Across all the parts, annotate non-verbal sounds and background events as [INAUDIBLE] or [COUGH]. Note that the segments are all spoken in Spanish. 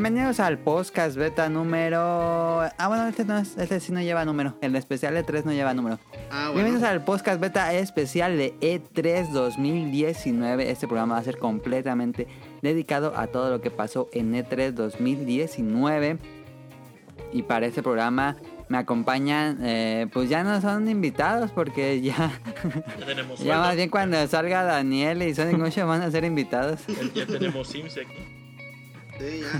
Bienvenidos al podcast beta número. Ah, bueno, este, no es- este sí no lleva número. El especial de 3 no lleva número. Ah, bueno. Bienvenidos al podcast beta especial de E3 2019. Este programa va a ser completamente dedicado a todo lo que pasó en E E3 2019. Y para este programa me acompañan, eh, pues ya no son invitados porque ya, Ya tenemos [LAUGHS] ya más bien cuando salga Daniel y Sonic Motion van a ser invitados. ya tenemos Sims aquí. Sí, ya.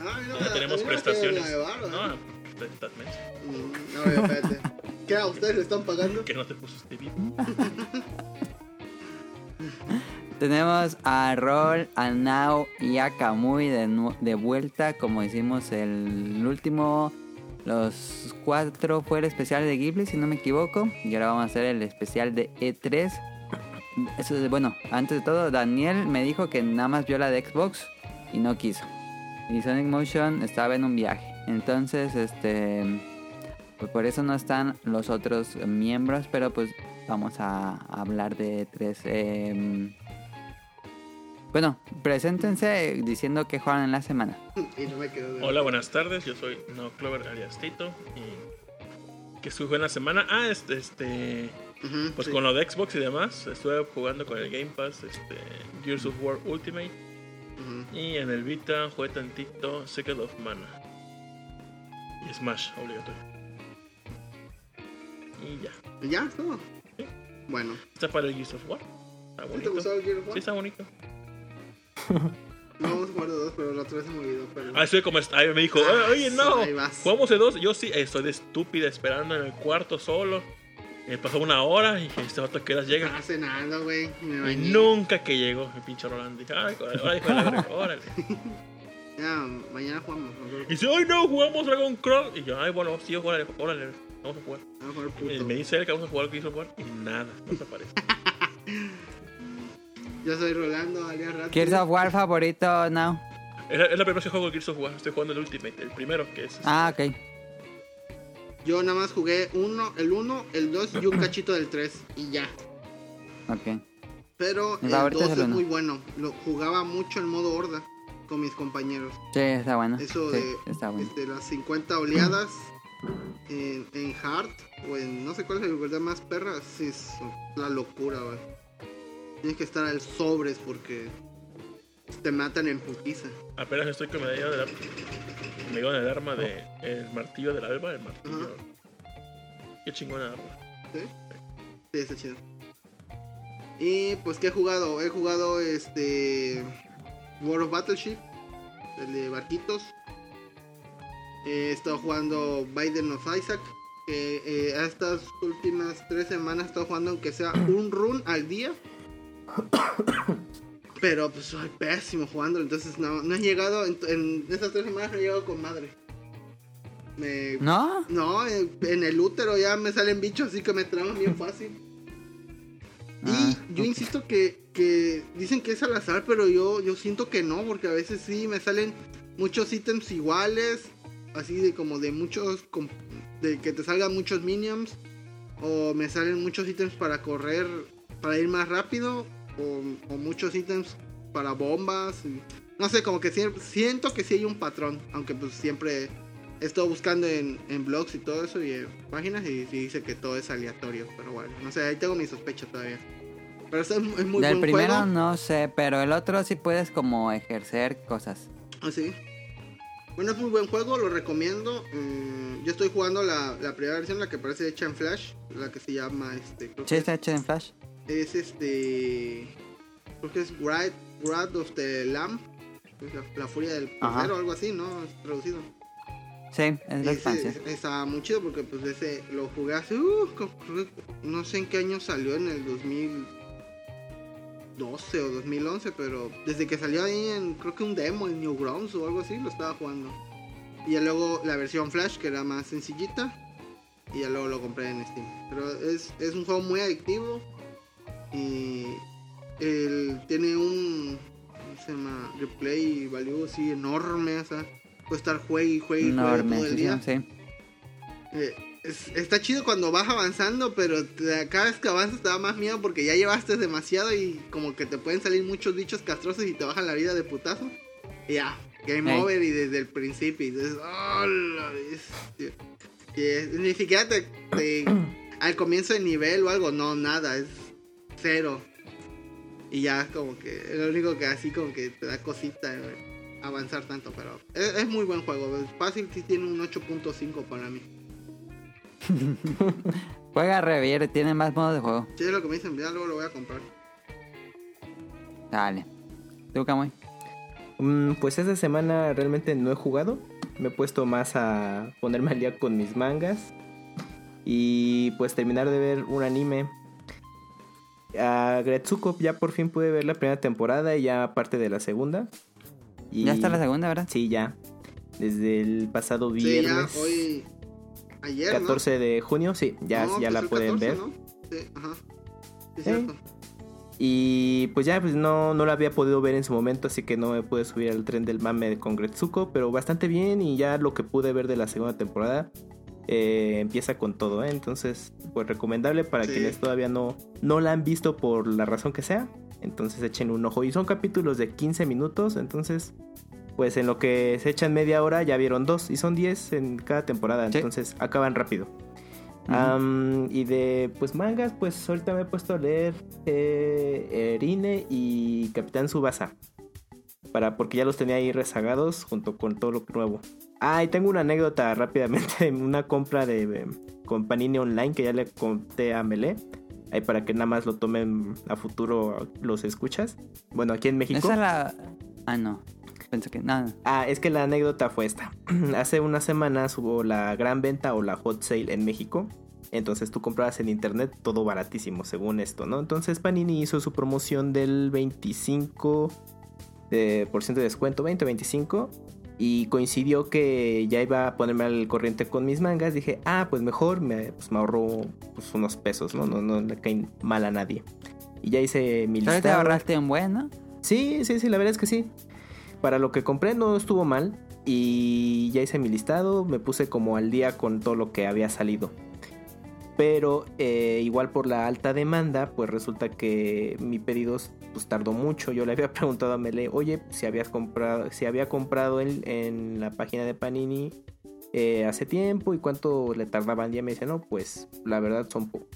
ah, mira, Ya tenemos prestaciones. No, estás menso. Mm, No, espérate. ¿Qué? ¿A ustedes le están pagando? Que no te pusiste vivo. [LAUGHS] Tenemos a Rol, a Nao y a Kamui de, de vuelta, como hicimos el último. Los cuatro fue el especial de Ghibli, si no me equivoco. Y ahora vamos a hacer el especial de E3. Eso es, bueno, antes de todo, Daniel me dijo que nada más vio la de Xbox y no quiso. Y Sonic Motion estaba en un viaje. Entonces, este. Pues por eso no están los otros miembros, pero pues vamos a hablar de tres. em, bueno, preséntense diciendo que juegan en la semana. Y no me quedo de. Hola, buenas tardes. Yo soy No Clover alias Tito. Y que estuve en la semana. Ah, este, este. Pues sí. con lo de Xbox y demás. Estuve jugando con el Game Pass, este. Gears of War Ultimate. Y en el Vita jugué tantito Secret of Mana. Y Smash, obligatorio. Y ya. ¿Y ¿Ya? ¿Todo? Sí. Bueno. Está para el Gears of War. Está ¿Sí te bonito. gustó el Gears of War? Sí, está bonito. No vamos a jugar de dos, pero la otra vez se me olvidó. Pero... Ah, estoy como. Ahí me dijo, oye, no. Jugamos de dos. Yo sí, estoy de estúpida esperando en el cuarto solo. Me pasó una hora y dije, este vato que horas llega. Estaba cenando, güey. y Y nunca que llegó el pinche Rolando. Dije, ay, ahora dijo la verga, órale. [LAUGHS] Ya, mañana jugamos. Y dice, ay, no, jugamos Dragon Cross. Y yo, ay, bueno, sí, órale, órale, vamos a jugar. Vamos a jugar Y puto. me dice él que vamos a jugar lo que hizo jugar y nada, no se aparece. [LAUGHS] Yo soy Rolando, alias Rat. Gears of War favorito, now. Es la, es la primera vez que juego Gears of War. Estoy jugando el Ultimate, el primero que es. Ah, ok. Yo nada más jugué uno, el 1, el 2 y un [CLEARS THROAT] cachito del 3. Y ya. Ok. Pero el favorito 2 es muy bueno. Lo jugaba mucho en modo horda con mis compañeros. Sí, está bueno. Eso Sí, de está bueno. este, las 50 oleadas [CLEARS THROAT] en, en hard o en no sé cuál es el verdad más perra, sí es la locura, güey. Tienes que estar al sobres porque te matan en putiza. Apenas estoy con medalla de la. Me dio el arma de. El martillo del alba, el martillo. Qué chingona arma. ¿Sí? Sí, está chido. Y pues que he jugado, he jugado este World of Battleship, el de barquitos. He estado jugando Biden of Isaac. Que eh, a estas últimas tres semanas he estado jugando aunque sea un run al día. [COUGHS] Pero pues soy pésimo jugando, entonces no, no he llegado, en, en esas tres semanas no he llegado con madre. Me, ¿No? no, en, en el útero ya me salen bichos así que me traban bien fácil. Ah, y yo insisto que, que dicen que es al azar, pero yo, yo siento que no, porque a veces sí me salen muchos ítems iguales, así de como de muchos, de que te salgan muchos minions, o me salen muchos ítems para correr, para ir más rápido, o, o muchos ítems para bombas. y- no sé, como que siempre, siento que sí hay un patrón, aunque pues siempre he estado buscando en, en blogs y todo eso y en páginas y, dice que todo es aleatorio, pero bueno, no sé, ahí tengo mi sospecha todavía. Pero es, es muy Del buen primero juego. no sé, pero el otro sí puedes como ejercer cosas. Ah, sí. Bueno, es muy buen juego, lo recomiendo. Mm, yo estoy jugando la, la primera versión, la que parece hecha en Flash, la que se llama este. Creo Sí, está hecho en Flash. Es este. Creo que es Wrath, Wrath of the Lamb. es La, la furia del cordero o algo así, ¿no? Es traducido. Sí, es la expansión. está muy chido porque pues ese lo jugué hace. uh, no sé en qué año salió, en el 2012 o 2011, pero desde que salió ahí en creo que un demo en Newgrounds o algo así, lo estaba jugando. Y ya luego la versión Flash que era más sencillita. Y ya luego lo compré en Steam. Pero es, es un juego muy adictivo. Y él tiene un. ¿Cómo se llama? Replay value así enorme. O sea, puede estar juegue y juegue Enorme, todo el día. sí. Eh, es- está chido cuando vas avanzando, pero te- cada vez que avanzas te da más miedo porque ya llevaste demasiado y como que te pueden salir muchos bichos castrosos y te bajan la vida de putazo. Y ya, game over y desde el principio. Y dices, "Oh, bestia". Y es- ni siquiera te, te- [CLEARS THROAT] al comienzo de nivel o algo, no, nada, es cero. Y ya como que es lo único que así como que te da cosita eh, avanzar tanto, pero es, es muy buen juego. Fácil sí tiene un 8.5 para mí. [LAUGHS] Juega Revier, tiene más modos de juego. Si es lo que me dicen, ya luego lo voy a comprar. Dale. ¿Tú, Camuy? Mm, pues esta semana realmente no he jugado. Me he puesto más a ponerme al día con mis mangas. Y pues terminar de ver un anime. A Gretsuko ya por fin pude ver la primera temporada y ya parte de la segunda. Y- Ya está la segunda, ¿verdad? Sí, ya. Desde el pasado Sí, ya viernes. hoy. Ayer, 14 de junio, sí, ya, ya pues la pueden 14, ver. ¿no? Sí, ajá. Sí, Sí. cierto. Y pues ya pues no, no la había podido ver en su momento, así que no me pude subir al tren del mame con Gretsuko, pero bastante bien y ya lo que pude ver de la segunda temporada eh, empieza con todo, ¿eh? entonces pues recomendable para Sí. quienes todavía no, no la han visto por la razón que sea, entonces echen un ojo y son capítulos de 15 minutos, entonces pues en lo que se echan media hora ya vieron dos y son 10 en cada temporada, Sí. entonces acaban rápido. Y de pues mangas, pues ahorita me he puesto a leer eh, Erine y Capitán Subasa. Para, porque ya los tenía ahí rezagados junto con todo lo nuevo. Ah, y tengo una anécdota rápidamente de una compra de eh, con Panini Online que ya le conté a Mele. Ahí para que nada más lo tomen a futuro los escuchas. Bueno, aquí en México. Esa es la... Ah, no. Pensé que... No. Ah, es que la anécdota fue esta. [CLEARS THROAT] Hace unas semanas hubo la gran venta o la hot sale en México. Entonces tú comprabas en internet todo baratísimo, según esto, ¿no? Entonces Panini hizo su promoción del 25% de, por ciento de descuento, 20-25. Y coincidió que ya iba a ponerme al corriente con mis mangas. Dije, ah, pues mejor me, pues me ahorro pues, unos pesos, ¿no? ¿no? No le caen mal a nadie. Y ya hice mi Pero te ahorraste un buen, ¿no? Sí, sí, sí, la verdad es que sí. Para lo que compré no estuvo mal. Y ya hice mi listado, me puse como al día con todo lo que había salido. Pero eh, igual por la alta demanda, pues resulta que mi pedido pues, tardó mucho. Yo le había [LAUGHS] preguntado a Mele, oye, si habías comprado, si había comprado en, en la página de Panini eh, hace tiempo y cuánto le tardaba el día. Me dice, no, pues la verdad son po-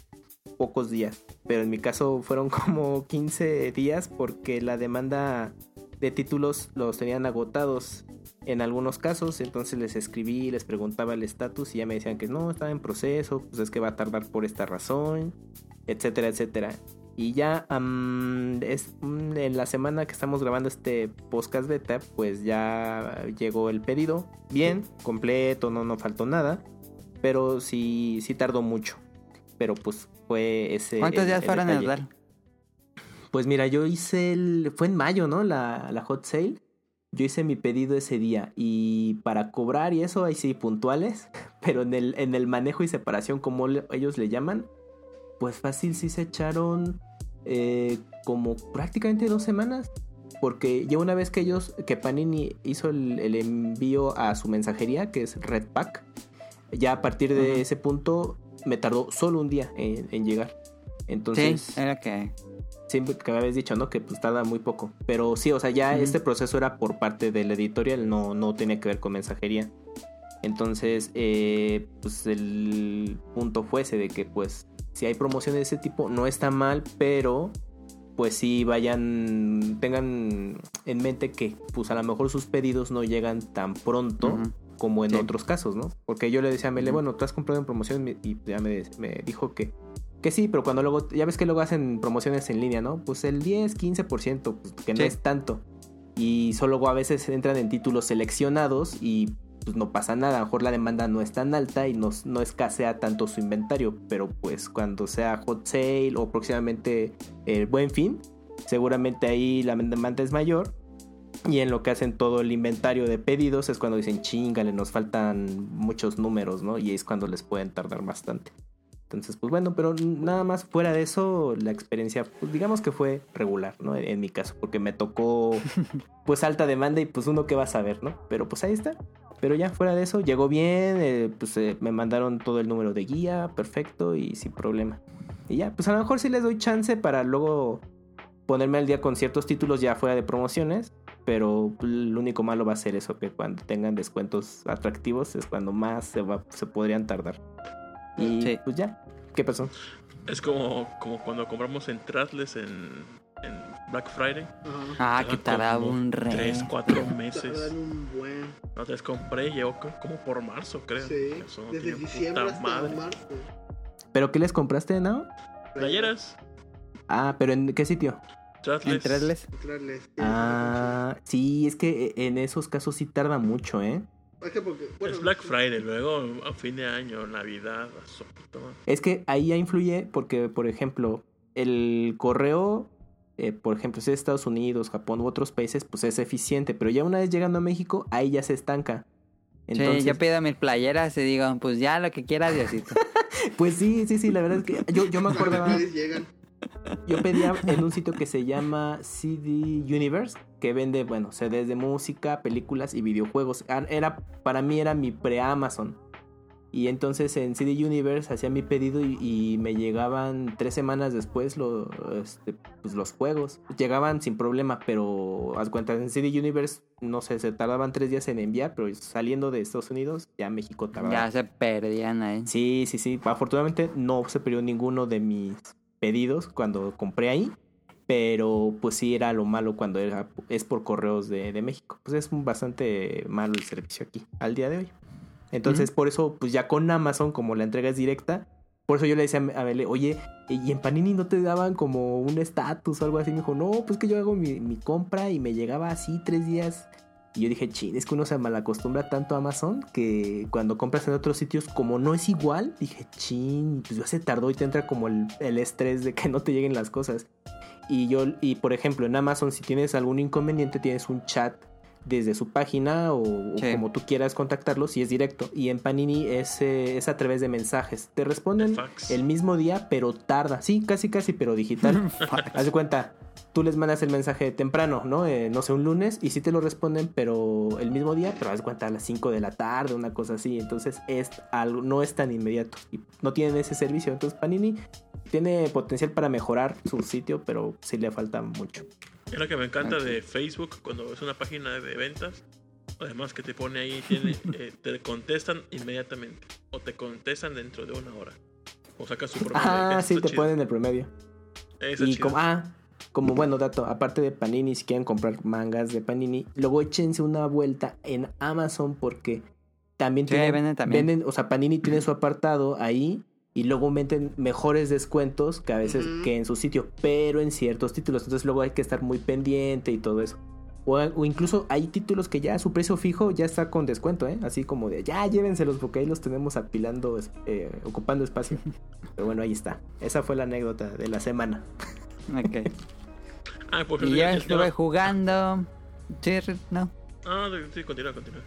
pocos días. Pero en mi caso fueron [LAUGHS] como 15 días porque la demanda de títulos los tenían agotados en algunos casos. Entonces les escribí, les preguntaba el estatus y ya me decían que no, estaba en proceso, pues es que va a tardar por esta razón, etcétera, etcétera. Y ya am, es, mm, en la semana que estamos grabando este podcast beta, pues ya llegó el pedido. Bien, completo, no, no faltó nada. Pero sí, sí tardó mucho. Pero pues fue ese. ¿Cuántos el- días fueron en total? Pues mira, yo hice el. Fue en mayo, ¿no? La, la hot sale. Yo hice mi pedido ese día. Y para cobrar y eso, ahí sí, puntuales. [LAUGHS] Pero en el, en el manejo y separación, como le- ellos le llaman, pues fácil sí se echaron eh, como prácticamente dos semanas. Porque ya una vez que ellos, que Panini hizo el, el envío a su mensajería, que es Redpack, ya a partir de ese punto me tardó solo un día en, en llegar. Entonces, Sí, era que... siempre que me habías dicho, ¿no? Que pues tarda muy poco. Pero sí, o sea, ya este proceso era por parte del editorial, no, no tenía que ver con mensajería. Entonces, eh, pues el punto fue ese de que pues si hay promociones de ese tipo no está mal, pero pues sí vayan, tengan en mente que pues a lo mejor sus pedidos no llegan tan pronto como en Sí. otros casos, ¿no? Porque yo le decía a Mele, bueno, tú has comprado en promoción y ya me, me dijo que, que sí, pero cuando luego, ya ves que luego hacen promociones en línea, ¿no? Pues el 10, 15%, pues, que no es tanto. Y solo a veces entran en títulos seleccionados y pues no pasa nada. A lo mejor la demanda no es tan alta y no, no escasea tanto su inventario. Pero pues cuando sea hot sale o próximamente el buen fin, seguramente ahí la demanda es mayor. Y en lo que hacen todo el inventario de pedidos es cuando dicen chingale, nos faltan muchos números, ¿no? Y es cuando les pueden tardar bastante. Entonces, pues bueno, pero nada más fuera de eso, la experiencia, pues digamos que fue regular, ¿no? En, en mi caso, porque me tocó [LAUGHS] pues alta demanda y pues uno que va a saber, ¿no? Pero pues ahí está. Pero ya fuera de eso, llegó bien, eh, pues eh, me mandaron todo el número de guía, perfecto y sin problema. Y ya, pues a lo mejor sí les doy chance para luego ponerme al día con ciertos títulos ya fuera de promociones. pero lo único malo va a ser eso, que cuando tengan descuentos atractivos es cuando más se, va, se podrían tardar. Y Sí. pues ya, ¿qué pasó? Es como, como cuando compramos en Trasles en, en Black Friday. Ajá. Ah, que tardaba un re. Tres, cuatro [LAUGHS] meses. un buen. No te compré y llegó co- como por marzo, creo. Sí. Eso no Desde diciembre hasta madre. marzo. ¿Pero qué les compraste, no? Playeras, Ah, pero ¿en qué sitio? Trasles. Entrarles. Entrarles. Ah, sí, es que en esos casos sí tarda mucho, ¿eh? Es que porque, bueno, Es Black Friday, luego a fin de año, Navidad. Es que ahí ya influye porque, por ejemplo, el correo, eh, por ejemplo, si es Estados Unidos, Japón u otros países, pues es eficiente, pero ya una vez llegando a México, ahí ya se estanca. Entonces, Sí, yo pido mis playeras y digo, pues ya lo que quieras, Diosito. [LAUGHS] pues sí, sí, sí, la verdad es que yo, yo me acordaba, llegan. Yo pedía en un sitio que se llama CD Universe, que vende, bueno, CDs de música, películas y videojuegos. Era, para mí era mi pre-Amazon. Y entonces en CD Universe hacía mi pedido y, y me llegaban tres semanas después lo- este, pues los juegos. Llegaban sin problema, pero haz cuenta, en CD Universe, no sé, se tardaban tres días en enviar, pero saliendo de Estados Unidos, ya México tardaba. ya se perdían ahí. Sí, sí, sí. Afortunadamente no se perdió ninguno de mis pedidos cuando compré ahí. Pero pues sí era lo malo cuando era, es por correos de, de México. Pues es bastante malo el servicio aquí al día de hoy. Entonces por eso pues ya con Amazon como la entrega es directa. Por eso yo le decía a Bele, oye, ¿y en Panini no te daban como un estatus o algo así? Me dijo, no, pues que yo hago mi, mi compra y me llegaba así tres días y yo dije, chin, es que uno se malacostumbra tanto a Amazon que cuando compras en otros sitios, como no es igual, dije, chin, pues ya se tardó y te entra como el, el estrés de que no te lleguen las cosas. Y yo, y por ejemplo, en Amazon, si tienes algún inconveniente, tienes un chat desde su página o, como tú quieras contactarlos y es directo. Y en Panini es, eh, es a través de mensajes. Te responden el mismo día, pero tarda. Sí, casi, casi, pero digital. [LAUGHS] Haz de cuenta, tú les mandas el mensaje temprano, ¿no? Eh, no sé, un lunes, y sí te lo responden, pero el mismo día, pero haz de cuenta a las 5 de la tarde, una cosa así. Entonces es algo, no es tan inmediato. Y no tienen ese servicio. Entonces Panini tiene potencial para mejorar su sitio, pero sí le falta mucho. Es lo que me encanta Ok. de Facebook cuando es una página de ventas. Además que te pone ahí, tiene, [LAUGHS] eh, te contestan inmediatamente. O te contestan dentro de una hora. O sacas su promedio. Ah, sí, te chido. ponen el promedio. Eso Y como, ah, como bueno dato, aparte de Panini, si quieren comprar mangas de Panini, luego échense una vuelta en Amazon porque también Sí, ahí venden también. venden, o sea, Panini tiene su apartado ahí y luego venden mejores descuentos que a veces que en su sitio, pero en ciertos títulos, entonces luego hay que estar muy pendiente y todo eso. O, o incluso hay títulos que ya su precio fijo ya está con descuento, ¿eh? Así como de, ya llévenselos porque ahí los tenemos apilando, eh, ocupando espacio. [LAUGHS] Pero bueno, ahí está. Esa fue la anécdota de la semana. Ok. Ah, por Y el estuve tema- jugando. Sí, no. Ah, sí, continúa, continúa.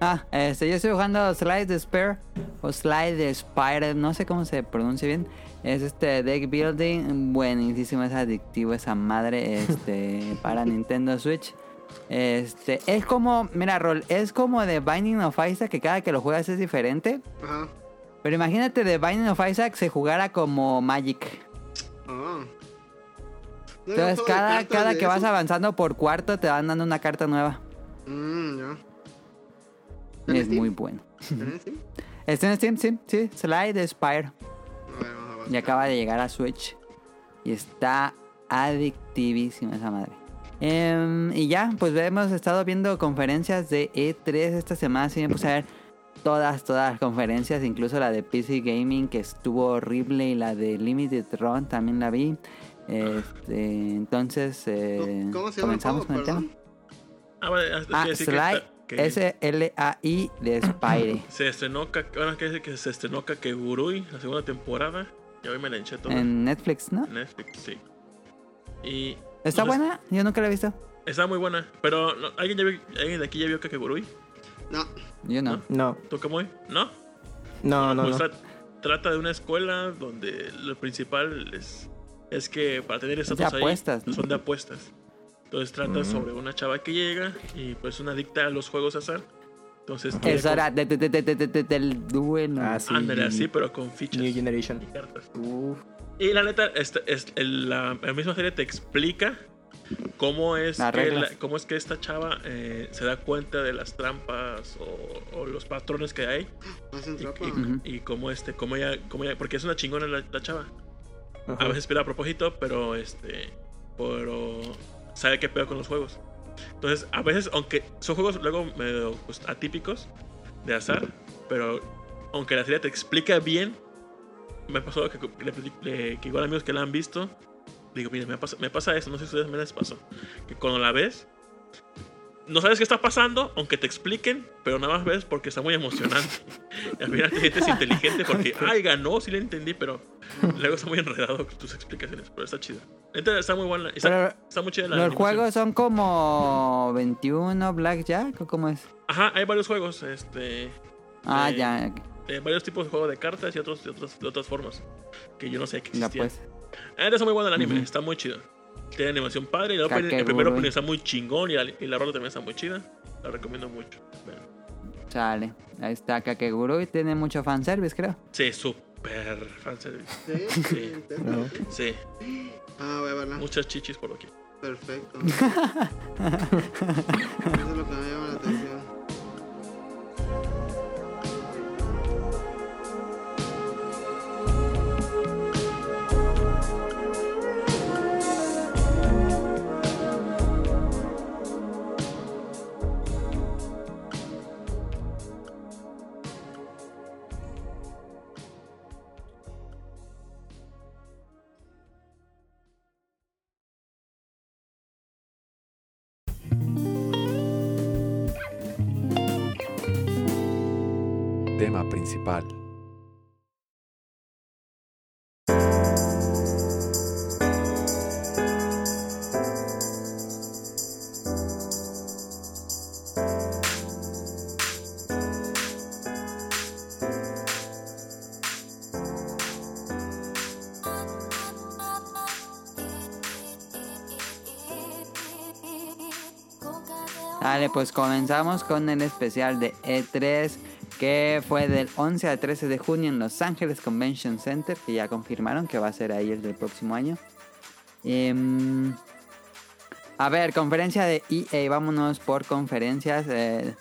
Ah, este, yo estoy jugando Slide Despair o Slide Spire, no sé cómo se pronuncia bien. Es este deck building, buenísimo, es adictivo esa madre, este, [LAUGHS] para Nintendo Switch. Este, es como, mira, Rol, es como de Binding of Isaac, que cada que lo juegas es diferente. Ajá. Pero imagínate de Binding of Isaac se jugara como Magic. Ah. No Entonces, cada, cada que vas avanzando por cuarto te van dando una carta nueva. Mm, ya. Y ¿Está en es Steam? muy bueno. ¿Está en [LAUGHS] Steam? Está en Steam, sí, sí, Slide Spire. Y acaba de llegar a Switch. Y está adictivísima esa madre. Em, y ya, pues hemos estado viendo conferencias de E3 esta semana. Sí, me puse a ver todas, todas las conferencias, incluso la de PC Gaming que estuvo horrible y la de Limited Run también la vi. Este, entonces, eh, ¿Cómo se llama el comenzamos juego? con el tema. Ah, vale, ah, Ah, decir que Sly, que S-L-A-I de Spire. [CLEARS THROAT] se estrenó, bueno, quiere decir que se estrenó Kakegurui, la segunda temporada. Y hoy me la hinché toda en Netflix, ¿no? en Netflix, sí. Y ¿Está no sé, buena? Yo nunca la he visto. Está muy buena. Pero, ¿no? ¿alguien, ya vio- ¿alguien de aquí ya vio Kakegurui? No. Yo no. No, ¿Tú, Kamoy? ¿No? no, no, pues no. tra- trata de una escuela donde lo principal es, es que para tener estatus ahí apuestas, ¿no? son de apuestas. Entonces trata sobre una chava que llega y pues una adicta a los juegos azar. Entonces quiere Es hora de- de- de- de- de- de- de- del bueno. Ah, sí. com- ándale así, pero con fichas New Generation. y cartas. Uf. Y la neta, esta, es, el- la, la misma serie te explica cómo es, que la- cómo es que esta chava eh, se da cuenta de las trampas o, o los patrones que hay Hacen y, trampa. y- y cómo este cómo ella, cómo ella- porque es una chingona la, la chava. A veces espera a propósito pero este pero sabe qué pedo con los juegos. Entonces a veces aunque son juegos luego medio pues, atípicos de azar pero aunque la serie te explica bien me pasó que, le plati- le- que igual amigos que la han visto digo mira me pasa, me pasa eso no sé si ustedes me les pasó que cuando la ves no sabes qué está pasando, aunque te expliquen, pero nada más ves porque está muy emocionante. Y al final te sientes [LAUGHS] inteligente porque, ay, ganó, sí le entendí, pero luego está muy enredado con tus explicaciones, pero está chido. Neta, está muy buena. Está, muy chida la los animación. juegos son como 21 Blackjack o cómo es. Ajá, hay varios juegos, este... Ah, Eh, ya, varios tipos de juego de cartas y otros de otras, de otras formas. Que yo no sé que ya existían. Pues. Ah, está muy bueno el anime, está muy chido. Tiene animación padre. y El, opening- el primer opening está muy chingón y la, y la rola también está muy chida. La recomiendo mucho. Sale. Ahí está Kakegurui, tiene mucho fanservice, creo. Sí, súper fanservice. Sí, Sí. Sí, Ah, voy a verla. muchas chichis por aquí. Perfecto. [LAUGHS] Eso es lo que me llama la atención. Pues comenzamos con el especial de E3 que fue del 11 al 13 de junio en Los Ángeles Convention Center, que ya confirmaron que va a ser ahí el del próximo año. Em, a ver, conferencia de EA, vámonos por conferencias. eh,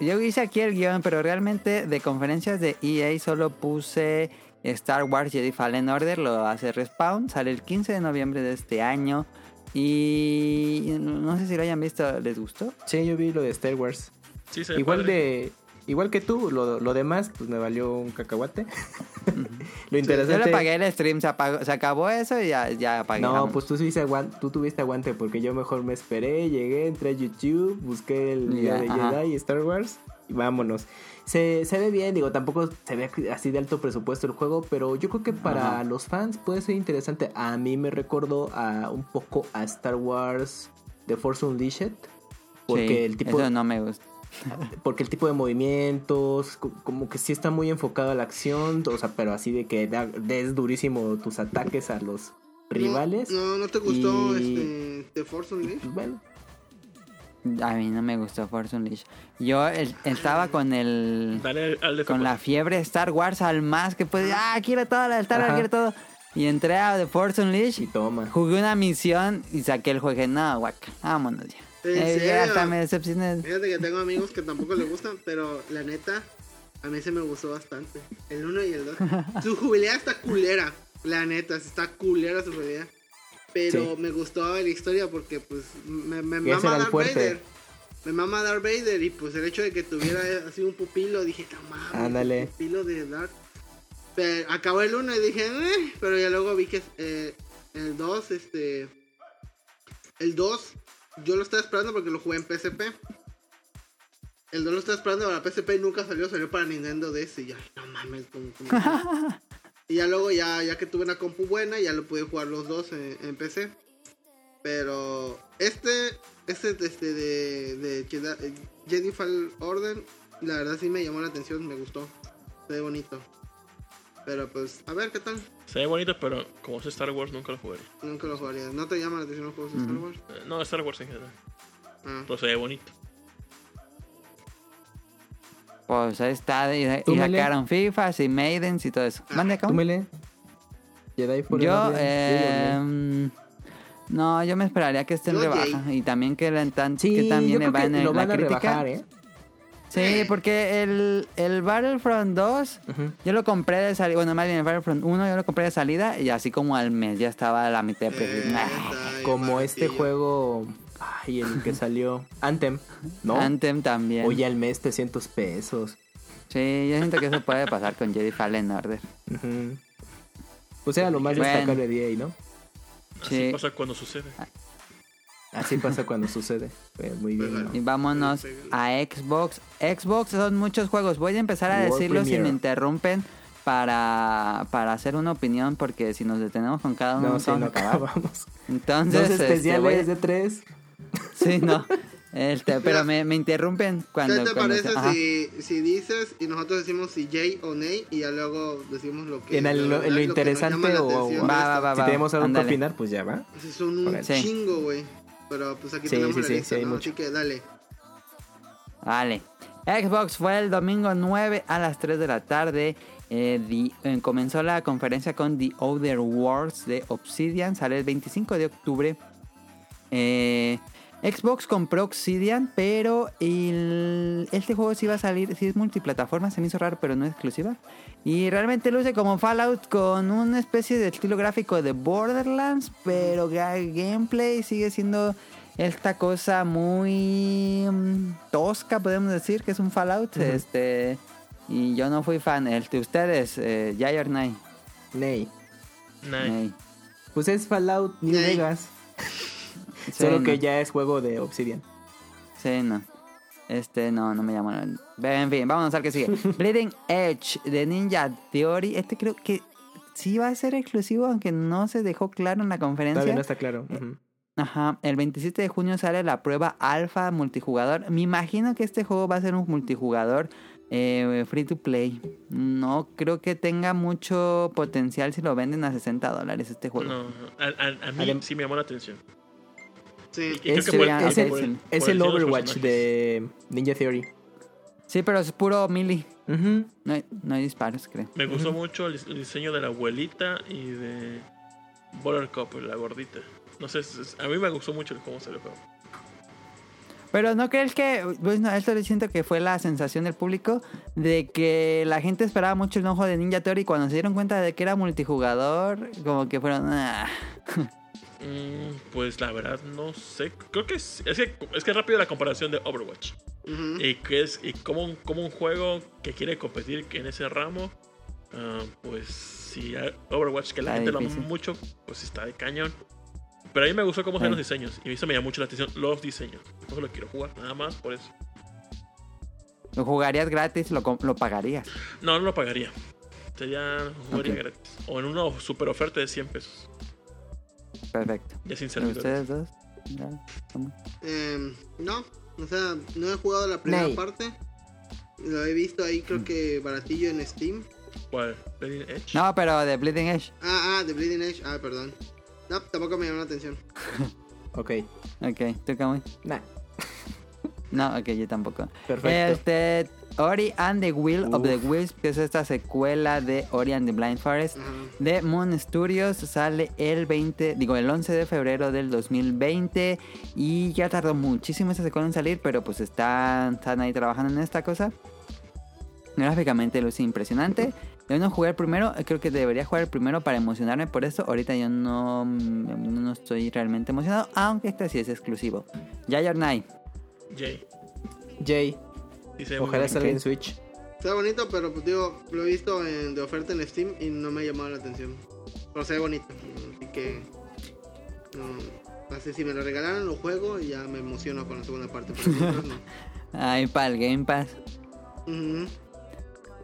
yo hice aquí el guion, pero realmente de conferencias de EA solo puse Star Wars Jedi Fallen Order, lo hace Respawn, sale el 15 de noviembre de este año. Y no sé si lo hayan visto, ¿les gustó? Sí, yo vi lo de Star Wars. Sí, se Igual padre. de. Igual que tú, lo, lo demás, pues me valió un cacahuate. [LAUGHS] lo Yo interesante. le apagué el stream, se, apagó- se acabó eso y ya, ya apagué. No, pues tú tuviste, aguante, tú tuviste aguante porque yo mejor me esperé, llegué, entré a YouTube, busqué el día de ajá. Jedi y Star Wars y vámonos. Se, se ve bien, digo, tampoco se ve así de alto presupuesto el juego, pero yo creo que para Ajá. los fans puede ser interesante. A mí me recordó a un poco a Star Wars The Force Unleashed. Porque Sí, el tipo Eso no me gusta. [LAUGHS] porque el tipo de movimientos, co- como que sí está muy enfocado a la acción, o sea, pero así de que da- des durísimo tus ataques a los rivales. No, no, ¿no te gustó Y- este The Force Unleashed? Bueno, A mí no me gustó Force Unleashed. Yo el- estaba con el... Dale al, al de Con la fiebre Star Wars al más que puede... Ah, quiero todo, la de Star Wars, quiero todo. Y entré a The Force y Unleashed, toma. jugué una misión y saqué el juego. y No, guaca, vámonos ya. ¿En Eh, ya hasta me decepcioné. Fíjate que tengo amigos que tampoco les gustan, pero la neta, a mí se me gustó bastante. El 1 y el 2. [LAUGHS] Su jubilidad está culera, la neta, está culera su jubilidad. Pero Sí. me gustó la historia porque, pues, me, me mama Darth. Vader. Me mama Darth Vader y, pues, el hecho de que tuviera así un pupilo, dije, Ándale. pupilo de Darth. Pero acabó el 1 y dije, eh, pero ya luego vi que eh, el 2, este. El 2, yo lo estaba esperando porque lo jugué en PSP. El 2 lo estaba esperando para PSP y nunca salió, salió para Nintendo DS y ya, no mames, como, como- [LAUGHS] Y ya luego, ya, ya que tuve una compu buena, ya lo pude jugar los dos en, en PC. Pero este, este, este de, de Jedi, Jedi Fallen Order, la verdad sí me llamó la atención, me gustó. Se ve bonito. Pero pues, a ver qué tal. Se ve bonito, pero como es Star Wars, nunca lo jugaría. Nunca lo jugaría. ¿No te llama la atención los juegos de Star. Wars? Eh, No, Star Wars en general. Ah. Pero se ve bonito. Pues ahí está. Y, y sacaron FIFAs y Maidens y todo eso. Mande acá. Jedi por Yo, eh, No, yo me esperaría que esté en Yo, rebaja. Y también que, la, tan, Sí, que también le van en lo la van a crítica. rebajar, ¿eh? Sí, porque el, el Battlefront 2, Ujú. yo lo compré de salida. Bueno, más bien el Battlefront 1 yo lo compré de salida y así como al mes ya estaba a la mitad de precio. Eh, Nah. ahí Como este juego. Ay, el que salió. Anthem, ¿no? Anthem también. Oye, al mes 300 pesos. Sí, yo siento que eso puede pasar con Jedi Fallen Order. Pues era lo más Bueno. destacable de EA, ¿no? Así Sí. pasa cuando sucede. Así pasa cuando sucede. Pues muy bien, ¿no? Y vámonos a Xbox. Xbox son muchos juegos. Voy a empezar a World decirlo si me interrumpen para, para hacer una opinión porque si nos detenemos con cada uno No, vamos no acabamos. Entonces, Dos este, especiales voy a- de tres. Sí, no. Este, pero me, me interrumpen cuando... ¿Qué te cuando parece si, si dices y nosotros decimos si yay o nay y ya luego decimos lo que En el- lo, lo- en interesante o- Va, va, va, Si tenemos algo que opinar, pues ya va. Son un Órale. Sí. chingo, güey. Pero pues aquí Sí, tenemos sí, la sí, lista, sí, hay ¿no? mucho. Así que dale. Vale. Xbox fue el domingo 9 a las 3 de la tarde. Eh, the- eh, comenzó la conferencia con The Other Worlds de Obsidian. Sale el 25 de octubre. Eh, Xbox compró Obsidian, pero el- este juego sí va a salir, sí es multiplataforma, se me hizo raro, pero no es exclusiva. Y realmente luce como Fallout con una especie de estilo gráfico de Borderlands, pero ga- gameplay sigue siendo esta cosa muy mm, tosca, podemos decir, que es un Fallout. Este y yo no fui fan. El de ustedes, eh, Jay or Nay? Nay. Pues es Fallout New. Vegas. [LAUGHS] Sí, Solo no. que ya es juego de Obsidian. Sí, no. Este, no, no me llama. En fin, vamos al que sigue. [LAUGHS] Bleeding Edge de Ninja Theory. Este creo que sí va a ser exclusivo, aunque no se dejó claro en la conferencia. Todavía no está claro. Ujú. Ajá, el 27 de junio sale la prueba alfa multijugador. Me imagino que este juego va a ser un multijugador eh, free to play. No creo que tenga mucho potencial si lo venden a 60 dólares este juego. No, a, a- a mí sí me llamó la atención. Sí. Es, que por el- por Overwatch de Ninja Theory. Sí, pero es puro melee. No hay, no hay disparos, creo. Me gustó mucho el, el diseño de la abuelita y de Buttercup, la gordita. No sé, es- es- a mí me gustó mucho el cómo se le juego. Pero ¿no crees que, bueno, esto le siento que fue la sensación del público de que la gente esperaba mucho el ojo de Ninja Theory y cuando se dieron cuenta de que era multijugador, como que fueron... "Ah". [LAUGHS] Mm, pues la verdad no sé. Creo que es, es que es que rápido la comparación de Overwatch. Y que es y como un, como un juego que quiere competir en ese ramo, ah, pues si a- Overwatch que la Está gente lo ama mucho, pues está de cañón. Pero a mí me gustó cómo Sí. los diseños y eso me llamó mucho la atención los diseños. Eso lo quiero jugar, nada más por eso. Lo jugarías gratis, lo, lo pagarías. No, no lo pagaría. Sería jugaría gratis. O en una super oferta de 100 pesos. Perfecto. Ya sin ¿Y servidores. ustedes dos? Ya, ¿cómo? Em, no, o sea, no he jugado la primera Nay. parte. Lo he visto ahí, Mm. creo que baratillo en Steam. ¿Cuál? ¿Bleeding Edge? No, pero de Bleeding Edge. Ah, ah, de Bleeding Edge. Ah, perdón. No, tampoco me llamó la atención. [LAUGHS] Ok. Ok, ¿tú Camuy? Nah. [LAUGHS] No, ok, yo tampoco. Perfecto. Este, Ori and the Will of the Uf. Wisp, que es esta secuela de Ori and the Blind Forest Ajá. de Moon Studios, sale el 20, digo, el 11 de febrero del 2020 y ya tardó muchísimo esta secuela en salir, pero pues están, están ahí trabajando en esta cosa. Gráficamente luce impresionante. Yo no jugué el primero, creo que debería jugar el primero para emocionarme por eso. Ahorita yo no, no estoy realmente emocionado, aunque este sí es exclusivo. Yayor Night. Jay. Jay, Sí, ojalá bonito. salga en Switch. Está bonito, pero pues digo, lo he visto en- de oferta en Steam y no me ha llamado la atención. Pero se ve bonito, así que. No, así si me lo regalaran lo juego y ya me emociono con la segunda parte. Pero mientras no. [LAUGHS] Ahí para el Game Pass. Ujú.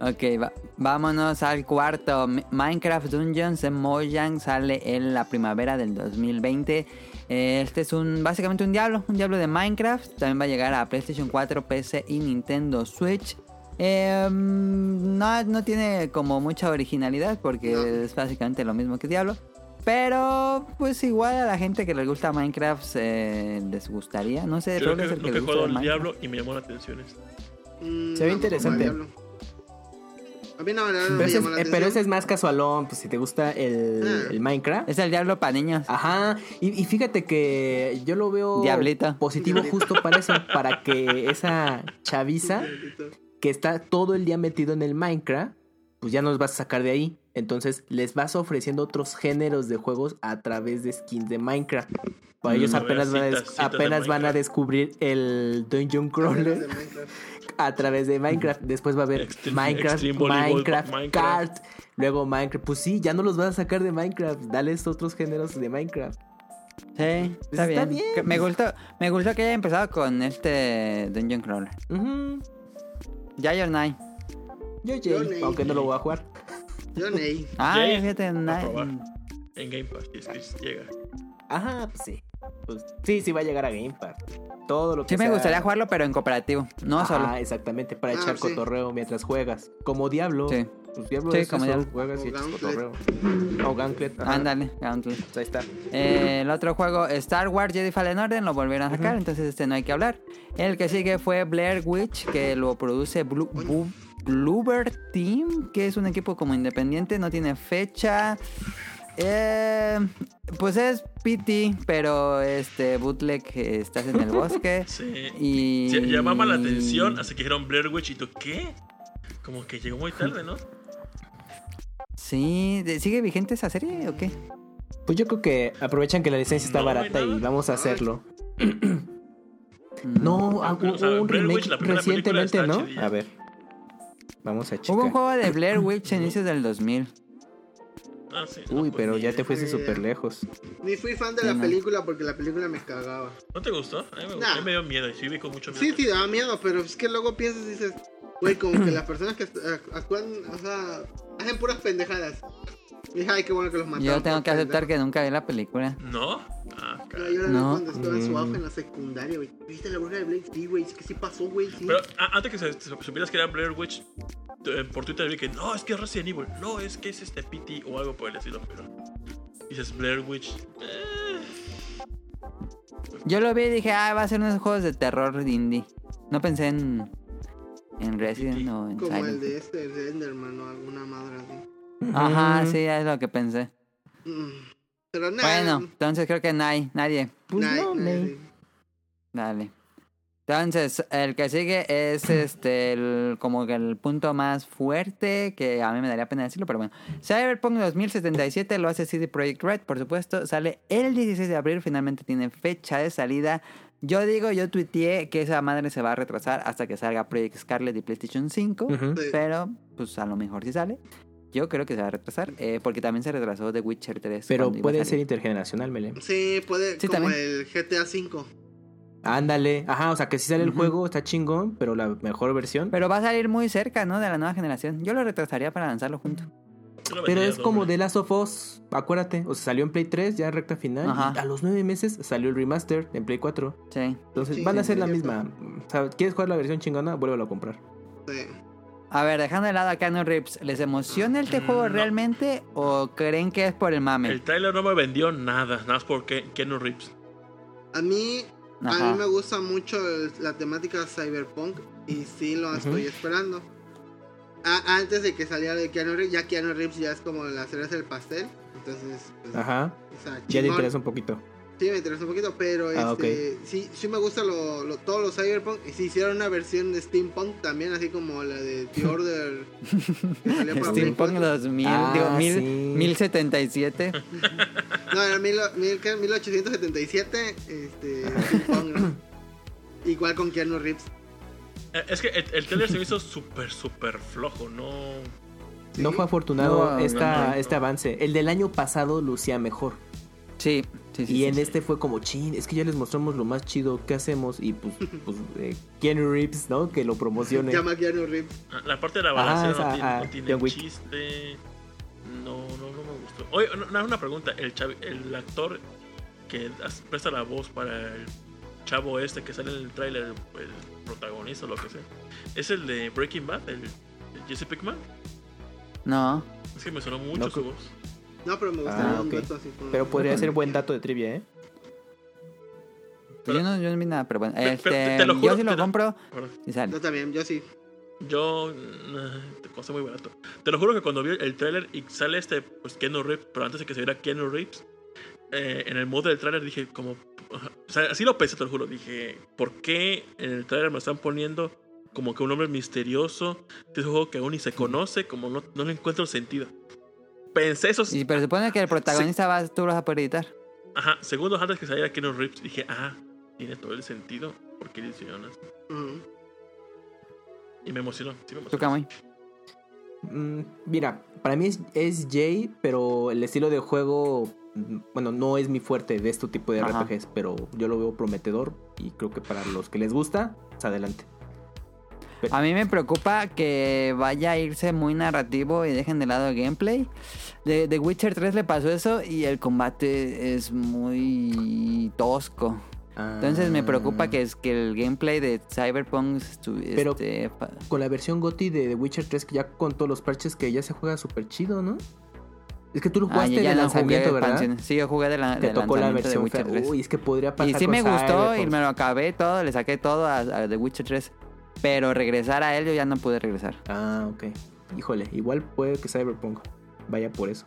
Ok, va- vámonos al cuarto. Mi- Minecraft Dungeons de Mojang sale en la primavera del 2020. Este es un básicamente un diablo, un diablo de Minecraft. También va a llegar a PlayStation 4, PC y Nintendo Switch. Eh, no, no tiene como mucha originalidad porque No. es básicamente lo mismo que Diablo. Pero pues igual a la gente que les gusta Minecraft eh, les gustaría. No sé, Yo Raúl nunca, es el que nunca le he gusta Minecraft. Diablo y me llamó la atención. Mm, Se ve no, interesante. A mí no Pero me ese, llamó la eh, pero ese es más casualón, pues si te gusta el, Ah. el Minecraft. Es el diablo para niños. Ajá, y, y fíjate que yo lo veo Diablito. positivo justo para eso, para que esa chaviza que está todo el día metido en el Minecraft, pues ya no los vas a sacar de ahí. Entonces les vas ofreciendo otros géneros de juegos a través de skins de Minecraft. Para ellos Mm, apenas, van a, apenas van a descubrir el Dungeon Crawler. A través de Minecraft. Después va a haber Extreme- Minecraft, Extreme Minecraft, Minecraft. Kart. Luego Minecraft. Pues sí, ya no los vas a sacar de Minecraft. Dale estos otros géneros de Minecraft. Sí, está, está bien. Me gustó, me gustó que haya empezado con este Dungeon Crawler. Ujú. Ya. Yo, Yo, Jay, Ney. aunque no lo voy a jugar. Yo, Ney. Ah, fíjate. Nine. En Game Pass, si es que llega. Ajá, pues sí. Pues, sí, sí va a llegar a Game Pass. Todo lo que Sí me gustaría jugarlo, pero en cooperativo, no Ajá, solo. exactamente, para Ah, echar sí. cotorreo mientras juegas. Como Diablo. Sí. Pues Diablo Sí, es como eso, Diablo. juegas y O echas Gauntlet. cotorreo. O Gauntlet. Ándale, Gauntlet. Pues ahí está. Eh, el otro juego, Star Wars Jedi Fallen Order, lo volvieron a sacar, entonces este no hay que hablar. El que sigue fue Blair Witch, que lo produce Blue, Bluebird Team, que es un equipo como independiente, no tiene fecha. Eh, pues es PT, pero este bootleg eh, estás en el bosque. [LAUGHS] Sí. Y Sí, Llamaba la atención hasta que dijeron Blair Witch y tú, ¿qué? Como que llegó muy tarde, ¿no? Sí, ¿de- ¿sigue vigente esa serie o qué? Pues yo creo que aprovechan que la licencia está No, barata y vamos a hacerlo. No, ah, o sea, un remake Witch, recientemente, ¿no? chidilla. A ver. Vamos a Hubo un checar. juego de [CLEARS THROAT] Blair Witch a inicios del 2000. Ah, sí, Uy, pues, pero ya te fuiste súper lejos. Ni fui fan de Sí, la no. película porque la película me cagaba. ¿No te gustó? A mí me, Nah. a mí me dio miedo y sí vi con mucho miedo. Sí, sí, daba miedo, pero es que luego piensas y dices, güey, como que las personas que act- actúan, o sea, hacen puras pendejadas. Ay, qué bueno que los mataron. Yo tengo que aceptar que nunca vi la película. ¿No? Ah, No, caray. yo la vi No. cuando estaba en su Mm. en la secundaria, güey. ¿Viste la bruja de Blake? Sí, güey, es que sí pasó, güey, sí. Pero a- antes que se, se- supieras que era Blair Witch, eh, por Twitter vi que no, es que es Resident Evil, no, es que es este PT o algo por el estilo, pero dices Blair Witch. eh, Yo lo vi y dije, ah, va a ser unos juegos de terror indie. No pensé en, en Resident o en Como el Silent de Hill. este, de Enderman o alguna madre así. Ajá, sí, es lo que pensé. Mm. Pero nada. Bueno, entonces creo que no hay, nadie. Pues no, sí. Dale. Entonces, el que sigue es este el, como que el punto más fuerte, que a mí me daría pena decirlo, pero bueno. Cyberpunk 2077 lo hace CD Projekt Red, por supuesto. Sale el 16 de abril, finalmente tiene fecha de salida. Yo digo, yo tuiteé que esa madre se va a retrasar hasta que salga Project Scarlet y PlayStation 5. Ujú. Sí. Pero, pues a lo mejor sí sale. Yo creo que se va a retrasar, eh, porque también se retrasó The Witcher 3. Pero puede ser intergeneracional, Mele. Sí, puede, Sí, como también. el GTA V. Ándale. Ajá, o sea que si sale el juego está chingón, pero la mejor versión. Pero va a salir muy cerca, ¿no? De la nueva generación. Yo lo retrasaría para lanzarlo junto. Pero es como. The Last of Us, acuérdate. O sea, salió en Play 3, ya recta final. Ajá. Y a los nueve meses salió el remaster en Play 4. Sí. Entonces Sí, van a sí, ser la sí, misma. O sea, ¿quieres jugar la versión chingona? Vuélvelo a comprar. Sí. A ver, dejando de lado a Keanu Reeves, ¿les emociona este Mm, juego no. realmente o creen que es por el mame? El trailer no me vendió nada, nada más porque Keanu Reeves. A mí, a mí me gusta mucho el- la temática cyberpunk y sí lo estoy esperando. A- antes de que saliera de Keanu Reeves, ya Keanu Reeves ya es como la cereza del pastel. Entonces, pues, Ajá. o sea, Ya te interesa un poquito. Sí, me interesa un poquito, pero Ah, este, sí, sí me gusta lo, lo- todo lo cyberpunk. Y si hicieron una versión de steampunk también, así como la de The [LAUGHS] Order. Steampunk 4. 2000, Ah, digo, mil- sí. 1077. [LAUGHS] No, era mil, mil- ¿qué? 1877. Este, steampunk, ¿no? Igual con Keanu Reeves. Eh, Es que el, el trailer se me hizo súper, súper flojo, no. No fue afortunado No, esta, no, no. este avance. El del año pasado lucía mejor. Sí, sí, sí. y sí, en sí. este fue como, chin, es que ya les mostramos lo más chido que hacemos. Y pues, [LAUGHS] pues eh, Keanu Reeves, ¿no? Que lo promocione. Llama Keanu Reeves. Ah, La parte de la balacera esa, no tiene, ah, no tiene John Wick. chiste. No, no, no me gustó. Oye, no, una pregunta. El, chavi- el actor que presta la voz para el chavo este que sale en el tráiler, el protagonista o lo que sea, ¿es el de Breaking Bad, el, el Jesse Pickman? No. Es que me sonó mucho No, su voz. No, pero me gustaría Ah, un dato así. como- Pero podría ser buen dato de trivia, ¿eh? Yo, no, yo no vi nada, pero bueno. Pero- Este, pero te- te lo yo juro, sí lo te compro y sale. Yo también, yo sí. Yo. nah, Te costó muy barato. Te lo juro que cuando vi el tráiler y sale este, pues Keanu Reeves, pero antes de que se viera Keanu Reeves, eh, en el modo del tráiler dije, como. O sea, así lo pensé, te lo juro. Dije, ¿por qué en el tráiler me están poniendo como que un hombre misterioso? Que es un juego que aún ni se conoce, como no, no le encuentro sentido. Pensé eso. Y pero supone que el protagonista va, tú lo vas a poder editar. Ajá, segundos antes que saliera Keanu Reeves, dije, ah, tiene todo el sentido. ¿Por qué hicieron así? Y me emocionó. Sí, me emocionó. Mm, mira, para mí es, es Jay, pero el estilo de juego, mm, bueno, no es mi fuerte de este tipo de Ajá. RPGs, pero yo lo veo prometedor y creo que para los que les gusta, pues adelante. [LAUGHS] A mí me preocupa que vaya a irse muy narrativo y dejen de lado el gameplay. De, de Witcher 3 le pasó eso y el combate es muy tosco. Entonces me preocupa Ah, que es que el gameplay de Cyberpunk Pero- este, Con la versión GOTY de The Witcher 3, que ya con todos los parches que ya se juega súper chido, ¿no? Es que tú lo Ah, jugaste ya- ya de lanzamiento, ¿verdad? expansiones. Sí, yo jugué de la, Te del tocó la lanzamiento de versión Witcher fea. 3. Uy, es que podría pasar Y sí con me gustó y me lo acabé todo, le saqué todo a, a The Witcher 3. Pero regresar a él yo ya no pude regresar. Ah, ok. Híjole, igual puede que Cyberpunk vaya por eso.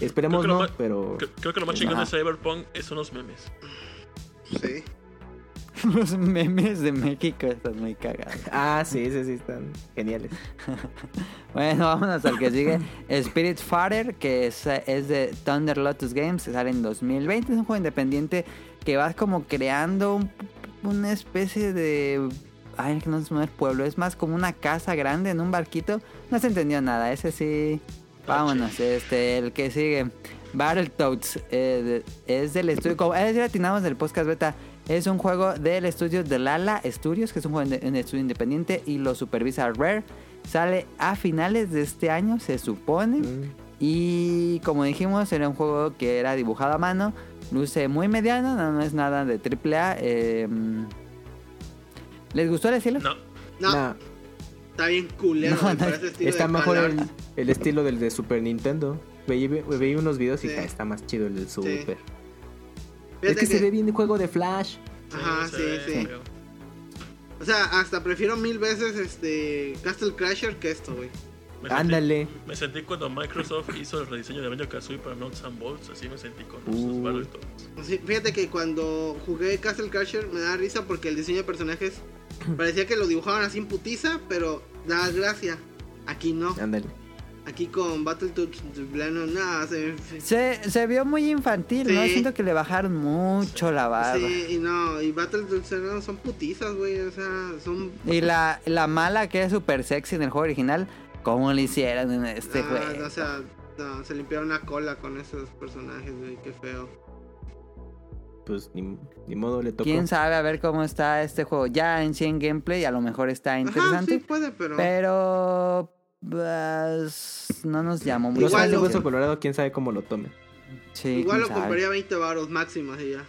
Esperemos no, pero... Creo, creo que lo más chingón de. Cyberpunk son los memes. Sí. [LAUGHS] Los memes de México están muy cagados. Ah, sí, sí, sí, están geniales. [LAUGHS] Bueno, vámonos al que sigue. Spirit Fighter, que es, es de Thunder Lotus Games, sale en 2020. Es un juego independiente que vas como creando un- una especie de... Ay, que no es un pueblo, es más como una casa grande en un barquito. No se entendió nada, ese sí... Vámonos, este, el que sigue. Battletoads eh, es del estudio... Como, es decir, atinamos del podcast beta. Es un juego del estudio de Lala Studios, que es un juego en, en estudio independiente y lo supervisa Rare. Sale a finales de este año, se supone. Mm. Y como dijimos, era un juego que era dibujado a mano. Luce muy mediano, no, no es nada de AAA. eh, ¿Les gustó el estilo? No, No, Nah, está bien culero. No, no, está de mejor el, el estilo del de Super Nintendo. Veí, veí unos videos y ah, está más chido el del Super. Es que, se ve bien el juego de Flash. Ajá, sí, sí. O sea, hasta prefiero mil veces este Castle Crasher que esto, güey. Me sentí- Ándale. Me sentí cuando Microsoft hizo el rediseño de Banjo Kazooie para Nuts and Bolts, así me sentí con sus Uh. Battletoads. Sí, fíjate que cuando jugué Castle Crasher me da risa porque el diseño de personajes parecía que lo dibujaban así en putiza, pero da gracia. Aquí no. Ándale. Aquí con Battletoads de plano, nada, se Se, se vio muy infantil, ¿no? Siento que le bajaron mucho la barba. Sí, y no, y Battletoads no, son putizas, güey, o sea, son... Y la, la mala que es súper sexy en el juego original, ¿cómo le hicieron en este ah, juego? o sea, no, se limpiaron la cola con esos personajes, güey, qué feo. Pues ni, ni modo le tocó. Quién sabe a ver cómo está este juego. Ya en sí en gameplay a lo mejor está Ajá, interesante. sí puede, pero... Pero pues, no nos llamó mucho. Igual de Hueso Colorado, quién sabe cómo lo tomen. Sí, Igual lo sabe. compraría 20 baros máximo, así ya.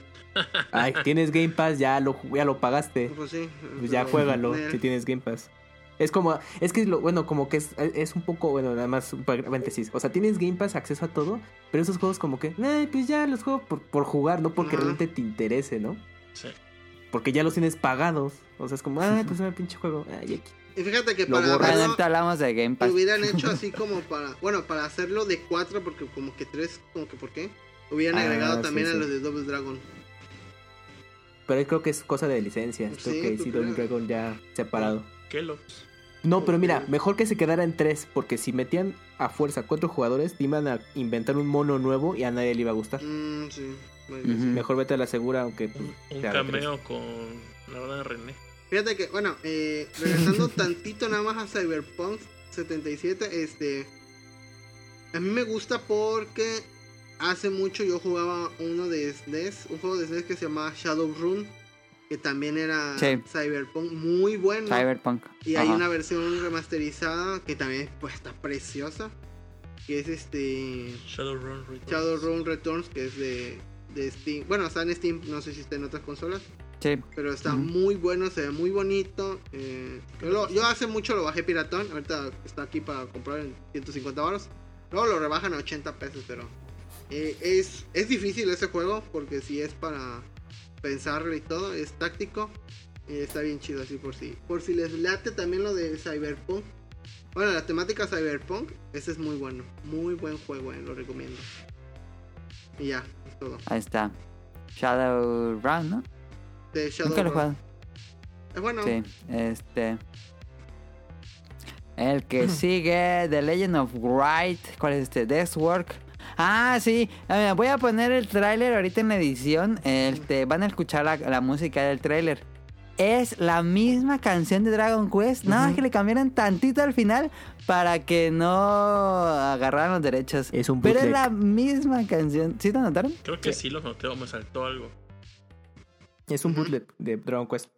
Ay, tienes Game Pass, ya lo, ya lo pagaste. Pues sí. Pues ya juégalo si tienes Game Pass. Es como, es que lo, bueno, como que es, es un poco, bueno, nada más un paréntesis. O sea, tienes Game Pass, acceso a todo, pero esos juegos como que, ay, pues ya los juego por, por jugar, no porque realmente te interese, ¿no? Sí. Porque ya los tienes pagados. O sea, es como, ay, pues un pinche juego. Ay, aquí. Y fíjate que Lo para ahorita hablamos de Game Pass. hubieran hecho así como para... Bueno, para hacerlo de 4, porque como que 3, como que ¿por qué? Hubieran Ah, agregado sí, también a los de Double Dragon. Pero ahí creo que es cosa de licencias. Sí, Creo que sí, Double crees. Dragon ya separado. Kellogg's. No, pero mira, mejor que se quedara en tres, porque si metían a fuerza cuatro jugadores, te iban a inventar un mono nuevo y a nadie le iba a gustar. Mm, sí. Mejor vete a la segura, aunque pues, Un tres. cameo con la verdad de René. Fíjate que, bueno, eh, regresando [LAUGHS] tantito nada más a Cyberpunk 77, este... A mí me gusta porque hace mucho yo jugaba uno de SNES, un juego de SNES que se llamaba Shadowrun, que también era Sí. Cyberpunk, muy bueno. Cyberpunk. Y hay una versión remasterizada que también pues está preciosa, que es este Shadowrun Returns. Shadowrun Returns, que es de, de Steam. Bueno, está en Steam, no sé si está en otras consolas. Sí. Pero está muy bueno, se ve muy bonito. eh, yo, lo- yo hace mucho lo bajé piratón. Ahorita está aquí para comprar en 150 baros. Luego lo rebajan a 80 pesos, pero eh, es, es difícil ese juego porque si es para pensarle y todo, es táctico. Y está bien chido así por si. Por si les late también lo de Cyberpunk. Bueno, la temática Cyberpunk, ese es muy bueno. Muy buen juego, eh, lo recomiendo. Y ya, es todo. Ahí está. Shadowrun, ¿no? De Nunca lo he Shadowrun. jugado. Es bueno. Sí, este. El que [CLEARS THROAT] sigue, The Legend of Wright. ¿Cuál es este? Death's Work. Ah, sí. Eh, voy a poner el tráiler ahorita en la edición. Este, van a escuchar la, la música del tráiler. Es la misma canción de Dragon Quest. Nada más que le cambiaron tantito al final para que no agarraran los derechos. Es un Pero es la misma canción. ¿Sí te notaron? Creo que sí, lo noté o me saltó algo. Es un bootleg de Dragon Quest.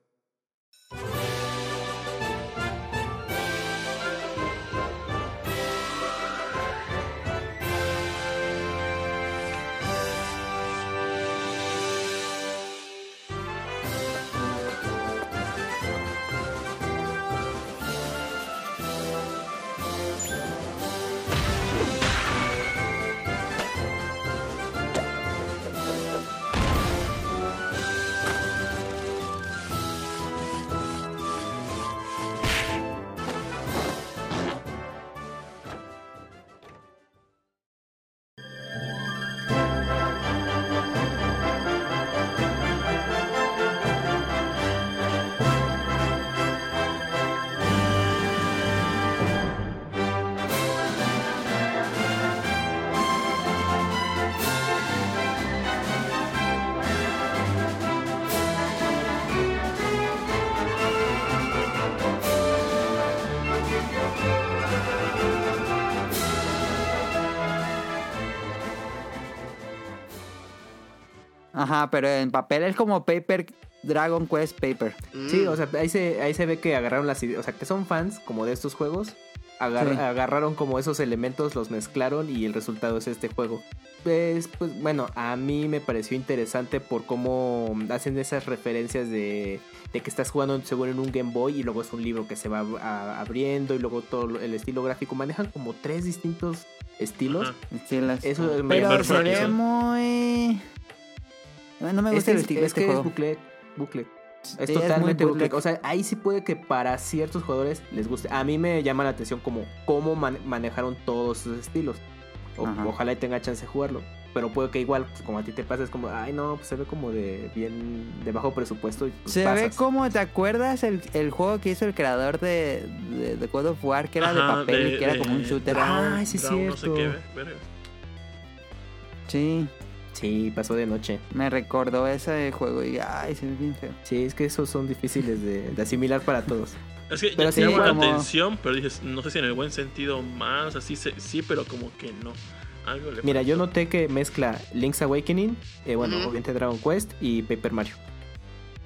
Ajá, pero en papel es como Paper Dragon Quest Paper. Mm. Sí, o sea, ahí se, ahí se ve que agarraron las ideas, o sea, que son fans como de estos juegos, agar- Sí. agarraron como esos elementos, los mezclaron y el resultado es este juego. Pues, pues bueno, a mí me pareció interesante por cómo hacen esas referencias de, de que estás jugando seguro en un Game Boy y luego es un libro que se va a- abriendo y luego todo el estilo gráfico. Manejan como tres distintos estilos. Ajá. Estilos. Eso me Pero muy... No me gusta que el es, estilo de es este que es juego. booklet, booklet. Es totalmente bootleg. O sea, ahí sí puede que para ciertos jugadores les guste. A mí me llama la atención como cómo man- manejaron todos sus estilos. O- ojalá y tenga chance de jugarlo. Pero puede que igual, pues, como a ti te pasa, es como, ay no, pues se ve como de bien, de bajo presupuesto. Y pues, Se ve como, ¿te acuerdas el, el juego que hizo el creador de, de, de God of War? Que era de papel y de- que era como un shooter. Ay, sí es Drown No sé cierto. qué. Sí, Sí, pasó de noche. me recordó ese juego y ay, se ve bien feo. Sí, es que esos son difíciles de, de asimilar para todos. [LAUGHS] Es que Pero ya sí, llama la como- atención, pero dices, no sé si en el buen sentido más, así se- sí, pero como que no. Algo le Mira, yo noté que mezcla Link's Awakening, eh, bueno, obviamente Dragon Quest y Paper Mario.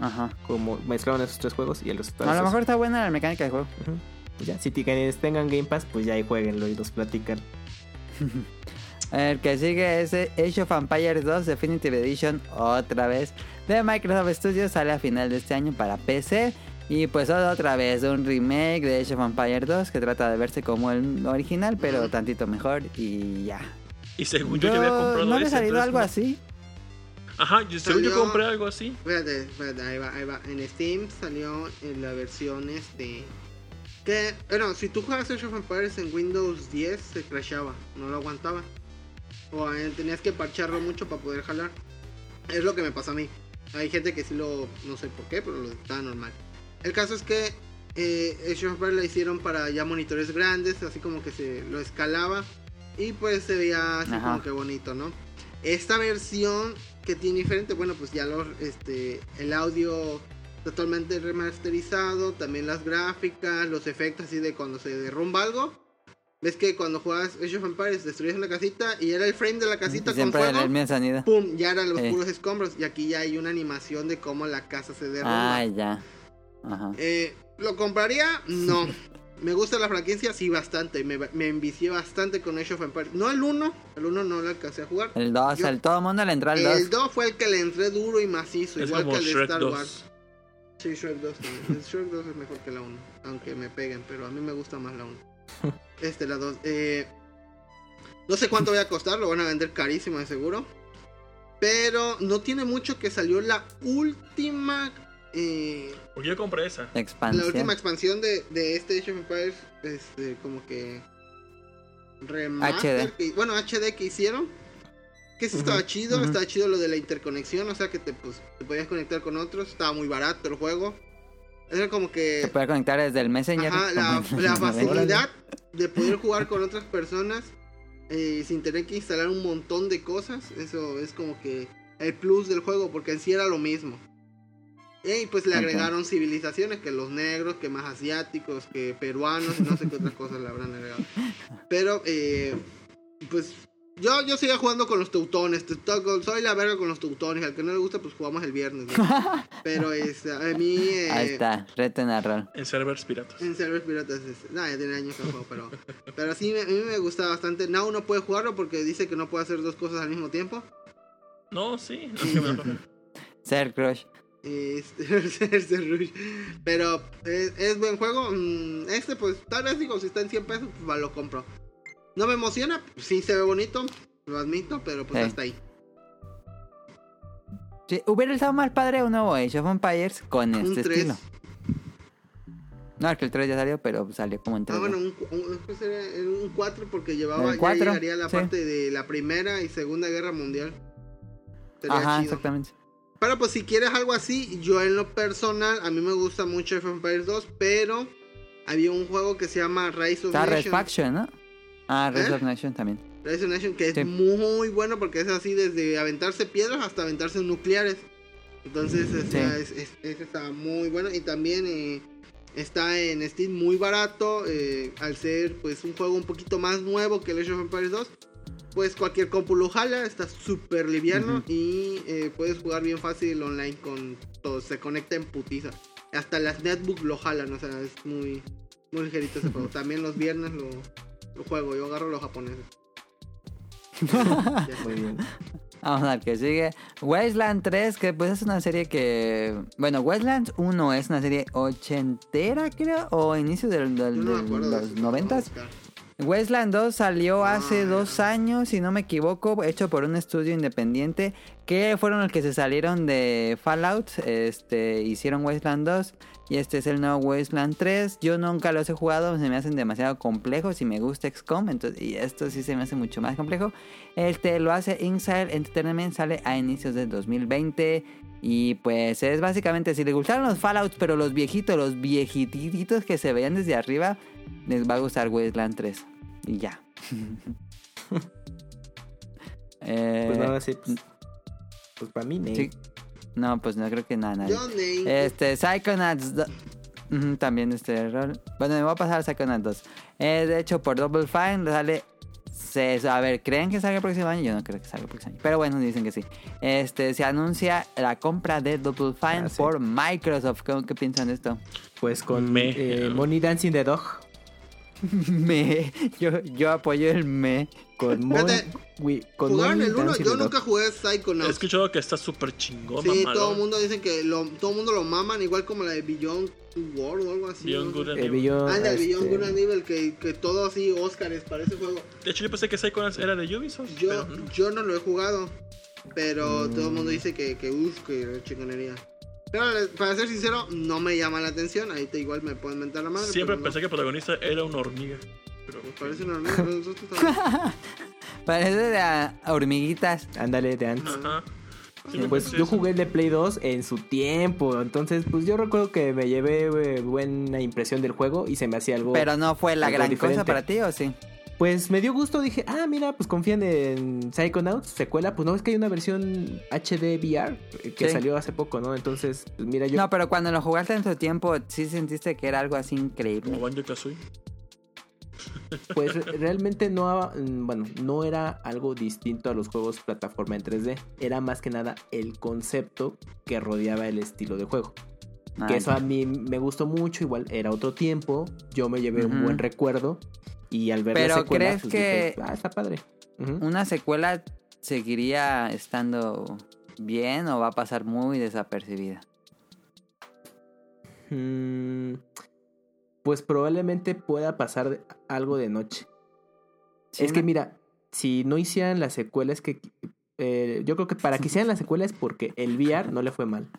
Ajá. Como mezclaron esos tres juegos y el resultado A lo mejor está buena la mecánica del juego. Pues Ya, si quienes tengan Game Pass, pues ya ahí jueguenlo y los platican. [LAUGHS] El que sigue es Age of Empires 2 Definitive Edition, otra vez, de Microsoft Studios, sale a final de este año para PC. Y pues otra vez un remake de Age of Empires 2 que trata de verse como el original, pero tantito mejor y ya. Y según yo, ya había comprado ¿No había salido entonces algo no- así? Ajá, yo, según yo compré algo así. Espérate, espérate, ahí va, ahí va. En Steam salió en la versión este. Que, bueno, si tú juegas Age of Empires en Windows 10 se crashaba, no lo aguantaba. O eh, tenías que parcharlo mucho para poder jalar. Es lo que me pasa a mí. Hay gente que sí lo, no sé por qué, pero lo está normal. El caso es que eh, Empires la hicieron para ya monitores grandes, así como que se lo escalaba y pues se veía así Ajá. como que bonito, ¿no? Esta versión que tiene diferente, bueno, pues ya los, este, el audio totalmente remasterizado, también las gráficas, los efectos así de cuando se derrumba algo. Ves que cuando juegas Age of Empires destruyes una casita y era el frame de la casita con Siempre fuego. el mismo sonido. ¡Pum! Ya eran los Sí. puros escombros. Y aquí ya hay una animación de cómo la casa se derrumba. Ah, ya. Ajá. Eh, ¿Lo compraría? No. [LAUGHS] Me gusta la franquicia, sí, bastante. Me, me envicié bastante con Age of Empires. No el 1, el 1 no lo alcancé a jugar. El 2, Yo- el todo el mundo le entró al 2. El 2 fue el que le entré duro y macizo, Es igual como que el de Shrek Star 2. Wars. Sí, Shrek 2 también. El Shrek 2 es mejor que la 1, aunque me peguen, pero a mí me gusta más la 1. Este, la 2. Eh, no sé cuánto voy a costar, lo van a vender carísimo de seguro. Pero no tiene mucho que salió la última eh, Porque yo compré esa. La la expansión. última expansión de, de este Age of Empires, este, como que remaster, HD. que- bueno, HD que hicieron, que sí estaba chido, estaba chido lo de la interconexión, o sea que te, pues, te podías conectar con otros, estaba muy barato el juego. Era como que Se puede conectar desde el Messenger. ajá, la, la [LAUGHS] facilidad de poder jugar con otras personas eh, sin tener que instalar un montón de cosas, eso es como que el plus del juego, porque en sí era lo mismo. Y pues le agregaron civilizaciones, que los negros, que más asiáticos, que peruanos, no sé qué otras cosas le habrán agregado. Pero, eh, pues, yo, yo seguía jugando con los teutones, te- to- soy la verga con los teutones, al que no le gusta, pues jugamos el viernes. ¿no? [LAUGHS] Pero a mí... eh, Ahí está, reto en el rol. En servers piratas. en servers piratas, es, no, ya tiene años que juego, pero, pero sí, me- a mí me gusta bastante. Now no puede jugarlo porque dice que no puede hacer dos cosas al mismo tiempo. No, sí. No que me lo Ser Crush. Este, [LAUGHS] este Rush. Pero es, es buen juego. mm, Este, pues, tal vez digo, si está en 100 pesos, pues lo compro. No me emociona, sí se ve bonito, lo admito, pero pues Sí. hasta ahí. Sí, hubiera estado más padre un nuevo Age of Empires con Un este 3. estilo. No, es que el 3 ya salió, pero salió como en 3. Ah, bueno, un, un, un 4 porque llevaba, El ya cuatro, llegaría la sí. parte de la Primera y Segunda Guerra Mundial. Sería Ajá, chido. exactamente. Pero pues si quieres algo así, yo en lo personal, a mí me gusta mucho Age of Empires 2, pero había un juego que se llama Rise of Está Red Nations. Faction, ¿no? Ah, Rise ¿Eh? of Nation también. Rise of Nations, que es muy bueno porque es así desde aventarse piedras hasta aventarse nucleares. Entonces, o sea, Sí. es, está muy bueno y también eh, está en Steam muy barato eh, al ser pues un juego un poquito más nuevo que el Age of Empires 2. Pues cualquier compu lo jala, está súper liviano y eh, puedes jugar bien fácil online con todo, se conecta en putiza. Hasta las netbook lo jalan, o sea, es muy, muy ligerito ese juego. También los viernes lo juego, yo agarro los japoneses. Ya. [LAUGHS] Muy bien. Vamos al que sigue. Wasteland 3, que pues es una serie que... Bueno, Wasteland 1 es una serie ochentera, creo, o inicio del, del- Yo no me de los noventas. Wasteland 2 salió hace Ah. dos años, si no me equivoco, hecho por un estudio independiente que fueron los que se salieron de Fallout, este, hicieron Wasteland 2 y este es el nuevo Wasteland 3. Yo nunca los he jugado, se me hacen demasiado complejos y me gusta XCOM, entonces y esto sí se me hace mucho más complejo. Este lo hace Inside Entertainment, sale a inicios del 2020 y pues es básicamente si les gustaron los Fallouts, pero los viejitos, los viejititos que se veían desde arriba, les va a gustar Wasteland 3. Y ya. [LAUGHS] Eh, Pues nada, sí. Pues, pues para mí, sí. No, pues no creo que nada. nadie. Este, Psychonauts. do- También este rol. Bueno, me voy a pasar a Psychonauts 2. Es de hecho por Double Fine. Sale. Se, a ver, ¿creen que salga el próximo año? Yo no creo que salga el próximo año. Pero bueno, dicen que sí. Este, se anuncia la compra de Double Fine Ah, sí. por Microsoft. ¿Qué, qué piensan de esto? Pues con Me. eh, Money Dancing the Dog. [LAUGHS] me. Yo, yo apoyo el me. Con, Mon, wi- con ¿Jugaron el 1? Dancing Yo nunca jugué He Psychonauts. escuchado que está súper chingón, Sí, todo el mundo dice que lo, todo el mundo lo maman, igual como la de Beyond Two World o algo así. Beyond ¿no? Good and Evil. Beyond, Ah, el este, Beyond Good and Evil, que, que todo así, Oscars para ese juego. De hecho, yo pensé que Psychonauts era de Ubisoft. Yo, pero no. yo no lo he jugado, pero todo el Mm. mundo dice que, que uff, que chingonería. Pero para ser sincero, no me llama la atención. Ahí te igual me pueden mentar la madre. Siempre no. pensé que el protagonista era una hormiga. Pero Pues parece normal, pero nosotros también. [LAUGHS] Parece de hormiguitas. Ándale, de antes. Ajá. Pues yo jugué el de Play 2 en su tiempo, entonces pues yo recuerdo que me llevé eh, buena impresión del juego y se me hacía algo... Pero no fue la gran diferente. cosa para ti, ¿o sí? Pues me dio gusto, dije, ah, mira, pues confían en Psychonauts, secuela, pues no, es que hay una versión HD VR eh, que Sí. salió hace poco, ¿no? Entonces, pues mira, yo... No, pero cuando lo jugaste en su tiempo, sí sentiste que era algo así increíble. Banjo Kazooie. Pues re- realmente no, mm, bueno, no era algo distinto a los juegos plataforma en 3D, era más que nada el concepto que rodeaba el estilo de juego. Ah, Que eso a mí me gustó mucho, igual era otro tiempo, yo me llevé un buen recuerdo y al ver Pero la secuela, ¿crees pues, que- dije, ah, está padre. ¿Una secuela seguiría estando bien o va a pasar muy desapercibida? Mm, pues probablemente pueda pasar algo de noche. Sí, es que mira, si no hicieran las secuelas que... eh, yo creo que para que hicieran las secuelas es porque el VR no le fue mal.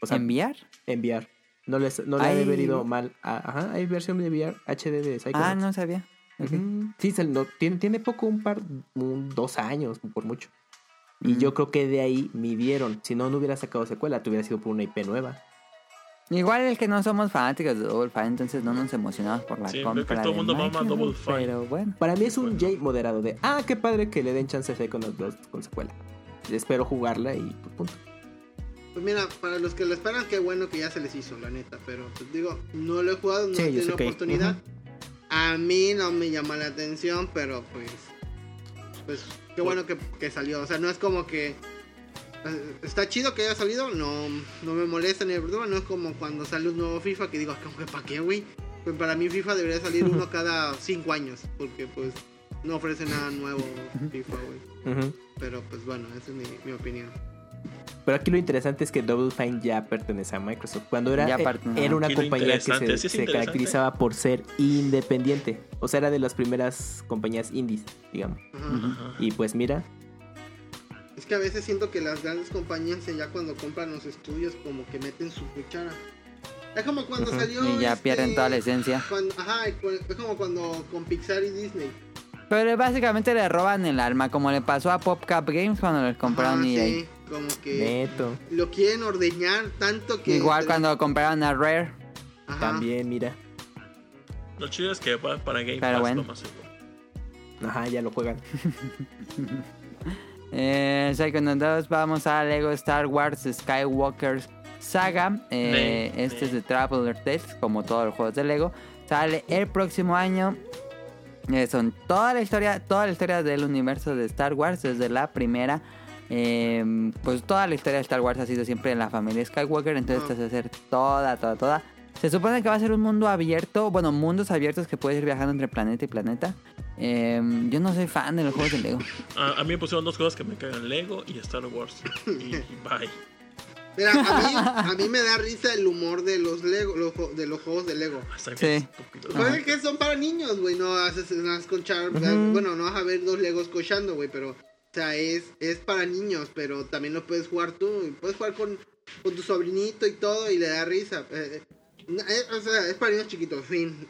O sea, ¿Enviar? enviar. No les no le ha de haber ido mal. a- ajá, hay versión de VR HD de Psychonauts. Ah, no sabía. Sí, se lo- tiene, tiene poco, un par, un- dos años, por mucho. Y Mm. yo creo que de ahí midieron. Si no, no hubiera sacado secuela, te hubiera sido por una IP nueva. Igual es que no somos fanáticos de Double Fine, entonces no nos emocionamos por la Sí, compra que todo el de mundo mama Double Fine. Pero bueno. Para mí es un J moderado de, ah, qué padre que le den chance a Psychonauts 2 con secuela. Espero jugarla y pues, punto. Pues mira, para los que lo esperan, qué bueno que ya se les hizo, la neta. Pero pues digo, no lo he jugado, no Sí, he tenido que- oportunidad. ujú. A mí no me llama la atención, pero pues. Pues qué bueno que, que salió. O sea, no es como que. eh, Está chido que haya salido, no, no me molesta ni me perturba. No es como cuando sale un nuevo FIFA que digo, "¿Cómo que ¿para qué, güey? Pues para mí FIFA debería salir uno [LAUGHS] cada cinco años, porque pues no ofrece nada nuevo FIFA, güey. Ujú. Pero pues bueno, esa es mi, mi opinión. Pero aquí lo interesante es que Double Fine ya pertenece a Microsoft. Cuando era, eh, era una compañía que se, caracterizaba por ser independiente. O sea, era de las primeras compañías indies, digamos. Ajá. Ajá. Y pues mira, Es que a veces siento que las grandes compañías ya cuando compran los estudios como que meten su cuchara. Es como cuando Ujú. salió... Y ya este, pierden toda la esencia. cuando- ajá, es como cuando con Pixar y Disney. Pero básicamente le roban el alma, como le pasó a PopCap Games cuando les compraron EA. sí, como que neto. lo quieren ordeñar tanto que... Igual cuando compraron a Rare. Ajá. También, mira. Lo chido es que va para Game Pero Pass bueno. lo más seguro. Ajá, ya lo juegan. [LAUGHS] Eh, Psychonauts 2, vamos a Lego Star Wars Skywalker Saga. Eh, este es de Traveler Tales, como todos los juegos de Lego. Sale el próximo año. Eh, son toda la historia, toda la historia del universo de Star Wars, desde la primera. Eh, pues toda la historia de Star Wars ha sido siempre en la familia Skywalker, entonces te hace hacer toda, toda, toda. Se supone que va a ser un mundo abierto, bueno, mundos abiertos que puedes ir viajando entre planeta y planeta. Eh, yo no soy fan de los juegos de Lego. A, a mí me pusieron dos cosas que me cagan: Lego y Star Wars. Y, y bye. Mira, a mí, [LAUGHS] a mí me da risa el humor de los Lego, los de los juegos de Lego. Sí. Parece que son para niños, güey. No haces no vas a escuchar- Ujú. Bueno, no vas a ver dos Legos cochando, güey. Pero, sea, es, es para niños. Pero también lo puedes jugar tú. y Puedes jugar con, con tu sobrinito y todo. Y le da risa. Eh, eh, o sea, es para niños chiquitos. Fin.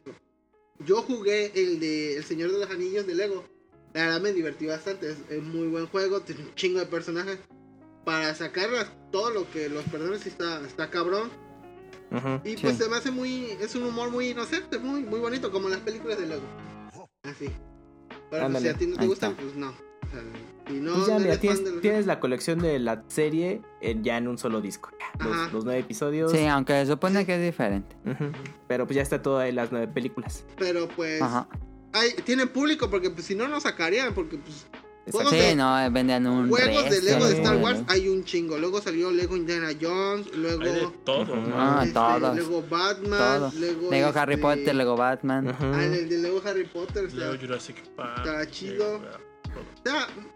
Yo jugué el de El Señor de los Anillos de Lego. La verdad me divertí bastante. Es, es muy buen juego. Tiene un chingo de personajes. Para sacarlas todo lo que los personajes está, está cabrón. Ujú. Y Sí. pues se me hace muy. Es un humor muy inocente, muy, muy bonito, como las películas de Lego. Así. Pero pues, si a ti no te gustan, está. pues no. O sea, si no, Pues ya, no mira, tienes, de los- tienes la colección de la serie en- ya en un solo disco. ya. Los, los nueve episodios. Sí, aunque se supone que es diferente. Ujú. Pero pues ya está todo ahí las nueve películas. Pero pues. Ajá. Hay, tienen público, porque pues si no, no sacarían. Porque pues. Juegos Sí, de- no, eh, vendían un Juegos de resto Lego de. Star Wars hay un chingo. Luego salió Lego Indiana Jones. Luego. Hay de todo. ¿no? Ah, este, todos. Lego Batman. Todo. Lego, Lego Harry este, Potter, Lego Batman. Ujú. Ah, el de Lego Harry Potter. o sea, Lego Jurassic Park. está chido. Lego, sea,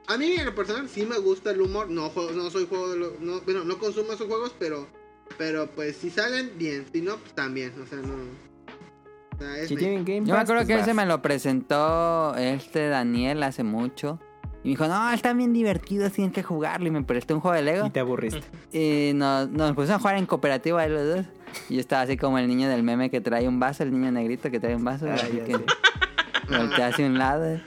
a mí en lo personal sí me gusta el humor. No, juego- no soy juego de los. No, bueno, no consumo esos juegos, pero. Pero pues si salen, bien. Si no, pues también. O sea, no. O sea, es Si de- tienen Game Yo me acuerdo pues que vas. ese me lo presentó este Daniel hace mucho. Y me dijo, no, están bien divertidos, tienes que jugarlo. Y me prestó un juego de Lego. Y te aburriste. [LAUGHS] Y nos, nos pusimos a jugar en cooperativa ahí los dos. Y yo estaba así como el niño del meme que trae un vaso, el niño negrito que trae un vaso. Ah, así que sé. voltea hacia un lado.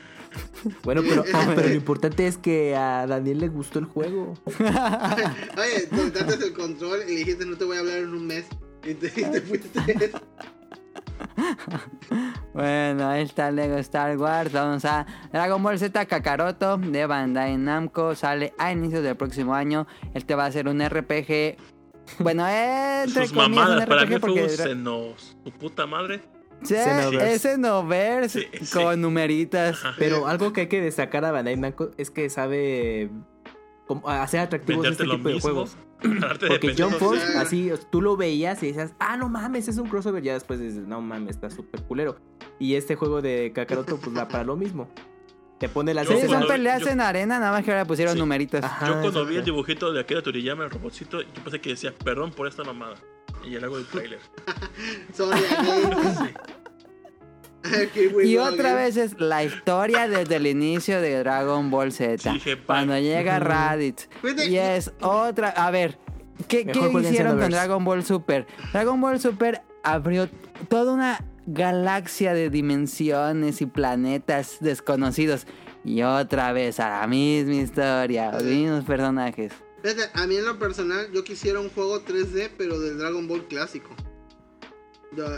Bueno, pero, [LAUGHS] pero lo importante es que a Daniel le gustó el juego. [LAUGHS] Oye, te daste el control y le dijiste no te voy a hablar en un mes. Y te, y te fuiste. Bueno, ahí está Lego Star Wars. Vamos a Dragon Ball Z Kakaroto de Bandai Namco. Sale a inicios del próximo año. Este va a ser un RPG. Bueno, [LAUGHS] entre Sus comillas, un mamadas. Para RPG mí fue un porque- senos. Su puta madre. Xenoverse. es Xenoverse Sí, sí. con numeritas. Ajá. Pero algo que hay que destacar a Bandai Namco es que sabe cómo hacer atractivos Venderte este tipo de juegos. [CLEARS THROAT] De Porque o Force, sea- así, tú lo veías y decías, ah, no mames, es un crossover. Ya después dices, no mames, está súper culero. Y este juego de Kakaroto, pues va para lo mismo. Te pone las escenas- son peleas yo- en arena, nada más que ahora le pusieron Sí. Ajá, Yo cuando vi el dibujito de Akira Toriyama, el robotcito, yo pensé que decía, perdón por esta mamada. Y ya le hago el trailer. [LAUGHS] Sorry, Y otra vez es la historia desde el inicio de Dragon Ball Z. Cuando llega. Raditz. Y es otra. A ver, ¿Qué, qué hicieron con. Dragon Ball Super? Dragon Ball Super abrió toda una galaxia de dimensiones y planetas desconocidos. Y otra vez a la misma historia, los mismos personajes. Fíjate, a mí en lo personal, yo quisiera un juego 3D, pero del Dragon Ball clásico.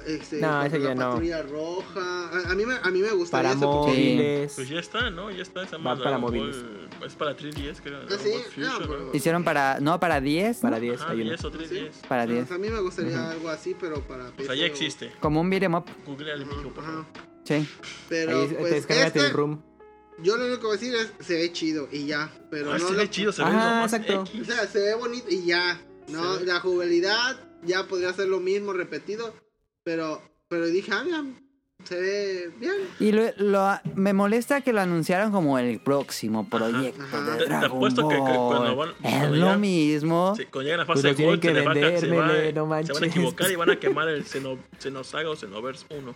Este, No, ese la ya no. patrulla roja. A, a mí me, a mí me gustaría Para móviles. Pues ya está, ¿no? Ya está. Llama Va para móviles. Ball- Es para 3DS, creo. Ah, Dragon sí, Ball Fusion, no, pero-. Hicieron para, no, para 10. Para 10 Ajá, hay uno. 10 o 3DS. Para Pues 10. a mí me gustaría algo así, pero para O sea, PC ya existe. Como un beat'em up. Google al mijo, por Ajá. favor. Sí. Pero Ahí te pues descárgate este, el room. Yo lo único que voy a decir es se ve chido y ya. Pero Ah, no se lo- ve chido, se ve Ajá, lo más exacto. O X. sea, se ve bonito y ya. No, ve- la jugabilidad ya podría ser lo mismo repetido, pero pero dije, ah, mira, se ve bien. Y lo, lo- me molesta que lo anunciaron como el próximo proyecto Ajá. de Te- te Dragon apuesto que- que cuando Ball. van- es cuando lo ya- mismo. Sí, cuando llegan a fase lo de Gold, que se, le va a ca- se, va- vendérmele, no se van manches. a equivocar y van a [LAUGHS] quemar el Xeno, Xenosaga o Xenoverse 1.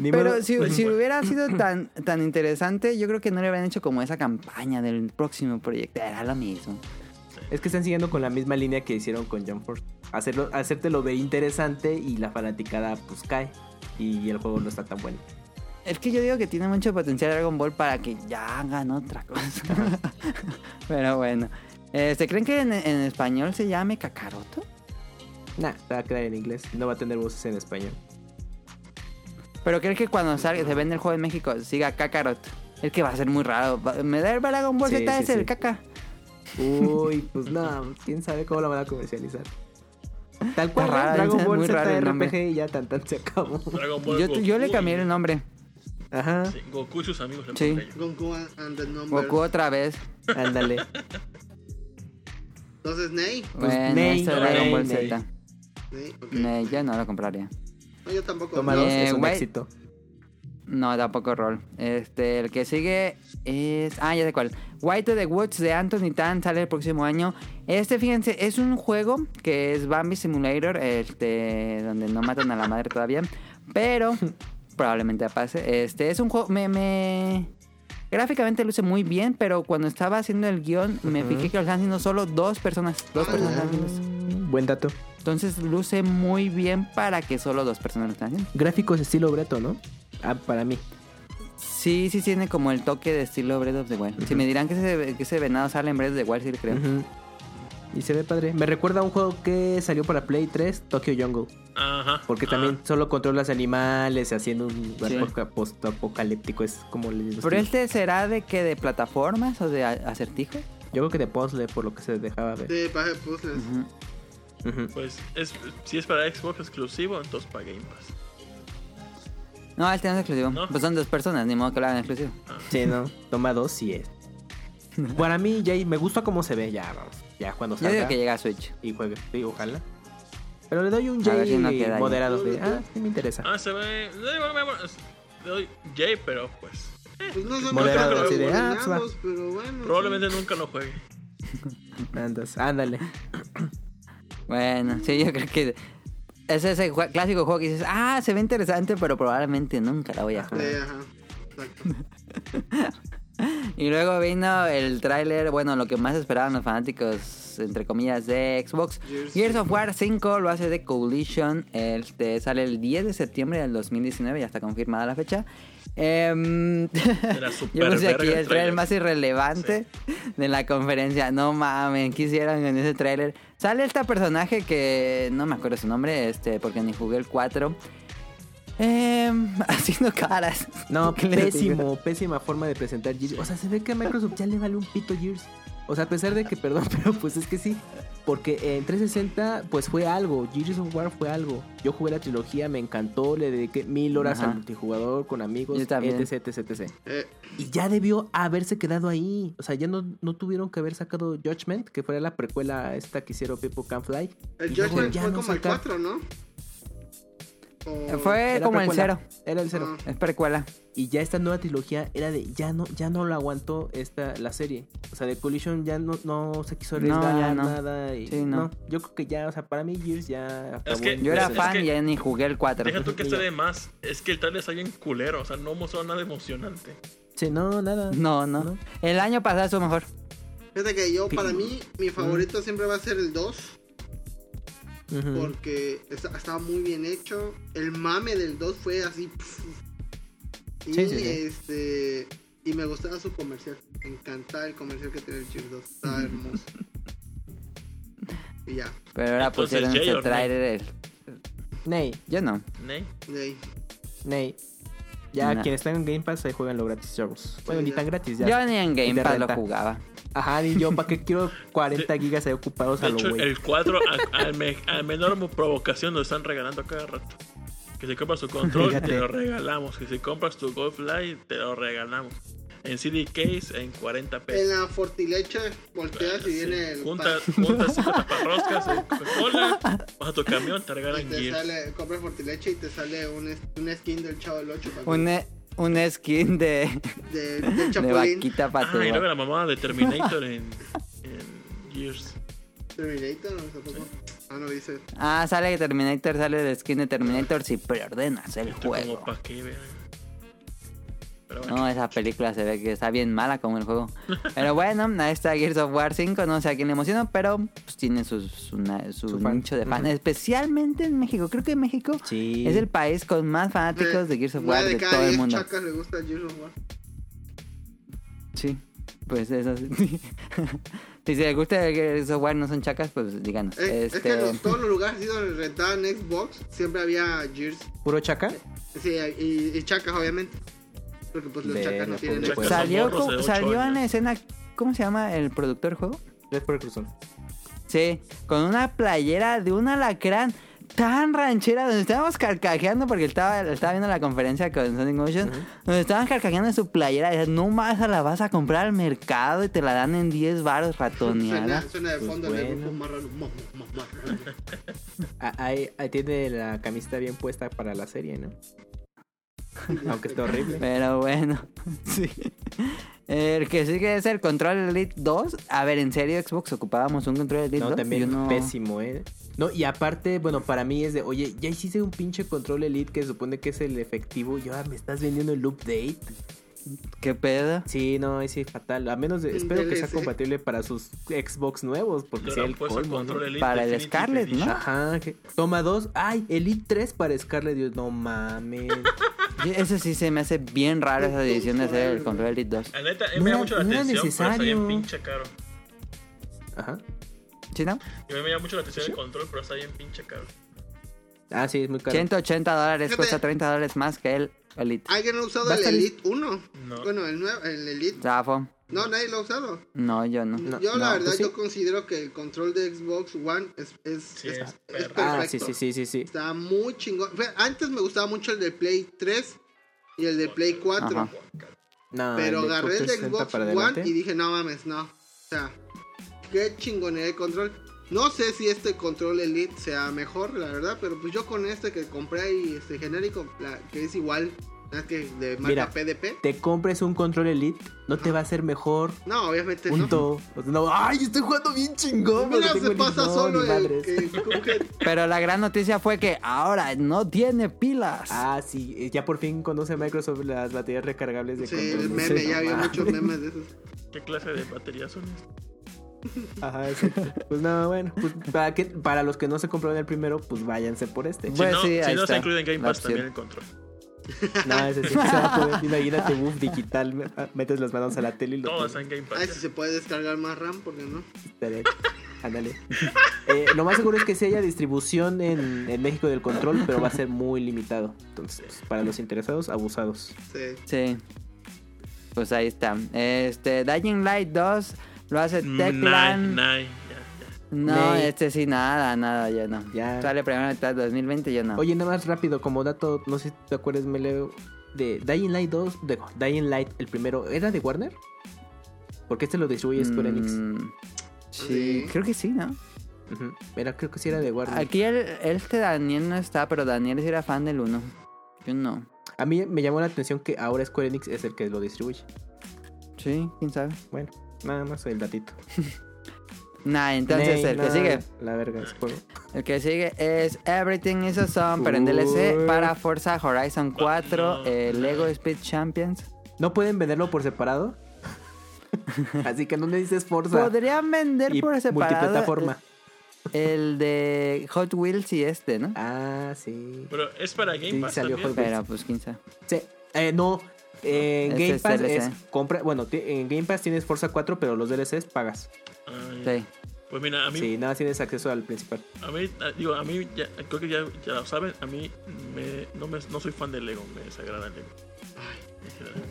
Pero si, hubiera sido [LAUGHS] tan, tan interesante, yo creo que no le habrían hecho como esa campaña del próximo proyecto. Era lo mismo. Es que están siguiendo con la misma línea que hicieron con Jump Force. Hacerlo, hacértelo ver interesante y la fanaticada pues cae. Y el juego no está tan bueno. Es que yo digo que tiene mucho potencial Dragon Ball para que ya hagan otra cosa. [LAUGHS] Pero bueno. Este, ¿Creen que en, en español se llame Kakaroto? Nah, te va a quedar en inglés. No va a tener voces en español. Pero creen que cuando salga, se vende el juego en México siga Kakarot. Es que va a ser muy raro. Me da el Dragon Ball Sí, Z sí, es el sí. caca. Uy, [LAUGHS] pues no, quién sabe cómo lo van a comercializar. Tal cual, raro. Dragon es Ball muy raro el Z nombre. RPG y ya tan tan se acabó. Dragon Ball Yo, yo le cambié el nombre. Ajá, Sí, Goku y sus amigos. le Sí. Goku and the numbers. Goku otra vez. ándale. Entonces, Ney. Pues, bueno, Ney, no, Dragon Ney, Ball. Z. Ney, ok. Ney, yo no lo compraría. No, yo tampoco. Toma dos, Eh, es un éxito. No, tampoco rol. Este, el que sigue es. Ah, ya sé cuál. White to the Woods de Anthony Tan sale el próximo año. Este, fíjense, es un juego que es Bambi Simulator, este, donde no matan a la madre todavía. Pero [LAUGHS] probablemente pase. Este, es un juego. Me, me. Gráficamente luce muy bien, pero cuando estaba haciendo el guion me fijé que lo están haciendo solo dos personas. Dos personas Ah. Mm, Buen dato. Entonces luce muy bien para que solo dos personas lo están haciendo. Gráficos estilo Breto, ¿no? Ah, para mí. Sí, sí tiene como el toque de estilo Breath of the Wild. Si me dirán que ese, que ese venado sale en Breath of the Wild, sí le creo. Y se ve padre. Me recuerda a un juego que salió para Play 3, Tokyo Jungle. Ajá. Porque Ah, también solo controlas animales haciendo un Sí. post-apocalíptico. Es como le digo. ¿Pero este será de que de plataformas o de a- acertijos? Yo creo que de puzzle, por lo que se dejaba ver. Sí, para puzzles. Pues es, si es para Xbox exclusivo, entonces para Game Pass. No, este no es exclusivo. ¿No? Pues son dos personas, ni modo que lo hagan exclusivo. Sí, no. Toma dos, sí es. [LAUGHS] Para mí, Jay, me gusta cómo se ve ya, vamos. Ya cuando Yo digo salga que llega a Switch. y juegue. Sí, ojalá. Pero le doy un ver si Jay no moderado. de, ah, sí me interesa. Ah, se ve. Le doy Jay, pero pues. Pues no Moderado, así de, ah, pues pero bueno. Probablemente nunca lo juegue. Andas, ándale. [LAUGHS] Bueno, sí, yo creo que es ese clásico juego que dices, ah, se ve interesante, pero probablemente nunca la voy a Sí, jugar. ajá. Exacto. [LAUGHS] Y luego vino el tráiler, bueno, lo que más esperaban los fanáticos, entre comillas, de Xbox. Gears. Gears of War 5 lo hace de Coalition, este, sale el 10 de septiembre del 2019, ya está confirmada la fecha. Era súper [LAUGHS] yo puse aquí el el trailer más irrelevante de la conferencia. No mames, ¿qué hicieron en ese tráiler? Sale este personaje que no me acuerdo su nombre, este, porque ni jugué el 4. Em, [LAUGHS] haciendo caras. No, [LAUGHS] pésimo, pésima forma de presentar Gears. O sea, se ve que a Microsoft ya le vale un pito Gears. O sea, a pesar de que, perdón, [LAUGHS] pero pues es que sí. Porque en 360, pues fue algo. Gears of War fue algo. Yo jugué la trilogía, me encantó, le dediqué mil horas Ajá. al multijugador con amigos, etc, etc, etc. Eh, Y ya debió haberse quedado ahí. O sea, ya no, no tuvieron que haber sacado Judgment, que fuera la precuela esta que hicieron People Can Fly. el Y luego Judgment ya fue no como el sacar- 4, ¿no? O- Fue como el cero. Era el cero. Ah. Es precuela. Y ya esta nueva trilogía era de ya no, ya no lo aguantó esta la serie. O sea, de Collision ya no, no se quiso arriesgar no. nada. Y, Sí, no. no. yo creo que ya, o sea, para mí Gears ya que- Yo era Es fan que- y ya ni jugué el 4. Deja tú que esté de más. Es que el trailer está bien culero. O sea, no mostró nada emocionante. Sí, no, nada. No, no, No. El año pasado estuvo mejor. Fíjate que yo, para mí, mi favorito siempre va a ser el 2. Porque esta- estaba muy bien hecho. El mame del 2 fue así. y Sí, sí, sí. este y me gustaba su comercial. Me encantaba el comercial que tenía el Gears 2. Estaba hermoso. y ya. Pero ahora Entonces, pusieron ese or Nay. trailer. Ney, Yo no. ¿Ne? de ahí. Ney. Ya quienes están en Game Pass ahí juegan lo gratis Jarvis. Bueno, Sí, ni tan gratis ya. Yo ni en Game Pass lo jugaba. Ajá, ni yo, ¿para qué quiero 40 gigas ahí ocupados De a lo hecho, el 4 a, al me- a menor provocación lo están regalando cada rato. Que si compras tu control, [LAUGHS] Fíjate. te lo regalamos. Que si compras tu Golf Light, te lo regalamos. En CD Case, en 40 En pesos. la fortilecha volteas y viene el Juntas, juntas cinco [LAUGHS] taparroscas en Coca-Cola, vas a tu camión, te y regalan te Gears. sale, compras fortilecha y te sale un, un skin del chavo del 8 Un, e- un skin de, de, de [LAUGHS] de Chapulín. vaquita Ah, y luego patúa. la mamá de Terminator en, en Gears. Terminator, no tampoco. Ah, no dice. Ah, sale Terminator, sale el skin de Terminator si preordenas el Esto juego. como pa' qué, vean. Pero bueno. No, esa película se ve que está bien mala como el juego. Pero bueno, ahí está Gears of War 5. No sé a quién le emociona, pero pues, tiene su, su, na- su Su fan. nicho de fan. Ujú. Especialmente en México. Creo que México Sí. es el país con más fanáticos de Gears of War de de todo el 10 mundo. chacas le gusta Gears of War. Sí, pues eso sí. [LAUGHS] si les gusta Gears of War no son chacas, pues díganos. Eh, Es este, que en los- todos los lugares donde rentaban Xbox siempre había Gears. ¿Puro chaca? Sí, y, y chacas, obviamente. Porque pues los chacas no tienen. Chacas. salió, morros co- de ocho salió en la escena, ¿cómo se llama el productor del juego? Red. Sí, con una playera de un alacrán tan ranchera donde estábamos carcajeando porque estaba, estaba viendo la conferencia con Sonic Motion, donde estaban carcajeando en su playera y decían, no más la vas a comprar al mercado y te la dan en 10 baros Suena, ratoneada. suena de Pues fondo el bueno. grupo marrano. Marrano. [LAUGHS] Ah, Ahí, ahí tiene la camiseta bien puesta para la serie, ¿no? [LAUGHS] Aunque esté horrible. Pero bueno, [LAUGHS] sí. El que sigue es el Control Elite 2. A ver, ¿en serio Xbox ocupábamos un Control Elite No, 2? también Yo no- pésimo, ¿eh? No, y aparte, bueno, para mí es de, oye, ya hiciste un pinche control elite que se supone que es el efectivo, y ahora me estás vendiendo el update. ¿Qué pedo? Sí, no, ahí sí, fatal. A menos de, espero que sea compatible para sus Xbox nuevos, porque Le sea el puesto colmo, ¿no? control Elite Para el Scarlet, ¿no? Ajá, que- toma dos. Ay, Elite 3 para Scarlet, Dios, no mames. [LAUGHS] Eso sí se me hace bien raro esa decisión de hacer el Control Elite 2. La neta, me llama mucho la atención, pero está bien pinche caro. Ajá. ¿Sí, no? Y a mí me llama mucho la atención el control, pero está bien pinche caro. Ah, sí, es muy caro. 180 dólares, Fíjate. cuesta 30 dólares más que el Elite. ¿Alguien ha usado el Elite 1? No. Bueno, el nuevo, el Elite. Zafo. No, nadie lo ha usado. No, yo no. No, yo la verdad, pues sí. yo considero que el control de Xbox One es, es, Sí, es, perfecto. Ah, sí, sí, sí, sí, sí. Está muy chingón. Fue- Antes me gustaba mucho el de Play 3 y el de Play 4. Ajá. No, Pero el agarré el de 360 Xbox One y dije, no mames, no. O sea, qué chingonería de control. No sé si este control Elite sea mejor, la verdad, pero pues yo con este que compré ahí, este genérico, la- que es igual, que de marca Mira. PDP. Te compres un control Elite, no te va a hacer mejor. No, obviamente no. Punto. O sea, no, ay, estoy jugando bien chingón. Mira, se pasa no, solo el que, [LAUGHS] Pero la gran noticia fue que ahora no tiene pilas. Ah, sí, eh, ya por fin conoce Microsoft las baterías recargables de Sí, control. el No meme, ya no había muchos memes de esos. ¿Qué clase de baterías son estas? Ajá, exacto. Pues no, bueno, pues para, que, para los que no se compraron el primero, pues váyanse por este. Si Pues no, sí, si ahí no está está incluido en Game Pass también el control. No, ese sí se va a poder. Imagínate, buff digital, ah, metes las manos a la tele y lo Todo está en Game Pass. si se puede descargar más RAM, porque no. Estaría- Ándale. Eh, lo más seguro es que sí haya distribución en, en México del control, pero va a ser muy limitado. Entonces, pues, para los interesados, abusados. Sí. Sí. Pues ahí está. Este, Dying Light 2 lo hace Mm, Techland. Nine, nine, ya, ya. No, Ney. este sí, nada, nada, ya no. Ya. Sale primero mitad de 2020, yo no. Oye, nada más rápido, como dato, no sé si te acuerdas, me leo de Dying Light 2, de Dying Light, el primero, ¿era de Warner? Porque este lo distribuye Square Enix. Mm, sí, Sí. creo que sí, ¿no? Era, creo que sí era de Warner. Aquí el, este Daniel no está, pero Daniel sí era fan del 1. Yo no. A mí me llamó la atención que ahora Square Enix es el que lo distribuye. Sí, quién sabe. Bueno, nada más el datito. [LAUGHS] Nah, entonces Ney, el que nada, sigue. La verga, es juego. El que sigue es Everything is Awesome, pero en DLC para Forza Horizon 4, No. eh, Lego Speed Champions. ¿No pueden venderlo por separado? [LAUGHS] Así que no me dices Forza. Podrían vender y por separado. multiplataforma. el de Hot Wheels y este, ¿no? Ah, sí. Pero es para Game Sí, Pass salió también. juego. Pero pues quién sabe. Sí. Eh, no. En Este Game es Pass es compra. Bueno, en Game Pass tienes Forza 4, pero los DLCs pagas. Ah, ya. Sí. Pues mira, a mí, Sí, nada, tienes acceso al principal. a mí, digo, a mí, ya, creo que ya, ya lo saben, a mí me, no, me, no soy fan del Lego, me desagrada el Lego. General.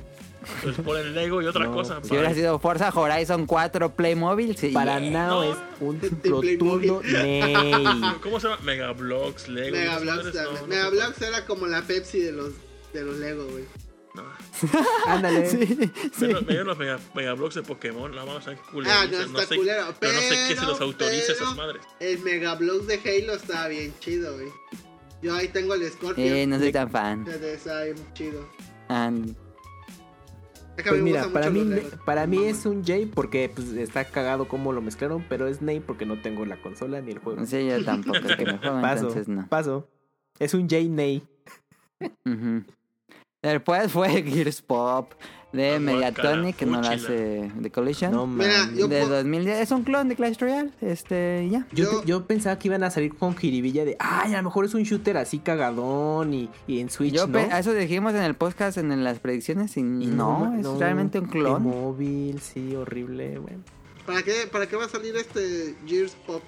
Entonces por el Lego y otra [LAUGHS] No, cosa. pues, Si hubiera sido Forza Horizon 4 Playmobil, sí. Para no. es [LAUGHS] un rotundo Ney. [LAUGHS] ¿Cómo se llama? Megablogs, Lego. Mega esas Bloks madres, no, era como la Pepsi de los, de los Lego, güey. No. [LAUGHS] Ándale. Sí, dieron los mega, Megablogs de Pokémon, la vamos a ver qué Ah, no, está sé, culero. Pero no sé qué se pero- los autoriza pero- esas madres. El Mega Bloks de Halo estaba bien chido, güey. Yo ahí tengo el Scorpion. Eh, no soy tan fan. Estaba bien chido. And- Pues mira, para mí, para mí es un J porque pues, está cagado como lo mezclaron, pero es Ney porque no tengo la consola ni el juego. Sí, yo tampoco es que me [LAUGHS] juego, Paso, entonces no. paso. Es un J Ney. Ujú. Después fue [LAUGHS] Gears Pop de Ah, Mediatonic, que no la hace de Collision. No Mira, yo de po- 2010. Es un clon de Clash Royale. Este, y ya. Yo, Yo- yo pensaba que iban a salir con jiribilla de, ay, a lo mejor es un shooter así cagadón y, y en Switch, Yo ¿no? eso dijimos en el podcast, en las predicciones, y, Y no, es no, realmente un clon. móvil, sí, horrible, güey. ¿Para qué, ¿Para qué va a salir este Gears Pop?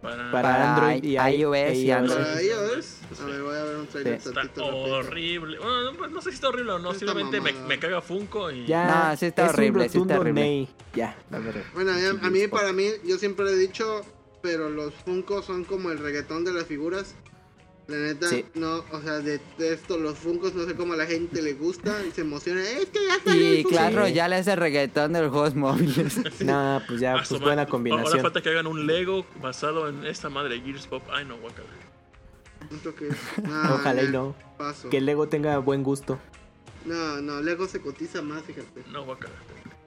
Para, Para, Android y iOS y Android. ¿Para iOS? Sí. A ver, voy a ver un trailer Sí. Está horrible. Bueno, no, no sé si está horrible o no. Está Simplemente me, me caga Funko y. Ya, No, sí está es horrible, un sí está horrible. Ney. Ya, la verdad. Bueno, a mí, Sí, a mí, para mí, yo siempre he dicho, pero los Funko son como el reggaetón de las figuras. La neta, Sí. no, o sea, de, de esto, los Funkos, no sé cómo a la gente le gusta y se emociona. Es que ya el Y Funko". Clash Royale es el reggaetón de los juegos móviles. [LAUGHS] Nah, pues ya, Ah, pues buena madre. Ahora combinación. falta que hagan un Lego basado en esta madre Gears Pop. Ay, no, guacala. No, [LAUGHS] Ojalá y ya, no. Paso. Que el Lego tenga buen gusto. No, no, Lego se cotiza más, fíjate. No, guacala.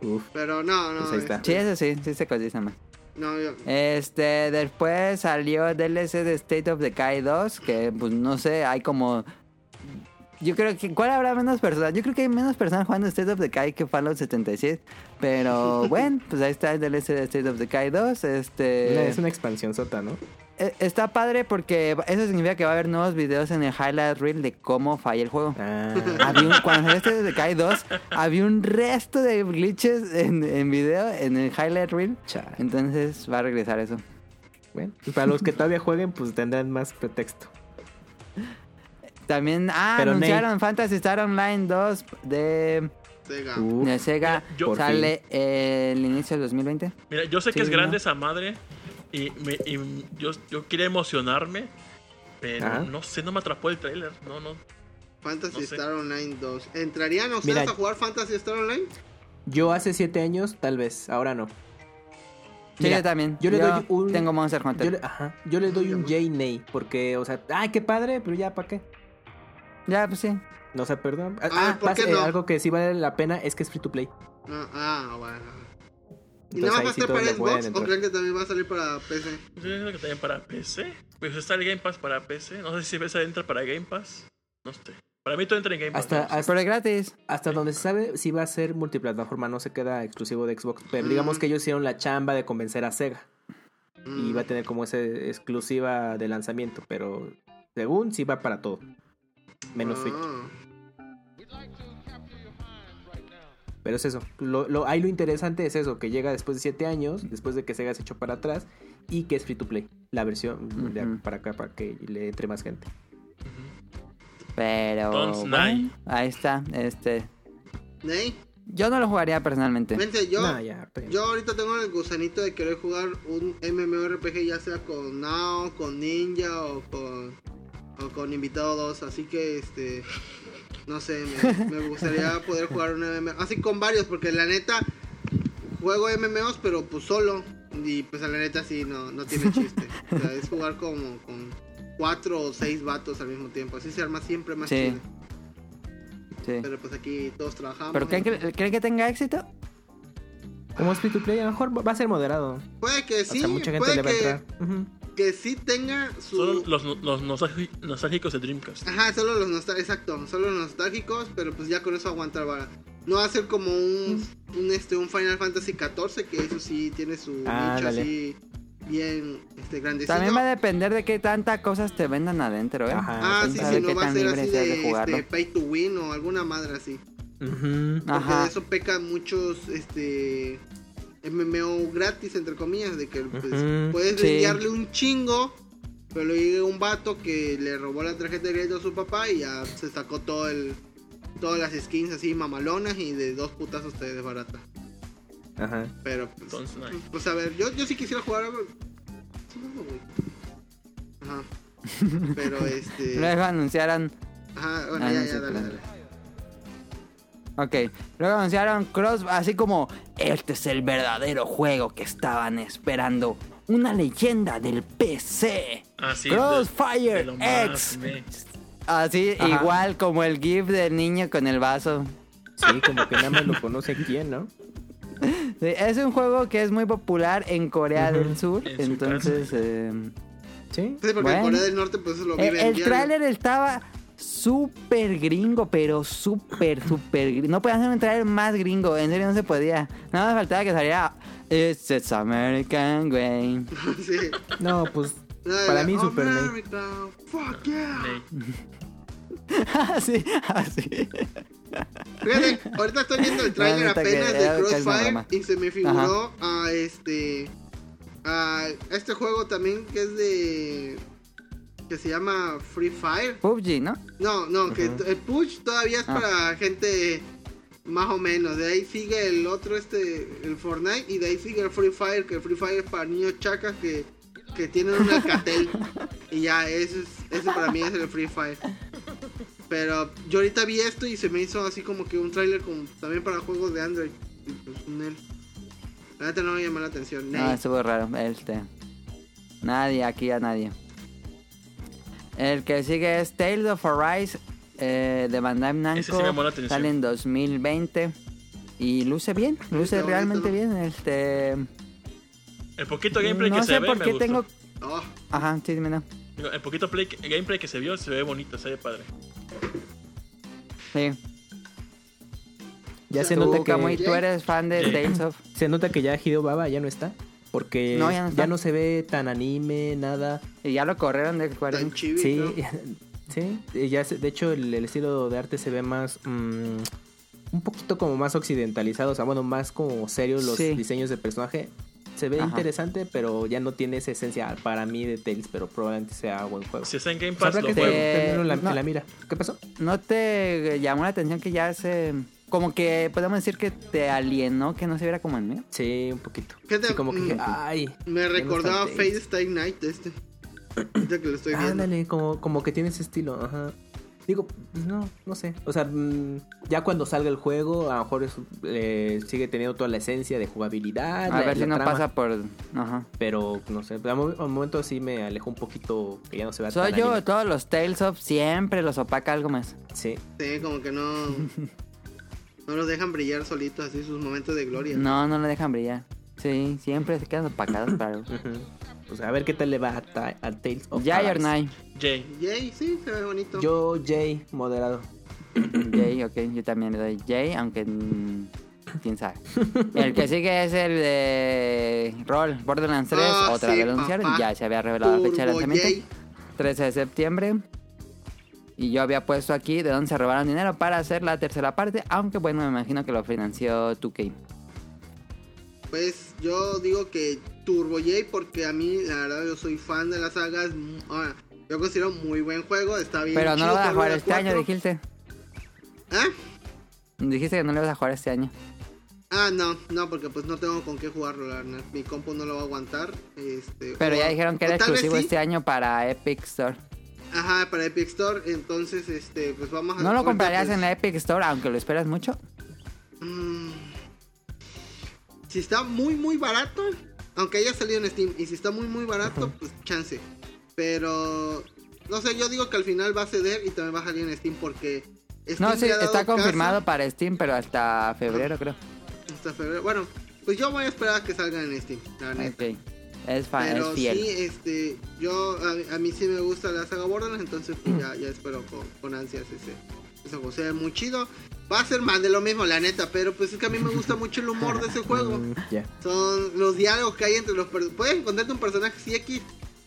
Uf. Pero no, no. Pues ahí está. este, Sí, eso sí, sí se cotiza más. No, yo, Este, después salió DLC de State of Decay 2, que pues no sé, hay como... Yo creo que... ¿Cuál habrá menos personas? Yo creo que hay menos personas jugando State of Decay que Fallout 76. Pero [LAUGHS] bueno, pues ahí está el DLC de State of Decay 2. Este... Es una expansión sota, ¿no? eh, Está padre porque eso significa que va a haber nuevos videos en el highlight reel de cómo falla el juego. Ah, Había un- cuando salió State of Decay 2, había un resto de glitches en, en video en el highlight reel. Entonces va a regresar eso. Bueno, y para los que todavía jueguen, pues tendrán más pretexto. También, ah, Pero, anunciaron Fantasy Star Online 2 de, Sega. Uf, de Sega. Yo- Sale el inicio del 2020. Mira, yo sé que es grande esa madre y, me, y yo, yo quería emocionarme, pero Ajá. no sé, no me atrapó el trailer. No, no. Fantasy no sé. Star Online 2. ¿Entrarían ustedes Mira. a jugar Fantasy Star Online? yo hace siete años, tal vez, ahora no. Sí, Mira, yo también. yo le doy un- Tengo Monster Yo Hunter. le, ajá, yo le doy un J Ney, porque, o sea, ay, qué padre, pero ya, ¿para qué? Ya, pues sí. No sé, perdón. Ah, Ah, ¿por pasa- qué eh, no? algo que sí vale la pena es que es free to play. No, ah, bueno. ¿Y nada más va a sí estar para Xbox o creen que también va a salir para PC? Yo creo que también para PC. Pues está el Game Pass para PC. No sé si esa entra para Game Pass. No sé. Para mí todo entra en Game Pass. Hasta, Pero gratis. hasta donde se sabe, sí va a ser multiplataforma, no se queda exclusivo de Xbox. Pero Mm. digamos que ellos hicieron la chamba de convencer a Sega. Y Mm. va a tener como esa exclusiva de lanzamiento, pero según sí va para todo. Menos Switch. Ah. Pero es eso. Lo, lo, ahí lo interesante es eso, que llega después de 7 años, después de que Sega se echó para atrás, y que es free to play. La versión de para acá, para que le entre más gente. Pero. Bueno, Nine. ahí está. Este. Ney, Yo no lo jugaría personalmente. vente, yo, Nah, ya, pero- yo ahorita tengo el gusanito de querer jugar un MMORPG, ya sea con Nao, con Ninja o con, o con Invitado 2. Así que, este, no sé, me, me gustaría poder jugar un MMO. Así con varios, porque la neta, juego MMOs, pero pues solo. Y pues a la neta sí, no, no tiene chiste. O sea, es jugar como con cuatro o seis vatos al mismo tiempo. Así se arma siempre más Sí. chido. Sí. Pero pues aquí todos trabajamos. ¿Pero creen que, creen que tenga éxito? Como es free to play, a lo mejor va a ser moderado. Puede que O sí, sea, mucha gente puede le va a que. Que sí tenga su... Son los, los nostálgi- nostálgicos de Dreamcast. Ajá, solo los nostálgicos, exacto, solo los nostálgicos, pero pues ya con eso aguanta vara. No va a ser como un, un, este, un Final Fantasy XIV, que eso sí tiene su nicho Ándale. así bien este, grandecito. También va a depender de qué tantas cosas te vendan adentro, ¿eh? Ajá. Ah, sí, sí, no va a tan ser libre así de, este, pay to win o alguna madre así. Ujú. Porque Ajá. de eso pecan muchos este MMO gratis, entre comillas, de que pues, puedes Sí. enviarle un chingo, pero le llega un vato que le robó la tarjeta de crédito a su papá y ya se sacó todo el todas las skins así mamalonas y de dos putazos te desbarata. Ajá. Pero pues, Entonces, no hay. pues a ver, yo, yo sí quisiera jugar. a ver, sí, no, güey. Ajá. [LAUGHS] Pero este. Luego anunciaron, Ajá, bueno, Ah, ya, no, ya, dale, dale. Ok, luego anunciaron Cross, así como, este es el verdadero juego que estaban esperando. Una leyenda del PC. Ah, sí. Crossfire de- de X. me- Así, Ajá. igual como el GIF del niño con el vaso. Sí, como que nada más lo conoce quién, ¿no? Sí, es un juego que es muy popular en Corea del Sur, En su entonces... eh, Sí. Sí, porque Bueno. en Corea del Norte pues eso lo Eh, vive el diario. tráiler estaba súper gringo, pero súper, súper gringo. No podía hacer un tráiler más gringo, en serio no se podía. Nada más faltaba que saliera It's, it's American Way. [LAUGHS] sí. No, pues para mí super ley. America, Fuck yeah. Así, [LAUGHS] así. [LAUGHS] Fíjate, ahorita estoy viendo el que apenas de Crossfire y se me figuró a este a este juego también que es de que se llama Free Fire. PUBG, ¿no? No, no, que el push todavía es Ah. para gente más o menos. De ahí sigue el otro este el Fortnite y de ahí sigue el Free Fire, que el Free Fire es para niños chacas que que tienen un Alcatel [LAUGHS] y ya eso es eso para mí es el Free Fire. Pero yo ahorita vi esto y se me hizo así como que un tráiler también para juegos de Android. Y pues, Nel. La neta no me llamó la atención. No, Nel. estuvo raro. Este. Nadie, aquí a nadie. El que sigue es Tales of Arise eh, de Bandai Namco. Ese sí. Sale en 2020. Y luce bien, luce realmente ¿no? bien. Este. El poquito gameplay no que sé se ve por me qué gustó. tengo. Oh, Ajá, sí, dime no. El poquito play- gameplay que se vio se ve bonito, se ve padre. Sí. Ya se nota Kamui, que tú eres fan de. Tales of. se nota que ya Hideo Baba ya no está, porque No, ya no se ve tan anime, nada. Y ya lo corrieron de Square tan Enix. chibi, Sí, ¿no? [LAUGHS] sí, ya se- de hecho el, el estilo de arte se ve más mm, un poquito como más occidentalizado, o sea, bueno, más como serios los Sí. diseños de personaje. Se ve Ajá. interesante, pero ya no tiene esa esencia para mí de Tales, pero probablemente sea buen juego. Si está en Game O sea, Pass, lo que juego. te- la, no. la mira. ¿Qué pasó? ¿No te llamó la atención que ya se... Como que podemos decir que te alienó que no se viera como el mío? Sí, un poquito. Fíjate, Sí, como que mm, ay. Me ya recordaba Fate. Stay Night este. [CLEARS THROAT] Ahorita que lo estoy viendo. Ándale, como, como que tiene ese estilo, ajá. Digo, pues no, no sé. O sea, mm, ya cuando salga el juego, a lo mejor es- eh, sigue teniendo toda la esencia de jugabilidad. A la- ver si no trama, pasa por... Ajá. Pero no sé, al mo- al momento sí me alejó un poquito que ya no se vea Soy tan yo, anime. todos los Tales of siempre los opaca algo más. Sí. Sí, como que no. [LAUGHS] No los dejan brillar solitos así sus momentos de gloria. No, no lo dejan brillar. Sí, siempre se quedan opacados para. [LAUGHS] Pues a ver qué tal le va a, a Tales of Jay or. Nay. Jay. Yay, sí, se ve bonito. Yo, Jay, moderado. [CLEARS THROAT] Jay, ok, yo también le doy Jay, aunque mm, quién sabe. [LAUGHS] El que sigue es el de Roll, Borderlands 3, Ah, otra sí, vez anunciaron, ya se había revelado la fecha de lanzamiento, Yay. 13 de septiembre. Y yo había puesto aquí de dónde se robaron dinero para hacer la tercera parte, aunque bueno, me imagino que lo financió 2K. Pues yo digo que Turbo J porque a mí, la verdad, yo soy fan de las sagas. mm, ah, yo considero muy buen juego, está bien. Pero no lo vas a jugar este año, dijiste. ¿Ah? Dijiste que no lo vas a jugar este año. Ah, no, no, porque pues no tengo con qué jugarlo, la verdad. Mi compu no lo va a aguantar. Este, Pero o- ya dijeron que era exclusivo sí. este año para Epic Store. Ajá, para Epic Store. Entonces, este, pues vamos a. ¿No lo comprarías pues, en la Epic Store aunque lo esperas mucho? mm, si está muy, muy barato, aunque haya salido en Steam, y si está muy, muy barato, pues chance. Pero, no sé, yo digo que al final va a ceder y también va a salir en Steam porque. Steam No, sí, está casa confirmado para Steam, pero hasta febrero creo. Hasta febrero. Bueno, pues yo voy a esperar a que salga en Steam, la neta. Ok. Es, fa- Pero es fiel. sí, este, yo, a, a mí sí me gusta la saga Borderlands, entonces pues, ya, ya espero con, con ansias ese, ese juego. Se ve muy chido. Va a ser más de lo mismo, la neta, pero pues es que a mí me gusta mucho el humor de ese [LAUGHS] juego. Mm. Son los diálogos que hay entre los personajes. Puedes encontrarte un personaje sí X,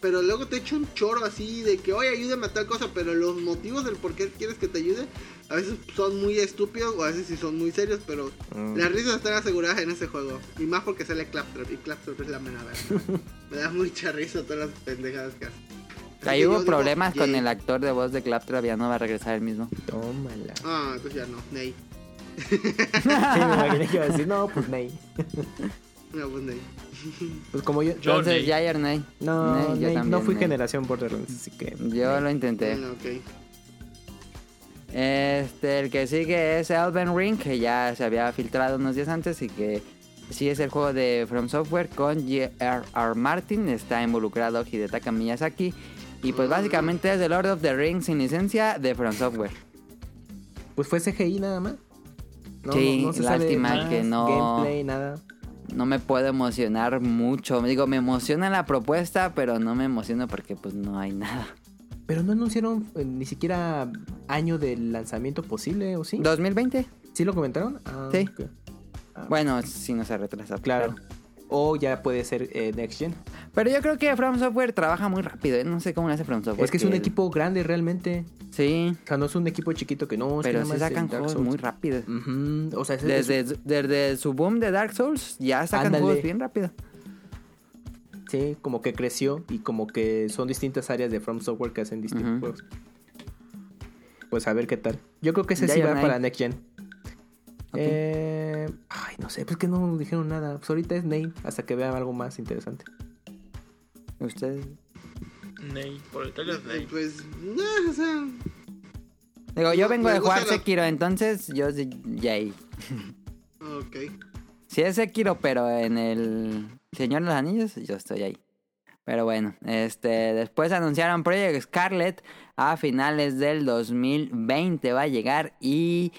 pero luego te echa un choro así de que, oye, ayúdame a tal cosa, pero los motivos del por qué quieres que te ayude, a veces son muy estúpidos o a veces sí son muy serios, pero Mm. las risas están aseguradas en ese juego. Y más porque sale Claptrap, y Claptrap es la mera verdad. [LAUGHS] Me da mucha risa todas las pendejadas que hace. Ahí hubo digo, problemas con el actor de voz de Claptrap, ya no va a regresar el mismo. Tómala. Ah, entonces ya no, Ney. [LAUGHS] Sí, me imaginé que iba a decir, [LAUGHS] no, pues Ney. No, pues Ney. Pues como yo. Yo- Entonces, Ney. Jair Ney. No, Ney, yo Ney, también, no fui Ney. generación Borderlands, así que. Yo lo intenté. Bueno, ok. Este, el que sigue es Elven Ring, que ya se había filtrado unos días antes y que sí es el juego de From Software con J.R.R. Martin, está involucrado Hidetaka Miyazaki y pues básicamente es The Lord of the Rings sin licencia de From Software. Pues fue CGI nada más. No, Sí, no, no se sabe lástima más, que no- Gameplay, nada. No me puedo emocionar mucho, digo, me emociona la propuesta, pero no me emociona porque pues no hay nada. Pero no anunciaron eh, ni siquiera año del lanzamiento posible, ¿o sí? ¿2020? ¿Sí lo comentaron? Ah, Sí. Ah, Bueno, si no se retrasa. Claro. O ya puede ser eh, Next Gen. Pero yo creo que From Software trabaja muy rápido, ¿eh? no sé cómo lo hace From Software. es que es un equipo grande realmente. Sí, O sea, no es un equipo chiquito que no. pero más sacan juegos muy rápido. Ujú, O sea, es- es- Desde, desde su boom de Dark Souls ya sacan Ándale. juegos bien rápido. sí, como que creció y como que son distintas áreas de From Software que hacen distintos juegos. Pues a ver qué tal. Yo creo que ese Ya sí va para. Next Gen. Eh, ay, no sé, pues que no dijeron nada. Pues ahorita es Nate hasta que vean algo más interesante. Ustedes. Ney, por el trailer Eh, Ney. Pues, no, o sea, Digo, yo vengo de jugar la- Sekiro, entonces yo sí, yay. ok. Si es Sekiro, pero en el Señor de los Anillos, yo estoy ahí. Pero bueno, este después anunciaron Project Scarlet a finales del 2020 va a llegar y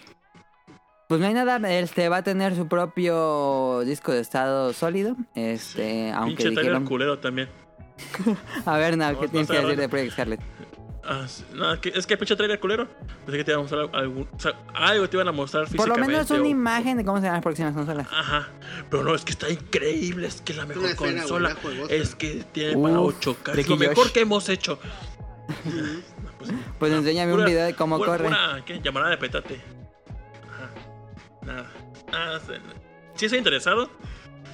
pues no hay nada, este va a tener su propio disco de estado sólido, este, aunque Pinche trailer dijeron, culero también. [LAUGHS] a ver, no, No, ¿qué no tienes que decir de Project Scarlet? Ah, sí, no, es que, pinche trailer culero. Pensé que te iban a mostrar algún, o sea, algo te iban a mostrar Por lo físicamente. menos una o- imagen de cómo serán las próximas consolas. Ajá, pero no, es que está increíble, es que es la mejor Una consola, es que tiene para Uf, 8K, es lo mejor que hemos hecho. [LAUGHS] Pues, Pues enséñame pura- un video de cómo pura- corre. pura, ¿qué? Llamada de petate. Nada. Ah, sí, sí estoy interesado,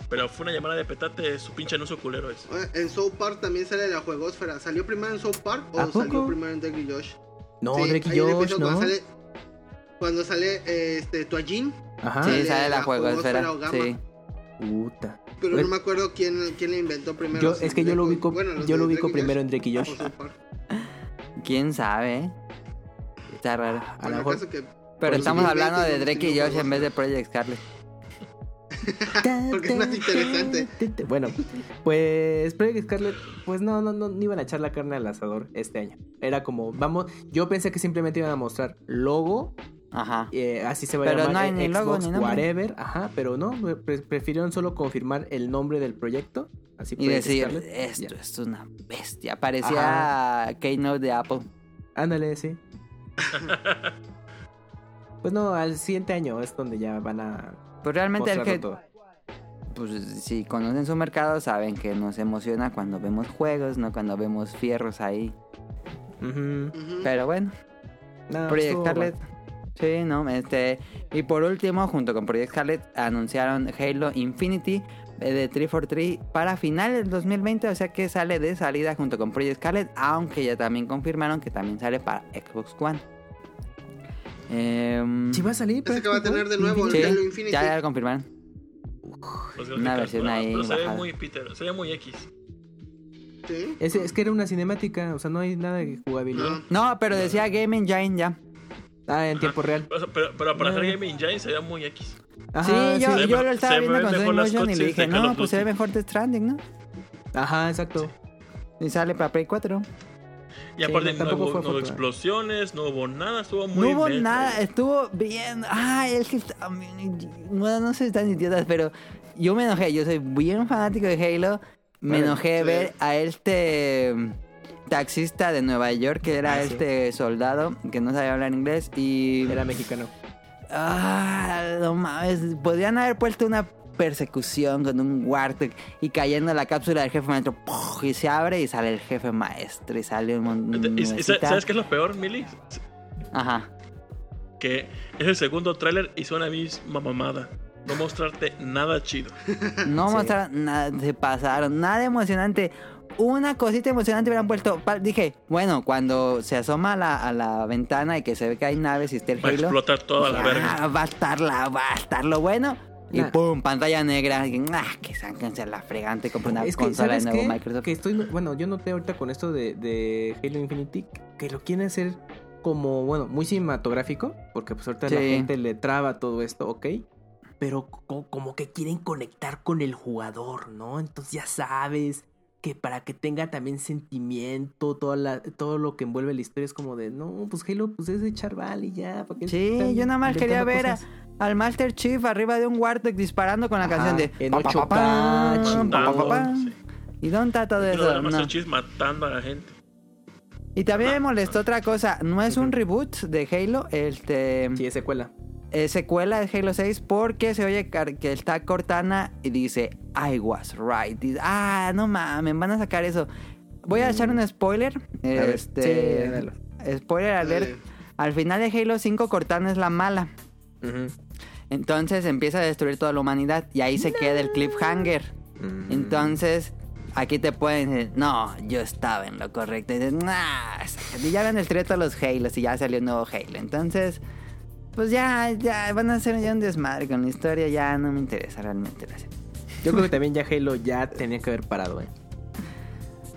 pero fue una llamada de petate, su pinche anuncio culero es. En South Park también sale la juegosfera. ¿Salió primero en South Park o salió primero en Drake y Josh? No, Sí, Drake y Josh, ¿no? Cuando sale, cuando sale eh, este, Toallín, Ajá. Sí, sale la la juegosfera. juegosfera o gamma. Sí. Puta. pero Pues- no me acuerdo quién, quién la inventó primero. Yo, es que yo lo ubico, bueno, yo lo ubico primero en Drake y Josh. ¿Quién sabe? Está raro. A lo mejor- caso que Pero estamos hablando de Drake y Josh en vez de Project Scarlet. [LAUGHS] Porque es más interesante. Bueno, pues Project Scarlet, pues no, no, no, no iban a echar la carne al asador este año. Era como, vamos, yo pensé que simplemente iban a mostrar logo, Ajá. eh, así se va a Pero llamar no hay eh, ni logo Xbox, ni nombre. whatever, ajá, pero no, pre- prefirieron solo confirmar el nombre del proyecto, así Y Project decir, Scarlet, esto ya. es una bestia. Parecía Keynote de Apple. Ándale, sí. [LAUGHS] pues no, al siguiente año es donde ya van a Pues realmente el que, todo. pues si conocen su mercado, saben que nos emociona cuando vemos juegos, no cuando vemos fierros ahí. Pero bueno, No, Project estuvo Scarlet. Sí, no, este. Y por último, junto con Project Scarlet, anunciaron Halo Infinity eh, de 343 para finales del 2020, o sea que sale de salida junto con Project Scarlet, aunque ya también confirmaron que también sale para Xbox One. Em, Sí va a salir, Ese que va a tener de nuevo el sí, Infinity. ya lo confirmaron. Los Una versión pero- ahí Pero se ve muy Peter, se ve muy X. Sí. Es, es que era una cinemática, o sea, no hay nada de jugabilidad. No. No, pero decía Game Engine ya. Ah, en tiempo real. Pero, pero, pero para hacer Eh. Game Engine se ve muy X. Ajá, sí, yo, yo lo estaba viendo con Sony Motion y cutscenes dije, no, pues se ve Duty". mejor Death Stranding, ¿no? Ajá, exacto. Y sale para Play 4. Y aparte no, hubo, fue no hubo explosiones, no hubo nada, estuvo muy No hubo nada, estuvo bien. Ay, es que está bien- Bueno, no sé si están idiotas, pero yo me enojé. Yo soy bien fanático de Halo. Me Bueno, enojé sí. ver a este mm, taxista de Nueva York, que era Ah, sí. este soldado que no sabía hablar inglés. Y Era mexicano. Ah, no mames. Podrían haber puesto una persecución con un Warthog y cayendo la cápsula del jefe maestro. Y se abre y sale el jefe maestro. Y sale un montón ¿Y- y ¿Sabes qué es lo peor, Mili? Ajá. Que es el segundo tráiler y son la misma mamada. No mostrarte nada chido. No Sí. mostraron nada, se pasaron, nada emocionante. Una cosita emocionante hubieran puesto. Dije, bueno, cuando se asoma a la, a la ventana y que se ve que hay naves y está el Va a explotar toda la verga. va a estar la, va a estar lo bueno. Y Nah. pum, pantalla negra. Y, ah, que sáquense la fregante, compre una Es que, consola de ¿sabes nuevo qué? Microsoft. Que estoy, bueno, yo noté ahorita con esto de, de Halo Infinity que lo quieren hacer como, bueno, muy cinematográfico, porque pues ahorita la gente le traba todo esto, ok. Pero co- como que quieren conectar con el jugador, ¿no? Entonces ya sabes que para que tenga también sentimiento, toda la, todo lo que envuelve la historia es como de, no, pues Halo pues es de Charval y ya. ¿para qué Sí, yo nada más quería ver a- cosas? Al Master Chief arriba de un Warthog disparando con la Ajá, canción de. en pa, pa, 8K, pa, pa, chingón. pa, pa, pa. Sí. ¿Y dónde está todo Y lo eso? de Master No. Chief matando a la gente. Y también me molestó otra cosa. No es un reboot de Halo. Este. Sí, es secuela. es secuela de Halo 6 porque se oye que está Cortana y dice I was right. Dice, ah, no mames, van a sacar eso. Voy a echar un spoiler. ver, este, sí, spoiler alert. Al final de Halo 5 Cortana es la mala. Ujú. Entonces empieza a destruir toda la humanidad y ahí se queda el cliffhanger. Mm. Entonces, aquí te pueden decir, no, yo estaba en lo correcto. Y dices, nah, y ya ven el trío de los Halos y ya salió un nuevo Halo. Entonces, pues ya, ya van a hacer ya un desmadre con la historia. Ya no me interesa realmente la serie. Yo creo que también ya Halo ya tenía que haber parado, ¿eh?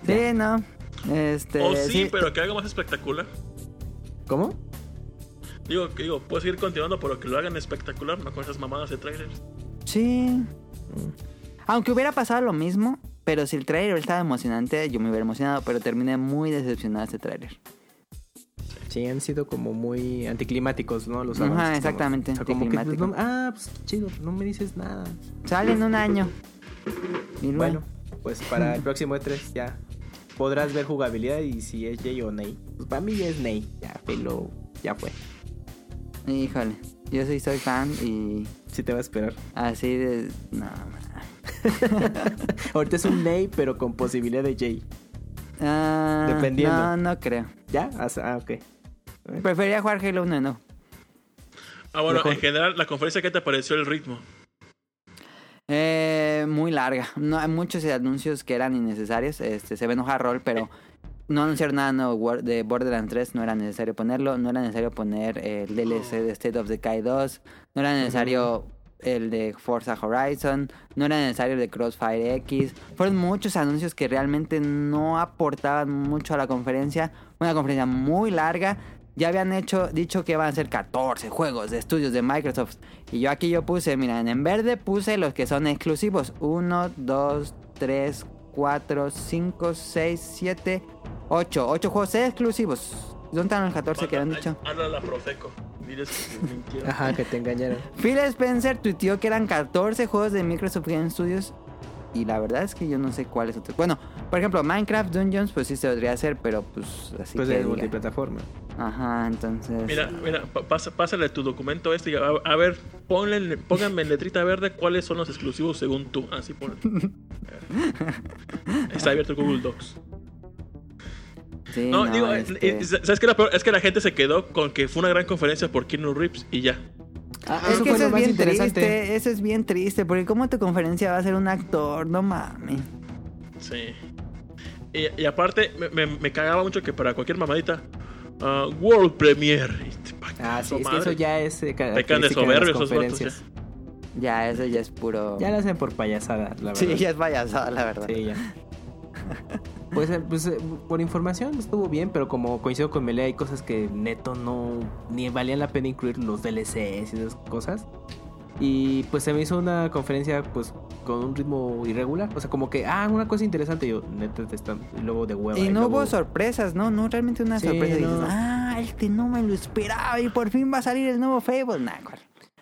Sí, no. Este, O Oh, sí, pero que haga más espectacular. ¿Cómo? Digo, que digo, puedo seguir continuando, pero que lo hagan espectacular, no con esas mamadas de trailers. Sí. Aunque hubiera pasado lo mismo, pero si el trailer estaba emocionante, yo me hubiera emocionado, pero terminé muy decepcionado de este trailer. Sí, han sido como muy anticlimáticos, ¿no? Los Ajá, avances, exactamente, como- o sea, como que, pues, no- ah, pues chido, no me dices nada. Sale en un año. Bueno, pues para el próximo E3 ya podrás ver jugabilidad y si es Jay o Ney. Pues para mí ya es Ney, ya Halo, ya fue. Híjole, yo sí soy fan y Sí te va a esperar. así de... No, [LAUGHS] Ahorita es un Ney, pero con posibilidad de Jay. Ah, Dependiendo. No, no creo. ¿Ya? Ah, ah, ok. Preferiría jugar Halo 1 no. Ah, bueno, Mejor. en general, la conferencia, ¿qué te pareció el ritmo? Eh, muy larga. No, hay muchos anuncios que eran innecesarios. Este, se ve enojar rol, pero no anunciaron nada nuevo de Borderlands 3. No era necesario ponerlo. No era necesario poner el DLC de State of Decay 2. No era necesario el de Forza Horizon. No era necesario el de Crossfire X. Fueron muchos anuncios que realmente no aportaban mucho a la conferencia. Una conferencia muy larga. Ya habían hecho, dicho que iban a ser 14 juegos de estudios de Microsoft. Y yo aquí yo puse, miren, en verde puse los que son exclusivos. 1, 2, 3, 4, 5, 6, 7, 8. 8 juegos exclusivos. ¿Dónde están los 14 que habían dicho? Habla a la Profeco. Diles que mintieron. [LAUGHS] Ajá, que te engañaron. Phil Spencer tuiteó que eran 14 juegos de Microsoft Game Studios. Y la verdad es que yo no sé cuáles otros. Bueno, por ejemplo, Minecraft Dungeons, pues sí se podría hacer, pero pues así Pues que. diga. multiplataforma. Ajá, entonces. Mira, mira, pasa- pásale tu documento este y a, a ver, ponle, pónganme en letrita verde cuáles son los exclusivos según tú. Así por. [LAUGHS] Está abierto Google Docs. Sí, No, no, digo, este- ¿sabes qué? era peor? Es que la gente se quedó con que fue una gran conferencia por Keanu Reeves y ya. Ah, Es eso que eso es bien triste, eso es bien triste, porque como tu conferencia va a ser un actor, no mames. Sí. Y, y aparte, me, me- me cagaba mucho que para cualquier mamadita, ah, World Premiere. Ah, sí, es que eso ya es eh, Pecan de las esos vatos. conferencias. Ya, eso ya es puro. Ya lo hacen por payasada, la verdad. Sí, ya es payasada, la verdad. Sí, ya. [LAUGHS] Pues, eh, pues, eh, por información estuvo bien, pero como coincido con Melee, hay cosas que neto no ni valían la pena incluir los DLCs y esas cosas. Y pues se me hizo una conferencia pues con un ritmo irregular. O sea, como que, ah, una cosa interesante. Y yo, neta, te están. Y luego de hueva. Y no luego- hubo sorpresas, no, no, realmente una Sí, sorpresa. no. Dices, ah, este no me lo esperaba y por fin va a salir el nuevo Fable. Nah.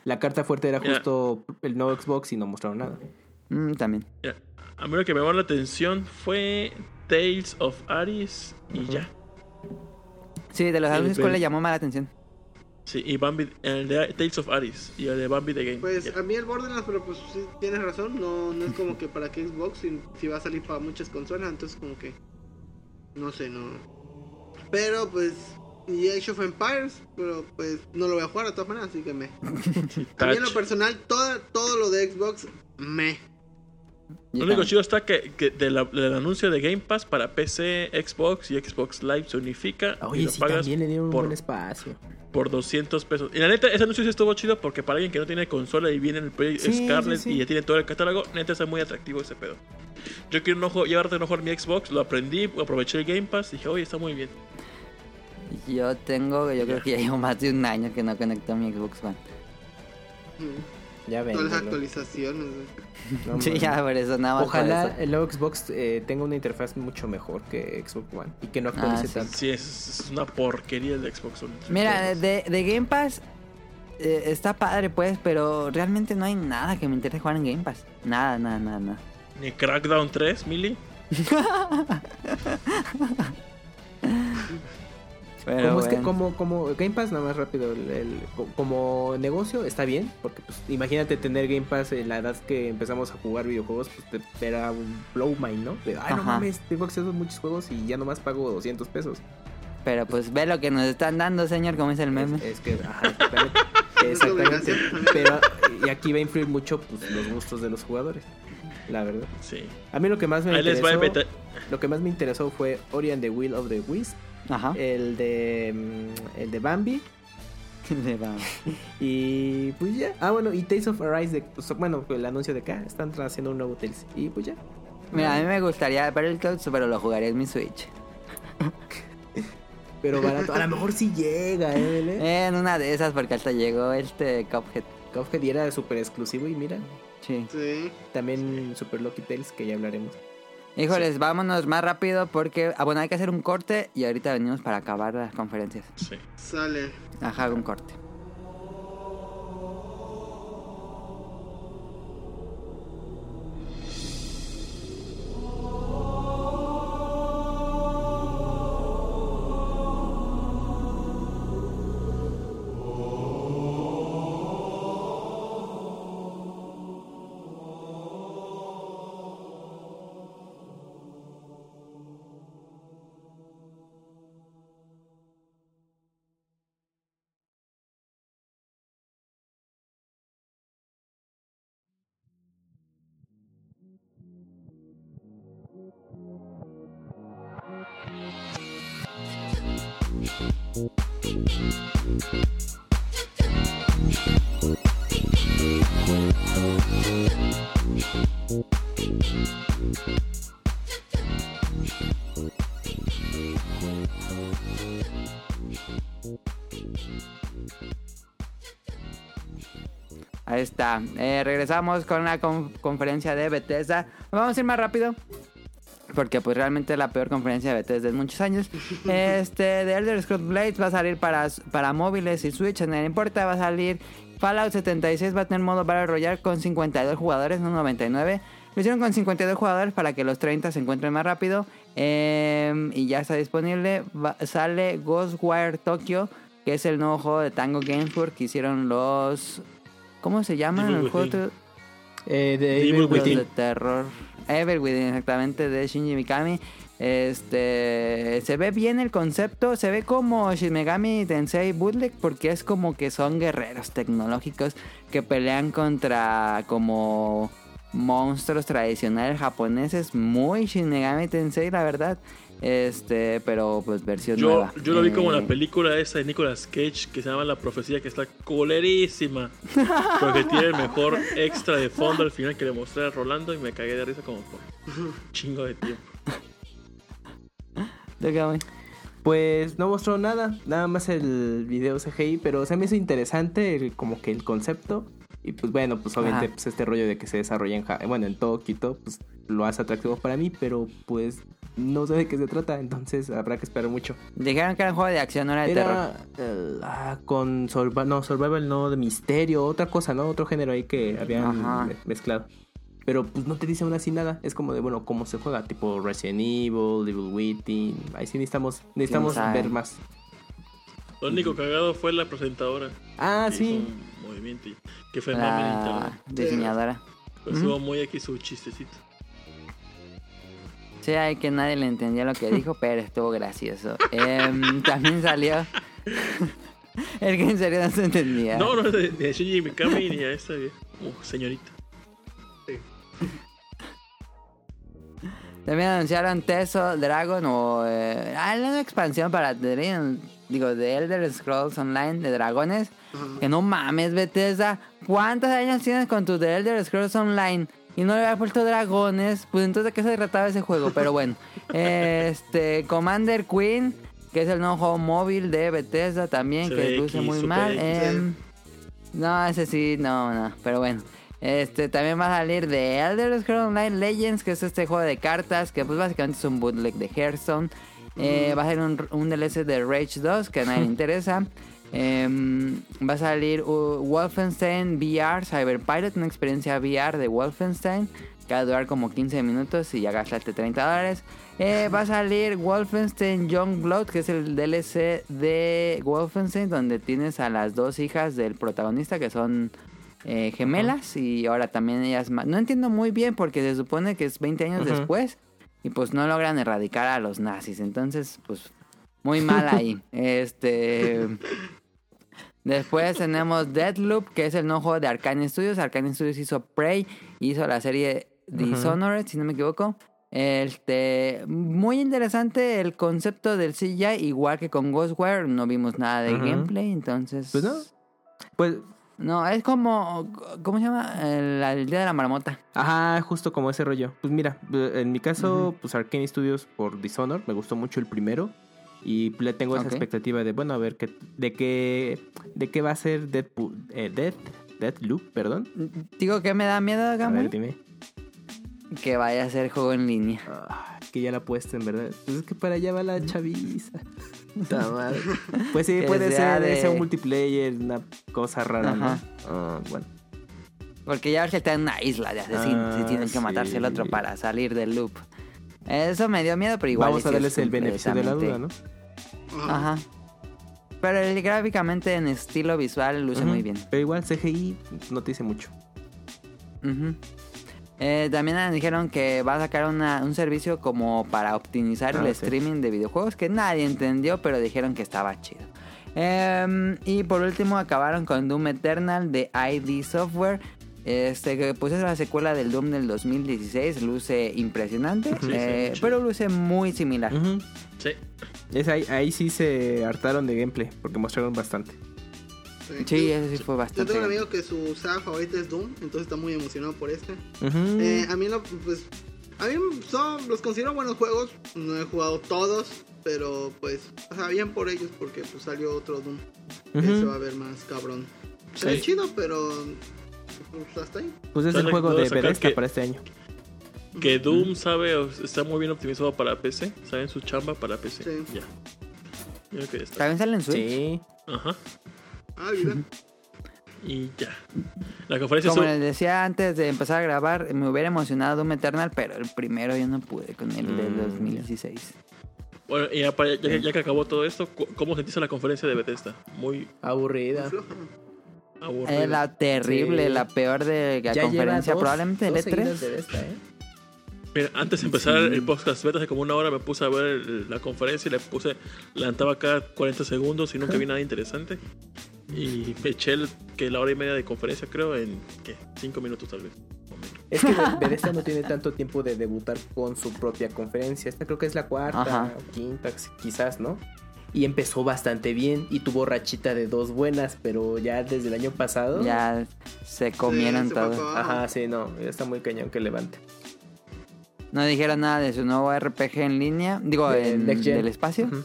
La carta fuerte era justo el nuevo Xbox y no mostraron nada. Mm, también. Ya. A mí lo que me llamó la atención fue Tales of Aries y ya. Sí, de los pero- ¿cuál le llamó más la atención? Sí, y Bambi, el de Tales of Aris y el de Bambi the Game. Pues Yeah. a mí el Borderlands, pero pues sí, tienes razón, no, no es como que para que Xbox, si, si va a salir para muchas consolas, entonces como que, no sé, no. Pero pues, y Age of Empires, pero pues no lo voy a jugar de todas maneras, así que me. Sí, [LAUGHS] A mí en lo personal, todo, todo lo de Xbox, me. Yo Lo único también. chido está que, que de la- del anuncio de Game Pass para PC, Xbox y Xbox Live se unifica y Oye, lo sí, pagas también le dieron un por, buen espacio. por 200 pesos. Y la neta, ese anuncio sí estuvo chido porque para alguien que no tiene consola y viene en el Project Sí, Scarlet sí, sí. y ya tiene todo el catálogo, neta está muy atractivo ese pedo. Yo quiero un ojo, llevarte un en mi Xbox, lo aprendí, aproveché el Game Pass y dije, oye, está muy bien. Yo tengo, yo creo que ya llevo más de un año que no conecto a mi Xbox One. Mm, Ya ven. Todas las actualizaciones, [LAUGHS] sí, ya por eso nada más. Ojalá el nuevo Xbox eh, tenga una interfaz mucho mejor que Xbox One y que no actualice Ah, sí. tanto. Sí, es, es una porquería el de Xbox One. Mira, de, de Game Pass eh, está padre pues, pero realmente no hay nada que me interese jugar en Game Pass. Nada, nada, nada, nada. Ni Crackdown 3, Mili. [LAUGHS] Pero como es que como como Game Pass nada más rápido el- el- co- como negocio está bien porque pues imagínate tener Game Pass en la edad que empezamos a jugar videojuegos pues te era un blow mind no de, ay no Ajá. mames tengo acceso a muchos juegos y ya nomás pago 200 pesos Pero pues ve lo que nos están dando, señor, como dice el meme. es, es que ajá, exactamente, [LAUGHS] pero y aquí va a influir mucho pues los gustos de los jugadores la verdad. Sí. a mí lo que más me Ahí interesó lo que más me interesó fue Ori and the Will of the Wisp Ajá. el de mm, el [LAUGHS] de Bambi. Y pues ya. Ah, bueno, y Tales of Arise, de, pues, bueno, el anuncio de acá, están haciendo un nuevo Tales. Y pues ya. Mira, a mí me gustaría ver el Clouds, pero lo jugaré en mi Switch. [LAUGHS] Pero barato. A lo mejor sí llega, ¿eh? Bele? En una de esas, porque hasta llegó este Cuphead. Cuphead y era súper exclusivo y mira, Sí. Sí. también Super Lucky Tales, que ya hablaremos. Híjoles, vámonos más rápido porque, ah, bueno, hay que hacer un corte y ahorita venimos para acabar las conferencias. Sí. Sale. Ajá, un corte. Ahí está. Eh, regresamos con la con- conferencia de Bethesda. Vamos a ir más rápido. Porque pues realmente es la peor conferencia de Bethesda en muchos años. [LAUGHS] Este, The Elder Scrolls Blades va a salir para, para móviles y Switch, no le importa, va a salir Fallout 76, va a tener modo Battle Royale con 52 jugadores, no 99. Lo hicieron con 52 jugadores para que los 30 se encuentren más rápido. Eh, y ya está disponible. Va- sale Ghostwire Tokyo, que es el nuevo juego de Tango Games Works que hicieron los... ¿Cómo se llaman? Evil El juego. Eh, de Evil Evil de terror. Evil Within, exactamente, de Shinji Mikami. Este. Se ve bien el concepto. Se ve como Shin Megami Tensei Bootleg. Porque es como que son guerreros tecnológicos que pelean contra como monstruos tradicionales japoneses. Muy Shin Megami Tensei, la verdad. Este, pero pues versión Yo, nueva. yo lo vi como Eh, la película esa de Nicolas Cage que se llama La Profecía, que está colerísima. Porque [LAUGHS] tiene el mejor extra de fondo al final que le mostré a Rolando y me cagué de risa como por un [LAUGHS] chingo de tiempo. Pues no mostró nada, nada más el video CGI, pero se me hizo interesante el- como que el concepto. Y pues bueno, pues obviamente Ajá. pues, este rollo de que se desarrolla en, Ja- bueno, en todo, pues lo hace atractivo para mí, pero pues no sé de qué se trata, entonces habrá que esperar mucho. Dijeron que era un juego de acción, no era de terror. Era ah, con survival, no, survival no, de misterio, otra cosa, ¿no? Otro género ahí que habían Ajá. me- mezclado. Pero pues no te dice aún así nada. Es como de, bueno, cómo se juega. Tipo Resident Evil, Evil Within. Ahí sí necesitamos, necesitamos ver más. Lo único cagado fue la presentadora. Ah, que sí. hizo un movimiento y- que fue La diseñadora. Pues estuvo muy aquí su chistecito. Sí, hay que nadie le entendía lo que dijo, [LAUGHS] pero estuvo gracioso. Em, también salió. [LAUGHS] El que en serio no se entendía. No, no, de, de Shinji Mikami ni a esta vieja. Uh, señorita. También anunciaron Teso Dragon o. Eh, ah, la nueva expansión para The, digo, de Elder Scrolls Online de dragones. Que no mames, Bethesda. ¿Cuántos años tienes con tu The Elder Scrolls Online? Y no le había puesto dragones. Pues entonces, ¿de qué se trataba ese juego? Pero bueno. [LAUGHS] este. Commander Queen. Que es el nuevo juego móvil de Bethesda también. Que luce X, muy super mal. Em, no, ese sí, no, no. Pero bueno. Este también va a salir de Elder Scrolls Online Legends, que es este juego de cartas, que pues básicamente es un bootleg de Hearthstone. Eh, va a ser un, un DLC de Rage 2, que a nadie le [LAUGHS] interesa. Em, va a salir uh, Wolfenstein VR Cyberpilot, una experiencia VR de Wolfenstein, que va a durar como 15 minutos y ya gastaste 30 dólares. Eh, va a salir Wolfenstein Youngblood, que es el DLC de Wolfenstein, donde tienes a las dos hijas del protagonista, que son eh, gemelas, y ahora también ellas... ma- No entiendo muy bien porque se supone que es 20 años después, y pues no logran erradicar a los nazis, entonces pues muy mal ahí. [LAUGHS] este... Después tenemos Deadloop, que es el nuevo juego de Arcane Studios. Arcane Studios hizo Prey, hizo la serie Dishonored, si no me equivoco. Este, muy interesante el concepto del CGI, igual que con Ghostwire, no vimos nada de gameplay, entonces... Pues no. Pues, No, es como, ¿cómo se llama? El, el Día de la Marmota. ajá, justo como ese rollo. Pues mira, eh, en mi caso, pues Arcane Studios por Dishonored, me gustó mucho el primero. Y le tengo esa expectativa de, bueno, a ver, qué, de qué de qué va a ser Deadpool, eh, Death, Deathloop, perdón. Digo que me da miedo, A Gamboy, ver, dime. que vaya a ser juego en línea. Ah, que ya la apuesten, ¿verdad? Pues es que para allá va la chaviza. [LAUGHS] Pues sí, puede sea ser de- un multiplayer, una cosa rara. Ah, bueno. Porque ya ves que está en una isla de asesinos y Ah, tienen que matarse el otro sí. para salir del loop. Eso me dio miedo, pero igual. Vamos a sí darles es el beneficio de la duda, ¿no? Ajá. Pero el, gráficamente en estilo visual luce muy bien. Pero igual CGI no te dice mucho. Ujú. Eh, también dijeron que va a sacar una- un servicio como para optimizar Ah, el streaming de videojuegos que nadie entendió, pero dijeron que estaba chido. Em, y por último acabaron con Doom Eternal de ID Software. Este que pues es la secuela del Doom del 2016, luce impresionante, Sí, eh, sí, pero luce muy similar. Sí. Es ahí, ahí sí se hartaron de gameplay, porque mostraron bastante. Sí, Yo- eso sí fue Yo bastante. tengo un amigo que su saga favorita es Doom, entonces está muy emocionado por este. Eh, a mí no, pues, a mí son, los considero buenos juegos. No he jugado todos, pero pues, o sea, bien por ellos porque pues salió otro Doom. que Ujú. se va a ver más cabrón. Sí. chido, pero pues, hasta ahí. Pues es el juego de Bethesda que- para este año. Que Doom sabe, está muy bien optimizado para PC. Saben su chamba para PC. Sí. Ya. Yo creo que ya está. También sale en Switch. Sí. Ajá. Ah, mira. [LAUGHS] Y ya. La conferencia Como les decía antes de empezar a grabar, me hubiera emocionado Doom Eternal, pero el primero yo no pude con el del Mm, 2016. Bueno, y ya, para- ya- ya que acabó todo esto, ¿cómo sentiste la conferencia de Bethesda? Muy Aburrida. Floja. aburrida. Es la terrible, Sí. la peor de la conferencia, probablemente el E3. ¿eh? Mira, antes de empezar el podcast beta, hace como una hora me puse a ver la conferencia y le puse, levantaba cada 40 segundos y nunca vi [LAUGHS] nada interesante. Y me eché el- que la hora y media de conferencia, creo, en ¿qué? 5 minutos tal vez. Es que Be- [LAUGHS] Bethesda no tiene tanto tiempo de debutar con su propia conferencia. Esta creo que es la cuarta Ajá. o quinta, quizás, ¿no? Y empezó bastante bien y tuvo rachita de dos buenas, pero ya desde el año pasado. Ya se comieron Sí, todo. Ajá, sí, no, ya está muy cañón que levante. No dijeron nada de su nuevo RPG en línea, digo, De en- del espacio. Ujú.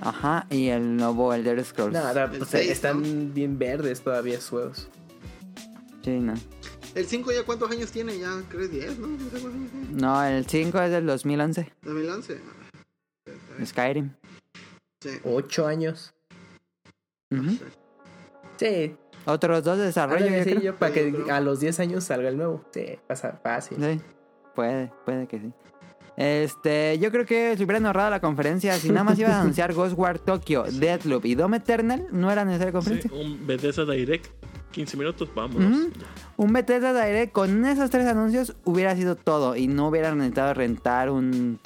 Ajá, y el nuevo Elder Scrolls. Nada, pues, seis, están bien verdes todavía esos juegos. Sí, no. El 5 ya cuántos años tiene, ya creo 10, ¿no? No sé cuántos años tiene. No, el 5 es del 2011, 2011. Skyrim. Sí. Ocho años. Ujú. Sí, Otros dos de desarrollo, ándale, yo sí, yo para que a los 10 años salga el nuevo. Sí, pasa fácil. Sí, puede, puede que sí. Este, yo creo que se hubieran ahorrado la conferencia. Si nada más iban a [LAUGHS] anunciar Ghostwire Tokyo, Deathloop y Dome Eternal, no era necesaria Sí, conferencia. un Bethesda Direct, 15 minutos, vámonos. Un Bethesda Direct con esos tres anuncios hubiera sido todo y no hubieran necesitado rentar un,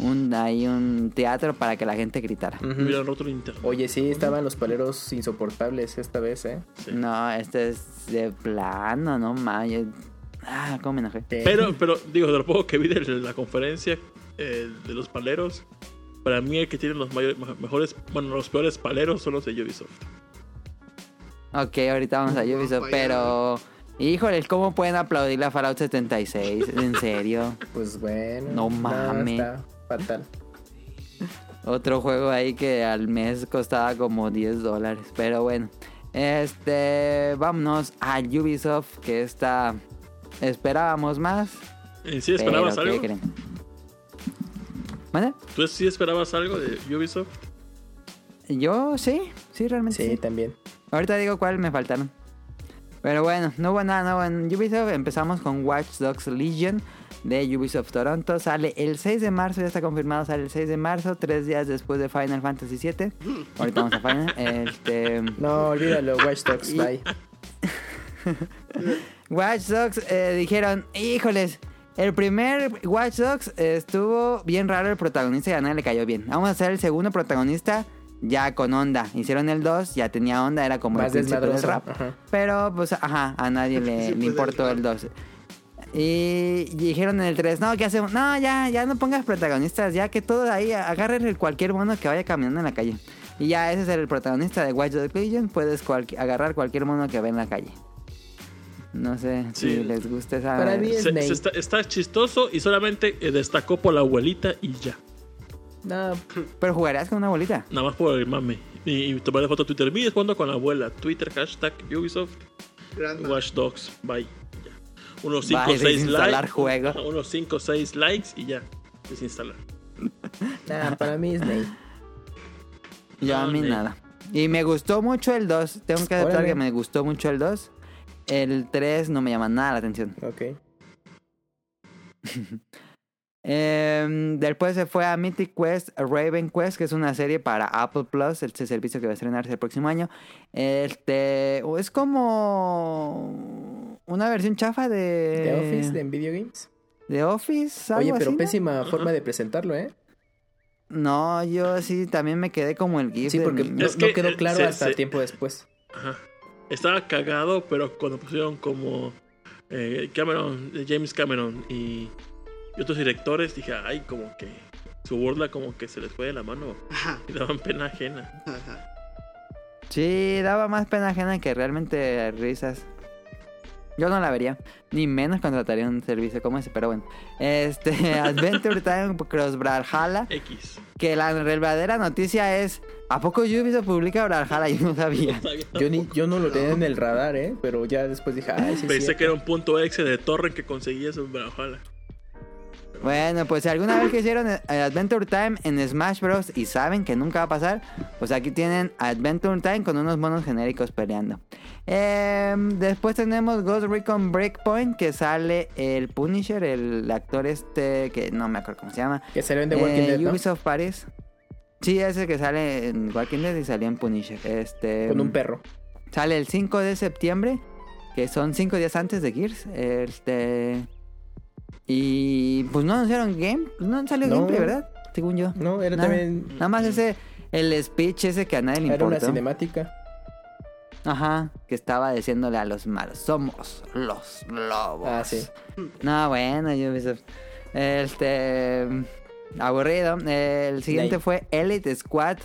un, ahí un teatro para que la gente gritara. Ujú. Hubieran roto el internet. Oye, sí, estaban los paleros insoportables esta vez, ¿eh? Sí. No, este es de plano, no mames. Ah, cómo me enojé. Pero, pero, digo, de lo poco que vi de la conferencia eh, de los paleros, para mí el que tiene los mayores, mejores, bueno, los peores paleros son los de Ubisoft. Ok, ahorita vamos a Ubisoft, pero... Híjole, ¿cómo pueden aplaudir a Fallout 76? ¿En serio? [LAUGHS] Pues bueno. No mames. está fatal. Otro juego ahí que al mes costaba como 10 dólares. Pero bueno. Este. Vámonos a Ubisoft. Que está. Esperábamos más. ¿Y sí esperabas pero, ¿qué algo? creen? ¿Vale? ¿Tú sí esperabas algo de Ubisoft? Yo sí. Sí, realmente Sí, sí. también. Ahorita digo cuál me faltaron. Pero bueno, no hubo nada nuevo en Ubisoft. Empezamos con Watch Dogs Legion de Ubisoft Toronto. Sale el 6 de marzo, ya está confirmado, sale el 6 de marzo, tres días después de Final Fantasy VII. Ahorita vamos a Final. [LAUGHS] Este, No, olvídalo, Watch Dogs, Y- bye. [LAUGHS] Watch Dogs eh, dijeron, híjoles, el primer Watch Dogs estuvo bien raro el protagonista y a nadie le cayó bien. Vamos a hacer el segundo protagonista ya con onda. Hicieron el 2, ya tenía onda, era como Más el del rap. Ajá. Pero, pues, ajá, a nadie [LAUGHS] le, Sí, le pues, importó el- el 2. Y dijeron en el 3, no, ¿qué hacemos? No, ya, ya no pongas protagonistas, ya que todo ahí, agarren cualquier mono que vaya caminando en la calle. Y ya ese es el protagonista de Watch Dogs Legion, puedes agarrar cualquier mono que ve en la calle. No sé Sí. si les gusta esa... Para mí es Se- Nate. se está, está chistoso y solamente eh, destacó por la abuelita y ya. No, Pero jugarías con una bolita. Nada más por el mame. Y, y tomarle foto a Twitter. Vi jugando con la abuela. Twitter, hashtag Ubisoft, Grandma. Watch Dogs, bye. Ya. Unos 5 o Bye, 6 desinstalar likes. juego. [LAUGHS] Unos 5 o 6 likes y ya. Desinstalar. nah, para mí es Nate. Yo a No, mí ni- nada. Y me gustó mucho el 2. Tengo que aceptar Órale. que me gustó mucho el 2. El 3 no me llama nada la atención. Ok. [LAUGHS] Em, después se fue a Mythic Quest, Raven Quest, que es una serie para Apple Plus, este servicio que va a estrenarse el próximo año. Este es como una versión chafa de ¿De Office, de Video Games? de Office, algo Oye, pero así, ¿no? pésima forma de presentarlo, ¿eh? No, yo sí también me quedé como el GIF Sí, porque no, Es no que, quedó claro se- hasta se- tiempo después. Ajá. Estaba cagado, pero cuando pusieron como eh, Cameron, eh, James Cameron y, y otros directores, dije, ay, como que su burla como que se les fue de la mano Ajá, [LAUGHS] y daban pena ajena. ajá. Sí, daba más pena ajena que realmente risas. Yo no la vería, ni menos contrataría un servicio como ese, pero bueno. Este, [LAUGHS] Adventure Time Cross Brawlhalla, X. que la verdadera noticia es, ¿a poco Ubisoft publica Brawlhalla? Yo no sabía. Yo, ni, yo no lo tenía en el radar, ¿eh? Pero ya después dije, ay, sí, Pensé sí. que era un punto exe de torre que conseguía eso en Brawlhalla. Bueno, pues si alguna vez que hicieron eh, Adventure Time en Smash Bros. y saben que nunca va a pasar, pues aquí tienen Adventure Time con unos monos genéricos peleando. Em, después tenemos Ghost Recon Breakpoint, que sale el Punisher, el actor este que no me acuerdo cómo se llama. Que salió en The Walking Eh, Dead, ¿no? Ubisoft Paris. Sí, ese que sale en Walking Dead y salió en Punisher. Este, Con un perro. Sale el 5 de septiembre, que son 5 días antes de Gears. Este. Y pues no anunciaron game, no salió No. gameplay, ¿verdad? Según yo. No, era Nada. también. Nada más ese, el speech ese que a nadie le Era una cinemática. Ajá, que estaba diciéndole a los malos, somos los lobos. Ah, sí. No, bueno, Ubisoft. Este. Aburrido. El siguiente fue Elite Squad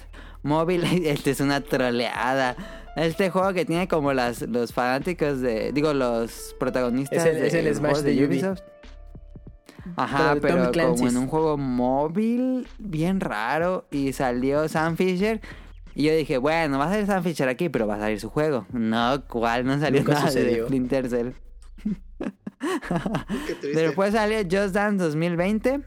Mobile. [LAUGHS] Este es una troleada. Este juego que tiene como las, los fanáticos de. Digo, los protagonistas Es el- es el de Smash juegos de Ubi. Ubisoft. Ajá, Pero de Tom pero como en un juego móvil, bien raro. Y salió Sam Fisher. Y yo dije, bueno, va a salir Sam Fisher aquí, pero va a salir su juego. No, ¿cuál? No salió Nunca nada de. Splinter Cell. Qué triste. Después salió Just Dance 2020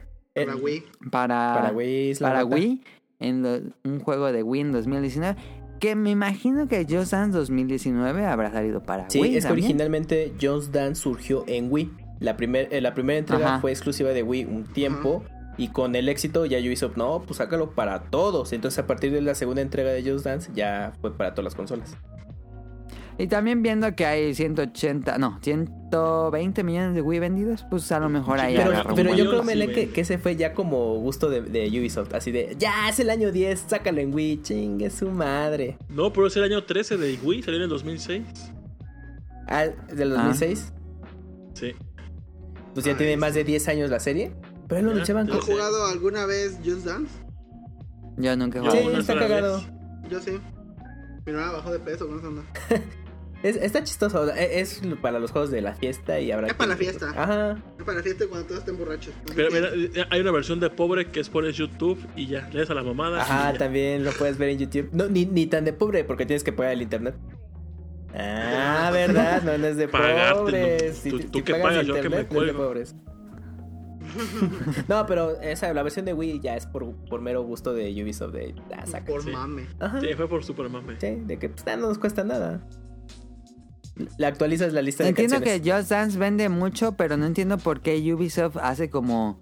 Para Eh, Wii. para, Para Wii. es la para nota. Wii, en lo- un juego de Wii en 2019. Que me imagino que Just Dance 2019 habrá salido para Sí, Wii. es que originalmente Just Dance surgió en Wii. La, primer, eh, la primera entrega Ajá. fue exclusiva de Wii un tiempo. Y con el éxito ya Ubisoft, no, pues sácalo para todos. Entonces a partir de la segunda entrega de Just Dance ya fue para todas las consolas. Y también viendo que hay 180, no, 120 millones de Wii vendidos, pues a lo mejor ahí Pero, agarra pero yo creo, sí, que, que ese fue ya como gusto de, de Ubisoft. Así de, ya es el año 10, sácalo en Wii, chingue su madre. No, pero es el año 13 de Wii, salió en el 2006. Ah, ¿Del 2006? Sí. Pues ya Ah, tiene es- más de 10 años la serie. Pero él lo Ya, anunciaban ya ¿Han como... sé. jugado alguna vez Just Dance? Yo nunca he Sí, jugado. una está cagado. vez. Yo sí. Mi novia bajó de peso con esa [LAUGHS] onda. Es- está chistoso. e- Es, para los juegos de la fiesta y habrá... Es para la fiesta. Ajá. Es para la fiesta cuando todos estén borrachos. Pero mira, hay una versión de pobre que es pones YouTube y ya, le das a la mamada. Ajá, y ya. también lo puedes ver en YouTube. No, ni, ni tan de pobre porque tienes que pagar el internet. Ah, ¿verdad? No, no es de [LAUGHS] Pagarte, pobres. ¿no? Si, Tú- si tú que pagas pagas, yo que me internet, no es de cuelgo. pobres. [LAUGHS] [LAUGHS] No, pero esa, la versión de Wii ya es por, por mero gusto de Ubisoft. De, ah. Por Sí. mame. Ajá. Sí, fue por Super Mame. Sí, de que pues, ah, no nos cuesta nada. Le actualizas la lista de Entiendo que Just Dance vende mucho, pero no entiendo por qué Ubisoft hace como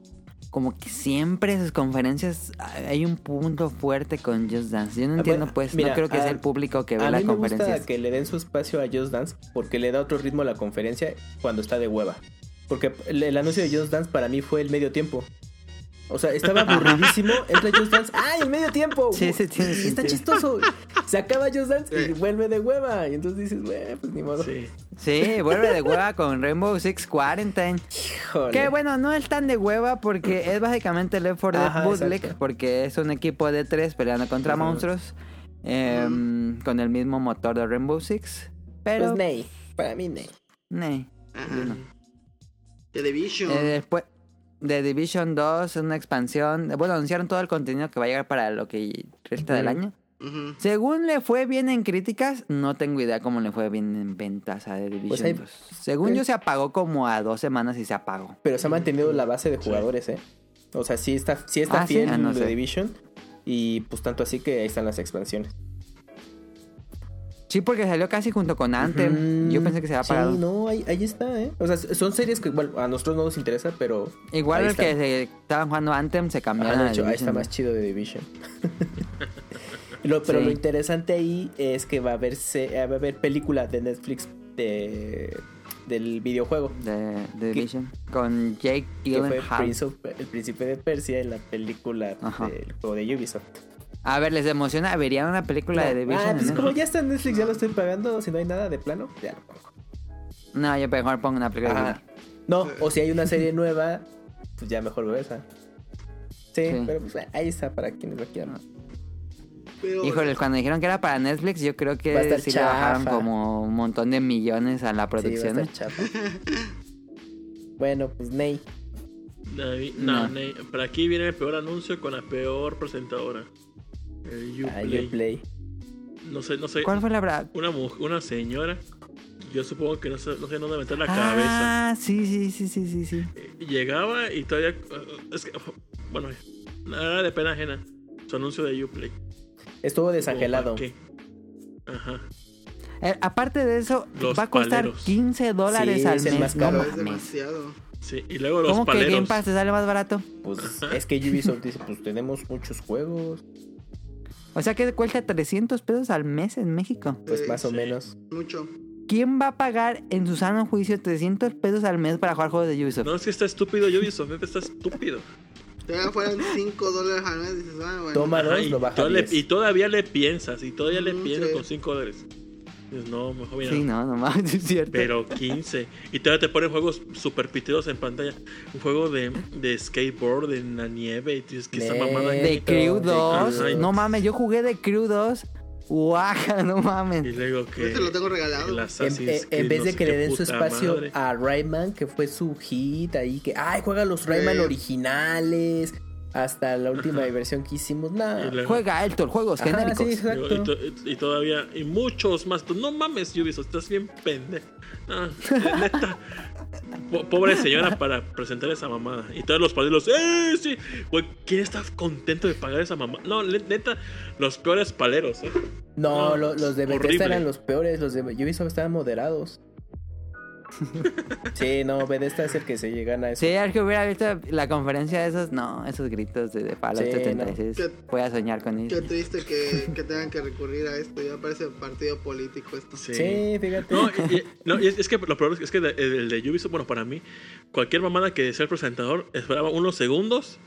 como que siempre sus conferencias hay un punto fuerte con Just Dance. Yo no Ah, entiendo bueno, pues, mira, no creo que sea a- el público que ve A las mí me gusta que le den su espacio a Just Dance porque le da otro ritmo a la conferencia cuando está de hueva. Porque el, el anuncio de Just Dance para mí fue el medio tiempo. O sea, estaba aburridísimo, entra Just Dance, ¡ay, el medio tiempo! Sí, sí, tiene Está sentido. chistoso. Se acaba Just Dance y Sí. vuelve de hueva. Y entonces dices, güey, pues ni modo. Sí. Sí, vuelve de hueva con Rainbow Six Quarantine. Híjole. Que bueno, no es tan de hueva porque es básicamente Left 4 Dead Bootleg, porque es un equipo de tres peleando contra monstruos em, con el mismo motor de Rainbow Six. Pero, Pues Ney, para mí Ney. Ajá. yo no. The Division. Eh, después de Division 2, una expansión. Bueno, anunciaron todo el contenido que va a llegar para lo que resta del año. Según le fue bien en críticas, no tengo idea cómo le fue bien en ventas a The Division Pues hay- 2. Según pues- yo se apagó como a dos semanas y se apagó. Pero se ha mantenido la base de jugadores, ¿eh? O sea, sí está, sí está Ah, ¿sí? fiel Ah, no The sé. Division. Y pues tanto así que ahí están las expansiones. Sí, porque salió casi junto con Anthem. Yo pensé que se había apagado. Sí, no, ahí, ahí está, ¿eh? O sea, son series que igual a nosotros no nos interesa, pero. Igual el está. que se estaban jugando Anthem se cambiaron de a hecho, ahí está más 2. chido de Division. [LAUGHS] Lo- pero Sí. lo interesante ahí es que va a haber, se- va a haber película de Netflix de, del videojuego. de, de Division. Con Jake Que fue Gyllenhaal. Prince of- el príncipe de Persia en la película Ajá. del juego de Ubisoft. A ver, ¿les emociona? ¿Verían una película de Division? ah, pues como ya está en Netflix, ya lo estoy pagando. Si no hay nada de plano, ya lo pongo. No, yo mejor pongo una película de Ajá. No, o si hay una serie nueva, pues ya mejor veo esa. Sí, Sí. pero pues ahí está para quienes lo quieran. Pero, Híjole, cuando dijeron que era para Netflix, yo creo que sí le bajaron como un montón de millones a la Sí, va a producción. estar chafa. [LAUGHS] bueno, pues Ney. David- no, No. ne- pero aquí viene el peor anuncio con la peor presentadora. El Ah, Uplay. No sé, no sé. ¿Cuál fue la verdad? Una, mu- una señora. Yo supongo que no sé, no sé dónde meter la cabeza. Ah, sí, sí, sí, sí, sí, sí. Eh, Llegaba y todavía. eh, Es que, bueno, nada de pena ajena. Su anuncio de Uplay. Estuvo desangelado. ¿Qué? Ajá. Eh, aparte de eso, Los va a costar paleros. 15 dólares Sí, al mes. más No caro. es demasiado. Sí, y luego los ¿Cómo que. Game Pass te sale más barato? Pues es que Ubisoft dice, pues tenemos muchos juegos. O sea que cuesta 300 pesos al mes en México. Pues más o sí. menos. Mucho. ¿Quién va a pagar en su sano juicio 300 pesos al mes para jugar juegos de Ubisoft? No, es que está estúpido Ubisoft, está estúpido. Ya fueran 5 dólares al mes. Dices, ah, bueno. Toma dos, y, lo baja todavía, 10. y todavía le piensas, y todavía le Mm, piensas sí. con 5 dólares. No, mejor mira. Sí, no, no mames, [LAUGHS] es cierto. Pero 15. Y todavía te ponen juegos super piteros en pantalla. Un juego de, de skateboard en la nieve. Y dices que esa mamada. De Crew de 2. Crew. No mames, yo jugué de Crew 2. Guaja, no Y mames. luego que. Este lo tengo regalado. En, eh, en Creed, vez no de que le den su espacio madre. a Rayman, que fue su hit ahí, que, ay, juega los Rayman Sí. originales, hasta la [LAUGHS] última versión que hicimos, nada. luego- Juega Elton, juegos Ajá, genéricos. sí, y, y to- y todavía. Y muchos más. Tú, No mames, Ubisoft, estás bien pendejo. No, neta. [LAUGHS] Po- Pobre señora para presentar esa mamada. Y todos los paleros, ¡eh! Sí. Güey, ¿quién está contento de pagar esa mamada? No, neta, los peores paleros, ¿eh? No, No, lo- los de horrible. Bethesda eran los peores, los de Ubisoft estaban moderados. Sí, no, Bethesda es el que se llegan a eso. Sí, es que hubiera visto la conferencia de esos, no, esos gritos de, de Fallout Sí, 76. no. Voy a soñar con Qué ellos. triste que, que tengan que recurrir a esto. Ya parece partido político esto. Sí. Sí, fíjate. No, y, y- no, y es, es que lo peor es que de- el de Ubisoft, bueno, para mí, cualquier mamada que sea el presentador esperaba unos segundos.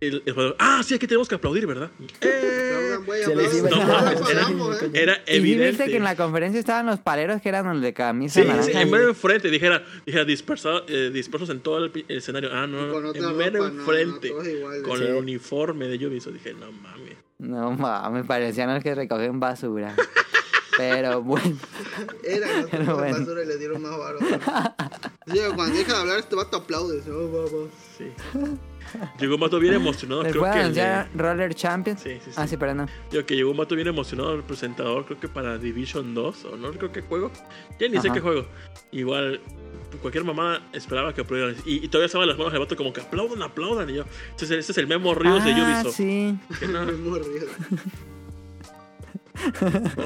El- el- ah, sí, aquí tenemos que aplaudir, ¿verdad? ¡Eh! [LAUGHS] Güey, Se les. No No, mames, [LAUGHS] no era-. Era Y evidente. viste que en la conferencia estaban los paleros que eran los de camisa Sí, naranja. sí, en mero enfrente, dijera, dijera dispersado, eh, dispersos en todo el, escenario. Ah, no, Con en mero no, enfrente, no, con Sí. el uniforme de Ubisoft. Dije, no mames. No mames, parecían los que recogían basura. [LAUGHS] Pero bueno, Era, Pero bueno. basura y le dieron más varo. Sí, cuando deja de hablar, este vato aplaude. Oh, va, va. Sí. Llegó un vato bien emocionado, creo que el de- Roller Champions. Sí, sí, sí. Ah, sí, pero no. Digo que llegó un vato bien emocionado el presentador, creo que para Division 2, o no creo que juego. Ya ni sé qué juego. Igual, cualquier mamá esperaba que aplaudieran. Y, y todavía estaban las manos del vato como que aplaudan, aplaudan. Y yo, este es el, este es el Memo Ríos de Ah, Ubisoft. sí, Que no, [LAUGHS] Me morí. [LAUGHS]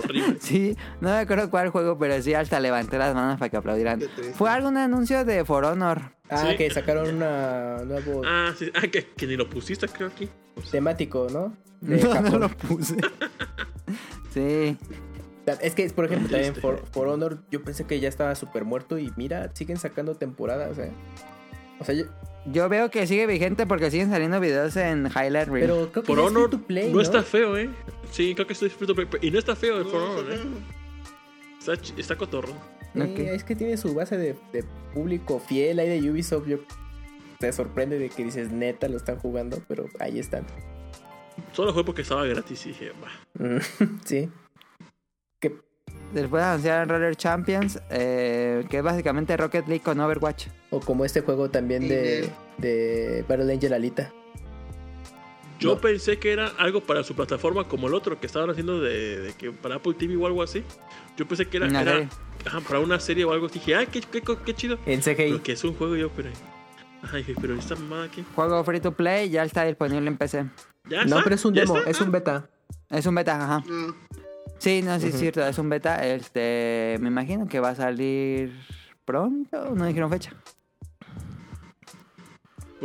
horrible. sí. No me acuerdo cuál juego, pero sí, hasta levanté las manos para que aplaudieran. Fue algún anuncio de For Honor. Ah, Sí. que sacaron una nuevo Ah, sí. Ah, que, que ni lo pusiste, creo aquí. Temático, [LAUGHS] ¿no? De No, lo puse. [LAUGHS] sí. Es que, por ejemplo, también Triste. For, For Honor, yo pensé que ya estaba súper muerto y mira, siguen sacando temporadas, ¿eh? O sea, yo- Yo veo que sigue vigente porque siguen saliendo videos en Highlight Reel. pero creo que For es free Honor to play, no, está feo, ¿eh? Sí, creo que estoy free to play, Y no está feo el For No, Honor, ¿eh? Está, cotorro. Sí. Es que tiene su base de, de público fiel ahí de Ubisoft. Yo te sorprende de que dices neta lo están jugando, pero ahí están. Solo fue porque estaba gratis y dije, va. Mm, [LAUGHS] sí. Que Después de anunciar Roller Champions, eh, que es básicamente Rocket League con Overwatch. O como este juego también de, de Battle Angel Alita. Yo No. pensé que era algo para su plataforma como el otro que estaban haciendo de, de que para Apple TV o algo así. Yo pensé que era, Una era- serie. ajá, para una serie o algo. Dije, ay, qué, qué, qué chido. En CGI. Pero que es un juego yo, pero. Ajá, dije, pero esta mamada aquí. Juego free to play, ya está disponible en PC. ¿Ya No, está? pero es un ¿Ya demo, está? es un beta. Es un beta, ajá. No. Sí, no, sí, es cierto, es un beta. Este, me imagino que va a salir pronto, no dijeron fecha.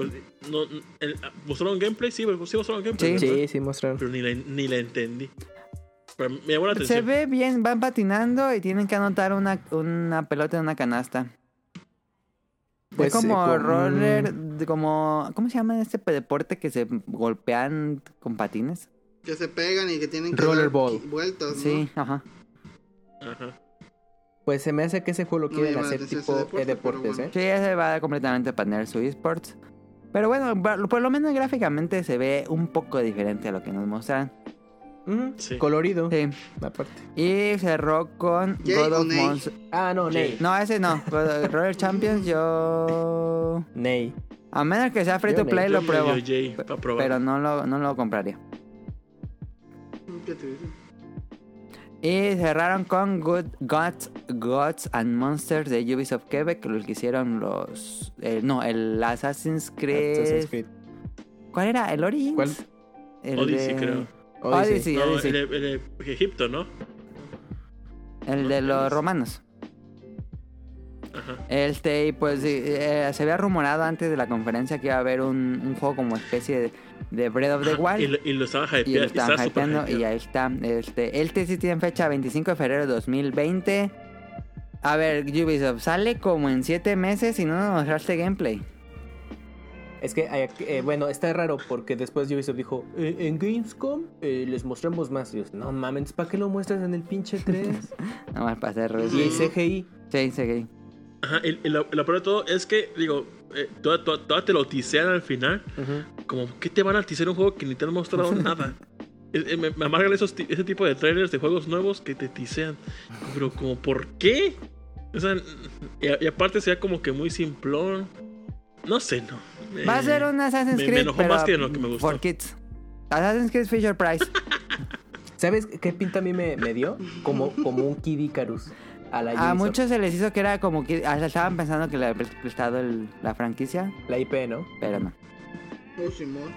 Pues, no, el- ¿Mostraron gameplay? Sí, sí mostraron gameplay. Sí. Sí, sí, mostraron. Pero ni la, ni la entendí. Pero me llamó la Se atención. ve bien, van patinando y tienen que anotar una, una pelota en una canasta. Pues, es como eh, roller, como... ¿Cómo se llama este deporte que se golpean con patines? Que se pegan y que tienen que dar Rollerball. vueltas, ¿no? Sí, ajá. Ajá. Pues se me hace que ese juego lo quieren hacer tipo ese deporte, e-deportes, pero ¿eh? Sí, ese va completamente a poner su esports. Pero bueno, por lo menos gráficamente se ve un poco diferente a lo que nos mostraron. Sí. Colorido, Sí. aparte. Y cerró con Yay God of nay. Monsters. Ah, no, Ney. No, ese no. [LAUGHS] Roller Champions yo... Ney. A menos que sea free Yo to play lo Yo pruebo. Jay. Pero no lo, no lo compraría. Qué triste. Y cerraron con Good Gods, Gods and Monsters de Ubisoft Quebec, los que hicieron los... no, el Assassin's Creed... Assassin's Creed. ¿Cuál era? ¿El Origins? ¿Cuál? El Odyssey, de- creo. Odyssey. Odyssey, no, Odyssey. el, de- el de Egipto, ¿no? El de los romanos. Ajá. Este, y pues eh, se había rumorado antes de la conferencia que iba a haber un, un juego como especie de, de Breath of the Ajá, Wild. Y, lo, y lo estaban Y lo estaban hypeando y ahí está. Este, este sí tiene fecha 25 de febrero de 2020. A ver, Ubisoft, sale como en 7 meses y no nos mostraste gameplay. Es que, eh, eh, bueno, está raro porque después Ubisoft dijo, "Eh, en Gamescom eh, les mostramos más. Y yo, no mames, ¿para qué lo muestras en el pinche 3? Nada más para hacer y review. CGI. Sí, sí. Ajá, y, y lo, lo peor de todo es que, digo, eh, toda, toda- toda te lo tisean al final. Ujú. Como, ¿qué te van a tisear un juego que ni te han mostrado [LAUGHS] nada? Eh, me, me amargan esos, ese tipo de trailers de juegos nuevos que te tisean. Pero, como, ¿por qué? O sea, y, aparte sea como que muy simplón. No sé, no. Va a Eh, ser un Assassin's me- me Creed, enojó pero más que lo que me gustó. for kids. Assassin's Creed Fisher Price. [LAUGHS] ¿Sabes qué pinta a mí me, me dio? Como, como un Kid Icarus. A la A Ubisoft. muchos se les hizo que era como que hasta estaban pensando que le había prestado el- la franquicia, La IP, ¿no? pero no. Oh, Simón.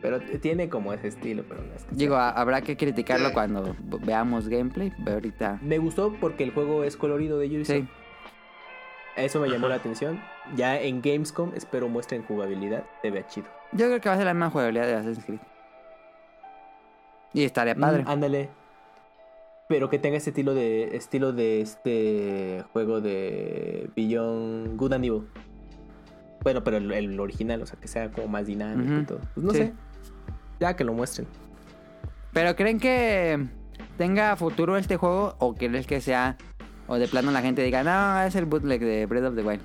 Pero tiene como ese estilo, pero no es que Digo, habrá que criticarlo cuando veamos gameplay, pero ahorita Me gustó porque el juego es colorido de Ubisoft. sí. Eso me llamó Ajá. la atención. Ya en Gamescom espero muestren jugabilidad. Se vea chido. Yo creo que va a ser la misma jugabilidad de Assassin's Creed. Y estaría padre. Mm, ándale. Pero que tenga ese estilo de estilo de este juego de Beyond Good and Evil. Bueno, pero el, el original, o sea, que sea como más dinámico y todo. Pues no Sí. sé. Ya que lo muestren. Pero ¿creen que tenga futuro este juego o creen que sea o de plano la gente diga, no, es el bootleg de Breath of the Wild?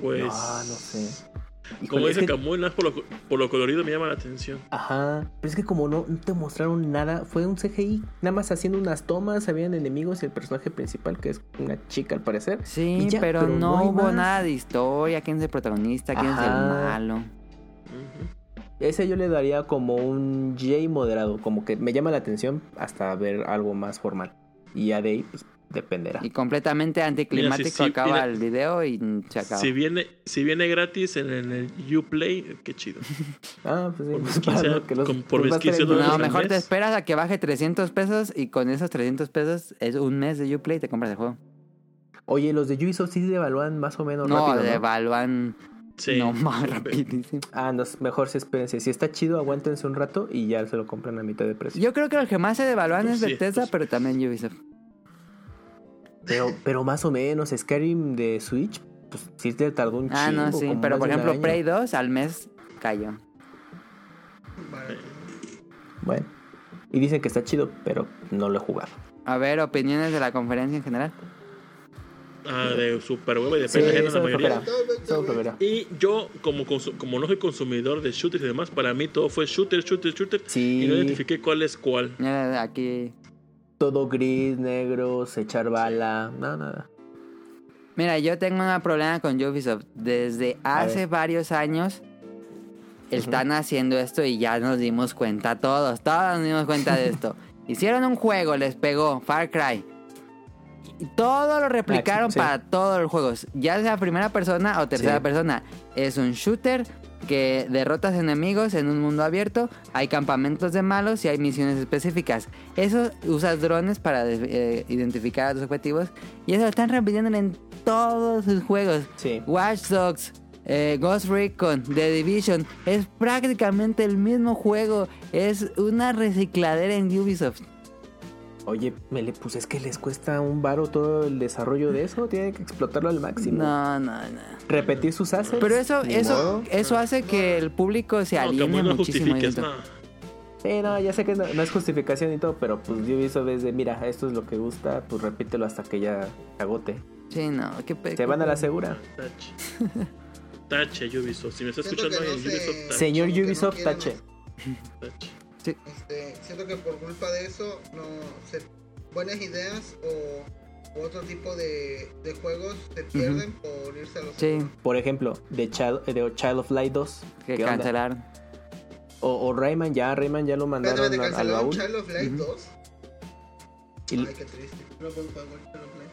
Pues. Ah, no sé. Como Híjole, es dice que- más por lo, por lo colorido me llama la atención. Ajá. Pero es que como no, no te mostraron nada, fue un CGI, nada más haciendo unas tomas, habían enemigos y el personaje principal, que es una chica al parecer. Sí, ya, pero, pero no, no hubo más. nada de historia, quién es el protagonista, quién es el malo. Ujú. Ese yo le daría como un J moderado, como que me llama la atención hasta ver algo más formal. Y ya de ahí, pues dependerá. Y completamente anticlimático Mira, sí, sí, acaba mira. el video y se acaba. Si viene, si viene gratis en, en el Uplay, qué chido. [LAUGHS] Ah, pues sí, Por mis para 15 lo que los- con- por mis va a estar 15 en- dólares No, mejor te mes. esperas a que baje 300 pesos y con esos 300 pesos es un mes de Uplay y te compras el juego. Oye, los de Ubisoft sí devalúan más o menos No, rápido, ¿no? devalúan Sí. no [LAUGHS] más rapidísimo. Ah, no, mejor si espérense. Si está chido, aguántense un rato y ya se lo compran a mitad de precio. Yo creo que los que más se devalúan Pues es sí, Bethesda, pues- pero también Ubisoft. Pero, pero más o menos, Skyrim de Switch, pues sí te tardó un Ah, no, chingo, sí. Pero por ejemplo. Prey 2 al mes cayó. Vale. Bueno. Y dicen que está chido, pero no lo he jugado. A ver, opiniones de la conferencia en general. Ah, de Super Huevo y de Sí, ajena la mayoría. flojera. Y yo, como, como no soy consumidor de shooters y demás, para mí todo fue shooter, shooter, shooter. Sí. Y no identifiqué cuál es cuál. Mira, aquí. Todo gris, negro, echar bala, nada, nada. Mira, yo tengo un problema con Ubisoft. Desde hace varios años están haciendo esto y ya nos dimos cuenta todos. Todos nos dimos cuenta de esto. [LAUGHS] Hicieron un juego, les pegó Far Cry. Todo lo replicaron Ah, sí. para todos los juegos. Ya sea primera persona o tercera Sí. persona. Es un shooter que derrotas enemigos en un mundo abierto. Hay campamentos de malos y hay misiones específicas. Eso usas drones para eh, identificar a tus objetivos. Y eso lo están repitiendo en todos sus juegos. Sí. Watch Dogs, eh, Ghost Recon, The Division. Es prácticamente el mismo juego. Es una recicladera en Ubisoft. Oye, me le puse, es que les cuesta un varo todo el desarrollo de eso, tienen que explotarlo al máximo. No, no, no. Repetir sus assets. Pero eso, eso, modo. eso hace que el público se Camuy, no muchísimo. Sí, no, ya sé que no, no es justificación y todo, pero pues Ubisoft es de, mira, esto es lo que gusta, pues repítelo hasta que ya agote. Sí, no. qué pe- Se van a la segura. Tache. Tache, Ubisoft. Si me está escuchando no Ubisoft, tache. Señor Ubisoft, quieren tache. Tache. Este, siento que por culpa de eso, no se, buenas ideas o, o otro tipo de, de juegos se pierden por irse a los Sí, Por ejemplo, de Child, de Child of Light 2. que cancelaron. O, o Rayman ya, Rayman ya lo mandaron al, al baúl. Child of Light Ujú. 2. Y- Ay, qué triste. No puedo jugar Child of Light.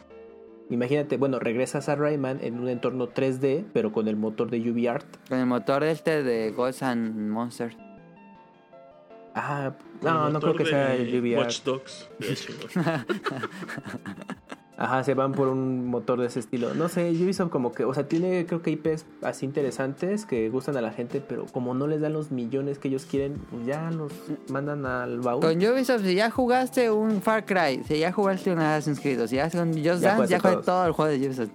Imagínate, bueno, regresas a Rayman en un entorno 3D, pero con el motor de UbiArt. Con el motor este de Ghosts and Monsters. Ah, no, no creo que sea el UbiArt. Watch Dogs. De. [LAUGHS] Ajá, se van por un motor de ese estilo. No sé, Ubisoft como que, o sea, tiene creo que IPs así interesantes que gustan a la gente, pero como no les dan los millones que ellos quieren, pues ya los mandan al baúl. Con Ubisoft, si ya jugaste un Far Cry, si ya jugaste un Assassin's Creed, si ya con Just Ya Dance, ya jugaste todo el juego de Ubisoft.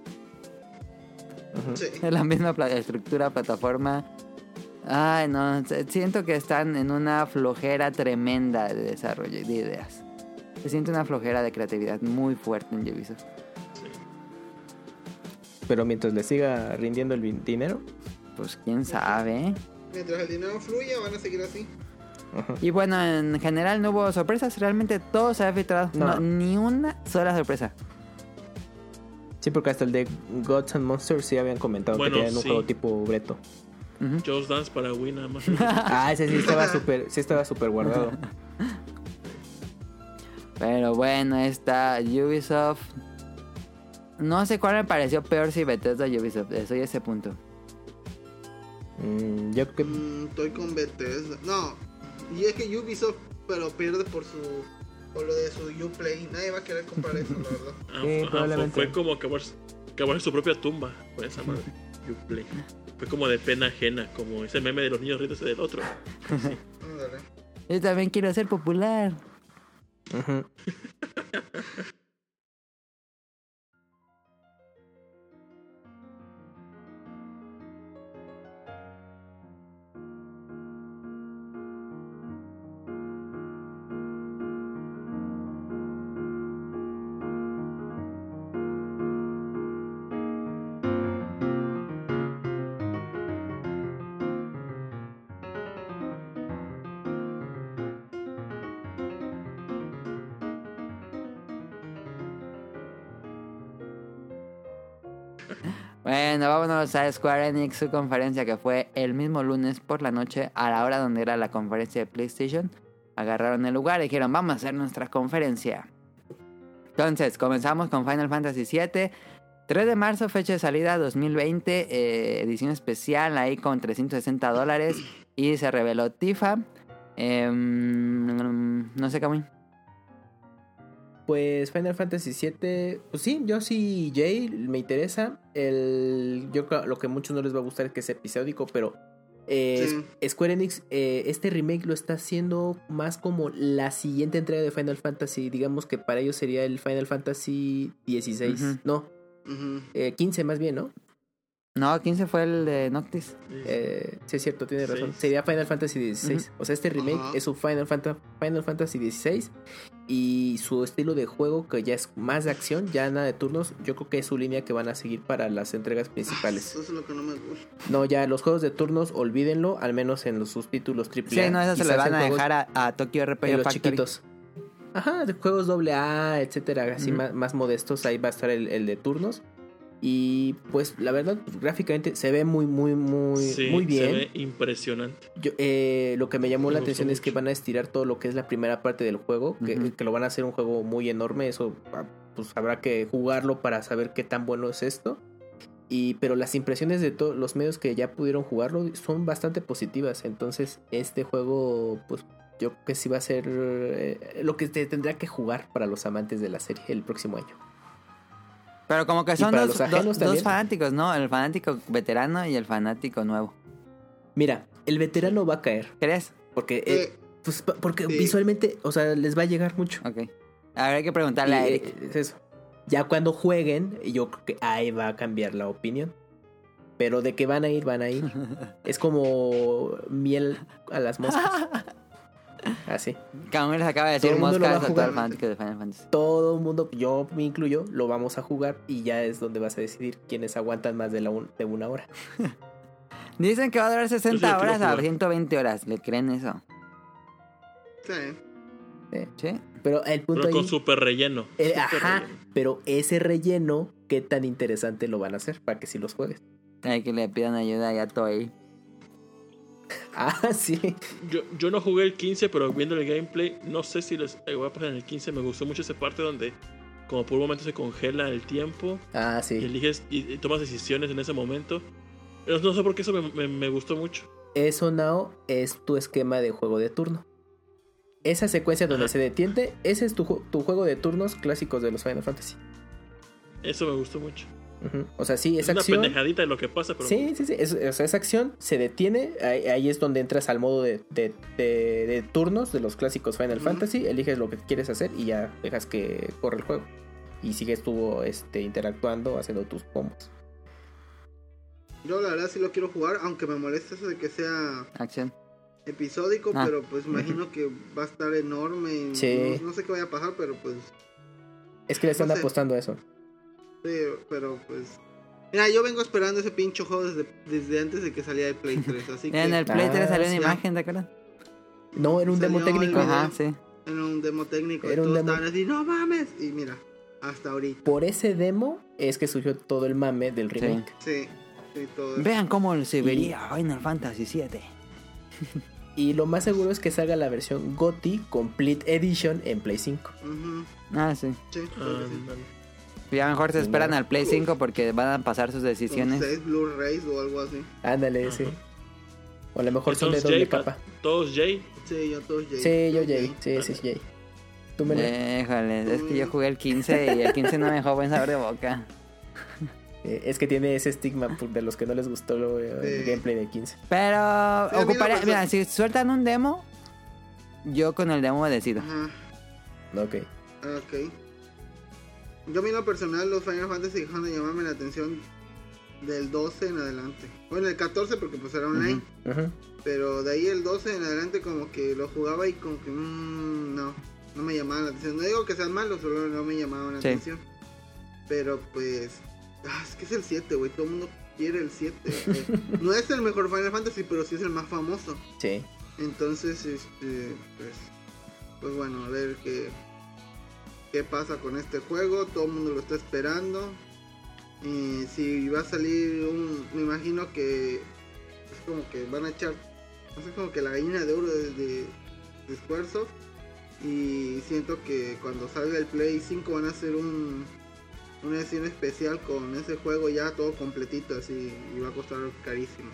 Sí. Es la misma estructura, plataforma. Ay, no, siento que están en una flojera tremenda de desarrollo de ideas. Se siente una flojera de creatividad muy fuerte en Ubisoft. Pero mientras le siga rindiendo el dinero, Pues quién sabe. Mientras el dinero fluya, van a seguir así. Y bueno, en general no hubo sorpresas. Realmente todo se ha filtrado. No. No, ni una sola sorpresa. sí, porque hasta el de Gods and Monsters sí habían comentado Bueno, que tenían un sí. juego tipo Breto. Ujú. Just Dance para Wii nada más. Ah, ese sí estaba [LAUGHS] súper, sí estaba súper guardado. Pero bueno, está Ubisoft. No sé cuál me pareció peor si Bethesda o Ubisoft. Estoy a ese punto. Mm, yo creo que Mm, estoy con Bethesda. No, y es que Ubisoft, pero pierde por su O lo de su Uplay. Nadie va a querer comprar eso, la verdad. Ah, Sí, ajá, probablemente. fue, fue como cavarse, cavarse su propia tumba con esa madre. Uplay. Fue como de pena ajena, como ese meme de los niños riéndose del otro. [LAUGHS] Yo también quiero ser popular. Ujú. [LAUGHS] Bueno, vámonos a Square Enix, su conferencia que fue el mismo lunes por la noche a la hora donde era la conferencia de PlayStation. Agarraron el lugar y dijeron, vamos a hacer nuestra conferencia. Entonces, comenzamos con Final Fantasy VII. 3 de marzo, fecha de salida 2020, eh, edición especial ahí con 360 dólares. Y se reveló Tifa. Em, no sé, Camuy. Pues Final Fantasy VII, pues sí, yo sí, Jay, me interesa. El, yo creo lo que a muchos no les va a gustar es que es episódico, pero eh, Sí. Square Enix, eh, este remake lo está haciendo más como la siguiente entrega de Final Fantasy. Digamos que para ellos sería el Final Fantasy XVI, Ujú. no, Ujú. eh, 15 más bien, ¿no? No, 15 fue el de Noctis. Eh, sí, es cierto, tiene razón. Seis. Sería Final Fantasy XVI. Ujú. O sea, este remake es su Final, Fanta- Final Fantasy XVI. Y su estilo de juego, que ya es más de acción, ya nada de turnos, yo creo que es su línea que van a seguir para las entregas principales. Eso es lo que no me gusta. No, ya los juegos de turnos, olvídenlo, al menos en los subtítulos AAA. Sí, no, eso se le van a dejar a, a Tokyo RPG los chiquitos. Ajá, de juegos AA, etcétera, así más, más modestos, ahí va a estar el, el de turnos. Y pues la verdad, gráficamente se ve muy, muy, muy, Sí, muy bien. Se ve impresionante. Yo, eh, lo que me llamó Me la atención es que van a estirar todo lo que es la primera parte del juego, que lo van a hacer un juego muy enorme, eso ah, pues habrá que jugarlo para saber qué tan bueno es esto. Y, pero las impresiones de todos los medios que ya pudieron jugarlo son bastante positivas. Entonces, este juego, pues yo creo que sí va a ser eh, lo que te tendrá que jugar para los amantes de la serie el próximo año. Pero como que son dos, fanáticos, ¿no? El fanático veterano y el fanático nuevo. Mira, el veterano va a caer. ¿Crees? Porque, eh, Eh, pues, porque sí. visualmente, o sea, les va a llegar mucho. Ok. Habrá que preguntarle a Y, Eric. eh, es eso. Ya cuando jueguen, yo creo que ahí va a cambiar la opinión. Pero de que van a ir, van a ir. [LAUGHS] es como miel a las moscas. [LAUGHS] Así. Camuy les acaba de decir a moscas a todo el jugar. fanático de Final Fantasy. Todo el mundo, yo me incluyo, lo vamos a jugar y ya es donde vas a decidir quiénes aguantan más de, la un- de una hora. [LAUGHS] Dicen que va a durar 60 Yo sí lo quiero horas a jugar. 120 horas. ¿Le creen eso? sí. Sí. Pero el punto Pero con ahí. super relleno. eh, ajá, relleno. pero ese relleno, ¿qué tan interesante lo van a hacer para que si los juegues? Hay que le pidan ayuda ya a Toei. [LAUGHS] Ah, sí. Yo, yo no jugué el 15, pero viendo el gameplay, no sé si les voy a pasar en el 15. Me gustó mucho esa parte donde, como por un momento se congela el tiempo Ah, y sí. eliges y, y tomas decisiones en ese momento. Pero no sé por qué eso me, me- me gustó mucho. Eso, Nao, es tu esquema de juego de turno. Esa secuencia donde Ajá. se detiene, ese es tu, tu juego de turnos clásicos de los Final Fantasy. Eso me gustó mucho. O sea, sí, Es esa una acción. pendejadita de lo que pasa, pero Sí, sí, sí. es- o sea, esa acción se detiene. Ahí, ahí es donde entras al modo de, de- de- de turnos de los clásicos Final. Fantasy. Eliges lo que quieres hacer y ya dejas que corre el juego. Y sigues tú este, interactuando, haciendo tus combos. Yo la verdad sí lo quiero jugar, aunque me molesta eso de que sea Acción. episódico, Ah. pero pues imagino que va a estar enorme. Sí. No, no sé qué vaya a pasar, pero pues Es que le están No sé. apostando a eso. Sí, pero pues... Mira, yo vengo esperando ese pinche juego desde, desde antes de que salía el Play 3, así [LAUGHS] que En el Play 3 Ah, salió una sí. imagen, ¿te acuerdas? No, era un demo Salió técnico. Ajá, sí. era un demo técnico y Era todos demo. estaban así, no mames. Y mira, hasta ahorita. Por ese demo es que surgió todo el mame del remake. Sí, sí, todo eso. Vean cómo se vería Final Fantasy 7. [LAUGHS] Y lo más seguro es que salga la versión GOTY Complete Edition en Play 5. Ujú, Ah, sí. sí, Ah, que sí. Ya mejor se Sí, esperan no. al Play 5 porque van a pasar sus decisiones. seis Blu-rays o algo así. Ándale, Ajá. sí. O a lo mejor son de doble Jay, capa. Todos Jay. Sí, yo todos Jay. Sí, yo Jay. Sí, sí, Jay. Tú me le- Híjole, es que yo jugué el 15 y el 15 no me dejó buen sabor de boca. [LAUGHS] eh, es que tiene ese estigma de los que no les gustó lo- el Sí. gameplay de 15. Pero la ocuparía, persona- mira, si sueltan un demo, yo con el demo decido. Ajá. Ok. Ok. Yo a mí en lo personal los Final Fantasy dejaron de llamarme la atención del 12 en adelante. Bueno, el 14 porque pues era online. Ujú. Pero de ahí el 12 en adelante como que lo jugaba y como que mm, no, no me llamaban la atención. No digo que sean malos, solo no me llamaban la Sí. atención. Pero pues, ah, es que es el 7, güey, todo el mundo quiere el 7. [LAUGHS] güey. no es el mejor Final Fantasy, pero sí es el más famoso. Sí. Entonces, este, pues, pues bueno, a ver qué, qué pasa con este juego. Todo el mundo lo está esperando. Si va a salir un, me imagino que es como que van a echar, no sé, como que la gallina de oro de, de, de Squaresoft. Y siento que cuando salga el Play 5 van a hacer un, una edición especial con ese juego ya todo completito así y va a costar carísimo.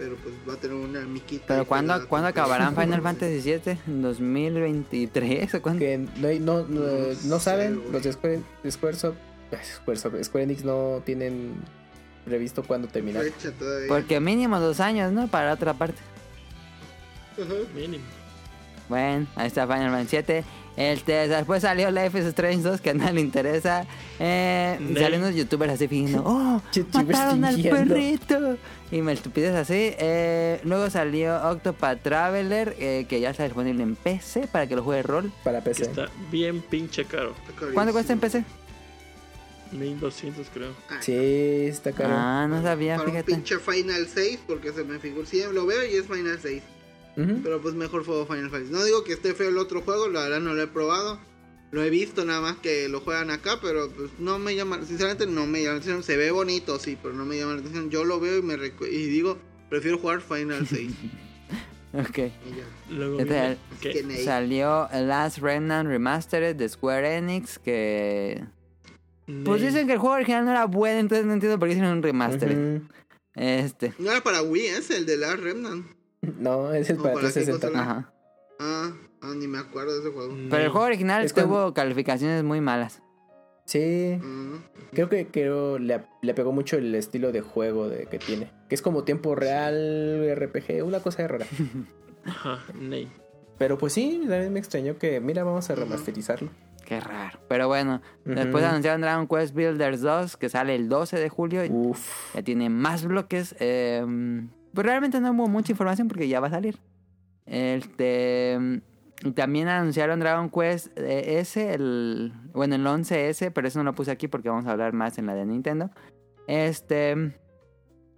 Pero pues va a tener una miquita. Pero ¿cuándo, ¿cuándo acabarán [LAUGHS] Final Fantasy VII? ¿En 2023 o cuándo? Que no, no, no, No no sé, saben, los de Square, Squaresoft, Squaresoft, Square Enix no tienen previsto cuándo terminar. Porque mínimo dos años, ¿no? Para otra parte. Ajá. Mínimo. Bueno, ahí está Final Fantasy 7. Este, después salió Life is Strange 2, que a nadie le interesa. Eh, salieron unos youtubers así fingiendo, ¡Oh! ¡Mataron al perrito! Y me estupidez así. Eh, luego salió Octopath Traveler, eh, que ya está disponible en PC para que lo juegue rol. Para Que PC. está bien pinche caro. ¿Cuánto cuesta en. PC? 1200 creo. Ah, Sí, está caro. Ah, no sabía, Para un fíjate. pinche Final 6, porque se me figura. Sí, lo veo y es Final 6. Ujú. Pero pues mejor juego Final Fantasy. No digo que esté feo el otro juego, la verdad no lo he probado. Lo he visto nada más que lo juegan acá, pero pues no me llama, sinceramente no me llama la atención. Se ve bonito, sí, pero no me llama la atención. Yo lo veo y me recu- y digo, prefiero jugar Final 6. [LAUGHS] Ok. Luego Este, Nate. Salió Last Remnant Remastered de Square Enix, que... Pues dicen que el juego original no era bueno, entonces no entiendo por qué hicieron un remaster. Este. No era para Wii, es el de la Remnant. No, es el No, para para qué 360. consola. Ajá. Ah, ah, ni me acuerdo de ese juego. Ney. Pero el juego original Es tuvo cuando- calificaciones muy malas. Sí, Mm. creo que creo le, le pegó mucho el estilo de juego de, que tiene. Que es como tiempo real, RPG, una cosa rara. [LAUGHS] Ajá, Ney. Pero pues sí, también me extrañó que, mira, vamos a remasterizarlo. Qué raro. Pero bueno, después anunciaron Dragon Quest Builders 2, que sale el 12 de julio. Uf. Ya tiene más bloques. eh, pues realmente no hubo mucha información porque ya va a salir. Este. También anunciaron Dragon Quest eh, S, el, bueno, el 11S, pero eso no lo puse aquí porque vamos a hablar más en la de Nintendo. Este.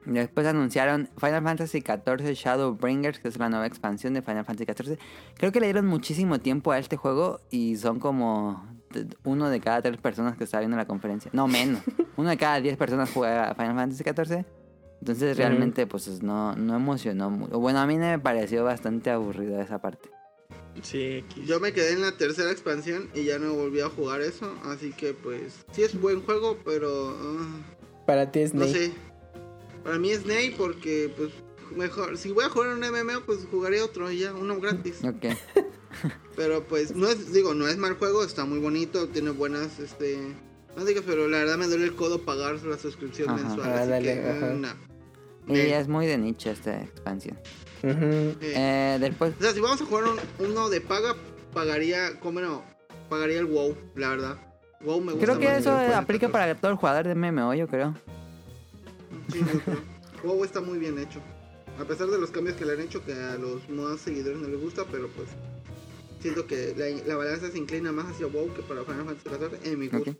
Después anunciaron Final Fantasy XIV Shadowbringers, que es la nueva expansión de Final Fantasy XIV. Creo que le dieron muchísimo tiempo a este juego y son como uno de cada tres personas que está viendo la conferencia. No, menos. [LAUGHS] uno de cada diez personas juega Final Fantasy XIV. Entonces realmente pues no, no emocionó mucho. Bueno, a mí me pareció bastante aburrido esa parte. Sí. Yo me quedé en la tercera expansión y ya no volví a jugar eso. Así que pues, sí es buen juego, pero... ah, Para ti es No sé. Para mí es Ney porque, pues, mejor. Si voy a jugar un MMO, pues jugaré otro y ya, uno gratis. Ok. [LAUGHS] Pero pues, no es, digo, no es mal juego, está muy bonito, tiene buenas, este. No digas, pero la verdad me duele el codo pagar la suscripción Ajá. mensual. Ah, así dale, que, ajá. no. Y Eh, es muy de nicho esta expansión. Eh. Eh, después... O sea, si vamos a jugar un- uno de paga, pagaría, ¿cómo no? Pagaría el WoW, la verdad. WoW me gusta Creo que más eso aplica 14. para todo el jugador de MMO, yo creo. Sí, yo creo. WoW está muy bien hecho. A pesar de los cambios que le han hecho, que a los más seguidores no les gusta, pero pues siento que la, la balanza se inclina más hacia WoW que para Final Fantasy XIV en mi gusto.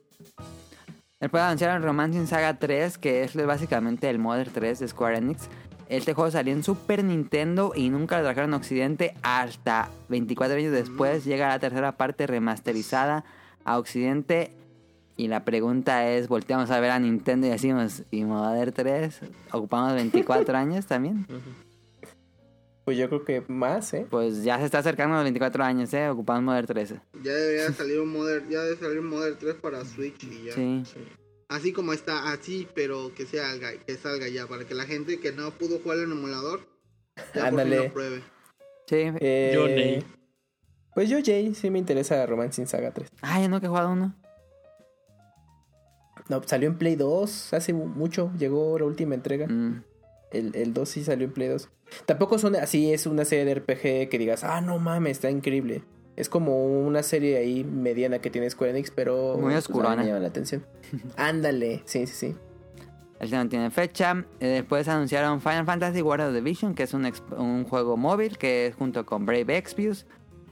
Ok. Después anunciaron Romancing Saga 3, que es básicamente el Modern 3 de Square Enix. Este juego salió en Super Nintendo y nunca lo trajeron a Occidente hasta 24 años después. Llega la tercera parte remasterizada a Occidente. Y la pregunta es, volteamos a ver a Nintendo y decimos, ¿y Modern 3? ¿Ocupamos 24 [LAUGHS] años también? Pues yo creo que más, ¿eh? Pues ya se está acercando a los 24 años, ¿eh? Ocupamos Modern 3. Ya debería salir un Modern, ya debe salir un Modern 3 para Switch y ya. Sí. Sí. Así como está, así, pero que salga, que salga ya, para que la gente que no pudo jugar en emulador, ya por fin Ándale. lo pruebe. Sí. Eh, Yo, Nate. Pues yo, Jay, sí me interesa Romancing Saga 3. Ah, ya no que he jugado uno. No, salió en Play 2 hace mu- mucho. Llegó la última entrega. Mm. El, el 2 sí salió en Play 2. Tampoco son así, es una serie de RPG que digas, ah, no mames, está increíble. Es como una serie ahí mediana que tiene Square Enix, pero. Muy pues, oscurona. me llama la atención. [LAUGHS] Ándale, sí, sí, sí. Este no tiene fecha. Eh, Después anunciaron Final Fantasy War of the Vision, que es un, un juego móvil que es junto con Brave Exvius.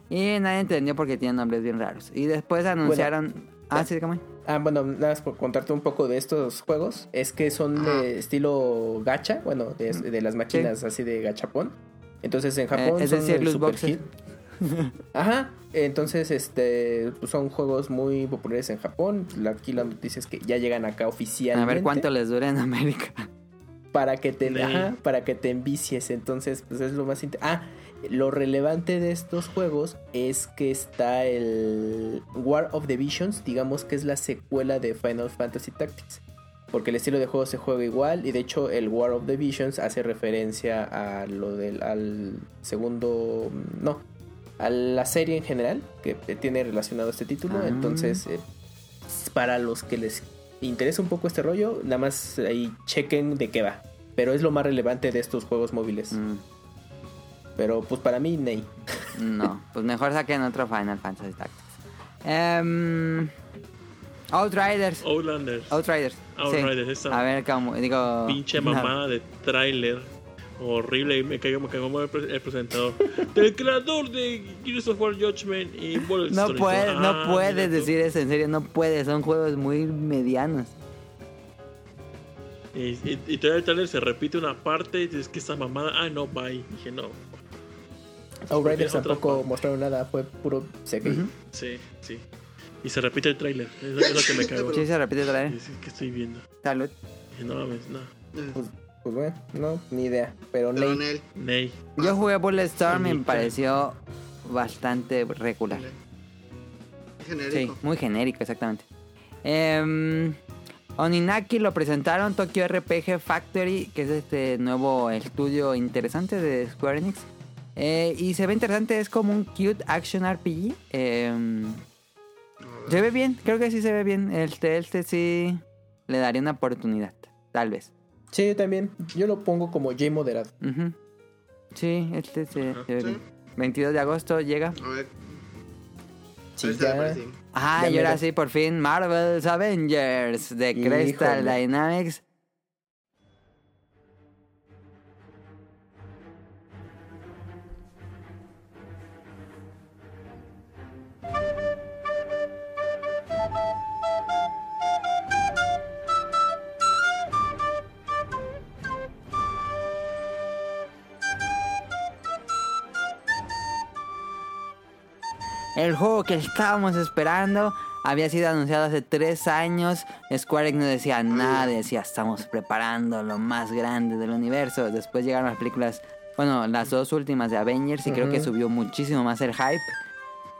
Y nadie entendió porque tienen nombres bien raros. Y después anunciaron. ah, ya. sí, dígame. Ah, bueno, nada más por contarte un poco de estos juegos. Es que son de estilo gacha, bueno, de, de las máquinas así de gachapón. Entonces en Japón Eh, es son decir, el super boxes. hit. Ajá, entonces este pues, son juegos muy populares en Japón. Aquí la noticia es que ya llegan acá A oficialmente. ver cuánto les dura en América. para que te Sí. ajá, para que te envicies entonces pues es lo más inte- ah lo relevante de estos juegos es que está el War of the Visions digamos que es la secuela de Final Fantasy Tactics porque el estilo de juego se juega igual y de hecho el War of the Visions hace referencia a lo del al segundo no a la serie en general que tiene relacionado este título Ah. entonces eh, para los que les interesa un poco este rollo, nada más ahí chequen de qué va. Pero es lo más relevante de estos juegos móviles. Mm, Pero pues para mí, Ney. no, pues mejor saquen otro Final Fantasy Tactics. Em, Outriders. Outlanders. Outriders. sí. Outriders, esa A ver cómo. Digo. pinche no. mamada de tráiler. Horrible, y me cayó, me cagó mal el, pre- el presentador. Del creador de Gears of War Judgment y No Bulletstorm. puedes, Ah, no puedes decir eso, en serio, no puedes. Son juegos muy medianos. Y, y, y todavía el trailer se repite una parte y dices que esa mamada. Ah, no, bye. Dije, no. Outriders tampoco mostraron nada, fue puro CGI. Ujú. Sí, sí. Y se repite el trailer. Es, es lo que me [LAUGHS] cagó. Sí, se repite Y vez. dices, ¿Qué estoy viendo? Salud. No mames, no. Eh, Pues, pues bueno, no, ni idea. Pero Pero Ney. Yo jugué Bulletstorm y me pareció bastante regular. Sí, Genérico. muy genérico, exactamente. Em, Oninaki lo presentaron, Tokyo RPG Factory, que es este nuevo estudio interesante de Square Enix. Eh, y se ve interesante, es como un cute action RPG. Em, se ve bien, creo que sí se ve bien. Este, este sí le daría una oportunidad, tal vez. Sí, yo también. Yo lo pongo como J moderado. Sí, este se, se ve Sí. bien. 22 de agosto llega. A ver. Sí, ya. sí. Ah, Ya y ahora sí, por fin, Marvel's Avengers de Crystal Híjole. Dynamics. El juego que estábamos esperando había sido anunciado hace tres años. Square Enix no decía nada, decía estamos preparando lo más grande del universo. Después llegaron las películas, bueno, las dos últimas de Avengers y creo que subió muchísimo más el hype.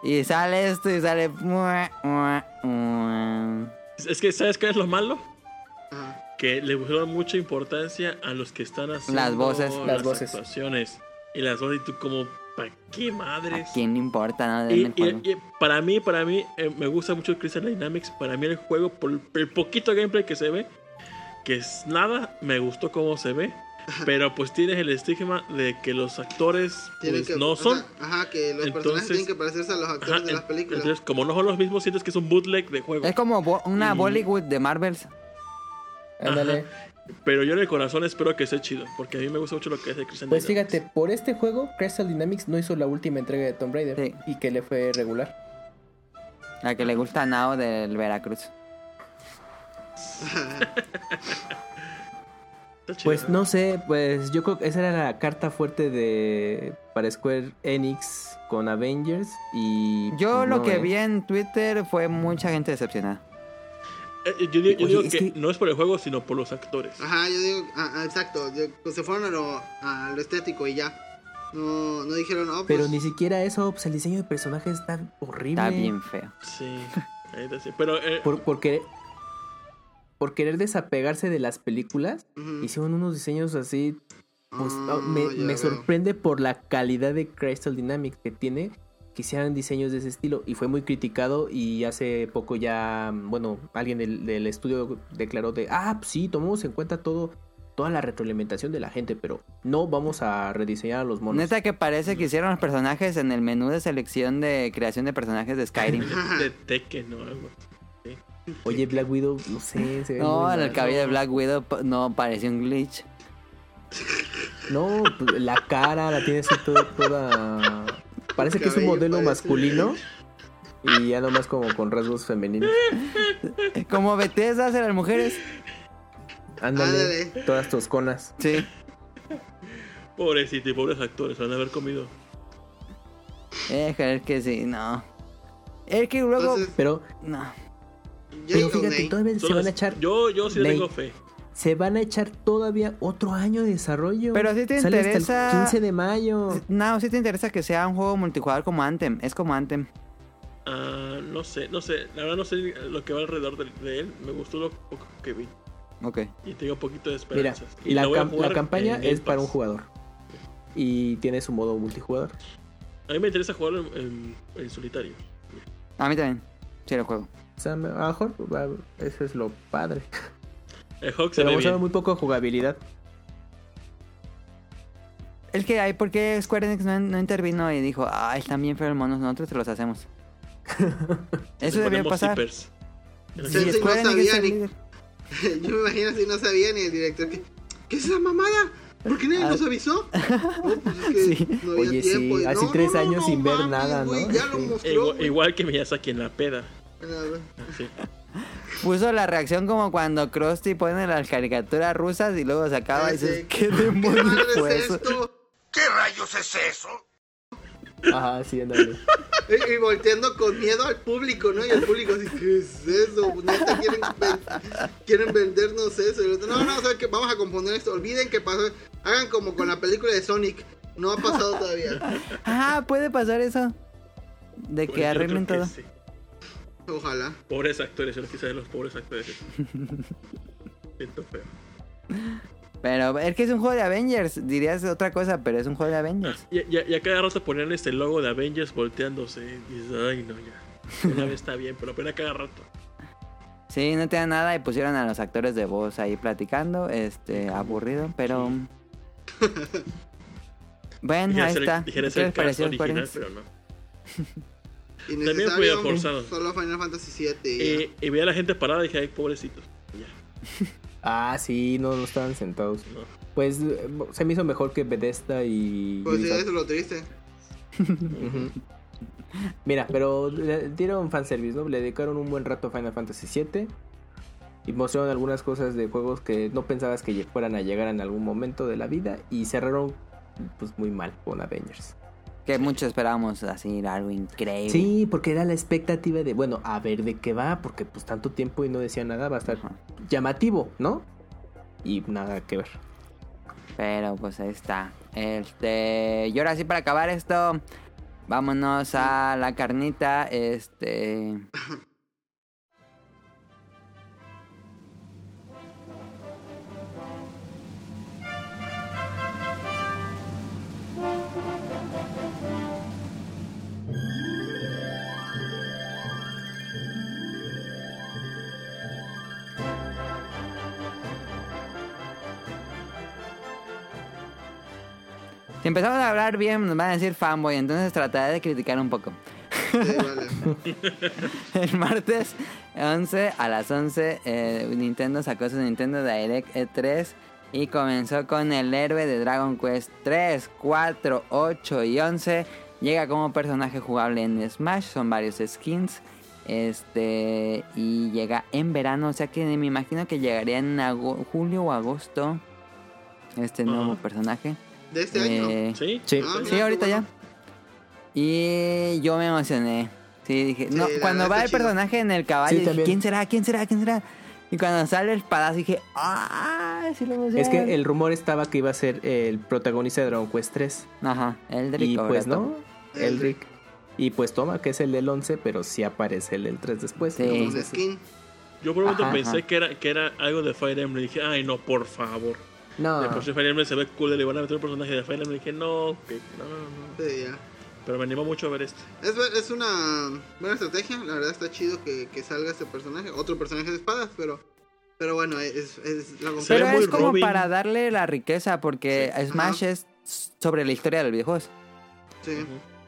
Y sale esto y sale... Es- que, ¿sabes qué es lo malo? Que le pusieron mucha importancia a los que están haciendo Las voces. las, Las voces. actuaciones. Y las voces, y tú como, ¿para qué madres? ¿A quién le importa? No? Y, Denme el y- juego. y para mí, para mí, eh, me gusta mucho Crystal Dynamics. Para mí el juego, por el- poquito gameplay que se ve, que es nada, me gustó cómo se ve. Pero pues tienes el estigma de que los actores Tienen pues, que, no o son. sea, ajá, que los Entonces- personajes tienen que parecerse a los actores Ajá, de las películas. Entonces, como no son los mismos, sientes que es un bootleg de juego. Es como bo- una Y- Bollywood de Marvels. Ándale. Pero yo en el corazón espero que sea chido, porque a mí me gusta mucho lo que hace Crystal Pues Dynamics. fíjate, por este juego, Crystal Dynamics no hizo la última entrega de Tomb Raider Sí. y que le fue regular. La que le gusta a Nao del Veracruz. [LAUGHS] Pues no sé, pues yo creo que esa era la carta fuerte de para Square Enix con Avengers y Yo lo que vi en Twitter fue mucha gente decepcionada. Eh, yo, digo- yo Oye, digo es que, que- no es por el juego, sino por los actores. Ajá, yo digo, ah, ah, exacto. yo- pues se fueron a lo, a lo estético y ya. No, no dijeron, no, pues. Pero ni siquiera eso, pues el diseño de personajes está horrible. Está bien feo. Sí. Pero eh, Por, por querer, por querer desapegarse de las películas, hicieron unos diseños así. Pues Ah, me, me sorprende por la calidad de Crystal Dynamics que tiene. Que hicieran diseños de ese estilo y fue muy criticado y hace poco ya, bueno, alguien del, del estudio declaró de, ah, pues sí, tomamos en cuenta todo, toda la retroalimentación de la gente, pero no vamos a rediseñar a los monos. Neta que parece que hicieron los personajes en el menú de selección de creación de personajes de Skyrim. [LAUGHS] De Tekken o algo. Oye, Black Widow, no sé, se ve No, muy en el cabello de Black Widow no parecía un glitch. No, pues, la cara la tiene así toda, toda- Parece que es un modelo parece- masculino y ya nomás como con rasgos femeninos. [LAUGHS] Como Bethesda hace las mujeres. Ándale, Ándale. todas tosconas. Sí. Pobrecito y pobres actores, van a haber comido. Eh, joder, que sí, no. Es que luego. Entonces, Pero, no. pero fíjate, todavía se van a echar, Yo, yo sí Ney. tengo fe. Se van a echar todavía otro año de desarrollo. Pero si te Sale hasta interesa- el 15 de mayo. No, si te interesa que sea un juego multijugador como Anthem. Es como Anthem. Ah, no sé, no sé. La verdad no sé lo que va alrededor de, de él. Me gustó lo poco que vi. Ok. Y tengo un poquito de Mira, esperanzas. y la, cam- la campaña es para un jugador. Y tiene su modo multijugador. A mí me interesa jugarlo en, en- en solitario. A mí también. Sí, lo juego. O sea, a lo mejor eso es lo padre. [LAUGHS] El Hawk se Pero ve bien. muy poco jugabilidad. Es que hay, ¿por qué Square Enix no, no intervino y dijo, ay, están bien feos los monos, nosotros te los hacemos? [LAUGHS] Eso ponemos pasar. zippers. Sí, Sí, sí, Square no sabía ni-. [LAUGHS] Yo me imagino si no sabía ni el director que. ¿Qué es esa mamada? ¿Por qué nadie Ah. nos avisó? [LAUGHS] No, pues es que Sí. no había Oye, tiempo. sí, no, tres no, no, años no sin ver nada, ¿no? Ya lo mostró. Igual, güey. igual que Miyazaki en la peda. Nada. Así. Puso la reacción como cuando Krusty pone las caricaturas rusas y luego se acaba y dices, ¿qué ¿Qué demonios fue es eso? esto? ¿Qué rayos es eso? Ajá, sí, ándale. Y, y volteando con miedo al público, ¿no? Y el público así, ¿qué es eso? Neta, quieren, ven- quieren vendernos eso. Y el otro, no, no. Vamos a componer esto. Olviden que pasó. Hagan como con la película de Sonic. No ha pasado todavía. Ah, puede pasar eso. De que arreglen todo. que sí. Ojalá. Pobres actores, yo no quise ver los pobres actores. [LAUGHS] Siento feo. Pero es que es un juego de Avengers. Dirías otra cosa, pero es un juego de Avengers. Y, y- y a cada rato ponían este logo de Avengers volteándose. Y dices, ay, no, ya. Una vez está bien, pero apenas cada rato. Sí, no te da nada y pusieron a los actores de voz ahí platicando. Este, aburrido, pero. Bueno, Dijera ahí ser- está. dijera ¿Qué ser les el cast pareció original, pero no. [LAUGHS] Innecesario. fue forzado. Solo Final Fantasy VII. y ya. Y, veía a la gente parada y dije, ay, pobrecitos. Ya, [LAUGHS] Ah, sí, no, no estaban sentados. no. Pues eh, se me hizo mejor que Bethesda y. Pues sí, Blizzard. eso es lo triste. Mira, pero le dieron fanservice, ¿no? Le dedicaron un buen rato a Final Fantasy VII. Y mostraron algunas cosas de juegos que no pensabas que fueran a llegar en algún momento de la vida. Y cerraron pues muy mal con Avengers. Que muchos esperábamos así algo increíble. Sí, porque era la expectativa de, bueno, a ver de qué va, porque pues tanto tiempo y no decía nada, va a estar Ajá. llamativo, ¿no? Y nada que ver. Pero pues ahí está. Este. Y ahora sí, para acabar esto. Vámonos a la carnita. Este. Empezamos a hablar bien, nos van a decir fanboy. Entonces trataré de criticar un poco. Sí, vale. [LAUGHS] El martes 11 a las 11 eh, Nintendo sacó su Nintendo Direct E3 y comenzó con el héroe de Dragon Quest 3, 4, 8 y 11. Llega como personaje jugable en Smash, son varios skins. Este y llega en verano, o sea que me imagino que llegaría en julio o agosto este nuevo personaje. De este año. Eh, ¿Sí? Sí. Ah, Sí, mira, ahorita ya. Y yo me emocioné. Sí, dije, Sí, no, cuando va el chido. personaje en el caballo, Sí, dije. ¿quién será? ¿Quién será? ¿Quién será? Y cuando sale el espadazo dije, ¡ah! Sí lo emocioné. Es que el rumor estaba que iba a ser el protagonista de Dragon Quest 3. Ajá, Eldrick. Y pues no, Elric. Y pues toma, que es el del 11, pero sí aparece el del 3 después. Sí. Entonces, skin. Yo por un momento Ajá, pensé ajá. Que, era, que era algo de Fire Emblem. Dije, ay, no, por favor. No, De por sí Fire Emblem se ve cool. Le van a meter un personaje de Fire Emblem. Dije, no, que no, no. Sí, ya. Pero me animó mucho a ver este. Es, es una buena estrategia, la verdad está chido que, que salga este personaje, otro personaje de espadas, pero pero bueno, es, es la Pero es como Robin. para darle la riqueza, porque Sí. Smash Ajá. es sobre la historia del videojuego. Sí.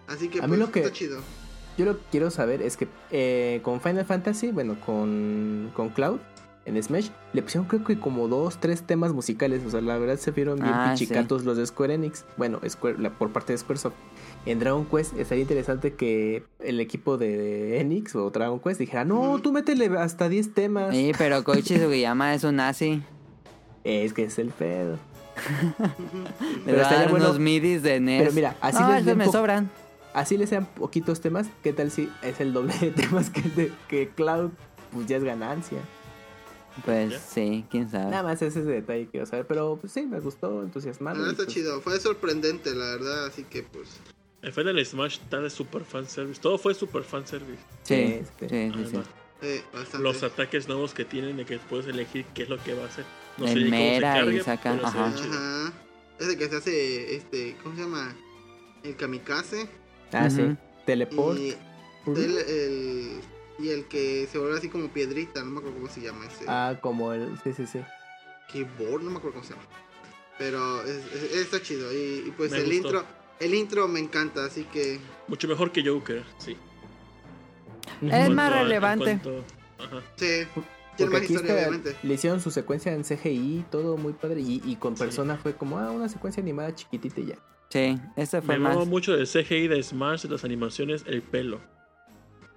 Así que A mí pues, lo que- está chido. Yo lo que quiero saber es que eh, con Final Fantasy, bueno, con, con Cloud, en Smash, le pusieron creo que como dos, tres temas musicales. O sea, la verdad se vieron bien Ah, pichicatos los de Square Enix. Bueno, Square, la- por parte de Squaresoft. En Dragon Quest estaría interesante que el equipo de Enix o Dragon Quest dijera, no, tú métele hasta 10 temas. Sí, pero [LAUGHS] Koichi Sugiyama es un nazi. Es que es el pedo. [LAUGHS] Pero estaría bueno- unos midis de NES. Pero mira, así no, les me sobran. Así le sean poquitos temas, ¿qué tal si es el doble de temas que, de- que Cloud? Pues ya es ganancia. Pues ¿Ya? sí, quién sabe. Nada más ese detalle quiero saber, pero pues, sí, me gustó, entusiasmado. Y, está pues, chido, fue sorprendente la verdad, así que pues El Final Smash está de super fan service. Todo fue super fan service. Sí, Sí, sí, sí. sí, sí. Eh, bastante. los ataques nuevos que tienen de que puedes elegir qué es lo que va a hacer. No El sé ni cómo se Mera y sacan- ajá. Ajá. Ese que se hace este, ¿cómo se llama? El kamikaze Ah, sí. Ujú. Teleport. y el y el que se vuelve así como piedrita, no me acuerdo cómo se llama ese. Ah, como el. Sí, sí, sí. Keyboard, no me acuerdo cómo se llama. Pero es- es- está chido y, y pues Me el gustó. intro, el intro me encanta, así que Mucho mejor que Joker, sí. Es más a- relevante. cuanto- ajá. sí, tiene Porque más aquí historia le hicieron su secuencia en CGI, todo muy padre. Y, y con Sí. persona fue como, ah, una secuencia animada chiquitita y ya. Sí, este fue Me más. mucho del CGI de Smash, las animaciones, el pelo.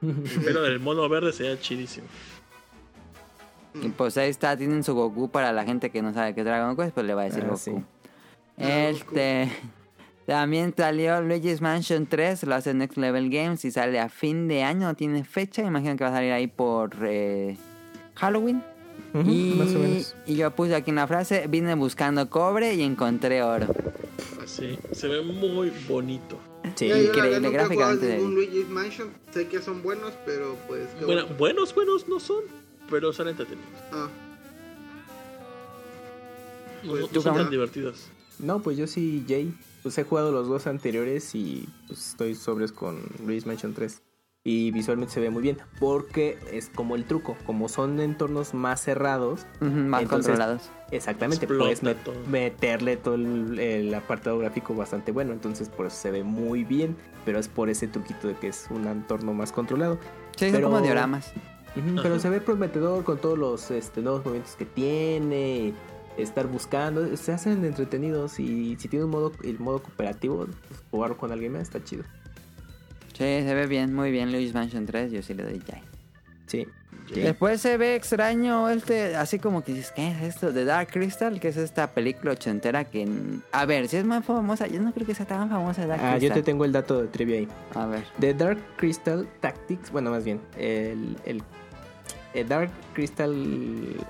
El pelo del mono verde sería chidísimo. Y pues ahí está, tienen su Goku para la gente que no sabe qué es Dragon Quest, pues le va a decir Ah, Goku. sí. Este. También salió Luigi's Mansion 3, lo hace Next Level Games y sale a fin de año, no tiene fecha, imagino que va a salir ahí por eh, Halloween. Y, Más o menos. y yo puse aquí una frase, vine buscando cobre y encontré oro. Así, se ve muy bonito. Sí. Ya, yo la increíble, verdad nunca he ningún Luigi's Mansion, sé que son buenos, pero pues Bueno, bueno. buenos, buenos no son, pero son entretenidos. Ah, No, Pues, no ¿tú, son tan divertidos. No, pues yo sí, Jay. Pues he jugado los dos anteriores y pues estoy sobres con Luis Mansion 3. Y visualmente se ve muy bien. Porque es como el truco. Como son entornos más cerrados, más Entonces, controlados. exactamente Explota puedes met- todo. meterle todo el, el apartado gráfico bastante bueno. Entonces, por eso se ve muy bien. Pero es por ese truquito de que es un entorno más controlado. Sí, son pero- como dioramas. Pero se ve prometedor con todos los este, nuevos movimientos que tiene. Estar buscando, se hacen entretenidos y si tiene un modo, el modo cooperativo, pues, jugar con alguien más está chido. Sí, se ve bien, muy bien Luigi's Mansion 3, yo sí le doy ya. Sí. Después se ve extraño este, así como que dices, ¿qué es esto? De Dark Crystal, que es esta película ochentera que... A ver, si es más famosa, yo no creo que sea tan famosa Dark Ah, yo Crystal. te tengo el dato de trivia ahí. A ver. The Dark Crystal Tactics, bueno, más bien, el, el Dark Crystal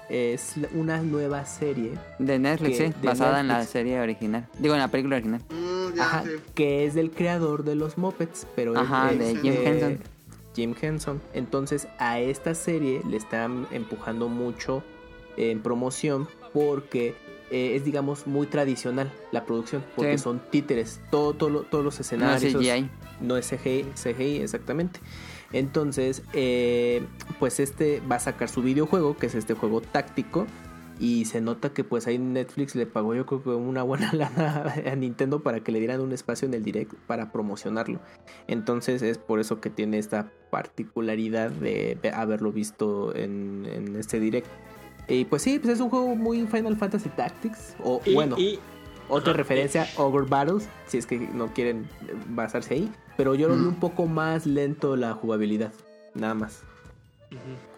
es una nueva serie De Netflix, Que- sí, de basada en la serie original. Digo, en la película original. mm, ya ajá, sé. que es del creador de los Muppets, pero Ajá, es, de es Jim Henson. Jim Henson. Entonces a esta serie le están empujando mucho en promoción porque eh, es digamos muy tradicional la producción porque Sí. son títeres, todo, todo todos los No es escenarios. CGI. no es CGI, CGI exactamente. Entonces, eh, pues este va a sacar su videojuego, que es este juego táctico. Y se nota que pues ahí Netflix le pagó yo creo que una buena [LAUGHS] lana a Nintendo para que le dieran un espacio en el direct para promocionarlo. Entonces es por eso que tiene esta particularidad de haberlo visto en, en este direct. Y pues sí, pues es un juego muy Final Fantasy Tactics. O Y, bueno, y otra Ajá, referencia, Ogre Battles, si es que no quieren basarse ahí. Pero yo lo vi un poco más lento la jugabilidad, nada más.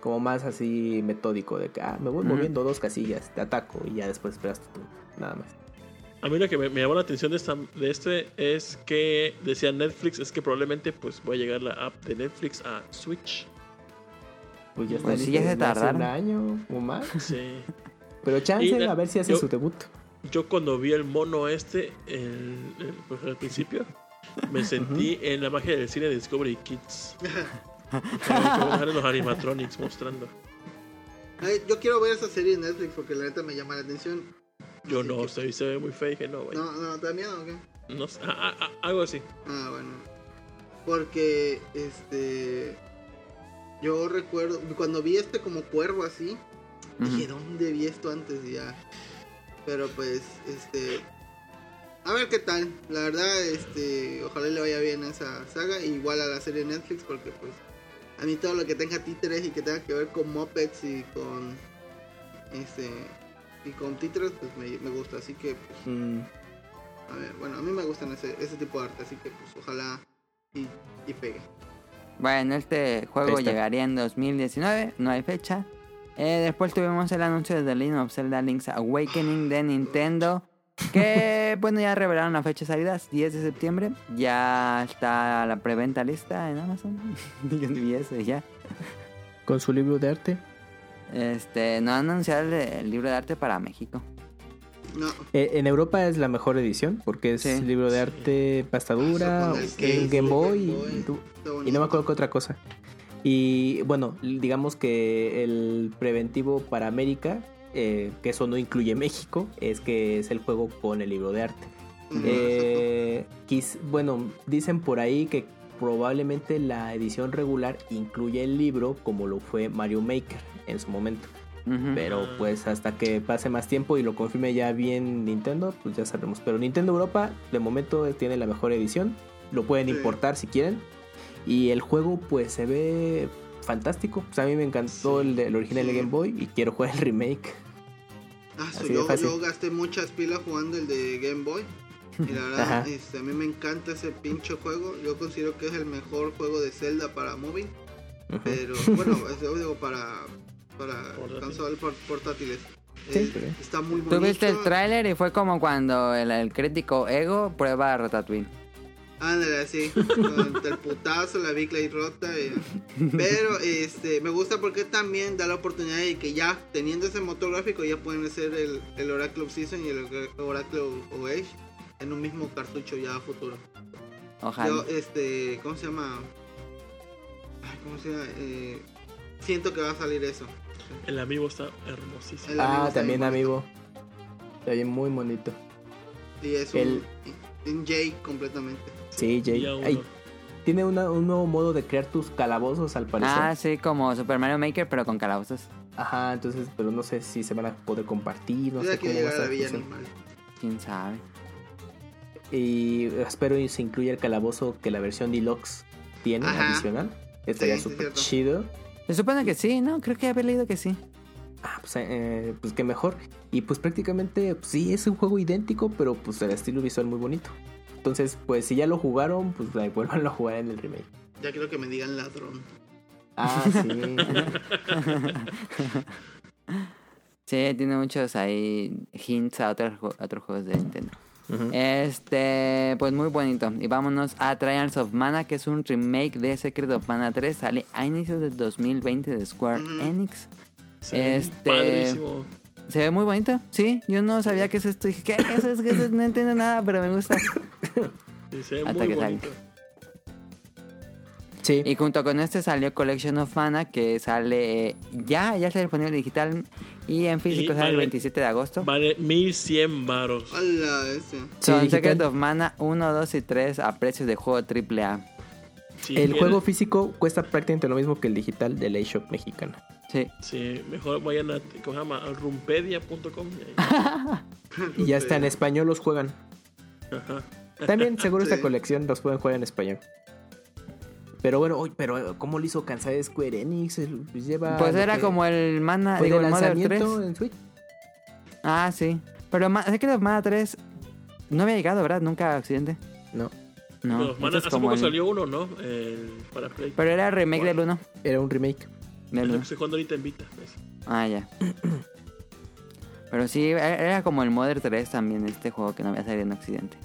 Como más así metódico, de que ah, me voy moviendo dos casillas, te ataco y ya después esperas tú, nada más. A mí lo que me, me llamó la atención de, esta, de este es que decía Netflix, es que probablemente pues va a llegar la app de Netflix a Switch. Pues ya está Pues ya se tardaron. un año o más. Sí. Pero chance, la- a ver si hace yo- su debut. Yo cuando vi el mono este el- el- pues, al principio, me sentí en la magia del cine de Discovery Kids. [LAUGHS] Los animatronics mostrando. Ay, yo quiero ver esa serie en Netflix porque la neta me llama la atención. Yo Así no, que- se, se ve muy feo, dije no, güey. No, no, ¿te da miedo o qué? No sé, ah, ah, ah, algo así. Ah, bueno. Porque, este. Yo recuerdo, cuando vi este como cuervo así, dije, ¿dónde vi esto antes? Y ya. Pero pues, este. A ver qué tal. La verdad, este. Ojalá le vaya bien a esa saga. Igual a la serie Netflix, porque pues. A mí todo lo que tenga títeres y que tenga que ver con mopeds y con. Este. Y con títeres, pues me, me gusta. Así que, pues. Mm, A ver, bueno, a mí me gustan ese, ese tipo de arte, así que pues ojalá y, y pegue. Bueno, este juego llegaría en 2019, no hay fecha. Eh, después tuvimos el anuncio de The Legend of Zelda Link's Awakening de Nintendo. Que [LAUGHS] bueno, ya revelaron la fecha de salida, 10 de septiembre. Ya está la preventa lista en Amazon. Yo ni vi eso, ya. con su libro de arte. Este, no han anunciado el, el libro de arte para México. No, Eh, en Europa es la mejor edición porque es Sí. libro de arte el case, Game Boy, Game Boy. y, no me acuerdo qué otra cosa. Y bueno, digamos que el preventivo para América, eh, que eso no incluye México, es que es el juego con el libro de arte. Eh, bueno, dicen por ahí que probablemente la edición regular incluye el libro como lo fue Mario Maker en su momento. Pero pues hasta que pase más tiempo y lo confirme ya bien Nintendo, pues ya sabremos. Pero Nintendo Europa de momento tiene la mejor edición. Lo pueden Sí. importar si quieren. Y el juego pues se ve fantástico. Pues a mí me encantó Sí. el, de- el original de. Game Boy y quiero jugar el remake. Ah, so Así de yo, fácil. yo gasté muchas pilas jugando el de Game Boy. Y la verdad, este, a mí me encanta ese pinche juego. Yo considero que es el mejor juego de Zelda para móvil. Pero bueno, [LAUGHS] es digo para, para Portátil. consola por- portátiles. Sí, Eh, está muy bonito. Tú viste el tráiler y fue como cuando el, el crítico Ego prueba Ratatouille. Ándale, así, con el putazo, la bicla y rota. y- Pero este, me gusta porque también da la oportunidad de que ya teniendo ese motor gráfico ya pueden hacer el, el Oracle of Season y el Oracle of Age en un mismo cartucho ya a futuro. Ojalá. Yo, este, ¿cómo se llama? Ay, ¿Cómo se llama? Eh, siento que va a salir eso. El amigo está hermosísimo. El amigo Ah, está también amigo. Está bien muy bonito. Y es El- un, un J completamente. Sí, Jay. Tiene una- un nuevo modo de crear tus calabozos al parecer. Ah, sí, como Super Mario Maker, pero con calabozos. Ajá, entonces, pero no sé si se van a poder compartir, no sé cómo va a a la estar Villa. Animal. Quién sabe. Y espero y se incluya el calabozo que la versión deluxe tiene Ajá. adicional. Estaría Sí, sí, súper chido. Se supone que sí, ¿no? Creo que había leído que sí. Ah, pues, eh, pues que mejor. Y pues prácticamente, pues, sí, es un juego idéntico, pero pues el estilo visual muy bonito. Entonces, pues si ya lo jugaron, pues ahí vuelvan a jugar en el remake. Ya quiero que me digan ladrón. Ah, sí. [LAUGHS] Sí, tiene muchos ahí hints a otros, a otros juegos de Nintendo. Ujú. Este, pues muy bonito. Y vámonos a Trials of Mana, que es un remake de Secret of Mana 3. Sale a inicios del 2020 de Square. Enix. Ve este- Padrísimo. Se ve muy bonito, sí. Yo no sabía que es esto. Dije, ¿qué es eso? Es que eso no entiendo nada, pero me gusta. Sí, se ve Hasta muy que salga. bonito. Sí. Y junto con este salió Collection of Mana, que sale ya, ya está disponible digital y en físico Y sale el vale- 27 de agosto. Vale 1100 varos. Hola, ese. Son digital. Secret of Mana 1, 2 y 3 a precios de juego AAA. Si el juego físico cuesta prácticamente lo mismo que el digital de la eShop mexicana. Sí. Sí, mejor vayan a, ¿cómo se llama? A rumpedia.com. [LAUGHS] y ya está en español, los juegan. Ajá. También [LAUGHS] seguro esta colección los pueden jugar en español. Pero bueno, uy, pero ¿cómo lo hizo cansar Square Enix? Pues lleva Pues era que como el Mana, digo, el Mother 3. lanzamiento en Switch. Ah, sí. Pero Ma- Secret of Mana 3 no había llegado, ¿verdad? Nunca a Occidente. No, No. Mana, hace como poco el- salió uno, ¿no? El- para Play. Pero era el remake del 1. era un remake. Es lo uno. que estoy jugando ahorita en Vita. ¿ves? Ah, ya. [CLEARS THROAT] Pero sí, era era como el Mother 3 también, este juego que no había salido en Occidente.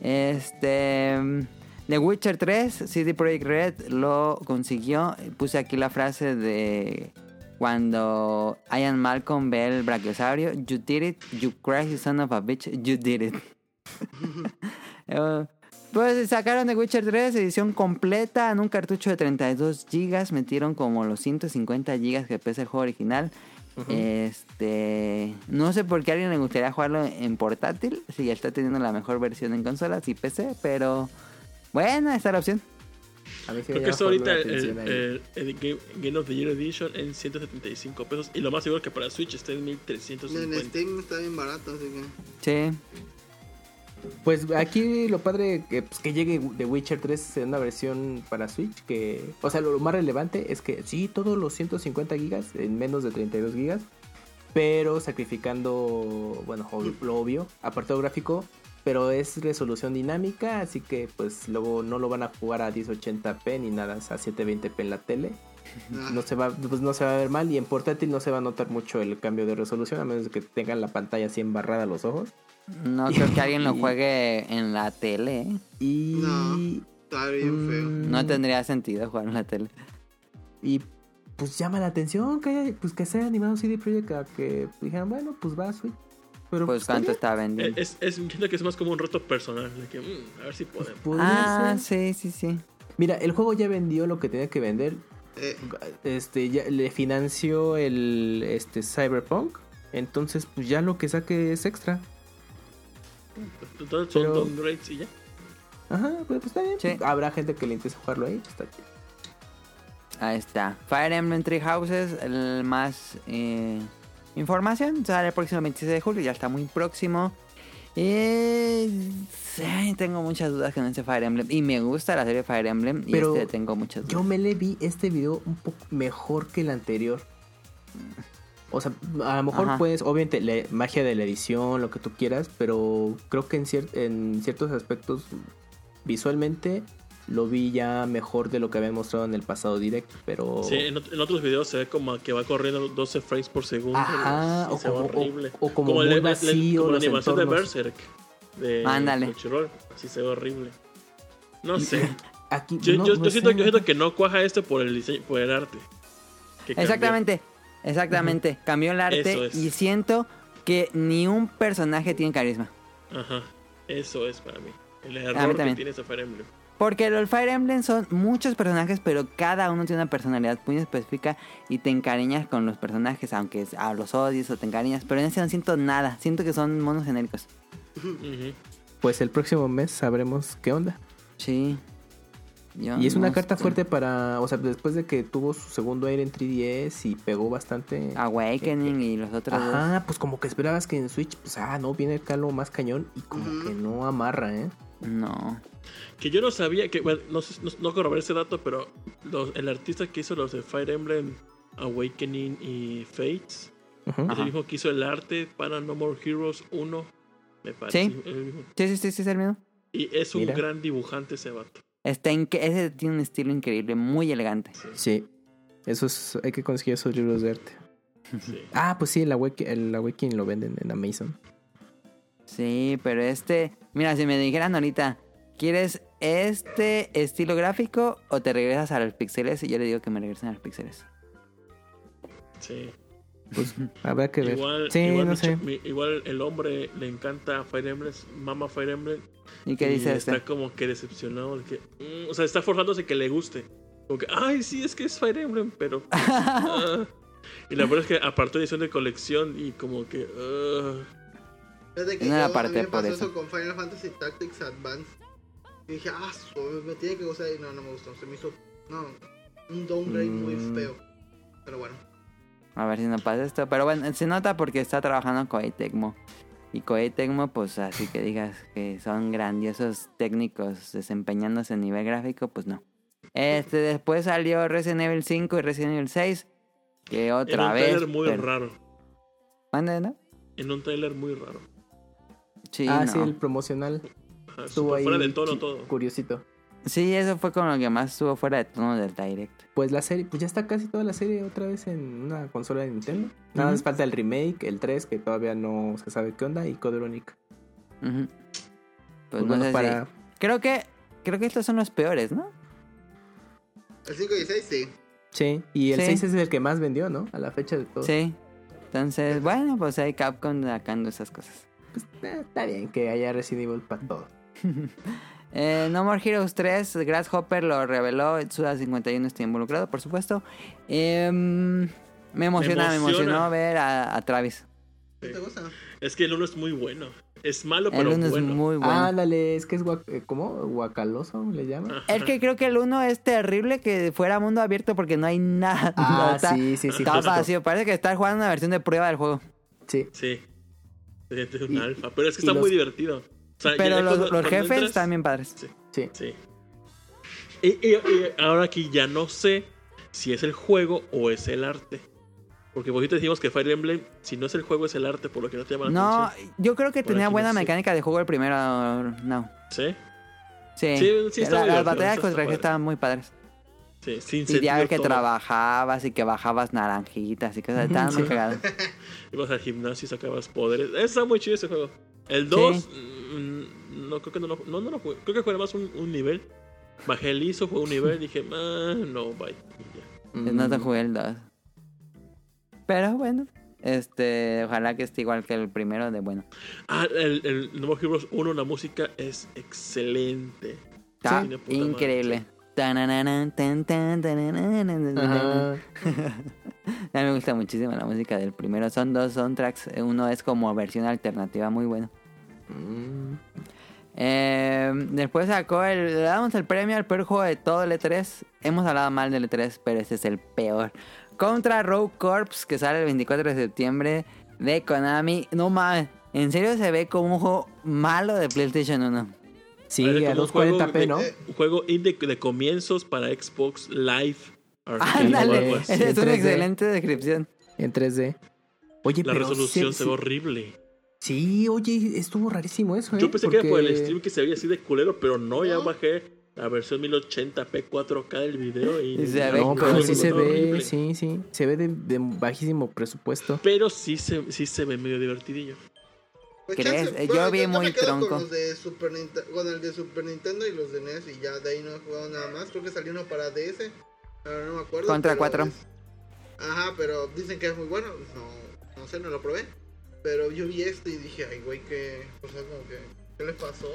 Este. mm, The Witcher 3, CD Projekt Red lo consiguió. Puse aquí la frase de cuando Ian Malcolm ve el brachiosaurio. You did it, you crazy son of a bitch, you did it. [LAUGHS] [LAUGHS] Pues sacaron The Witcher 3, edición completa en un cartucho de 32 GB. Metieron como los 150 GB que pesa el juego original. Este. No sé por qué a alguien le gustaría jugarlo en portátil. Si ya está teniendo la mejor versión en consolas y PC, pero. Bueno, está la opción. A mí sí Creo me que por ahorita el, Game, Game of the Year Edition en 175 pesos. Y lo más seguro que para Switch está en En 1350. Steam está bien barato, así que. Sí. Pues aquí lo padre que, pues, que llegue The Witcher 3 en una versión para Switch. que O sea, lo, más relevante es que sí, todos los 150 gigas en menos de 32 gigas. Pero sacrificando, bueno, lo obvio, apartado gráfico. Pero es resolución dinámica, así que pues luego no lo van a jugar a 1080p ni nada, a 720p en la tele. No se va, pues no se va a ver mal y en portátil no se va a notar mucho el cambio de resolución a menos que tengan la pantalla así embarrada a los ojos. No [LAUGHS] creo que alguien lo juegue en la tele. ¿eh? Y No. Está bien feo. Mm, No tendría sentido jugar en la tele. Y pues llama la atención que haya, pues que sea animado CD Projekt a que dijeran, bueno, pues va a Switch. Pero Pues está cuánto está Eh, vendiendo. Es, es, siento que es más como un reto personal. De que, mm, a ver si podemos. podría Ah, ser. sí, sí, sí. Mira, el juego ya vendió lo que tenía que vender. Eh, Este, ya le financió el este Cyberpunk. Entonces, pues ya lo que saque es extra. Entonces son Pero- downgrades y ya. Ajá, pues, pues está bien. Sí. Habrá gente que le interese jugarlo ahí, pues está chido. Ahí está. Fire Emblem Three Houses, el más eh, información. Sale el próximo 26 de julio, ya está muy próximo. Y sí, tengo muchas dudas con este Fire Emblem. Y me gusta la serie Fire Emblem. Y Pero este tengo muchas dudas. Yo me le vi este video un poco mejor que el anterior. O sea, a lo mejor Ajá. puedes, obviamente, la magia de la edición, lo que tú quieras, pero creo que en, cier- en ciertos aspectos, visualmente, lo vi ya mejor de lo que habían mostrado en el pasado directo, pero... Sí, en, ot- en otros videos se ve como que va corriendo 12 frames por segundo. Ajá, y o se ve como- horrible. o- o como el- muy el- el- vacío como la animación de. Berserk. De Ándale. Así se ve horrible. No sé. Aquí, Yo, no- yo- no yo siento, sé. yo siento que no cuaja esto por el diseño, por el arte. que cambió. Exactamente. Cambió el arte es. y siento que ni un personaje tiene carisma. Ajá. Eso es para mí. El mí error que también. tiene ese Fire Emblem. Porque los Fire Emblem son muchos personajes, pero cada uno tiene una personalidad muy específica y te encariñas con los personajes, aunque a los odies o te encariñas. Pero en este no siento nada, siento que son monos genéricos. Pues el próximo mes sabremos qué onda. Sí. Yo Y es una no carta estoy- fuerte para, o sea, después de que tuvo su segundo aire en 3DS y pegó bastante. Awakening y los otros dos. Ajá, pues como que esperabas que en Switch, pues ah, no, viene el calo más cañón y como que no amarra, ¿eh? No. Que yo no sabía que, bueno, no, no, no corroboré ese dato, pero los- el artista que hizo los de Fire Emblem Awakening y Fates Ujú. es Ajá. el mismo que hizo el arte para No More Heroes 1, me parece. Sí. el mismo. Sí, sí, sí, sí, es el mismo. Y es un Mira. gran dibujante ese vato. Está ese tiene un estilo increíble, muy elegante. Sí. Eso es, hay que conseguir esos libros de arte. Sí. Ah, pues sí, el, Awake- el Awakening lo venden en Amazon. Sí, pero este, mira, si me dijeran ahorita, ¿quieres este estilo gráfico o te regresas a los píxeles? Y yo le digo que me regresen a los píxeles. sí. Pues habrá que ver. Igual, sí, igual, no mi sé. mi- igual el hombre le encanta Fire Emblem, mama Fire Emblem. ¿Y qué y dice está este? como que decepcionado. de que, mm, o sea, está forzándose que le guste. Como que, ay, sí, es que es Fire Emblem, pero. pues, [LAUGHS] ah". Y la verdad es que apartó edición de colección y como que. ah. Desde que No yo, a mí me por pasó eso. eso con Final Fantasy Tactics Advance. Y dije, ah, me tiene que gustar. Y no, no me gustó. Se me hizo, no, un downgrade muy Mm. feo. Pero bueno. A ver si no pasa esto. Pero bueno, se nota porque está trabajando Koei Tecmo. Y Koei Tecmo, pues así que digas que son grandiosos técnicos desempeñándose a nivel gráfico, pues no. Este, después salió Resident Evil 5 y Resident Evil 6. Que En otra un vez. trailer muy pero- raro. ¿Mande, no? En un trailer muy raro. Sí, ah, no. sí, el promocional. Ajá, Estuvo súper ahí. fuera del tono todo. Curiosito. Sí, eso fue con lo que más estuvo fuera de tono del direct. Pues la serie, pues ya está casi toda la serie otra vez en una consola de Nintendo. Nada más falta el remake, el 3, que todavía no se sabe qué onda, y Code. Pues, Pues no bueno, sé para... si... Creo que... Creo que estos son los peores, ¿no? El 5 y 6, sí. Sí, y el Sí. 6 es el que más vendió, ¿no? A la fecha de todo. Sí. Entonces, bueno, pues hay Capcom sacando esas cosas. Pues, eh, está bien que haya Resident Evil para todo. [LAUGHS] Eh, no More Heroes 3, Grasshopper lo reveló, Suda 51 está involucrado, por supuesto. Em, me emociona, me, emociona. emocionó ver a, a Travis. ¿Qué Sí. te gusta? Es que el uno es muy bueno. es malo, El pero 1 es muy bueno. Ándale, es que es guac- eh, ¿cómo? Guacaloso le llaman. Es que creo que el 1 es terrible que fuera mundo abierto porque no hay nada. Ah, [LAUGHS] está, sí, sí, sí. Está vacío. Parece que estás jugando una versión de prueba del juego. Sí. Sí. Es un Y- alfa. Pero es que está los- muy divertido. Sea, Pero los, cuando- los cuando jefes entras- también padres. Sí. Sí. Sí. Y, y- y ahora aquí ya no sé si es el juego o es el arte. Porque poquito decimos que Fire Emblem, si no es el juego, es el arte, por lo que no te llama la No, atención. yo creo que Por tenía buena no sé. mecánica de juego el primero. No. ¿Sí? Sí. Sí, sí, está La- muy las batallas contra el estaban muy padres. Sí, sin Y ya que todo. trabajabas y que bajabas naranjitas y cosas. Estaban muy Sí. cagadas. [LAUGHS] Ibas al gimnasio y sacabas poderes. Está muy chido ese juego. El 2, mm, no creo que no lo, no, no lo jugué. Creo que jugué más un, un nivel. Bajé el ISO, jugué un nivel, dije, ah, no, bye. Y ya. No te Mm, jugué el 2. Pero bueno. Este, ojalá que esté igual que el primero de bueno. Ah, el, el nuevo Heroes 1, la música es excelente. Está Sí, puta madre, [LAUGHS] A mí me gusta muchísimo la música del primero. Son dos soundtracks. Uno es como versión alternativa, muy bueno. Mm. Eh, después sacó el. Le damos el premio al peor juego de todo el E3. Hemos hablado mal del E3, pero este es el peor. Contra Rogue Corps, que sale el 24 de septiembre de Konami. No mames, en serio se ve como un juego malo de PlayStation 1. Sí, a como un juego 240p, de- ¿no? Un juego indie de comienzos para Xbox Live. Ándale, [LAUGHS] es una 3D. excelente descripción. En 3D. Oye, La pero resolución se ve horrible. Sí, oye, estuvo rarísimo eso, ¿eh? Yo pensé que era por el stream que se veía así de culero, pero no, ya bajé la versión 1080p 4K del video y... Se ve No, pero sí se ve, horrible. sí, sí. Se ve de, de bajísimo presupuesto. Pero sí se, sí se ve medio divertidillo. Pues ¿Crees? chance, yo bueno, vi yo muy tronco. Con los de Super Nintendo, con el de Super Nintendo y los de NES y ya de ahí no he jugado nada más. Creo que salió uno para DS, pero no me acuerdo. Contra pero cuatro. es- Ajá, pero dicen que es muy bueno. No, no sé, no lo probé. Pero yo vi esto y dije, ay, güey, que, o sea, como que, ¿qué le pasó?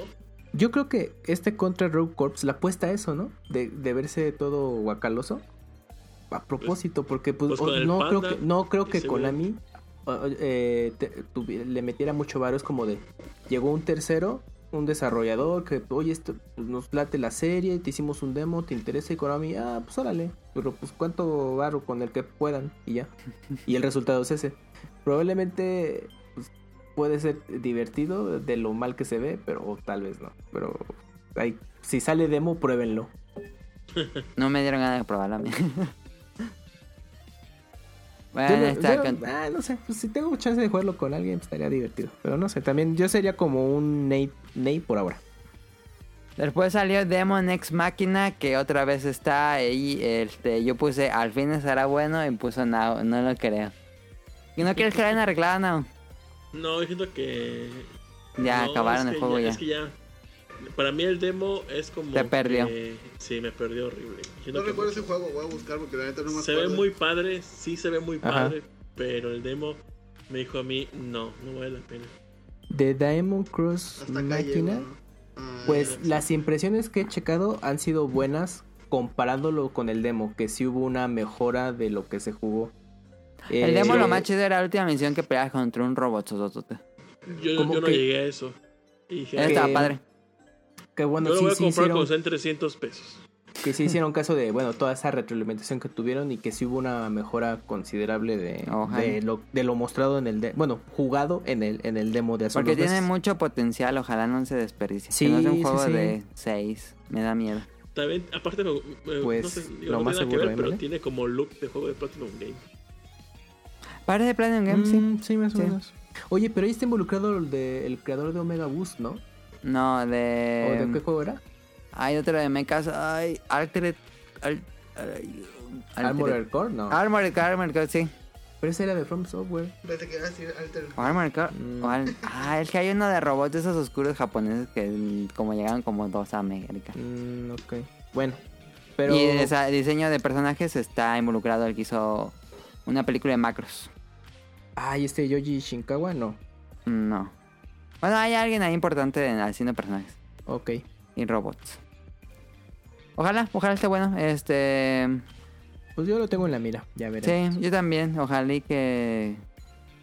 Yo creo que este contra Rogue Corps la apuesta a eso, ¿no? De, de verse todo guacaloso. A propósito, porque pues, pues o- no, creo que, no creo que. Konami eh, te- le metiera mucho varo. Es como de, llegó un tercero, un desarrollador que, oye, esto, pues, nos late la serie, te hicimos un demo, ¿te interesa? Y Konami, ah, pues órale. Pero pues cuánto varo con el que puedan y ya. [LAUGHS] Y el resultado es ese. Probablemente pues, puede ser divertido de lo mal que se ve, pero o tal vez no. Pero hay- si sale demo, pruébenlo. [LAUGHS] No me dieron ganas de probarla. [LAUGHS] bueno, no, está yo- con- ah, no sé, pues, si tengo chance de jugarlo con alguien, pues, estaría divertido. Pero no sé, también yo sería como un Nate, Nate por ahora. Después salió Demon X Máquina, que otra vez está ahí. Este, yo puse al fin estará bueno y puso no, no lo creo. ¿Y no quieres que la hayan arreglado, no? No, yo siento que... Ya no, acabaron el que juego ya. Es que ya... Para mí el demo es como... Te perdió. que- sí, me perdió horrible. No recuerdo ese juego, voy a buscar porque la neta no me Se acuerdo. ve muy padre, sí se ve muy Ajá. padre, pero el demo me dijo a mí, no, no vale la pena. De Diamond Cross Máquina. Ah, pues las impresiones que he checado han sido buenas comparándolo con el demo, que sí hubo una mejora de lo que se jugó. El Eh, demo lo más chido era la última misión que peleabas contra un robot. Yo, yo no que- llegué a eso. Y dije, Ese "Ah, Estaba Que- padre. Que bueno, yo lo sí, voy a sí comprar hicieron, cuando sean 300 pesos. que sí hicieron caso de, bueno, toda esa retroalimentación que tuvieron y que sí hubo una mejora considerable de, Ojalá. de lo, de lo mostrado en el, de, bueno, jugado en el, en el demo de hace Porque tiene mucho potencial. Ojalá no se desperdicie. Sí, que no sea un sí, juego sí. de 6. Me da miedo. También, aparte, me, me- Pues, no sé, digo, lo no más tiene seguro, ver, pero tiene como look de juego de Platinum Game. Parece Platinum Games, sí. Mm, sí, más o Sí. menos. Oye, pero ahí está involucrado el, de, el creador de Omega Boost, ¿no? No, ¿O de. de qué juego era? Hay otro de mechas. Ay, Altered. Al, ay, Armored Core, no. Armored Core, Armored Core, sí. Pero ese era de From Software. Pensé que decir. O Armored Core. Mm. al- ah, es que hay uno de robots de esos oscuros japoneses que como llegaron como dos a América. Mm, ok. Bueno, pero... Y ese diseño de personajes está involucrado el que hizo una película de macros. Ay, este Yoji Shinkawa, no. No. Bueno, hay alguien ahí importante en haciendo personajes Ok. y robots. Ojalá, ojalá esté bueno. Este. Pues yo lo tengo en la mira, ya veré. Sí, yo también. Ojalá y que.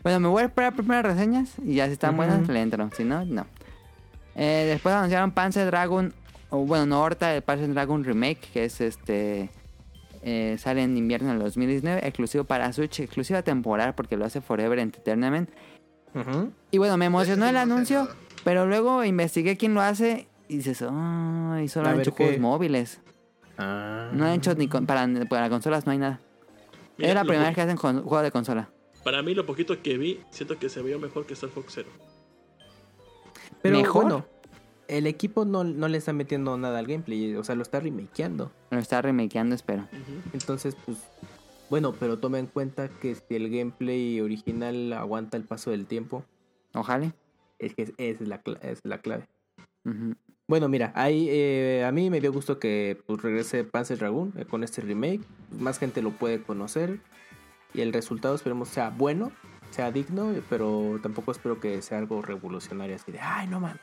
Bueno, me voy a esperar primeras reseñas y ya si están buenas le entro. Si no, no. Eh, después anunciaron Panzer Dragon, o bueno, no ahorita el Panzer Dragon Remake, que es este... eh, sale en invierno del 2019, exclusivo para Switch, exclusiva temporal porque lo hace Forever Entertainment. Y bueno, me emocionó el anuncio, pero luego investigué quién lo hace y dices, ay, solo A han hecho qué. juegos móviles. Ah. No han hecho ni con- para, para consolas, no hay nada. Mira, es la primera vez que hacen con, juego de consola. Para mí, lo poquito que vi, siento que se veía mejor que Star Fox Zero. Pero ¿Mejor? bueno, el equipo no, no le está metiendo nada al gameplay, o sea, lo está remakeando. Lo está remakeando, espero. Entonces, pues, bueno, pero toma en cuenta que si el gameplay original aguanta el paso del tiempo, Ojalá. es que esa es la, es la clave. Bueno, mira, ahí, eh, a mí me dio gusto que pues, regrese Panzer Dragoon eh, con este remake. Más gente lo puede conocer. Y el resultado esperemos sea bueno, sea digno, pero tampoco espero que sea algo revolucionario así de, ay, no man.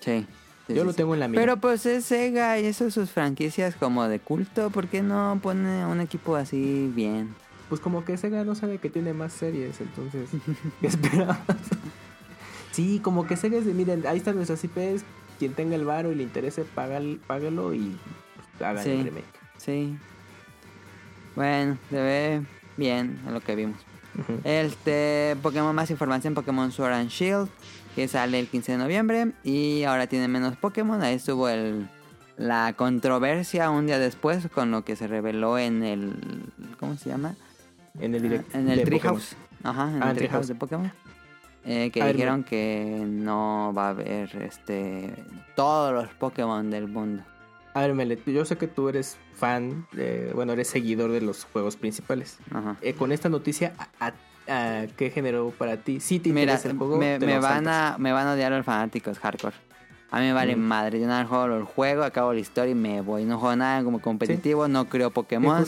Sí. Sí, Yo sí, lo sí. tengo en la mira. Pero pues es Sega y eso sus franquicias como de culto. ¿Por qué no pone un equipo así bien? Pues como que Sega no sabe que tiene más series, entonces, [LAUGHS] ¿qué esperabas? sí, como que Sega es de, miren, ahí están nuestras IPs, quien tenga el varo y le interese, págal- págalo y pues, hagan Sí. el remake. Sí. Bueno, se ve bien en lo que vimos. Este, Pokémon más información, Pokémon Sword and Shield, que sale el 15 de noviembre y ahora tiene menos Pokémon. Ahí estuvo el, la controversia un día después con lo que se reveló en el, ¿cómo se llama? En el direct En el Treehouse. Ajá, en Ah, el en Treehouse Treehouse. de Pokémon. Eh, que ver, dijeron que no va a haber este todos los Pokémon del mundo. A ver, Mele, yo sé que tú eres fan, de- bueno, eres seguidor de los juegos principales. Ajá. Eh, con esta noticia, ¿a, a- a qué generó para ti? ¿Sí te Mira, interesa el juego? me, van saltas. a, me van a odiar los fanáticos hardcore. A mí me vale Mm. madre. Yo nada juego el juego, acabo la historia y me voy. No juego nada como competitivo, no creo Pokémon.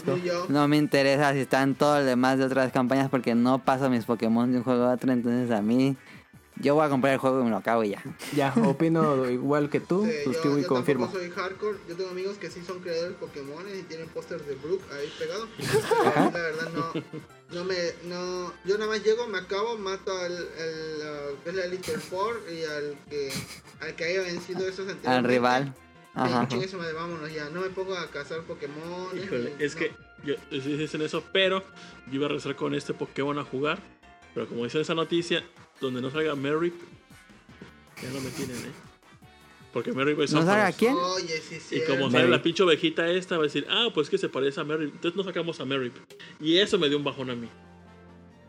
No me interesa si están todos los demás de otras campañas porque no paso mis Pokémon de un juego a otro. Entonces a mí, yo voy a comprar el juego y me lo acabo y ya. Ya, opino igual que tú, sí, suscribo yo, y yo confirmo. soy hardcore. Yo tengo amigos que sí son creadores de Pokémon y tienen pósters de Brook ahí pegado. [LAUGHS] Pero la verdad no, no me, no, yo nada más llego, me acabo, mato al, al uh, que es la Elite Four y al que, al que haya vencido esos Al anteriormente. rival. Ajá. Y chingue su madre, vámonos ya. No me pongo a cazar Pokémon. Híjole, ni- es no. que yo, sí dicen eso, pero yo iba a regresar con este Pokémon a jugar. Pero como dice esa noticia, donde no salga Merrick, ya no me tienen, ¿eh? Porque Merrick es ¿No Opharos. sabe a quién? Oye, sí, sí. Y como sale la pinche ovejita esta, va a decir, ah, pues que se parece a Merrick. Entonces no sacamos a Merrick. Y eso me dio un bajón a mí.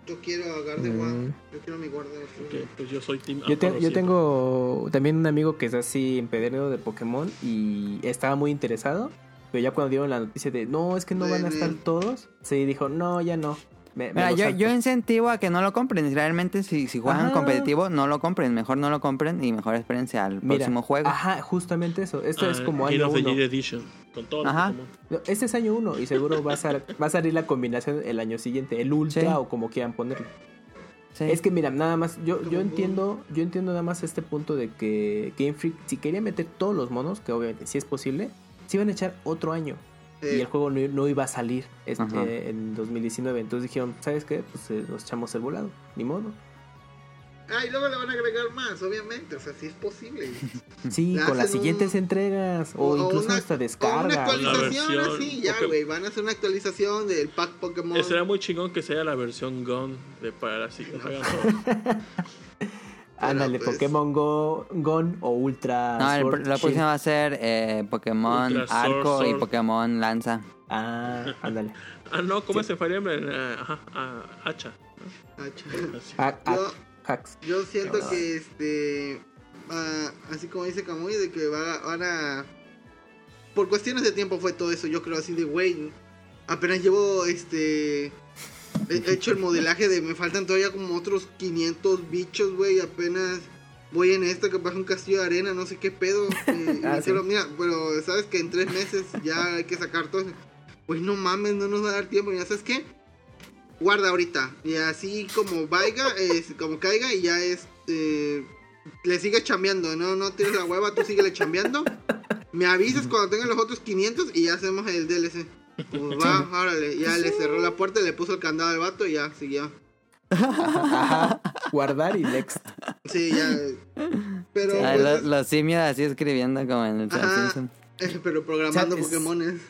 Yo quiero a Gardevoir. Mm. Yo quiero mi Gardevoir. Porque pues yo soy Team Yo, te- yo tengo también un amigo que es así empedernido de Pokémon y estaba muy interesado, pero ya cuando dieron la noticia de no, es que no van a estar todos, sí dijo, no, ya no. Me, me Mira, yo, salto". yo incentivo a que no lo compren. Realmente, si, si juegan Ajá. competitivo, no lo compren. Mejor no lo compren y mejor espérense al Mira, próximo juego. Ajá, justamente eso. Esto es Ah, como Hero año of the uno. Edition. Con todos los Ajá. No, Este es año uno y seguro va a, sal- va a salir la combinación el año siguiente, el ultra Sí. o como quieran ponerlo. Sí. Es que mira, nada más, yo, Como yo entiendo, yo entiendo nada más este punto de que Game Freak, si quería meter todos los monos, que obviamente sí es posible, se iban a echar otro año. Y el juego no, no iba a salir este, en 2019. Entonces dijeron, ¿sabes qué? Pues eh, nos echamos el volado. Ni modo. Ah, y luego le van a agregar más, obviamente. O sea, sí es posible. [LAUGHS] Sí, Le con las un- siguientes entregas. O, incluso una- hasta o una descarga. actualización La versión así, ya, güey. Van a hacer una actualización del pack Pokémon. Eh, Será muy chingón que sea la versión Gun de para así que nos [LAUGHS] hagan todo. Ándale, pues- Pokémon Go, Gon o Ultra. No, el, Sword la Shield. próxima va a ser eh, Pokémon Ultra Sword, Arco y Sword. Pokémon Lanza. Ah, [LAUGHS] ándale. Ah, no, ¿cómo Sí. se Fire Emblem? Eh, Ajá, ah, hacha. Ah, ch- Así. Ha- ha- Yo- hacks. Yo siento que este. ah, así como dice Kamui, de que va- van a. Por cuestiones de tiempo fue todo eso. Yo creo así de, güey. Apenas llevo este. He hecho el modelaje de. Me faltan todavía como otros 500 bichos, güey. Apenas voy en esto que pasa un castillo de arena, no sé qué pedo. eh, [LAUGHS] Ah, mira, pero sabes que en tres meses ya hay que sacar todo. eso". Pues no mames, no nos va a dar tiempo. Ya sabes qué guarda ahorita. Y así como vaya, es, como caiga y ya es. eh, le sigue chambeando, no, no tires la hueva, tú síguele chambeando. Me avisas cuando tengan los otros 500 y ya hacemos el DLC. Pues va, órale, ya le cerró la puerta, le puso el candado al vato y ya siguió. Ajá. [LAUGHS] Guardar y next. Sí, ya. Pero, Ah, pues, los, los simios así escribiendo como en el Ajá. Simpson. [LAUGHS] pero programando ¿Sabes? Pokémones.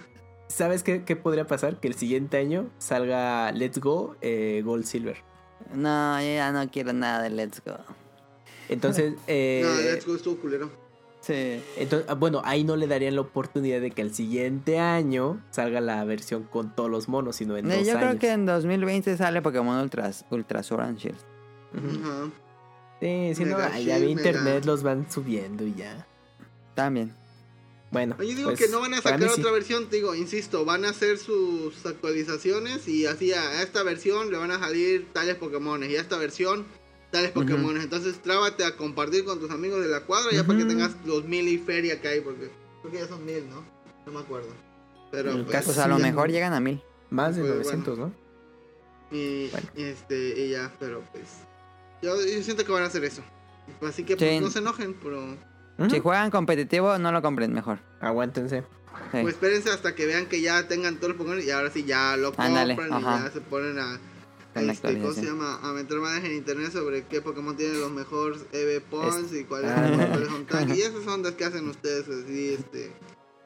¿Sabes qué, qué podría pasar? Que el siguiente año salga Let's Go eh, Gold Silver. No, yo ya no quiero nada de Let's Go. Entonces, [LAUGHS] eh, No, Let's Go estuvo culero. Sí. entonces, ah, bueno, ahí no le darían la oportunidad de que el siguiente año salga la versión con todos los monos, sino en Eh, dos yo años. creo que en 2020 sale Pokémon Ultras, Ultra Sword and Shield. Ujú. Ajá. Sí, si no, ya vi internet, los van subiendo y ya. También. Bueno. Oye, digo pues, que no van a sacar mí sí. otra versión, te digo, insisto, van a hacer sus actualizaciones y así a esta versión le van a salir tales Pokémones y a esta versión tales Ujú. Pokémones. Entonces trábate a compartir con tus amigos de la cuadra ya para que tengas los mil y feria que hay, porque creo que ya son mil, ¿no? No me acuerdo. Pero pues, casi. Pues a lo Sí, mejor no. llegan a mil. Más de Pues, 900, ¿no? y, Bueno. este, y ya, pero pues yo, yo siento que van a hacer eso. Así que pues Sí. no se enojen, pero. Si juegan competitivo, no lo compren mejor. Aguántense. Sí. Pues espérense hasta que vean que ya tengan todos los Pokémon y ahora sí ya lo compran Ándale, y ajá. ya se ponen a, La este, ¿cómo se llama? A meter más en internet sobre qué Pokémon tienen los mejores EV Points y cuáles, Ah. [LAUGHS] son- cuáles. Y esas son las que hacen ustedes así, este.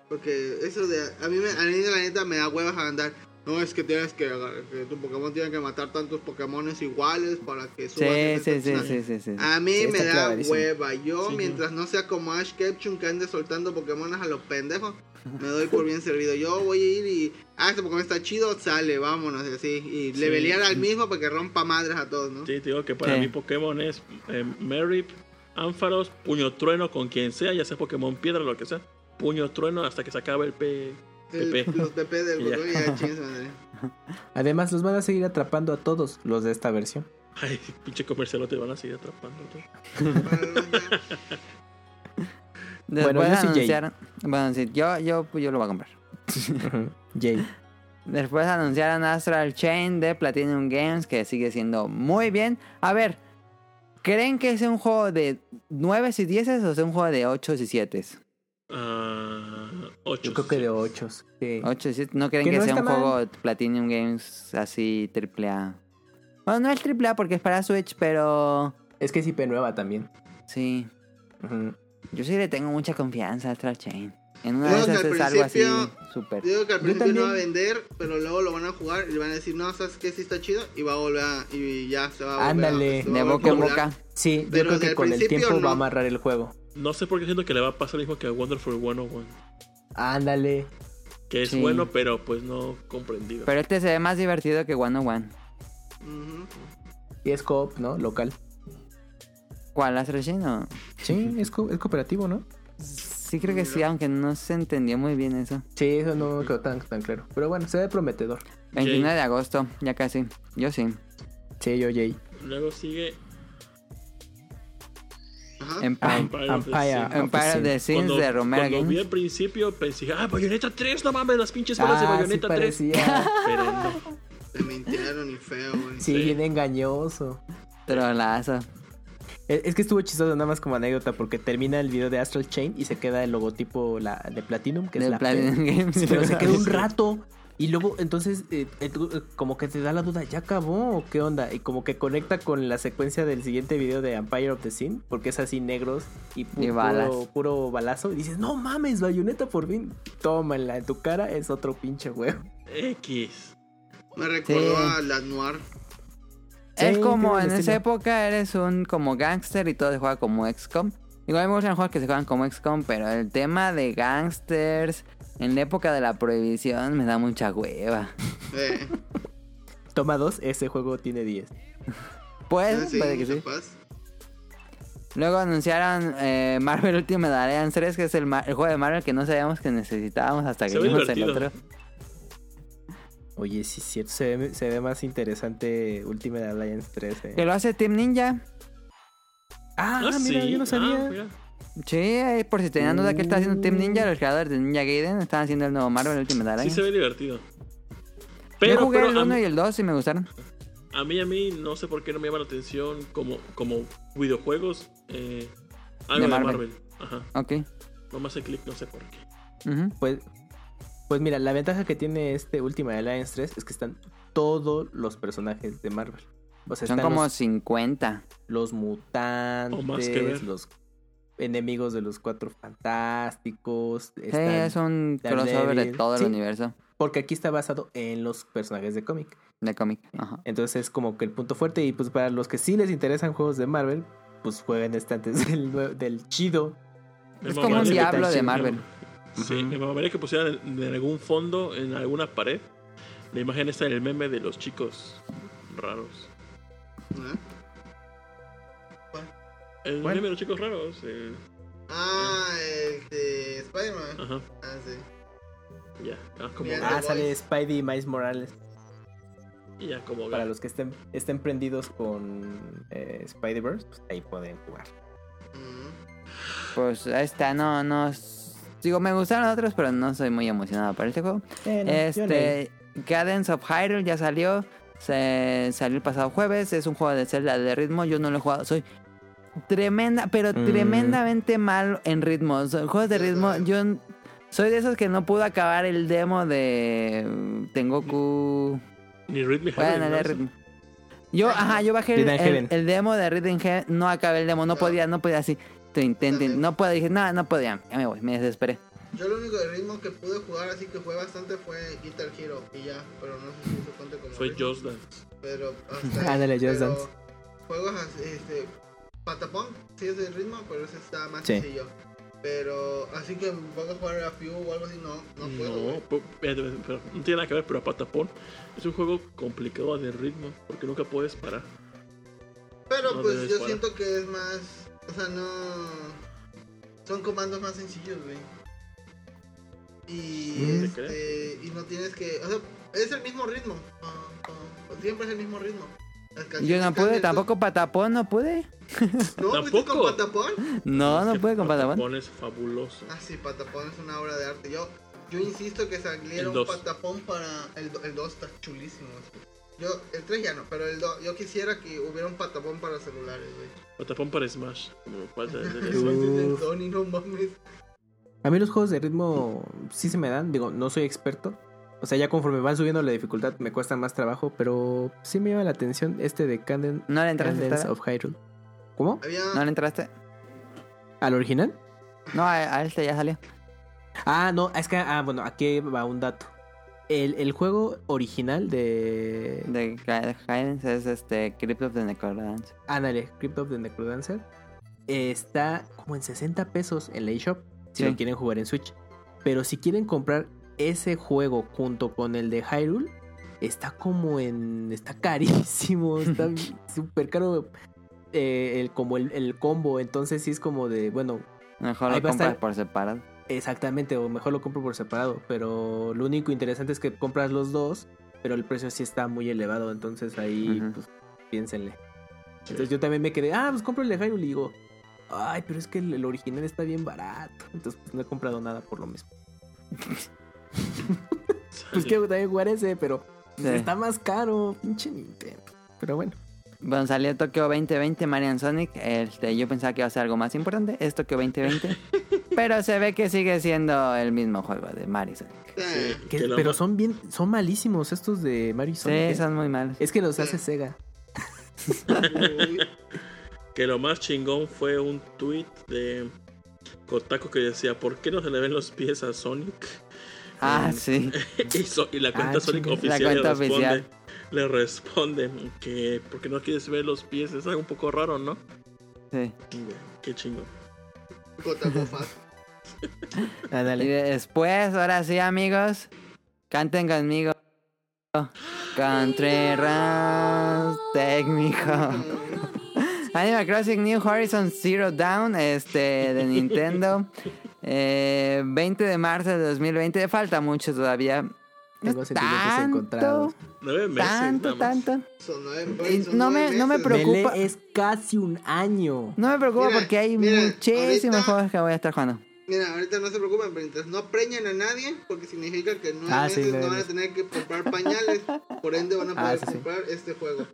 Porque eso de. A mí, me, a mí la neta me da huevas a andar. No, es que tienes que. que tu Pokémon tiene que matar tantos Pokémones iguales para que Sí, subas sí, sí, sí, sí, sí. A mí Sí, me da hueva. Yo, Sí, mientras no sea como Ash Ketchum que ande soltando Pokémon a los pendejos, me doy por bien servido. Yo voy a ir y. Ah, este Pokémon está chido, sale, vámonos, y así. Y Sí. levelear al mismo para que rompa madres a todos, ¿no? Sí, te digo que para mí Pokémon es eh, Merip, Ánfaros, Puño Trueno con quien sea, ya sea Pokémon Piedra o lo que sea. Puño Trueno hasta que se acabe el P. El- los PP del. Pokémon [LAUGHS] y su madre. [LAUGHS] Además, los van a seguir atrapando a todos los de esta versión. Ay, pinche comercial te van a seguir atrapando. [LAUGHS] Bueno, yo Jay. Bueno, sí, yo, yo, yo lo voy a comprar. Jay. Después anunciaron Astral Chain de Platinum Games, que sigue siendo muy bien. A ver, ¿creen que es un juego de 9 y 10 o es un juego de 8 y 7? Ah, ocho. Yo creo que de 8. Sí. 8 y 7. ¿No creen Que que, no sea un mal. juego Platinum Games así triple A? Bueno, no es triple A porque es para Switch, pero Es que es IP nueva también. sí. Ujú. Yo sí le tengo mucha confianza a Astral Chain. En una Yo de que esas es algo así súper. Yo digo que al Yo principio no va a vender, pero luego lo van a jugar y le van a decir, no, ¿sabes qué? Sí está chido. Y va a volver a. Y ya se va a volver Ándale. a. De boca en boca. Sí, yo Pero creo que con el tiempo no. va a amarrar el juego. No sé por qué siento que le va a pasar lo mismo que a Wonderful 101. Ándale. Que es Sí. bueno, pero pues no comprendido. Pero este se ve más divertido que One on One. Y es coop, ¿no? Local. ¿Cuál? ¿Astral Chain o...? Sí, es, co- es cooperativo, ¿no? Sí creo que sí, aunque no se entendió muy bien eso. Sí, eso no me quedó tan, tan claro. Pero bueno, se ve prometedor. 29 de agosto, ya casi. Yo sí. Sí, yo, Jay. Luego sigue Empire. Empire of the Empire. Empire of the Sins Cuando, de Romero cuando vi Games. al principio pensé, ah, Bayonetta 3, no mames, las pinches balas de Ah, sí Bayonetta 3. parecía. [LAUGHS] Pero no. Se mintieron y feo, güey. Sí, Sí. bien engañoso. Trolazo. Es es que estuvo chistoso nada más como anécdota porque termina el video de Astral Chain y se queda el logotipo la, de Platinum, que es De la P. Platinum Games. Pero se queda un [LAUGHS] rato y luego entonces eh, eh, eh, como que te da la duda, ¿ya acabó o qué onda? Y como que conecta con la secuencia del siguiente video de Empire of the Sin, porque es así negros y, pu- Y balas. Puro, puro balazo. Y dices, no mames, bayoneta por fin. Tómala, en tu cara es otro pinche huevo. X. Me recordó Sí. a la Noir. Es Sí, como en esa época eres un como gangster y todo se juega como XCOM. Igual me gustan juegos que se juegan como XCOM, pero el tema de gangsters en la época de la prohibición me da mucha hueva. Eh, Toma dos, ese juego tiene 10. Pues, sí, puede que sí. Luego anunciaron eh, Marvel Ultimate Alliance 3, que es el, juego de Marvel que no sabíamos que necesitábamos hasta que vimos el otro. Oye, sí es cierto, se ve, se ve más interesante Ultimate Alliance 3. eh. Que lo hace Team Ninja. Ah, Ah, mira, sí. yo no sabía. Ah, mira. Sí, por si tenían duda que está haciendo Team Ninja, los creadores de Ninja Gaiden están haciendo el nuevo Marvel Ultimate Sí Alliance. se ve divertido. Yo jugué pero el a, 1 y el 2 y me gustaron. a mí, a mí, no sé por qué no me llama la atención como, como videojuegos. Eh, algo De de Marvel. Marvel. Ajá. Ok. No me hace clic, no sé por qué. Pues, pues mira, la ventaja que tiene este Ultimate Alliance 3 es que están todos los personajes de Marvel. O sea, Son como los, 50. los mutantes, O más que ver. los enemigos de los cuatro fantásticos. Sí, están- es un Daredevil. crossover de todo el Sí. universo Porque aquí está basado en los personajes de cómic. de cómic. Ajá. Entonces es como que el punto fuerte. Y pues para los que sí les interesan juegos de Marvel, pues jueguen este antes [LAUGHS] del, del chido. Es como un diablo de. Marvel. Sí, me mamaría que pusieran en, en algún fondo, en alguna pared, la imagen esta del meme de los chicos raros. El ¿Cuál? meme de los chicos raros. eh, Ah, el de Spider-Man. Ajá, Ah, sí. ya. Ah, como. Ah, sale Boys. Spidey y Miles Morales. ya, como Para los que estén, estén prendidos con eh, Spider-Verse, pues ahí pueden jugar. Mm. Pues ahí está, no, no. Digo, me gustaron otros, pero no soy muy emocionado para este juego. Eh, no. Este, Cadence of Hyrule ya salió. Se salió el pasado jueves. Es un juego de Zelda de ritmo. Yo no lo he jugado. Soy tremenda, pero Mm. tremendamente mal en ritmos. Juegos de ritmo, yo soy de esos que no pude acabar el demo de mm, Tengoku. Ni Rhythm Bueno, el ritmo. Yo, ajá, yo bajé el, el- Heaven. el demo de Rhythm Heaven, no acabé el demo, no podía, no podía así. Te intento, no puedo, dije, no, no podía, ya me voy, me desesperé. Yo lo único de ritmo que pude jugar así que fue bastante fue Guitar Hero y ya, pero no sé si eso cuenta como Fue. Just Dance. Pero [LAUGHS] hasta Ándale, Just Dance. Juegos así, este Patapón, sí es de ritmo, pero ese está más Sí. sencillo. Pero así que voy a jugar a Few o algo así, no, no puedo. No, espérate, pero no tiene nada que ver, pero Patapón es un juego complicado de ritmo, porque nunca puedes parar. Pero no pues yo parar. siento que es más, o sea, no son comandos más sencillos, güey. Y este y no tienes que, o sea, es el mismo ritmo. siempre es el mismo ritmo. Yo no pude, tampoco patapón, no pude. ¿No ¿Tampoco? con Patapón? No, no que pude con patapón. Patapón es fabuloso. Ah, sí, Patapón es una obra de arte. Yo, yo insisto que saliera El un dos. Patapón para. El, do- el 2 está chulísimo. Yo, el 3 ya no, pero el 2, yo quisiera que hubiera un Patapón para celulares, güey. Patapón para Smash. Como falta de. Sony, no mames. A mí los juegos de ritmo sí se me dan, digo, no soy experto. O sea, ya conforme van subiendo la dificultad me cuesta más trabajo, pero sí me llama la atención este de Canden- ¿No le entraste? Candence of Hyrule. ¿Cómo? Había. ¿No le entraste? ¿Al original? No, a, a este ya salió. Ah, no, es que, ah, bueno, aquí va un dato. El, el juego original de... De Guidance es este Crypt of the Necrodance. Ándale, Crypt of the Necrodancer. Está como en 60 pesos en la eShop si Sí. lo quieren jugar en Switch. Pero si quieren comprar ese juego junto con el de Hyrule, está como en. Está carísimo, está [LAUGHS] súper caro. Eh, el, como el, el combo, entonces sí es como de, bueno, Mejor lo compras estar- por separado. exactamente, o mejor lo compro por separado, pero lo único interesante es que compras los dos, pero el precio sí está muy elevado, entonces ahí, pues, piénsenle. Entonces yo también me quedé, ah, pues compro el de Hyrule y digo, ay, pero es que el, el original está bien barato. Entonces pues, no he comprado nada por lo mismo. [LAUGHS] [LAUGHS] Pues quiero también jugar ese, pero pues, Sí. está más caro, pinche Nintendo. Pero bueno. Bueno, salió Tokio 2020 Marian Sonic. Este, yo pensaba que iba a ser algo más importante. Es Tokio 2020. [LAUGHS] pero se ve que sigue siendo el mismo juego de Mario Sonic. Que- que lo pero son bien, son malísimos estos de Mario Sonic, Sí, ¿eh? son muy malos. Es que los hace Sega. [LAUGHS] Que lo más chingón fue un tweet de Kotaku que decía, ¿por qué no se le ven los pies a Sonic? Ah, sí. [LAUGHS] y, so- y la cuenta Ah, Sonic oficial La cuenta responde, oficial. Le responde que porque no quieres ver los pies es algo un poco raro, ¿no? sí. Qué [LAUGHS] Y dale. después, ahora sí, amigos, canten conmigo. Country Round técnico. [LAUGHS] Animal Crossing New Horizon Zero Down, este, de Nintendo. [LAUGHS] Eh, 20 de marzo de 2020. Falta mucho todavía. No Tengo es sentimientos tanto, encontrados. Nueve meses. tanto, nada más. tanto. Son nueve, Y son no nueve me- no me meses. preocupa. Es casi un año. No me preocupa Mira, porque hay mira, muchísimos ahorita- juegos que voy a estar jugando. Mira, ahorita no se preocupen, pero mientras no preñen a nadie, porque significa que nueve Ah, meses no van a meses. tener que comprar pañales, [LAUGHS] por ende van a Ah, poder sí. comprar este juego.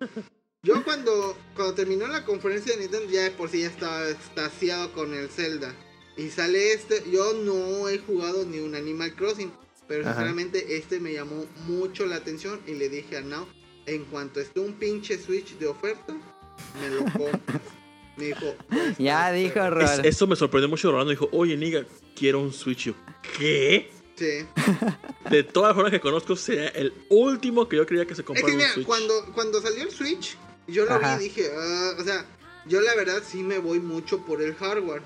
Yo cuando, cuando terminó la conferencia de Nintendo ya de por sí ya estaba extasiado con el Zelda. Y sale este, yo no he jugado ni un Animal Crossing, pero Ajá. sinceramente este me llamó mucho la atención y le dije a Now, en cuanto esté un pinche Switch de oferta, me lo [LAUGHS] compras. Me dijo, pues, Ya dijo pero- Es- Rol. eso me sorprendió mucho. Rolando dijo, oye, Niga, quiero un Switch. Yo, ¿qué? Sí. De todas las personas que conozco, sería el último que yo creía que se Es comprara que un mira, Switch. cuando, cuando salió el Switch, yo lo Ajá. vi y dije, ah, o sea, yo la verdad sí me voy mucho por el hardware.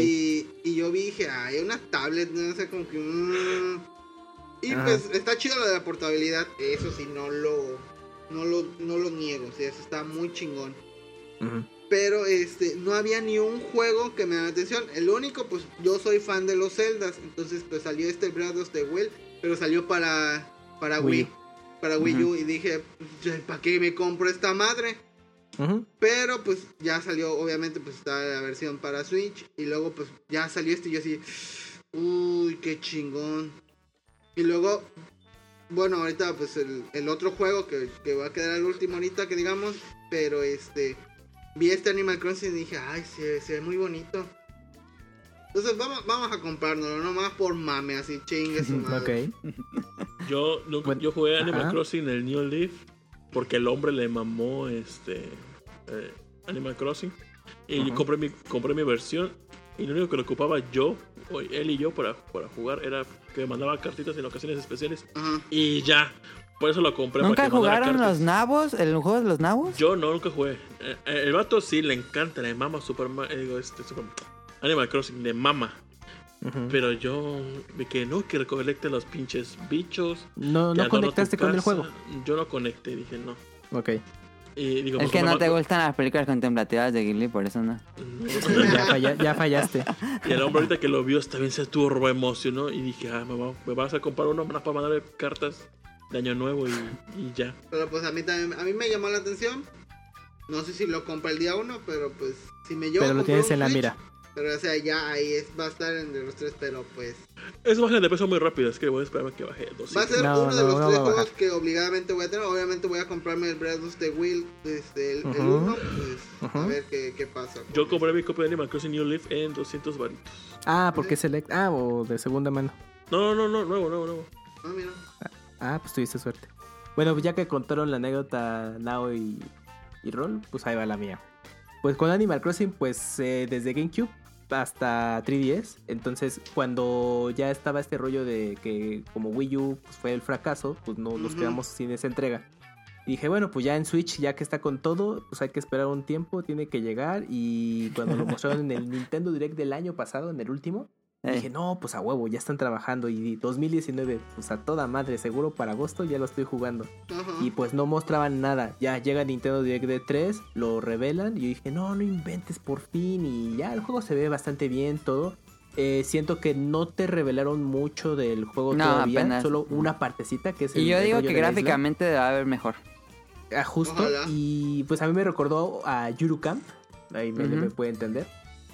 Y, y yo vi dije, ay, una tablet, no sé, como que... mm. Y Ajá. pues está chido lo de la portabilidad, eso sí, no lo, no lo, no lo niego, o sea, eso está muy chingón. Pero este, no había ni un juego que me da atención. El único, pues yo soy fan de los Zeldas. Entonces, pues salió este Breath of the Wild. Pero salió para, para Wii. Para Wii. U. Y dije, ¿para qué me compro esta madre? Pero pues ya salió, obviamente, pues está la versión para Switch. Y luego, pues ya salió este y yo así, uy, qué chingón. Y luego, bueno, ahorita, pues el, el otro juego que, que va a quedar al último ahorita, que digamos, pero este, vi este Animal Crossing y dije, ay, se, se ve muy bonito. Entonces vamos, vamos a comprárnoslo, nomás por mame, así chingue su [LAUGHS] madre. Ok. Yo, nunca- Bueno, yo jugué Animal ajá. Crossing el New Leaf porque el hombre le mamó este eh, Animal Crossing. Y compré mi compré mi versión y lo único que le ocupaba yo o él y yo para, para jugar era que me mandaba cartitas en ocasiones especiales. Y ya por eso lo compré ¿Nunca para que jugaron los nabos? ¿El juego de los nabos? yo no nunca jugué. Eh, eh, el vato sí le encanta le mama Super, Ma- eh, digo, este, Animal Crossing le mama Pero yo me que no que recolecte los pinches bichos No, no conectaste con el juego. Yo no conecté, dije no. Ok. Y digo, Es pues, que no te gustan las películas contemplativas de Ghibli, por eso no. Ya, falla- ya fallaste. y el hombre ahorita que lo vio también se turbo emocionó y dije, ah, me, va- me vas a comprar uno más para mandarle cartas de año nuevo y, y ya. Pero pues a mí también, a mí me llamó la atención. No sé si lo compra el día uno, pero pues si me llevo Pero lo tienes en la Switch, mira. Pero o sea, ya ahí es, va a estar entre los tres, pero pues... Es baja de peso muy rápido, es que voy a esperar a que baje dos. Va a ser No, uno de no, los no tres juegos que obligadamente voy a tener. Obviamente voy a comprarme el Breath of the Wild desde el, Ujú. 1, pues a ver qué, qué pasa. Yo compré mi copia de Animal Crossing New Leaf en 200 varitos. Ah, porque select. Ah, o de segunda mano. No, no, no, nuevo, nuevo, nuevo. Ah, mira. Ah, pues tuviste suerte. Bueno, pues ya que contaron la anécdota Nao y, y Roll, pues ahí va la mía. Pues con Animal Crossing, pues eh, desde GameCube hasta 3DS. Entonces, cuando ya estaba este rollo de que como Wii U pues, fue el fracaso, pues no nos quedamos sin esa entrega. Y dije, bueno, pues ya en Switch, ya que está con todo, pues hay que esperar un tiempo, tiene que llegar. Y cuando lo mostraron en el Nintendo Direct del año pasado, en el último, Ey. Dije, no, pues a huevo, ya están trabajando. Y 2019, pues a toda madre, seguro para agosto ya lo estoy jugando. Y pues no mostraban nada. Ya llega Nintendo Direct de 3, lo revelan. Y yo dije, no, no inventes por fin. Y ya el juego se ve bastante bien, todo. Eh, siento que no te revelaron mucho del juego No, todavía. apenas. Solo una partecita que es el Y yo digo que de gráficamente debe haber mejor. Ah, justo. Ojalá. Y pues a mí me recordó a Yuru Camp. Ahí me puede entender.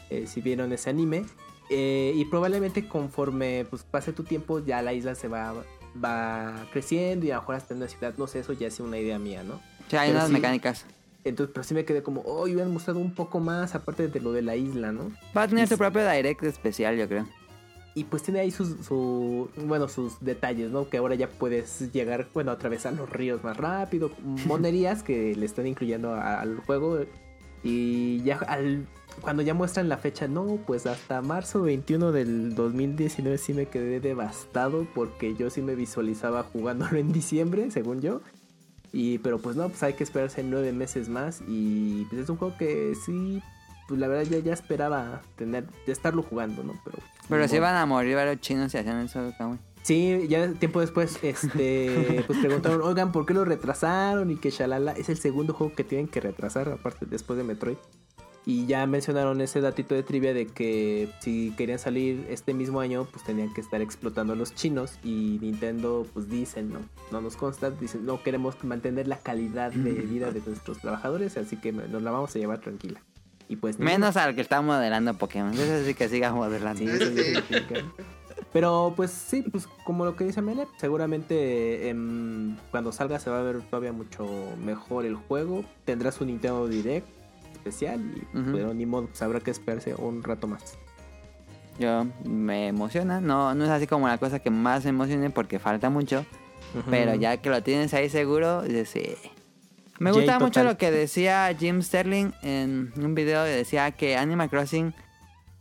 eh, si vieron ese anime. Eh, y probablemente conforme pues, pase tu tiempo, ya la isla se va, va creciendo y a lo mejor hasta en una ciudad. No sé, eso ya es una idea mía, ¿no? O sea, hay Pero unas sí. mecánicas. Entonces, pero sí me quedé como, oh, hubieran mostrado un poco más aparte de lo de la isla, ¿no? Va a tener Y su sí. propio direct especial, yo creo. Y pues tiene ahí sus, su, bueno, sus detalles, ¿no? Que ahora ya puedes llegar, bueno, atravesar los ríos más rápido. [LAUGHS] Monerías que le están incluyendo a- al juego. Y ya al, cuando ya muestran la fecha, no, pues hasta marzo 21 del 2019 sí me quedé devastado porque yo sí me visualizaba jugándolo en diciembre, según yo. Y, pero pues no, pues hay que esperarse nueve meses más. Y pues es un juego que sí, pues la verdad ya, ya esperaba tener, de estarlo jugando, ¿no? Pero, Pero ni si van a morir varios chinos si hacían eso, Kamui. Sí, ya tiempo después, este, [LAUGHS] pues preguntaron, oigan, ¿por qué lo retrasaron? Y que shalala, es el segundo juego que tienen que retrasar, aparte después de Metroid. Y ya mencionaron ese datito de trivia de que si querían salir este mismo año, pues tenían que estar explotando a los chinos. Y Nintendo, pues dicen, no, no nos consta, dicen, no queremos mantener la calidad de vida de nuestros trabajadores, así que nos la vamos a llevar tranquila. Y pues Menos al que está modelando Pokémon. Eso sí que siga modelando. Sí, eso sí. Pero pues sí, pues como lo que dice Mele, seguramente em, cuando salga se va a ver todavía mucho mejor el juego. Tendrás un Nintendo Direct especial, y, Ujú. pero ni modo, pues habrá que esperarse un rato más. Yo me emociona. No, no es así como la cosa que más me emocione porque falta mucho. Pero ya que lo tienes ahí seguro, sí. Me Jay gusta mucho lo que decía Jim Sterling en un video. Decía que Animal Crossing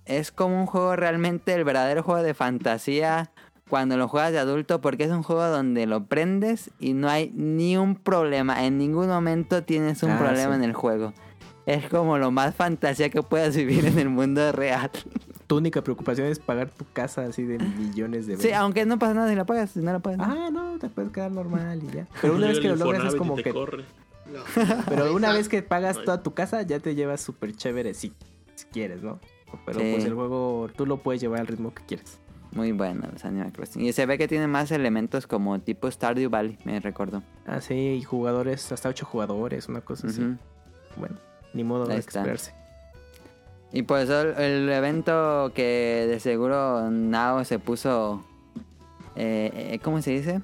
es como un juego realmente, el verdadero juego de fantasía cuando lo juegas de adulto, porque es un juego donde lo prendes y no hay ni un problema. En ningún momento tienes un Ah, problema sí. en el juego. Es como lo más fantasía que puedas vivir en el mundo real. Tu única preocupación es pagar tu casa así de millones de Sí, veces. aunque no pasa nada si la pagas, si no la pagas. Ah, no, te puedes quedar normal y ya. [LAUGHS] Pero una vez que lo logras es como que... corre. No. Pero una vez que pagas toda tu casa, ya te llevas súper chévere si, si quieres, ¿no? Pero Sí. pues el juego tú lo puedes llevar al ritmo que quieres. Muy bueno los Animal Crossing. Y se ve que tiene más elementos como tipo Stardew Valley, me recordó. Ah, sí, y jugadores, hasta ocho jugadores, una cosa así. Bueno, ni modo de esperarse. Y por eso el, el evento que de seguro Nao se puso... eh, eh, ¿Cómo se dice?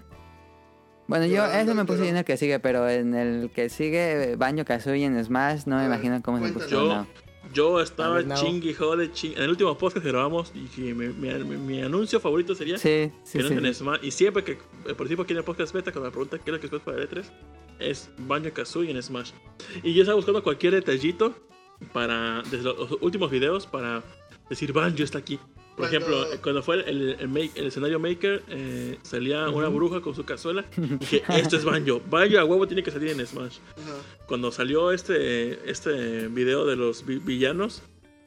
Bueno, yo eso me puse pero- en el que sigue, pero en el que sigue Banjo Kazooie en Smash, no me ver, imagino cómo se puso. Yo, Nao. Yo estaba chingui, jode, ching. En el último podcast que grabamos, dije, mi, mi, mi- mi anuncio favorito sería Sí, sí, que sí. en Smash. Y siempre que eh, participo aquí en el podcast beta, cuando me preguntan qué es lo que escoges para el E3, es Banjo Kazooie en Smash. Y yo estaba buscando cualquier detallito para, desde los últimos videos, para decir Banjo está aquí. Por Cuando- ejemplo, cuando fue el, el, make- el escenario Maker, eh, salía una bruja con su cazuela. [LAUGHS] Dije, esto es Banjo. Banjo a huevo tiene que salir en Smash cuando salió este, este video de los vi- villanos,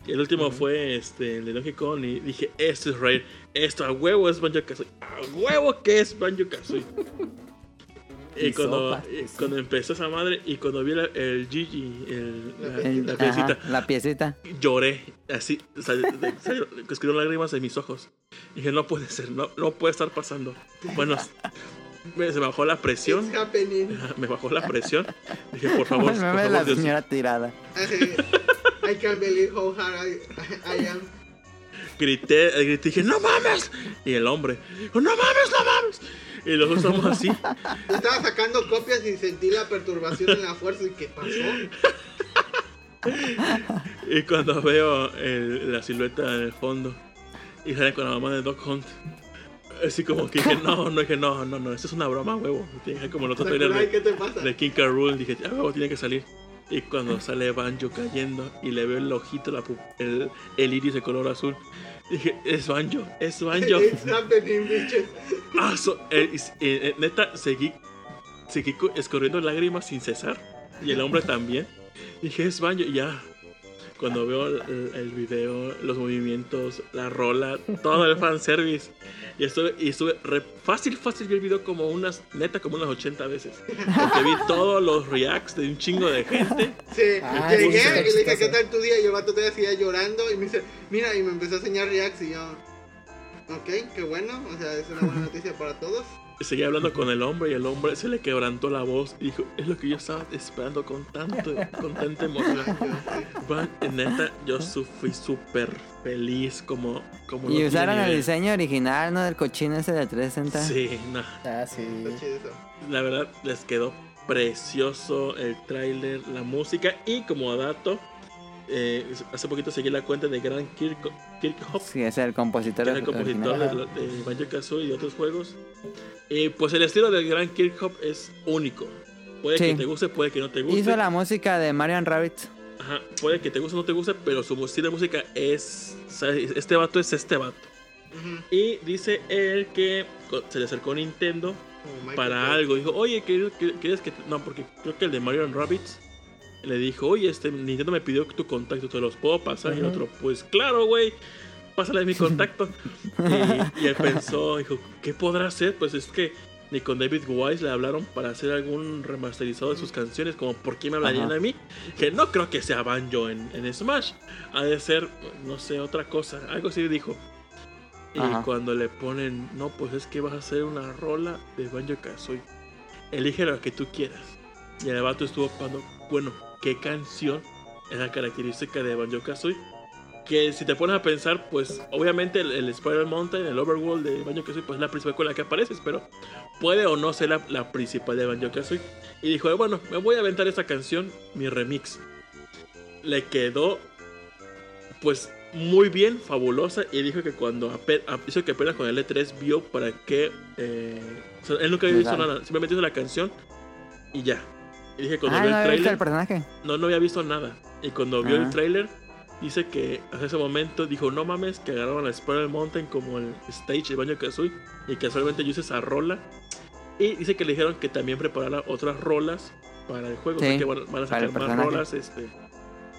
el último fue este, el de Donkey Kong, y dije, esto es Raid, esto a huevo es Banjo Kazooie, a huevo que es Banjo Kazooie. [LAUGHS] y Y cuando, sopa, y cuando empezó esa madre y cuando vi la- el Gigi, el, La la, piecita. la Ajá, piecita, la piecita. lloré, así, escribieron lágrimas en mis ojos. Dije, no puede ser, no, no puede estar pasando. Bueno, me- se me bajó la presión. Me bajó la presión. Dije, por favor, [LAUGHS] El por favor, la Dios. señora tirada. I can't believe how hard I, I am. Grité, grité, dije, ¡no mames! Y el hombre, dijo, ¡no mames, no mames! Y los dos estamos así. [LAUGHS] Estaba sacando copias y sentí la perturbación en la fuerza. ¿Y qué pasó? [LAUGHS] Y cuando veo el- la silueta en el fondo y sale con la mamá de Doc Hunt, así como que dije, no, no, dije, no, no, no, esto es una broma, huevo. Dije, como los otros Sakurai, trailers ¿qué de, te pasa? de King. Rool, dije, a huevo, tiene que salir. Y cuando sale Banjo cayendo y le veo el ojito, la el, el iris de color azul, dije, es Banjo, es Banjo. It's happening, bitches. Ah, so- eh, eh, eh, neta, seguí, seguí co- escorriendo lágrimas sin cesar. Y el hombre también. Dije, es. Y ya, cuando veo el, el video, los movimientos, la rola, todo el fanservice. Y estuve, y estuve re- fácil, fácil. Vi el video como unas, neta, como unas 80 veces. Porque vi todos los reacts de un chingo de gente. Sí, Ah, llegué y le dije. ¿qué tal tu día? Y el vato todavía seguía llorando y me dice, mira, y me empezó a enseñar reacts y yo, ok, qué bueno, o sea, es una buena noticia para todos. Seguía hablando con el hombre y el hombre se le quebrantó la voz. Y dijo, es lo que yo estaba esperando con tanto, con tanta emoción. Va, neta, yo fui súper feliz como, como Y usaron el diseño original, ¿no? Del cochino ese de 360. Sí, no. Ah, sí. Está chido eso. La verdad, les quedó precioso el tráiler, la música. Y como dato, eh, hace poquito seguí la cuenta de Gran Kirk, Kirkhope. Sí, es el compositor, que es el compositor de, de Banjo Kazooie y de otros juegos. Y pues el estilo del Gran Kirkhope es único. Puede Sí. que te guste, puede que no te guste. Hizo la música de Mario Rabbit. Ajá, puede que te guste o no te guste, pero su estilo de música es. o sea, Este vato es este vato. Ujú. Y dice él que se le acercó Nintendo para algo. Dijo, oye, ¿quieres, que.? te-?" No, porque creo que el de Mario Rabbits le dijo, oye, este Nintendo me pidió tu contacto, ¿te los puedo pasar? Y el otro, pues claro, güey, pásale mi [LAUGHS] contacto. y, y él [LAUGHS] pensó, dijo, ¿qué podrá hacer? Pues es que ni con David Wise le hablaron para hacer algún remasterizado de sus canciones, como ¿por qué me hablarían Ajá. a mí? Que no creo que sea Banjo en, en Smash. Ha de ser, no sé, otra cosa. Algo así dijo. Y cuando le ponen, no, pues es que vas a hacer una rola de Banjo Kazooie. Elige lo que tú quieras. Y el vato estuvo pensando, bueno, ¿qué canción es la característica de Banjo Kazooie? Que si te pones a pensar, pues obviamente el, el Spiral Mountain, el Overworld de Banjo Kazooie, pues es la principal con la que apareces, pero puede o no ser la, la principal de Banjo Kazooie. Y dijo, bueno, me voy a aventar esta canción, mi remix. Le quedó, pues muy bien, fabulosa. Y dijo que cuando ape- a- hizo que apenas con el E3 vio para qué. eh, o sea, él nunca había visto nada, simplemente hizo la canción y ya. Y dije cuando Ah, vio no el había visto trailer. el personaje. No, no había visto nada. Y cuando vio Ah. el trailer, dice que hasta ese momento dijo: No mames, que agarraron la Spiral Mountain como el stage de Baño Kazooie. Y casualmente yo hice esa rola. Y dice que le dijeron que también preparara otras rolas para el juego. O sea Sí, que van, van a sacar más rolas este,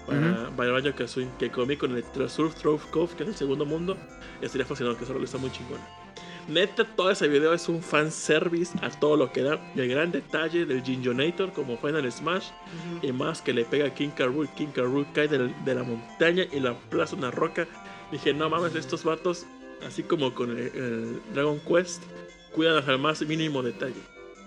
para, para Baño Kazooie. Que comí con el Treasure Trove Cove, que es el segundo mundo. Y estaría fascinado que esa rola está muy chingona. Neta, todo ese video es un fanservice a todo lo que da. Y el gran detalle del Ginjonator como Final Smash. Y más que le pega a King Carrool. King Carrool cae de, la montaña y lo aplaza una roca. Dije, no mames, estos vatos, así como con el, el Dragon Quest, cuidan hasta el más mínimo detalle.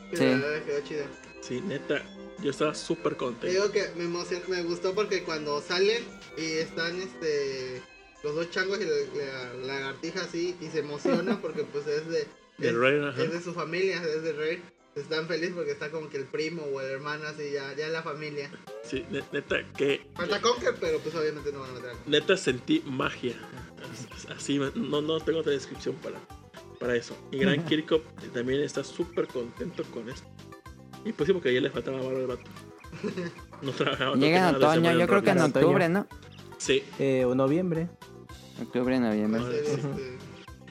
Sí, Sí. la verdad quedó chido. Sí, neta, yo estaba súper Te contento. digo que me emocionó, me gustó porque cuando salen y están este los dos changos y la, la lagartija así y se emociona [LAUGHS] porque pues es de es, rey, ajá. es de su familia, es de rey. Están felices porque está como que el primo o el hermano así ya, ya la familia. Sí, ne- neta, que Falta Conker, pero pues obviamente no van a meter. neta sentí magia. Así, no, no tengo otra descripción para, para eso. Y Gran Kirkop también está súper contento con esto. Y pues sí, porque ayer le faltaba barro al vato. [LAUGHS] No trabajaba. no Llega en otoño, yo creo que en octubre, ¿no? Sí, Eh, o noviembre. Octubre, noviembre. Este,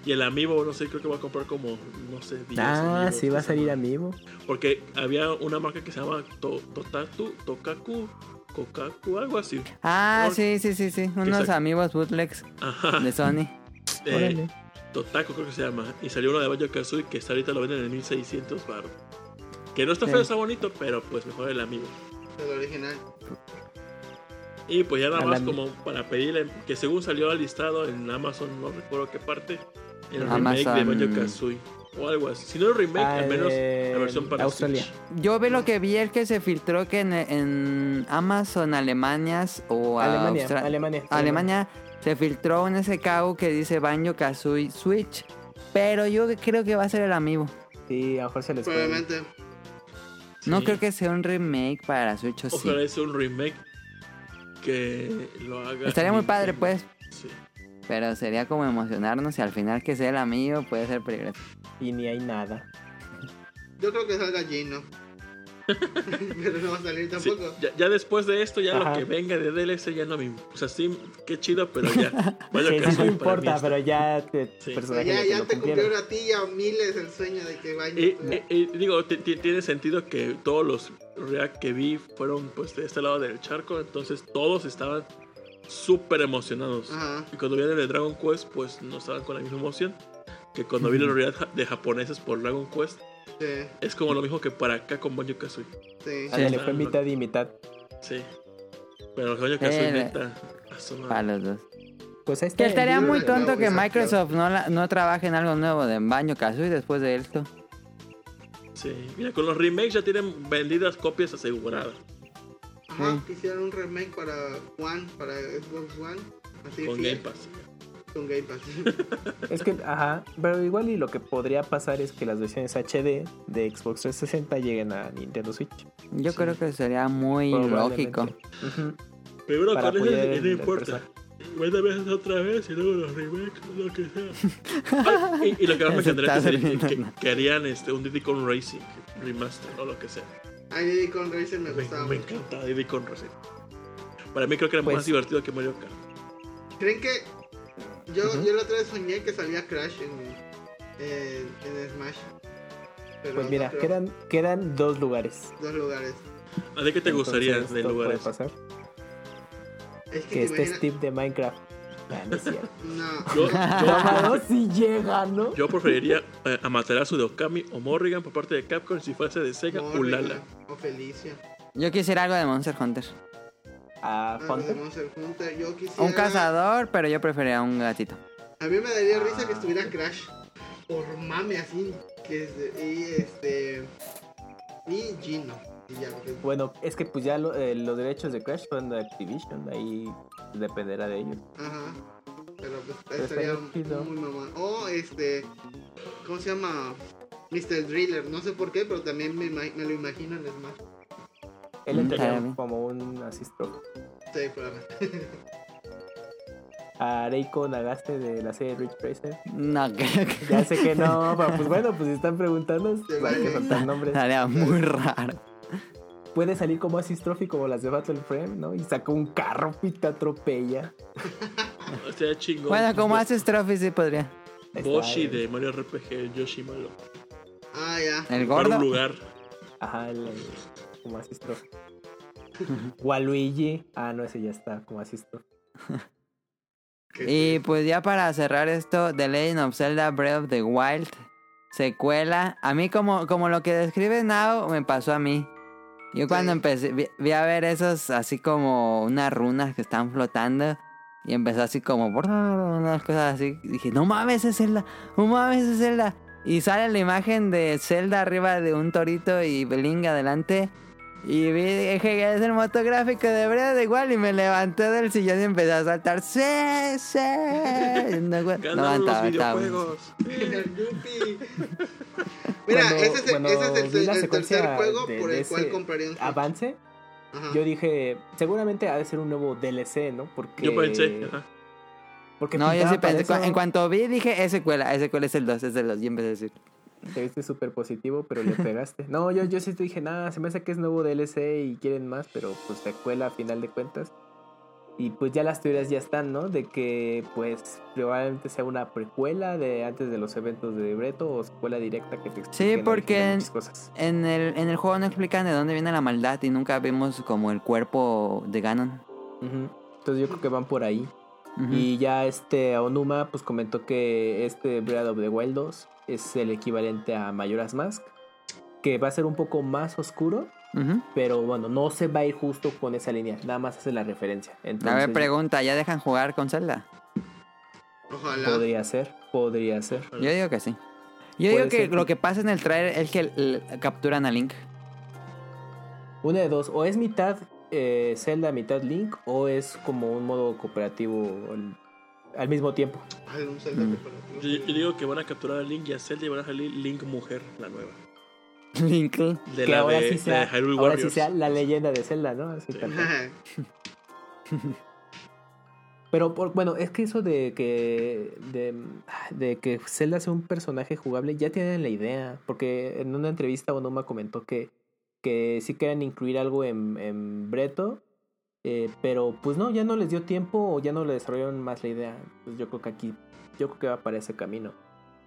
y el amiibo, no sé, creo que va a comprar como, no sé, 10 Ah, amigos sí va a salir amigo. Porque había una marca que se llama To- Totatu, Tokaku, Kokaku, algo así. Ah, Or- sí, sí, sí, sí. Unos amigos bootlegs Ajá. de Sony. Eh. Totaco creo que se llama. Y salió uno de Banjo Kazooie que hasta ahorita lo venden en 1600 bar. Que no está Sí. feo, está bonito, pero pues mejor el amigo. el original. Y pues ya nada más como para pedirle, que según salió al listado en Amazon, no recuerdo qué parte, el remake Amazon. de Banjo Kazooie. O algo así. Si no el remake, Ah, al menos de la versión para Australia. Switch. Yo vi lo que vi el que se filtró que en, en Amazon Alemanias o Alemania, Austra- Alemania. Alemania se filtró un SKU que dice Banjo Kazooie Switch. Pero yo creo que va a ser el amigo. Sí, a lo mejor se les. Probablemente. No Sí. creo que sea un remake para Switch o sí. Ojalá sea un remake que lo haga. Estaría muy padre, pues. Sí. Pero sería como emocionarnos y al final que sea el amigo puede ser peligroso. Y ni hay nada. Yo creo que salga Gino. [LAUGHS] pero no va a salir Sí, tampoco. ya, ya después de esto, ya Ajá. lo que venga de DLC ya no me. O sea, sí, qué chido, pero ya. [LAUGHS] Banjo Sí, mí importa, pero ya te Sí. Pero ya, ya te ya lo te cumplieron. a ti y a miles el sueño de que vayan. Y, y- y digo, ti- ti- tiene sentido que todos los React que vi fueron pues de este lado del charco, entonces todos estaban súper emocionados. Ajá. Y cuando vieron el de Dragon Quest, pues no estaban con la misma emoción que cuando vi la realidad ja- de japoneses por Dragon Quest. Sí, Es como lo mismo que para acá con Banjo Kazooie. sí. Sí. Ándale, fue mitad y mitad. Sí. Pero Banjo Kazooie Eh, neta. a su madre. Para los dos. Pues ahí Que estaría muy tonto que Microsoft no, la- no trabaje en algo nuevo de Banjo Kazooie después de esto. Sí. Mira, con los remakes ya tienen vendidas copias aseguradas. Ajá, quisieron un remake para One, para Xbox One. Así Con Game Pass. Con Game Pass. [LAUGHS] Es que, ajá, pero igual y lo que podría pasar es que las versiones HD de Xbox 360 lleguen a Nintendo Switch. Yo creo que sería muy lógico. Ujú. Primero Para con ese apoyar y el- no el importa. Buenas veces otra vez y luego los remakes, lo que sea. [LAUGHS] Ah, y, y lo que más me encantaría sería que, durmiendo. que- que harían este, un Diddy Kong Racing remaster o lo que sea. A Diddy Kong Racer me Me, gustaba me mucho. encanta Diddy Kong Racing. Para mí creo que era Pues- más divertido que Mario Kart. ¿Creen que yo, yo la otra vez soñé que salía Crash en, en, en Smash? Pero Pues mira, quedan, quedan dos lugares. dos lugares. ¿A ti qué te gustaría de puede lugares? pasar. Es que, Que te esté imaginas- Steve de Minecraft. Ah, no es cierto. [LAUGHS] No. Yo, yo, [LAUGHS] No, si llega, ¿no? yo preferiría eh, a Materasu de Okami o Morrigan por parte de Capcom si fuese de Sega Morrigan Ulala. O Felicia. Yo quisiera algo de Monster Hunter. A Ah, de Hunter. Monster Hunter. Yo quisiera. Un cazador, pero yo preferiría un gatito. A mí me daría Ah. risa que estuviera Crash. Por mame así. Que es de- y este. Y Gino. Bueno, es que pues ya lo- eh, los derechos de Crash son de Activision, ahí dependerá de ellos. Ajá. Pero pues Pero estaría estaría muy mamón. O este. ¿Cómo se llama? Mr. Driller. No sé por qué, pero también me, lo imagino en Smash. Él Mm, entraría como un assist pro. Sí, probablemente. [LAUGHS] a Reiko Nagase de la serie Rich Racer. No, creo [LAUGHS] que Ya sé que no, [LAUGHS] pero pues bueno, pues si están preguntando, Te hay vale. que nombres. muy raro. Puede salir como Trophy como las de Battle Frame, ¿no? Y saca un carro y te atropella. [LAUGHS] Estaría chingón. Bueno, como haces trophy sí podría. Boshi de Mario RPG, el Yoshi malo. Ah, ya. El Para un gordo. lugar. Ajá, el, el- como Trophy. [LAUGHS] Waluigi. Ah, no, ese ya está como Trophy. [LAUGHS] Y pues ya para cerrar esto, The Legend of Zelda Breath of the Wild, secuela. A mí como, como lo que describe Now me pasó a mí. Yo cuando empecé, vi, vi a ver esos así como unas runas que están flotando. Y empezó así como unas cosas así. Dije, no mames, es Zelda, no mames, es Zelda. Y sale la imagen de Zelda arriba de un torito y Beling adelante. Y vi, dije que es el motográfico de the Wild y me levanté del sillón y empecé a saltar. ¡Sí, sí! No, no aguantaba, estaba-. [LAUGHS] Mira, Cuando- ese es el, cuando ese es el- el tercer juego de- por el cual compraría un. Avance, Ajá. yo dije, seguramente ha de ser un nuevo DLC, ¿no? Porque. Yo pensé. ajá. Porque No, yo sí pensé, eso. en cuanto vi dije, es secuela, es secuela, es el 2, es el 2, y empecé a decir. Te viste súper positivo, pero le pegaste. No, yo, yo sí te dije, nada, se me hace que es nuevo DLC y quieren más, pero pues secuela a final de cuentas. Y pues ya las teorías ya están, ¿no? De que pues probablemente sea una precuela de antes de los eventos de Breto o secuela directa que te al porque en- cosas. En el, en el juego no explican de dónde viene la maldad y nunca vimos como el cuerpo de Ganon. Ujú. Entonces yo creo que van por ahí. Ujú. Y ya este Onuma pues comentó que este Breath of the Wild 2 es el equivalente a Majora's Mask, que va a ser un poco más oscuro, pero bueno, no se va a ir justo con esa línea, nada más hace la referencia. A Entonces, ver, pregunta, ¿ya dejan jugar con Zelda? Ojalá. podría ser, podría ser. Yo digo que sí. Yo digo que lo que pasa en el trailer es que capturan a Link. Una de dos, o es mitad eh, Zelda, mitad Link, o es como un modo cooperativo al, mismo tiempo. Ay, un Zelda Mm. Yo, yo digo que van a capturar a Link y a Zelda y van a salir Link Mujer, la nueva. [LAUGHS] Link. De que la ahora, de, sí sea, de Hyrule ahora sí sea la leyenda de Zelda, ¿no? Así Sí. [LAUGHS] Pero por, bueno, es que eso de que de, de que Zelda sea un personaje jugable ya tienen la idea, porque en una entrevista Onuma comentó que que sí querían incluir algo en, en Breto, eh, pero pues no, ya no les dio tiempo o ya no le desarrollaron más la idea. Pues yo creo que aquí, yo creo que va para ese camino.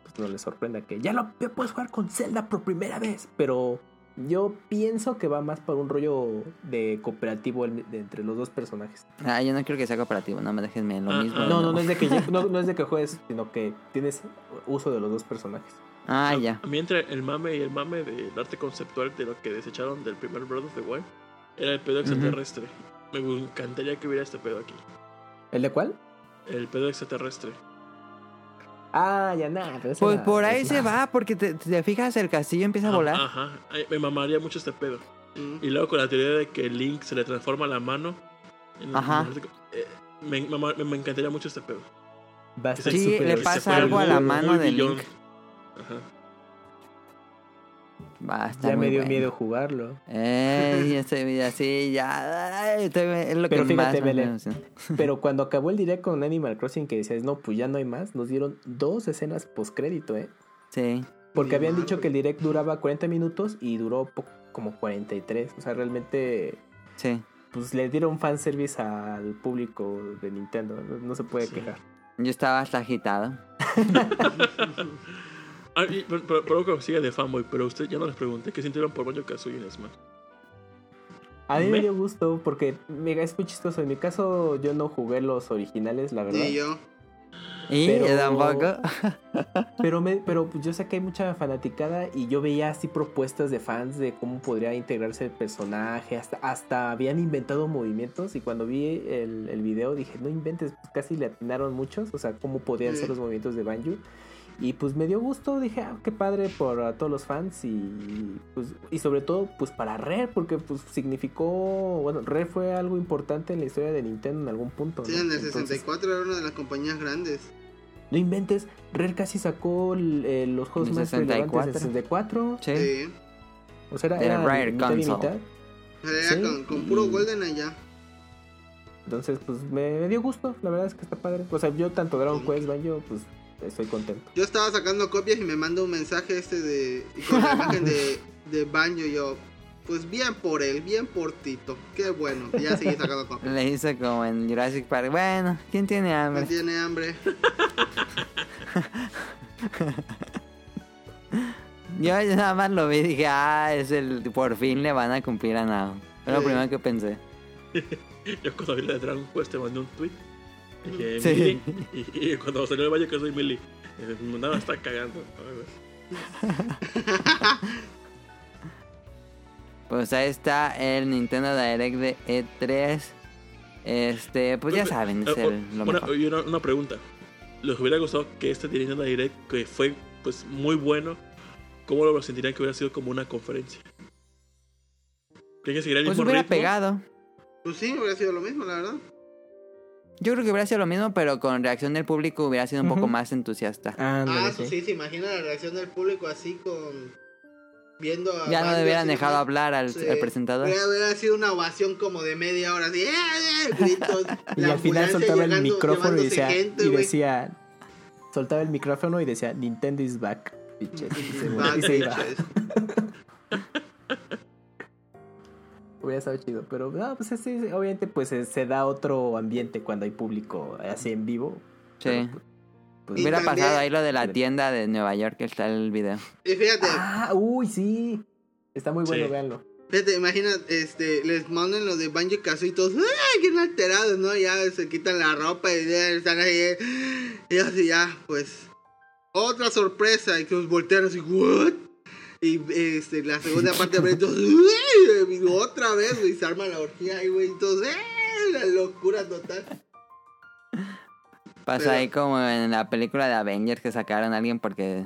Pues no les sorprenda que ya lo ya puedes jugar con Zelda por primera vez, pero yo pienso que va más por un rollo de cooperativo el- de entre los dos personajes. Ah, yo no creo que sea cooperativo, no me dejes lo Ah, mismo. ah. No, no, no es de que [LAUGHS] no es de que juegues, sino que tienes uso de los dos personajes. Ah, ya. A mí entre el mame y el mame del arte conceptual de lo que desecharon del primer Breath of the Wild era el pedo extraterrestre. Me encantaría que hubiera este pedo aquí. ¿El de cuál? El pedo extraterrestre. Ah, ya nada. pero Pues por ahí se más. va, porque te, te fijas, el castillo empieza a Ah, volar. Ajá. Ay, me mamaría mucho este pedo. Mm. Y luego con la teoría de que Link se le transforma la mano. en- Ajá. eh, me, me- me encantaría mucho este pedo. Se- Sí, le pasa algo a la mano de billón. Link. Ajá. Va a estar Ya muy me dio bueno. miedo jugarlo. Eh, ya [LAUGHS] estoy así, ya. ay, estoy- es lo Pero que fíjate, más. [LAUGHS] Pero cuando acabó el direct con Animal Crossing que decías, no, pues ya no hay más, nos dieron dos escenas postcrédito, ¿eh? Sí. Porque habían dicho que el direct duraba 40 minutos y duró como 43. O sea, realmente, Sí. pues le dieron fanservice al público de Nintendo. No, no se puede Sí. quejar. Yo estaba hasta agitado. [LAUGHS] Ah, y- pero, pero, sigue de fanboy, pero usted ya no les pregunté qué sintieron por Banjo Kazooie en Smash. A mí me Me- dio gusto porque mira, es muy chistoso. En mi caso, yo no jugué los originales, la verdad. Y yo. Y Pero- yo tampoco. [LAUGHS] Pero, me, pero pues yo sé que hay mucha fanaticada y yo veía así propuestas de fans de cómo podría integrarse el personaje. Hasta, hasta habían inventado movimientos y cuando vi el, el video dije, no inventes, pues casi le atinaron muchos. O sea, cómo podían Sí. ser los movimientos de Banjo. Y pues me dio gusto, dije, ah, qué padre por a todos los fans y pues y sobre todo pues para Rare porque pues significó, bueno, Rare fue algo importante en la historia de Nintendo en algún punto. Sí, ¿no? en el Entonces, 64 era una de las compañías grandes. no inventes, Rare casi sacó eh, los juegos En más relevantes 64. en 64. Sí. Sí. O sea, era, era Rare mitad y Console. mitad. Era Sí, con, con puro y- Golden allá. Entonces, pues me, me dio gusto, la verdad es que está padre. O sea, yo tanto Dragon Quest, Banjo, pues estoy contento. Yo estaba sacando copias y me manda un mensaje este de. y con la imagen de, de Banjo. y Yo, pues bien por él, bien por Tito. Qué bueno. Ya seguí sacando copias. Le hice como en Jurassic Park. Bueno, ¿quién tiene hambre? tiene hambre. [LAUGHS] Yo nada más lo vi y dije, ah, es el. Por fin le van a cumplir a Nao. Fue lo primero que pensé. [LAUGHS] Yo cuando vi la de Dragon Quest te mandé un tweet. Dije, Sí. Millie. Y, y cuando salió el valle que soy Millie. dije, No, está cagando. [LAUGHS] Pues ahí está el Nintendo Direct de E3. Este, pues ya saben, es Eh, el, lo una, mejor. y una, una pregunta. ¿Les hubiera gustado que este Nintendo Direct, que fue pues muy bueno, cómo lo sentirían que hubiera sido como una conferencia? ¿Creen que seguiría el Pues mismo hubiera ritmo? pegado. Pues sí, hubiera sido lo mismo, la verdad. Yo creo que hubiera sido lo mismo, pero con reacción del público hubiera sido un poco más entusiasta. Ándale, Ah, eso sí. sí, se imagina la reacción del público así con. Viendo a. Ya no hubieran dejado hablar al, Sí. al presentador. Hubiera, hubiera sido una ovación como de media hora, así, ¡eh, eh! gritos. [LAUGHS] Y al final soltaba el micrófono y decía, gente, y decía, soltaba el micrófono y decía, Nintendo is back, bitches", Y se, Back, y se iba. [LAUGHS] Hubiera estado chido, pero no, pues sí, sí, obviamente pues se, se da otro ambiente cuando hay público así en vivo. Sí. Pero, pues, pues, Hubiera también- pasado ahí lo de la tienda de Nueva York que está el video. Y fíjate, Ah, uy, sí. Está muy bueno, Sí. véanlo. fíjate, imagina, este, les mandan los de Banjo Kazooie y todos, ¡ay, qué alterados, ¿no? Ya se quitan la ropa y ya están ahí, eh, y así ya, pues, otra sorpresa, y que nos voltean así, ¿what? Y este, la segunda [LAUGHS] parte de y otra vez, güey, se arma la orgía ahí, güey, y todos, ¡eh! La locura total. Pasa Pero- ahí como en la película de Avengers que sacaron a alguien porque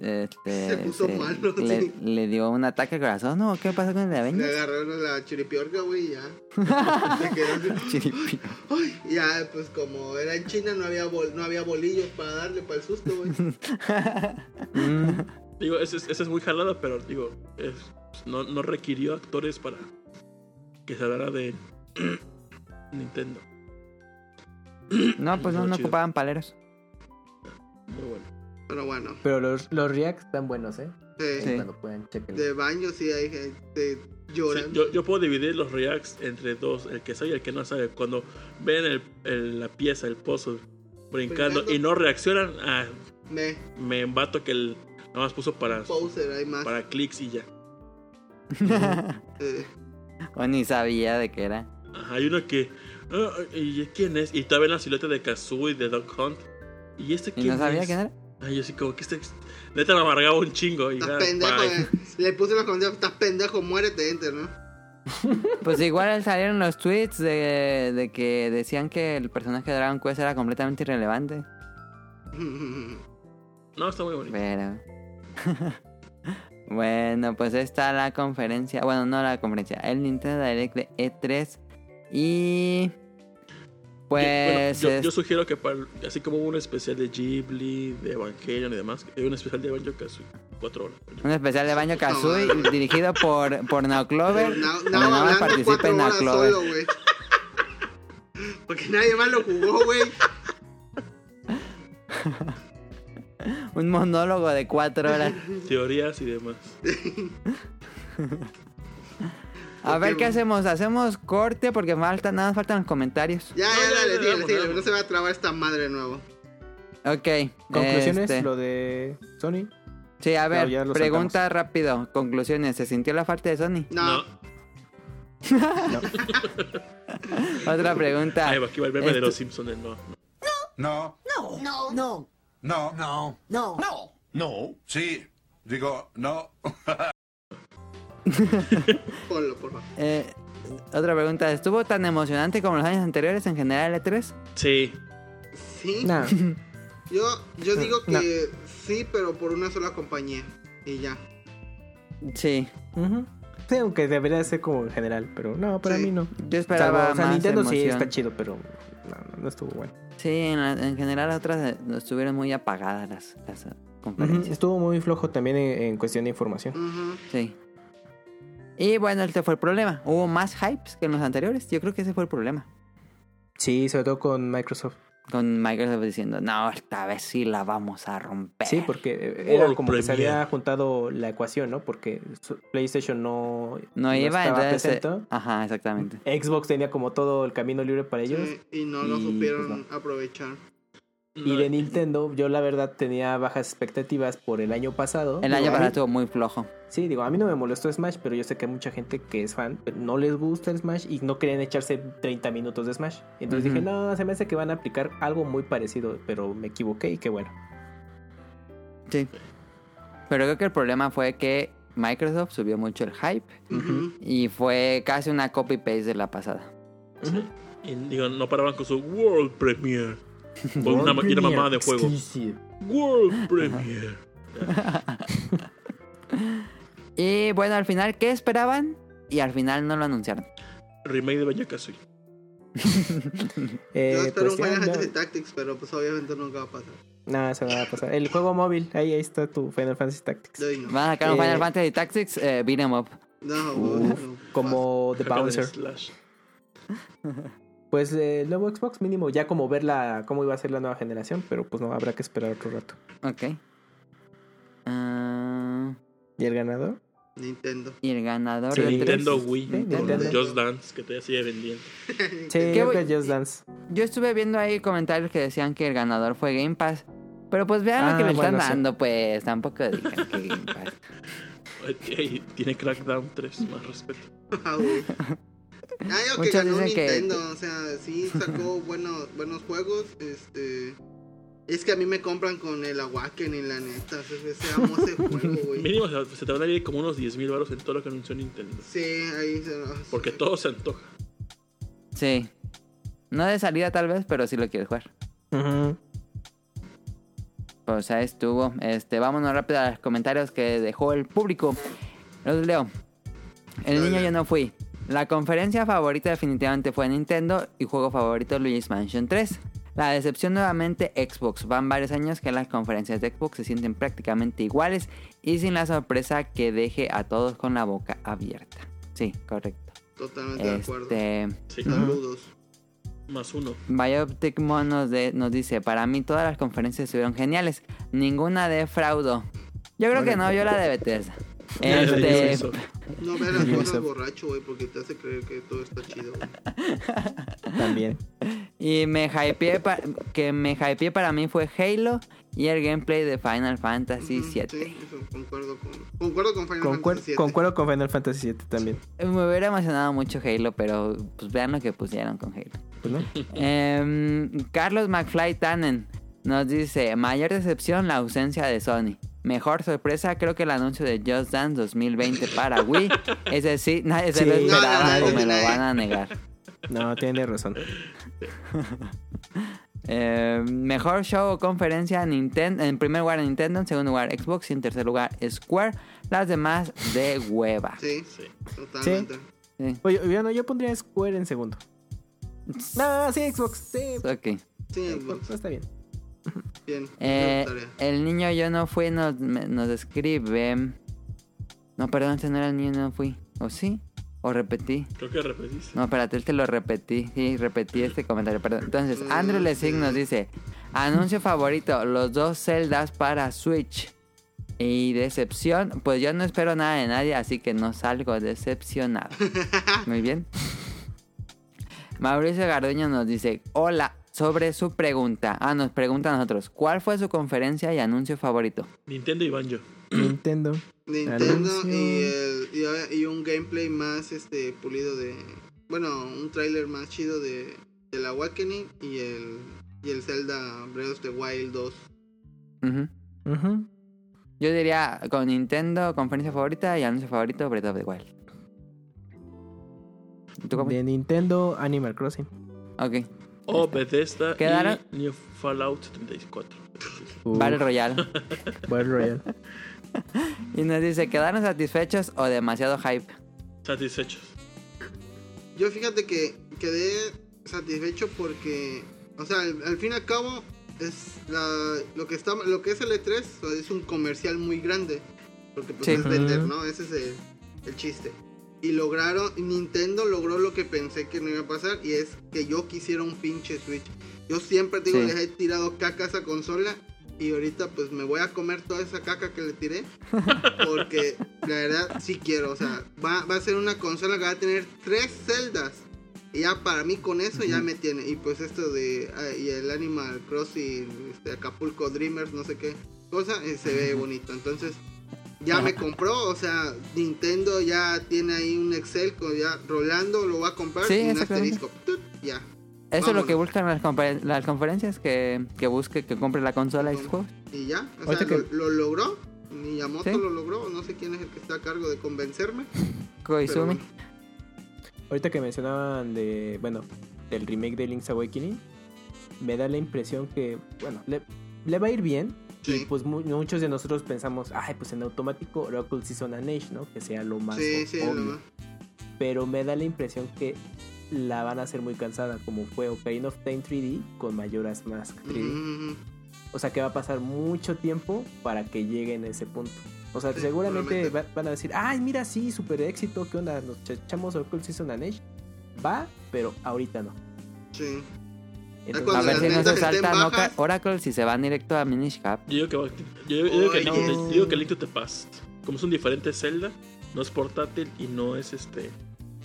este, Se puso malo, [LAUGHS] le, sí. le dio un ataque al corazón. ¿No? ¿Qué pasó con el de Le Avengers? agarraron la chiripiorca, güey, y ya. [LAUGHS] Se quedó así. Ay, ya, pues como era en China, no había, bol- no había bolillos para darle para el susto, güey. Digo, esa es, muy jalada, pero digo, es- no, no requirió actores para que se hablara de [CLEARS THROAT] Nintendo. [CLEARS THROAT] No, pues no, ocupaban paleros. Muy bueno. Pero bueno, pero los, los reacts están buenos, ¿eh? de, Sí. Cuando puedan, chequen. de baño sí hay gente Sí, llorando. yo, yo puedo dividir los reacts entre dos, el que sabe y el que no sabe. Cuando ven el, el- la pieza, el pozo brincando, Brincando. y no reaccionan, ah, Me, me embato que el nada más puso para, poser, hay más. para clics y ya. Eh, [LAUGHS] o ni sabía de qué era. Ajá, hay uno que. ah, ¿Y quién es? Y todavía la silueta de Kazooie de Dog Hunt. ¿Y este ¿Y quién no sabía es? quién era? Ay, yo sí, como que este. Neta me amargaba un chingo. Y estás ya, pendejo, eh. Le puse los comentarios, estás pendejo, muérete, enter, ¿no? [LAUGHS] Pues igual salieron los tweets de, de que decían que el personaje de Dragon Quest era completamente irrelevante. [LAUGHS] No, está muy bonito. Pero. Bueno, pues está la conferencia. Bueno, no la conferencia. El Nintendo Direct de E3. Y. Pues. Bueno, yo, es- yo sugiero que para, así como hubo un especial de Ghibli, de Evangelion y demás, hay un especial de Banjo Kazooie, cuatro horas. Un especial de Baño Kazooie dirigido por, por Now Clover. No, no, hablando participa en Now horas Clover. solo. Porque nadie más lo jugó, güey. [LAUGHS] [LAUGHS] Un monólogo de cuatro horas. Teorías y demás. [LAUGHS] A ver qué hacemos. Hacemos corte porque falta, nada más faltan los comentarios. Ya, ya, dale, vamos, síguele, vamos. no se va a trabar esta madre de nuevo. Ok. Conclusiones, este, lo de Sony. Sí, a ver, pregunta rápido. Conclusiones. ¿Se sintió la falta de Sony? No, [LAUGHS] Otra pregunta. Ahí va, aquí va el meme de los Simpsons. del No, no. No, No. No. No, No. No. no, no. Sí, digo, no. ponlo, por favor. [LAUGHS] Eh, otra pregunta. ¿Estuvo tan emocionante como los años anteriores en general el E3? Sí, Sí, Nah, [LAUGHS] yo, yo digo que No. sí, pero por una sola compañía. Y ya. Sí. ujú. Sí, aunque debería ser como en general, pero no, para Sí. mí no. Yo esperaba Salvo, o sea, más Nintendo sí está chido, pero no, no, no estuvo bueno. Sí, en, la- en general otras eh, estuvieron muy apagadas las, las eh. Estuvo muy flojo también en, en cuestión de información. Sí. Y bueno, este fue el problema. Hubo más hypes que en los anteriores. Yo creo que ese fue el problema. Sí, sobre todo con Microsoft. Con Microsoft diciendo, no, esta vez sí la vamos a romper. Sí, porque eh, era World como que se había juntado la ecuación, ¿no? Porque PlayStation no, No iba, estaba entonces... eh, presente. Ajá, exactamente. Xbox tenía como todo el camino libre para ellos. Sí, y no lo y, supieron pues, aprovechar. Y de Nintendo, yo la verdad tenía bajas expectativas por el año pasado. El año pasado estuvo muy flojo. Sí, digo, a mí no me molestó Smash, pero yo sé que hay mucha gente que es fan, pero no les gusta el Smash y no querían echarse 30 minutos de Smash. Entonces dije, no, se me hace que van a aplicar algo muy parecido, pero me equivoqué y qué bueno. Sí. Pero creo que el problema fue que Microsoft subió mucho el hype y fue casi una copy-paste de la pasada. Sí. Y digo, no paraban con su World Premiere. [LAUGHS] Con una, una mamada de juego. Exclusive. World Premiere. [LAUGHS] Y bueno, al final, ¿qué esperaban? Y al final no lo anunciaron. Remake de Banjo [LAUGHS] Kazooie. Eh, Yo espero pues un Final no, Fantasy Tactics, pero pues obviamente nunca va a pasar. nada, se va a pasar. El juego móvil, ahí, ahí está tu Final Fantasy Tactics. No. Van a sacar un Eh, Final Fantasy Tactics eh, beat 'em up. No, Uf, no, como The Bouncer. Pues eh, el nuevo Xbox mínimo, ya como ver la, cómo iba a ser la nueva generación, pero pues no, habrá que esperar otro rato. Ok. Ah, ¿Y el ganador? Nintendo. y el ganador Sí, Nintendo tres. Wii. Sí, Nintendo. Just Dance, que todavía sigue vendiendo. Sí, [LAUGHS] creo voy- que Just Dance. Yo estuve viendo ahí comentarios que decían que el ganador fue Game Pass. Pero pues vean lo Ah, que le están bueno, sí. dando, pues tampoco digan que Game [LAUGHS] Pass. Ey, Tiene Crackdown 3, más respeto. [LAUGHS] Yo que Muchos ganó dicen que- Nintendo, o sea, sí sacó [LAUGHS] buenos, buenos juegos, este... Es que a mí me compran con el Awakening, la neta, o sea, se amo ese [LAUGHS] juego, güey. Mínimo se, se te van a ir como unos 10 mil baros en todo lo que anunció Nintendo. Sí, ahí se... Porque todo se antoja. Sí. No de salida tal vez, pero sí lo quieres jugar. Ujú. Pues ahí estuvo. Este, vámonos rápido a los comentarios que dejó el público. Los leo. El niño yo no fui. La conferencia favorita definitivamente fue Nintendo y juego favorito Luigi's Mansion 3. La decepción nuevamente Xbox. Van varios años que las conferencias de Xbox se sienten prácticamente iguales y sin la sorpresa que deje a todos con la boca abierta. Sí, correcto. Totalmente de acuerdo. Este, Sí, Saludos. más uno. Bioptic Mon nos, de- nos dice, para mí todas las conferencias estuvieron geniales, ninguna defraudó. Yo creo que no, yo la de Bethesda. [LAUGHS] Este. No veas las cosas borracho, güey, porque te hace creer que todo está chido, güey. [LAUGHS] También. y me hypeé pa- que me hypeé para mí fue Halo y el gameplay de Final Fantasy VII. Sí, eso, concuerdo con... Concuerdo con Final Concuer- Fantasy VII. concuerdo con Final Fantasy VII también. Me hubiera emocionado mucho Halo, pero pues vean lo que pusieron con Halo. Pues, ¿no? [LAUGHS] Em, Carlos McFly Tannen nos dice, mayor decepción la ausencia de Sony. Mejor sorpresa creo que el anuncio de Just Dance 2020 para [LAUGHS] Wii. Ese sí, nadie se lo esperaba No, no, o me lo van a negar. No, tiene razón. [LAUGHS] Eh, mejor show o conferencia Nintendo. En primer lugar Nintendo, en segundo lugar Xbox y en tercer lugar Square. Las demás de hueva. Sí, Sí. totalmente. Sí. Oye, yo, no, yo pondría Square en segundo. No, sí, Xbox. Sí, Ok. Sí, Xbox, Xbox, está bien. Bien. Eh, el niño yo no fui nos, me- nos escribe. No, perdón, este no era el niño no fui. ¿O sí? ¿O repetí? Creo que repetís. No, espérate, este lo repetí. Sí, repetí este comentario, perdón. Entonces, Andrew Lessig nos dice: Anuncio favorito: los dos celdas para Switch. Y decepción, pues yo no espero nada de nadie, así que no salgo decepcionado. [LAUGHS] Muy bien. Mauricio Garduño nos dice: Hola, sobre su pregunta. Ah, nos pregunta a nosotros: ¿Cuál fue su conferencia y anuncio favorito? Nintendo y Banjo. Nintendo. Nintendo y, el, y, y un gameplay más este pulido de... Bueno, un tráiler más chido de, del Awakening y el, y el Zelda Breath of the Wild 2. Ujú. Ujú. Yo diría con Nintendo, conferencia favorita y anuncio favorito, Breath of the Wild. ¿Y ¿Tú cómo? De Nintendo Animal Crossing. Ok. O Bethesda Quedaron- y New Fallout 74. Uf, Battle Royale. [LAUGHS] Battle Royale. [LAUGHS] y nos dice, ¿quedaron satisfechos o demasiado hype? Satisfechos. Yo fíjate que quedé satisfecho porque, o sea, al, al fin y al cabo, es la, lo, que está, lo que es el E3 o sea, es un comercial muy grande. Porque pues Sí. es vender. ¿no? Ese es el, el chiste. Y lograron, Nintendo logró lo que pensé que no iba a pasar y es que yo quisiera un pinche Switch. Yo siempre digo, Sí. les he tirado caca a esa consola y ahorita pues me voy a comer toda esa caca que le tiré. [LAUGHS] Porque la verdad sí quiero, o sea, va, va a ser una consola que va a tener tres celdas. Y ya para mí con eso ya me tiene. Y pues esto de ah, y el Animal Crossing, este, Acapulco Dreamers, no sé qué cosa, eh, se ve bonito. Entonces ya me compró, o sea, Nintendo ya tiene ahí un Excel con ya rolando, lo va a comprar Sí, y un asterisco. ¡tut! Ya. Eso es lo que buscan las, las conferencias, que, que busque que compre la consola y sus juegos. Y ya, o Ahorita sea, que- lo, lo logró. Miyamoto Sí. lo logró, no sé quién es el que está a cargo de convencerme. [LAUGHS] Koizumi. bueno. Ahorita que mencionaban de, bueno, del remake de Link's Awakening, me da la impresión que, bueno, le, le va a ir bien. Sí. Y pues mu- muchos de nosotros pensamos, ay, pues en automático Oracle Season and Age, ¿no? Que sea lo más Sí, sí, obvio. lo más. Pero me da la impresión que la van a hacer muy cansada, como fue Ocarina of Time 3D con Majora's Mask 3D. Mm, O sea que va a pasar mucho tiempo para que lleguen a ese punto. O sea, Sí, seguramente va- van a decir, ay, mira, sí, super éxito, ¿qué onda? Nos ch- echamos Oracle Season and Age. Va, pero ahorita no. sí. A ver si no se ventas estén salta no bajas. ca- Oracle si se van directo a Minish Cap. Yo digo que, va- yo, yo digo que to the- yo digo que Link to the Past. Como es un diferente Zelda, no es portátil y no es este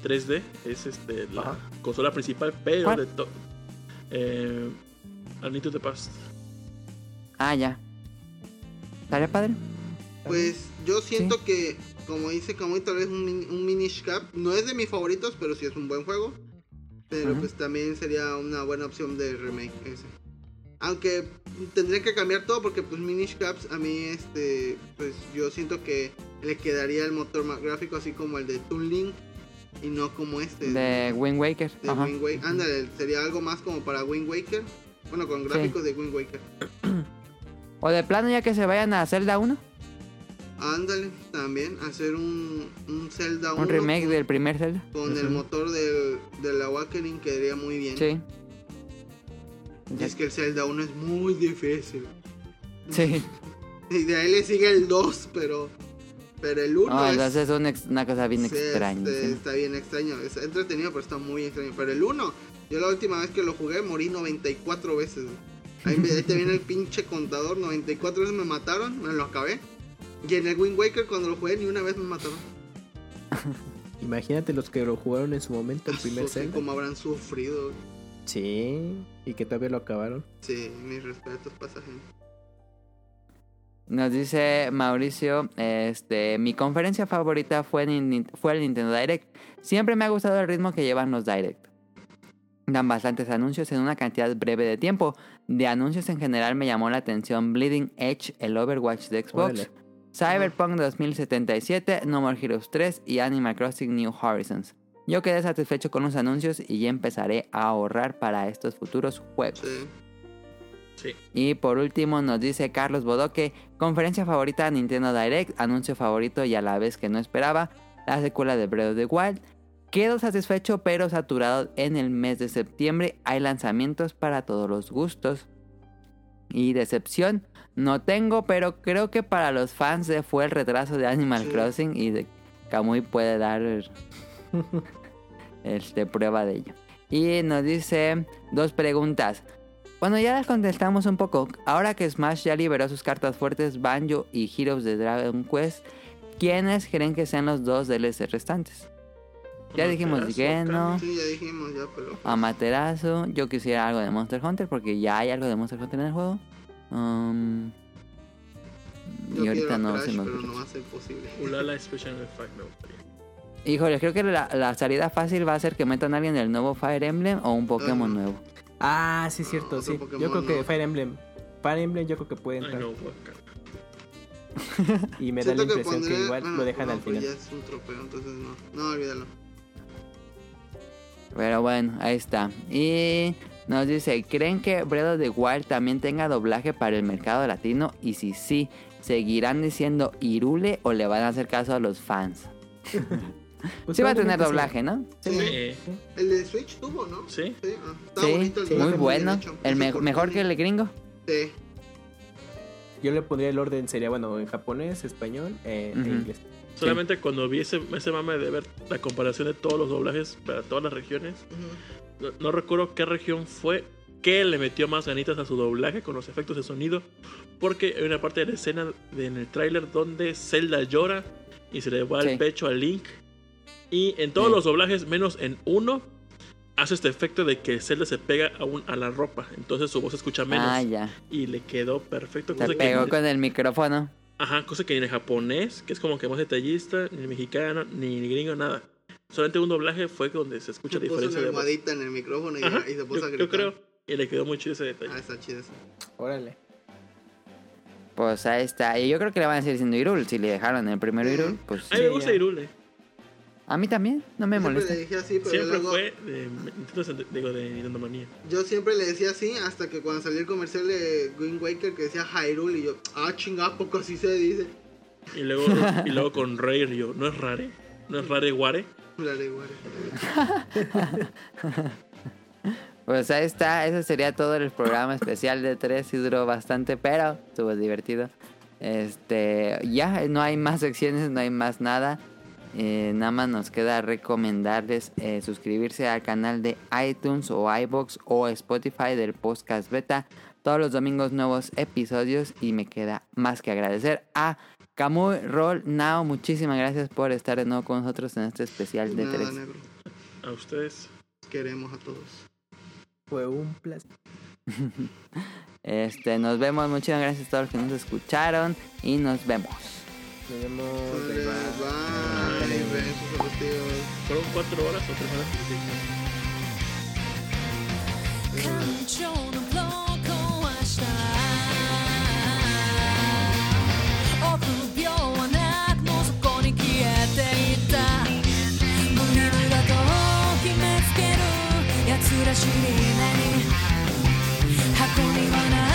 3D, es este la Ajá. consola principal, pero ¿Cuál? de to- eh, a Link to the Past. Ah, ya. ¿Estaría padre? Pues yo siento que, como dice Kamui, tal vez un, un Minish Cap no es de mis favoritos, pero sí es un buen juego. Pero pues también sería una buena opción de remake ese. Aunque tendría que cambiar todo porque pues Minish Caps a mí este pues yo siento que le quedaría el motor más gráfico así como el de Toon Link y no como este De Wind Waker. de Ajá. Wind Waker. Ándale, sería algo más como para Wind Waker. Bueno, con gráficos de Wind Waker. [CLEARS THROAT] O de plano ya que se vayan a Zelda 1. Ándale, también hacer un, un Zelda 1 Un remake con, del primer Zelda. con el motor del, del Awakening quedaría muy bien. Sí. Y es que el Zelda 1 es muy difícil. Sí. [LAUGHS] Y de ahí le sigue el 2, pero pero el 1 No, es, una cosa bien sí, extraña. este, sí. está bien extraño, es entretenido, pero está muy extraño. Pero el 1, yo la última vez que lo jugué morí 94 veces. Ahí, ahí te viene el pinche contador, 94 veces me mataron, me lo acabé. Y en el Wind Waker cuando lo jugué ni una vez me mataron. [LAUGHS] Imagínate los que lo jugaron en su momento, el primer Zelda. Como habrán sufrido. Sí, y que todavía lo acabaron. Sí, mis respetos para esa gente. Nos dice Mauricio, este, mi conferencia favorita fue, en fue el Nintendo Direct. Siempre me ha gustado el ritmo que llevan los Direct. Dan bastantes anuncios en una cantidad breve de tiempo. De anuncios en general me llamó la atención Bleeding Edge, el Overwatch de Xbox, Órale. Cyberpunk 2077, No More Heroes 3 y Animal Crossing New Horizons. Yo quedé satisfecho con los anuncios y ya empezaré a ahorrar para estos futuros juegos. Sí. Sí. Y por último nos dice Carlos Bodoque, conferencia favorita Nintendo Direct, anuncio favorito y a la vez que no esperaba, la secuela de Breath of the Wild. Quedo satisfecho pero saturado en el mes de septiembre, hay lanzamientos para todos los gustos. Y decepción, no tengo, pero creo que para los fans fue el retraso de Animal Sí. Crossing y de Kamui puede dar [LAUGHS] este, prueba de ello. Y nos dice dos preguntas. Bueno, ya las contestamos un poco. Ahora que Smash ya liberó sus cartas fuertes, Banjo y Heroes de Dragon Quest, ¿quiénes creen que sean los dos DLC restantes? Ya dijimos Amaterasu, que no. Kami. Sí, ya dijimos, ya, pero. Amaterasu, yo quisiera algo de Monster Hunter porque ya hay algo de Monster Hunter en el juego. Um, Yo y ahorita no Crash, se me pero ocurre. no va a ser posible. Ulala Special Effect me gustaría. Híjole, creo que la, la salida fácil va a ser que metan a alguien del nuevo Fire Emblem o un Pokémon nuevo. Ah, sí, cierto, otro sí. Pokémon Yo creo que. Fire Emblem. Fire Emblem yo creo que puede Ay, entrar. [LAUGHS] Y me da la impresión que, igual bueno, lo dejan no, al final. ya es un tropeo, entonces no. No, olvídalo. Pero bueno, ahí está. Y nos dice, ¿creen que Breath of the Wild también tenga doblaje para el mercado latino? Y si sí, ¿seguirán diciendo Irule o le van a hacer caso a los fans? Pues [LAUGHS] sí va a tener doblaje, ¿no? Sí. Sí. El de Switch tuvo, ¿no? Sí. Sí, ah, está Sí, bonito el muy bueno. hecho. El me- mejor que el gringo. Sí. Yo le pondría el orden, sería bueno, en japonés, español eh, e inglés. Solamente cuando vi ese, ese mame de ver la comparación de todos los doblajes para todas las regiones, no, no recuerdo qué región fue que le metió más ganitas a su doblaje con los efectos de sonido, porque hay una parte de la escena de- en el tráiler donde Zelda llora y se le va Sí. el pecho a Link. Y en todos Sí. los doblajes, menos en uno, hace este efecto de que Zelda se pega a, un- a la ropa. Entonces su voz se escucha menos. Ah, ya. Y le quedó perfecto. Se que- pegó con el micrófono. Ajá, cosa que ni en el japonés, que es como que más detallista, ni en el mexicano, ni en el gringo, nada. Solamente un doblaje fue donde se escucha Se puso diferencia una de voz. almohadita en el micrófono y, Ajá, y se puso yo, a yo gritar. creo. Y le quedó muy chido ese detalle. Ah, está chido eso. Órale. Pues ahí está. Y yo creo que le van a seguir siendo Irul. Si le dejaron el primero Sí. Irul, pues A mí me Sí, gusta ya. Irule. a mí también. No me Siempre molesta. le dije así, pero Siempre luego... fue de digo, de Nintendo Manía. Yo siempre le decía así hasta que cuando salió el comercial de Wind Waker que decía Hyrule y yo, ah, chinga, poco así se dice. Y luego, y luego con Rare yo, ¿no es rare? ¿No es rare Ware? La de Ware. Pues ahí está. Ese sería todo el programa especial de 3. Sí duró bastante, pero estuvo divertido. Este, ya no hay más secciones, no hay más nada. Eh, nada más nos queda recomendarles eh, suscribirse al canal de iTunes o iBox o Spotify del podcast beta. Todos los domingos nuevos episodios y me queda más que agradecer a Camus Roll Now, muchísimas gracias por estar de nuevo con nosotros en este especial de, de tres. Negro. A ustedes. Queremos a todos. Fue un placer. [LAUGHS] este, nos vemos. Muchas gracias a todos los que nos escucharon y nos vemos. Nos vemos. Bye. Bye. Bye. Bye. Fueron cuatro horas o tres horas. Come, らしり目に。箱にはない。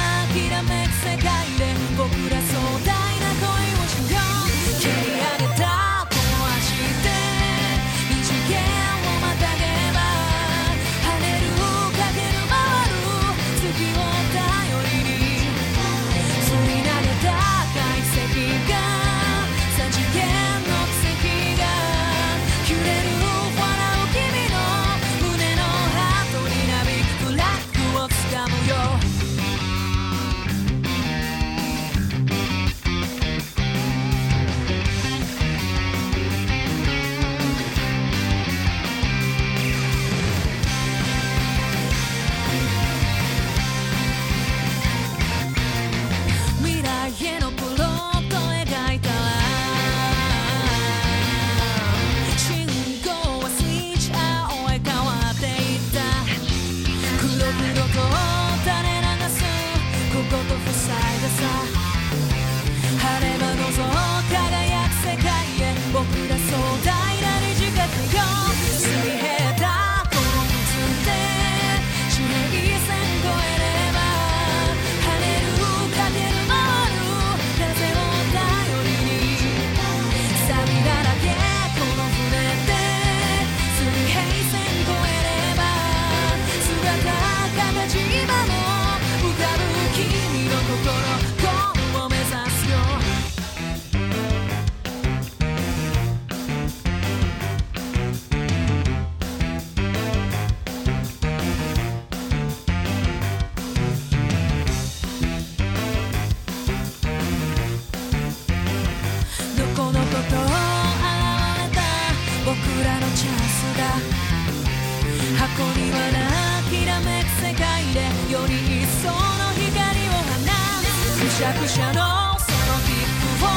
つくしゃくしゃのその切符を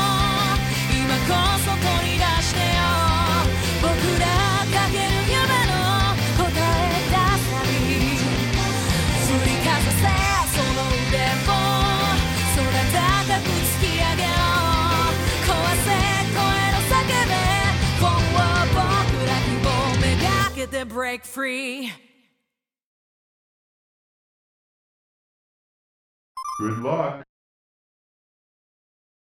今こそ取り出してよ僕らかける夢の答え出す旅振りかざせその腕を空高く突き上げろ壊せ声の叫べ今は僕ら希望めがけて break free Good luck.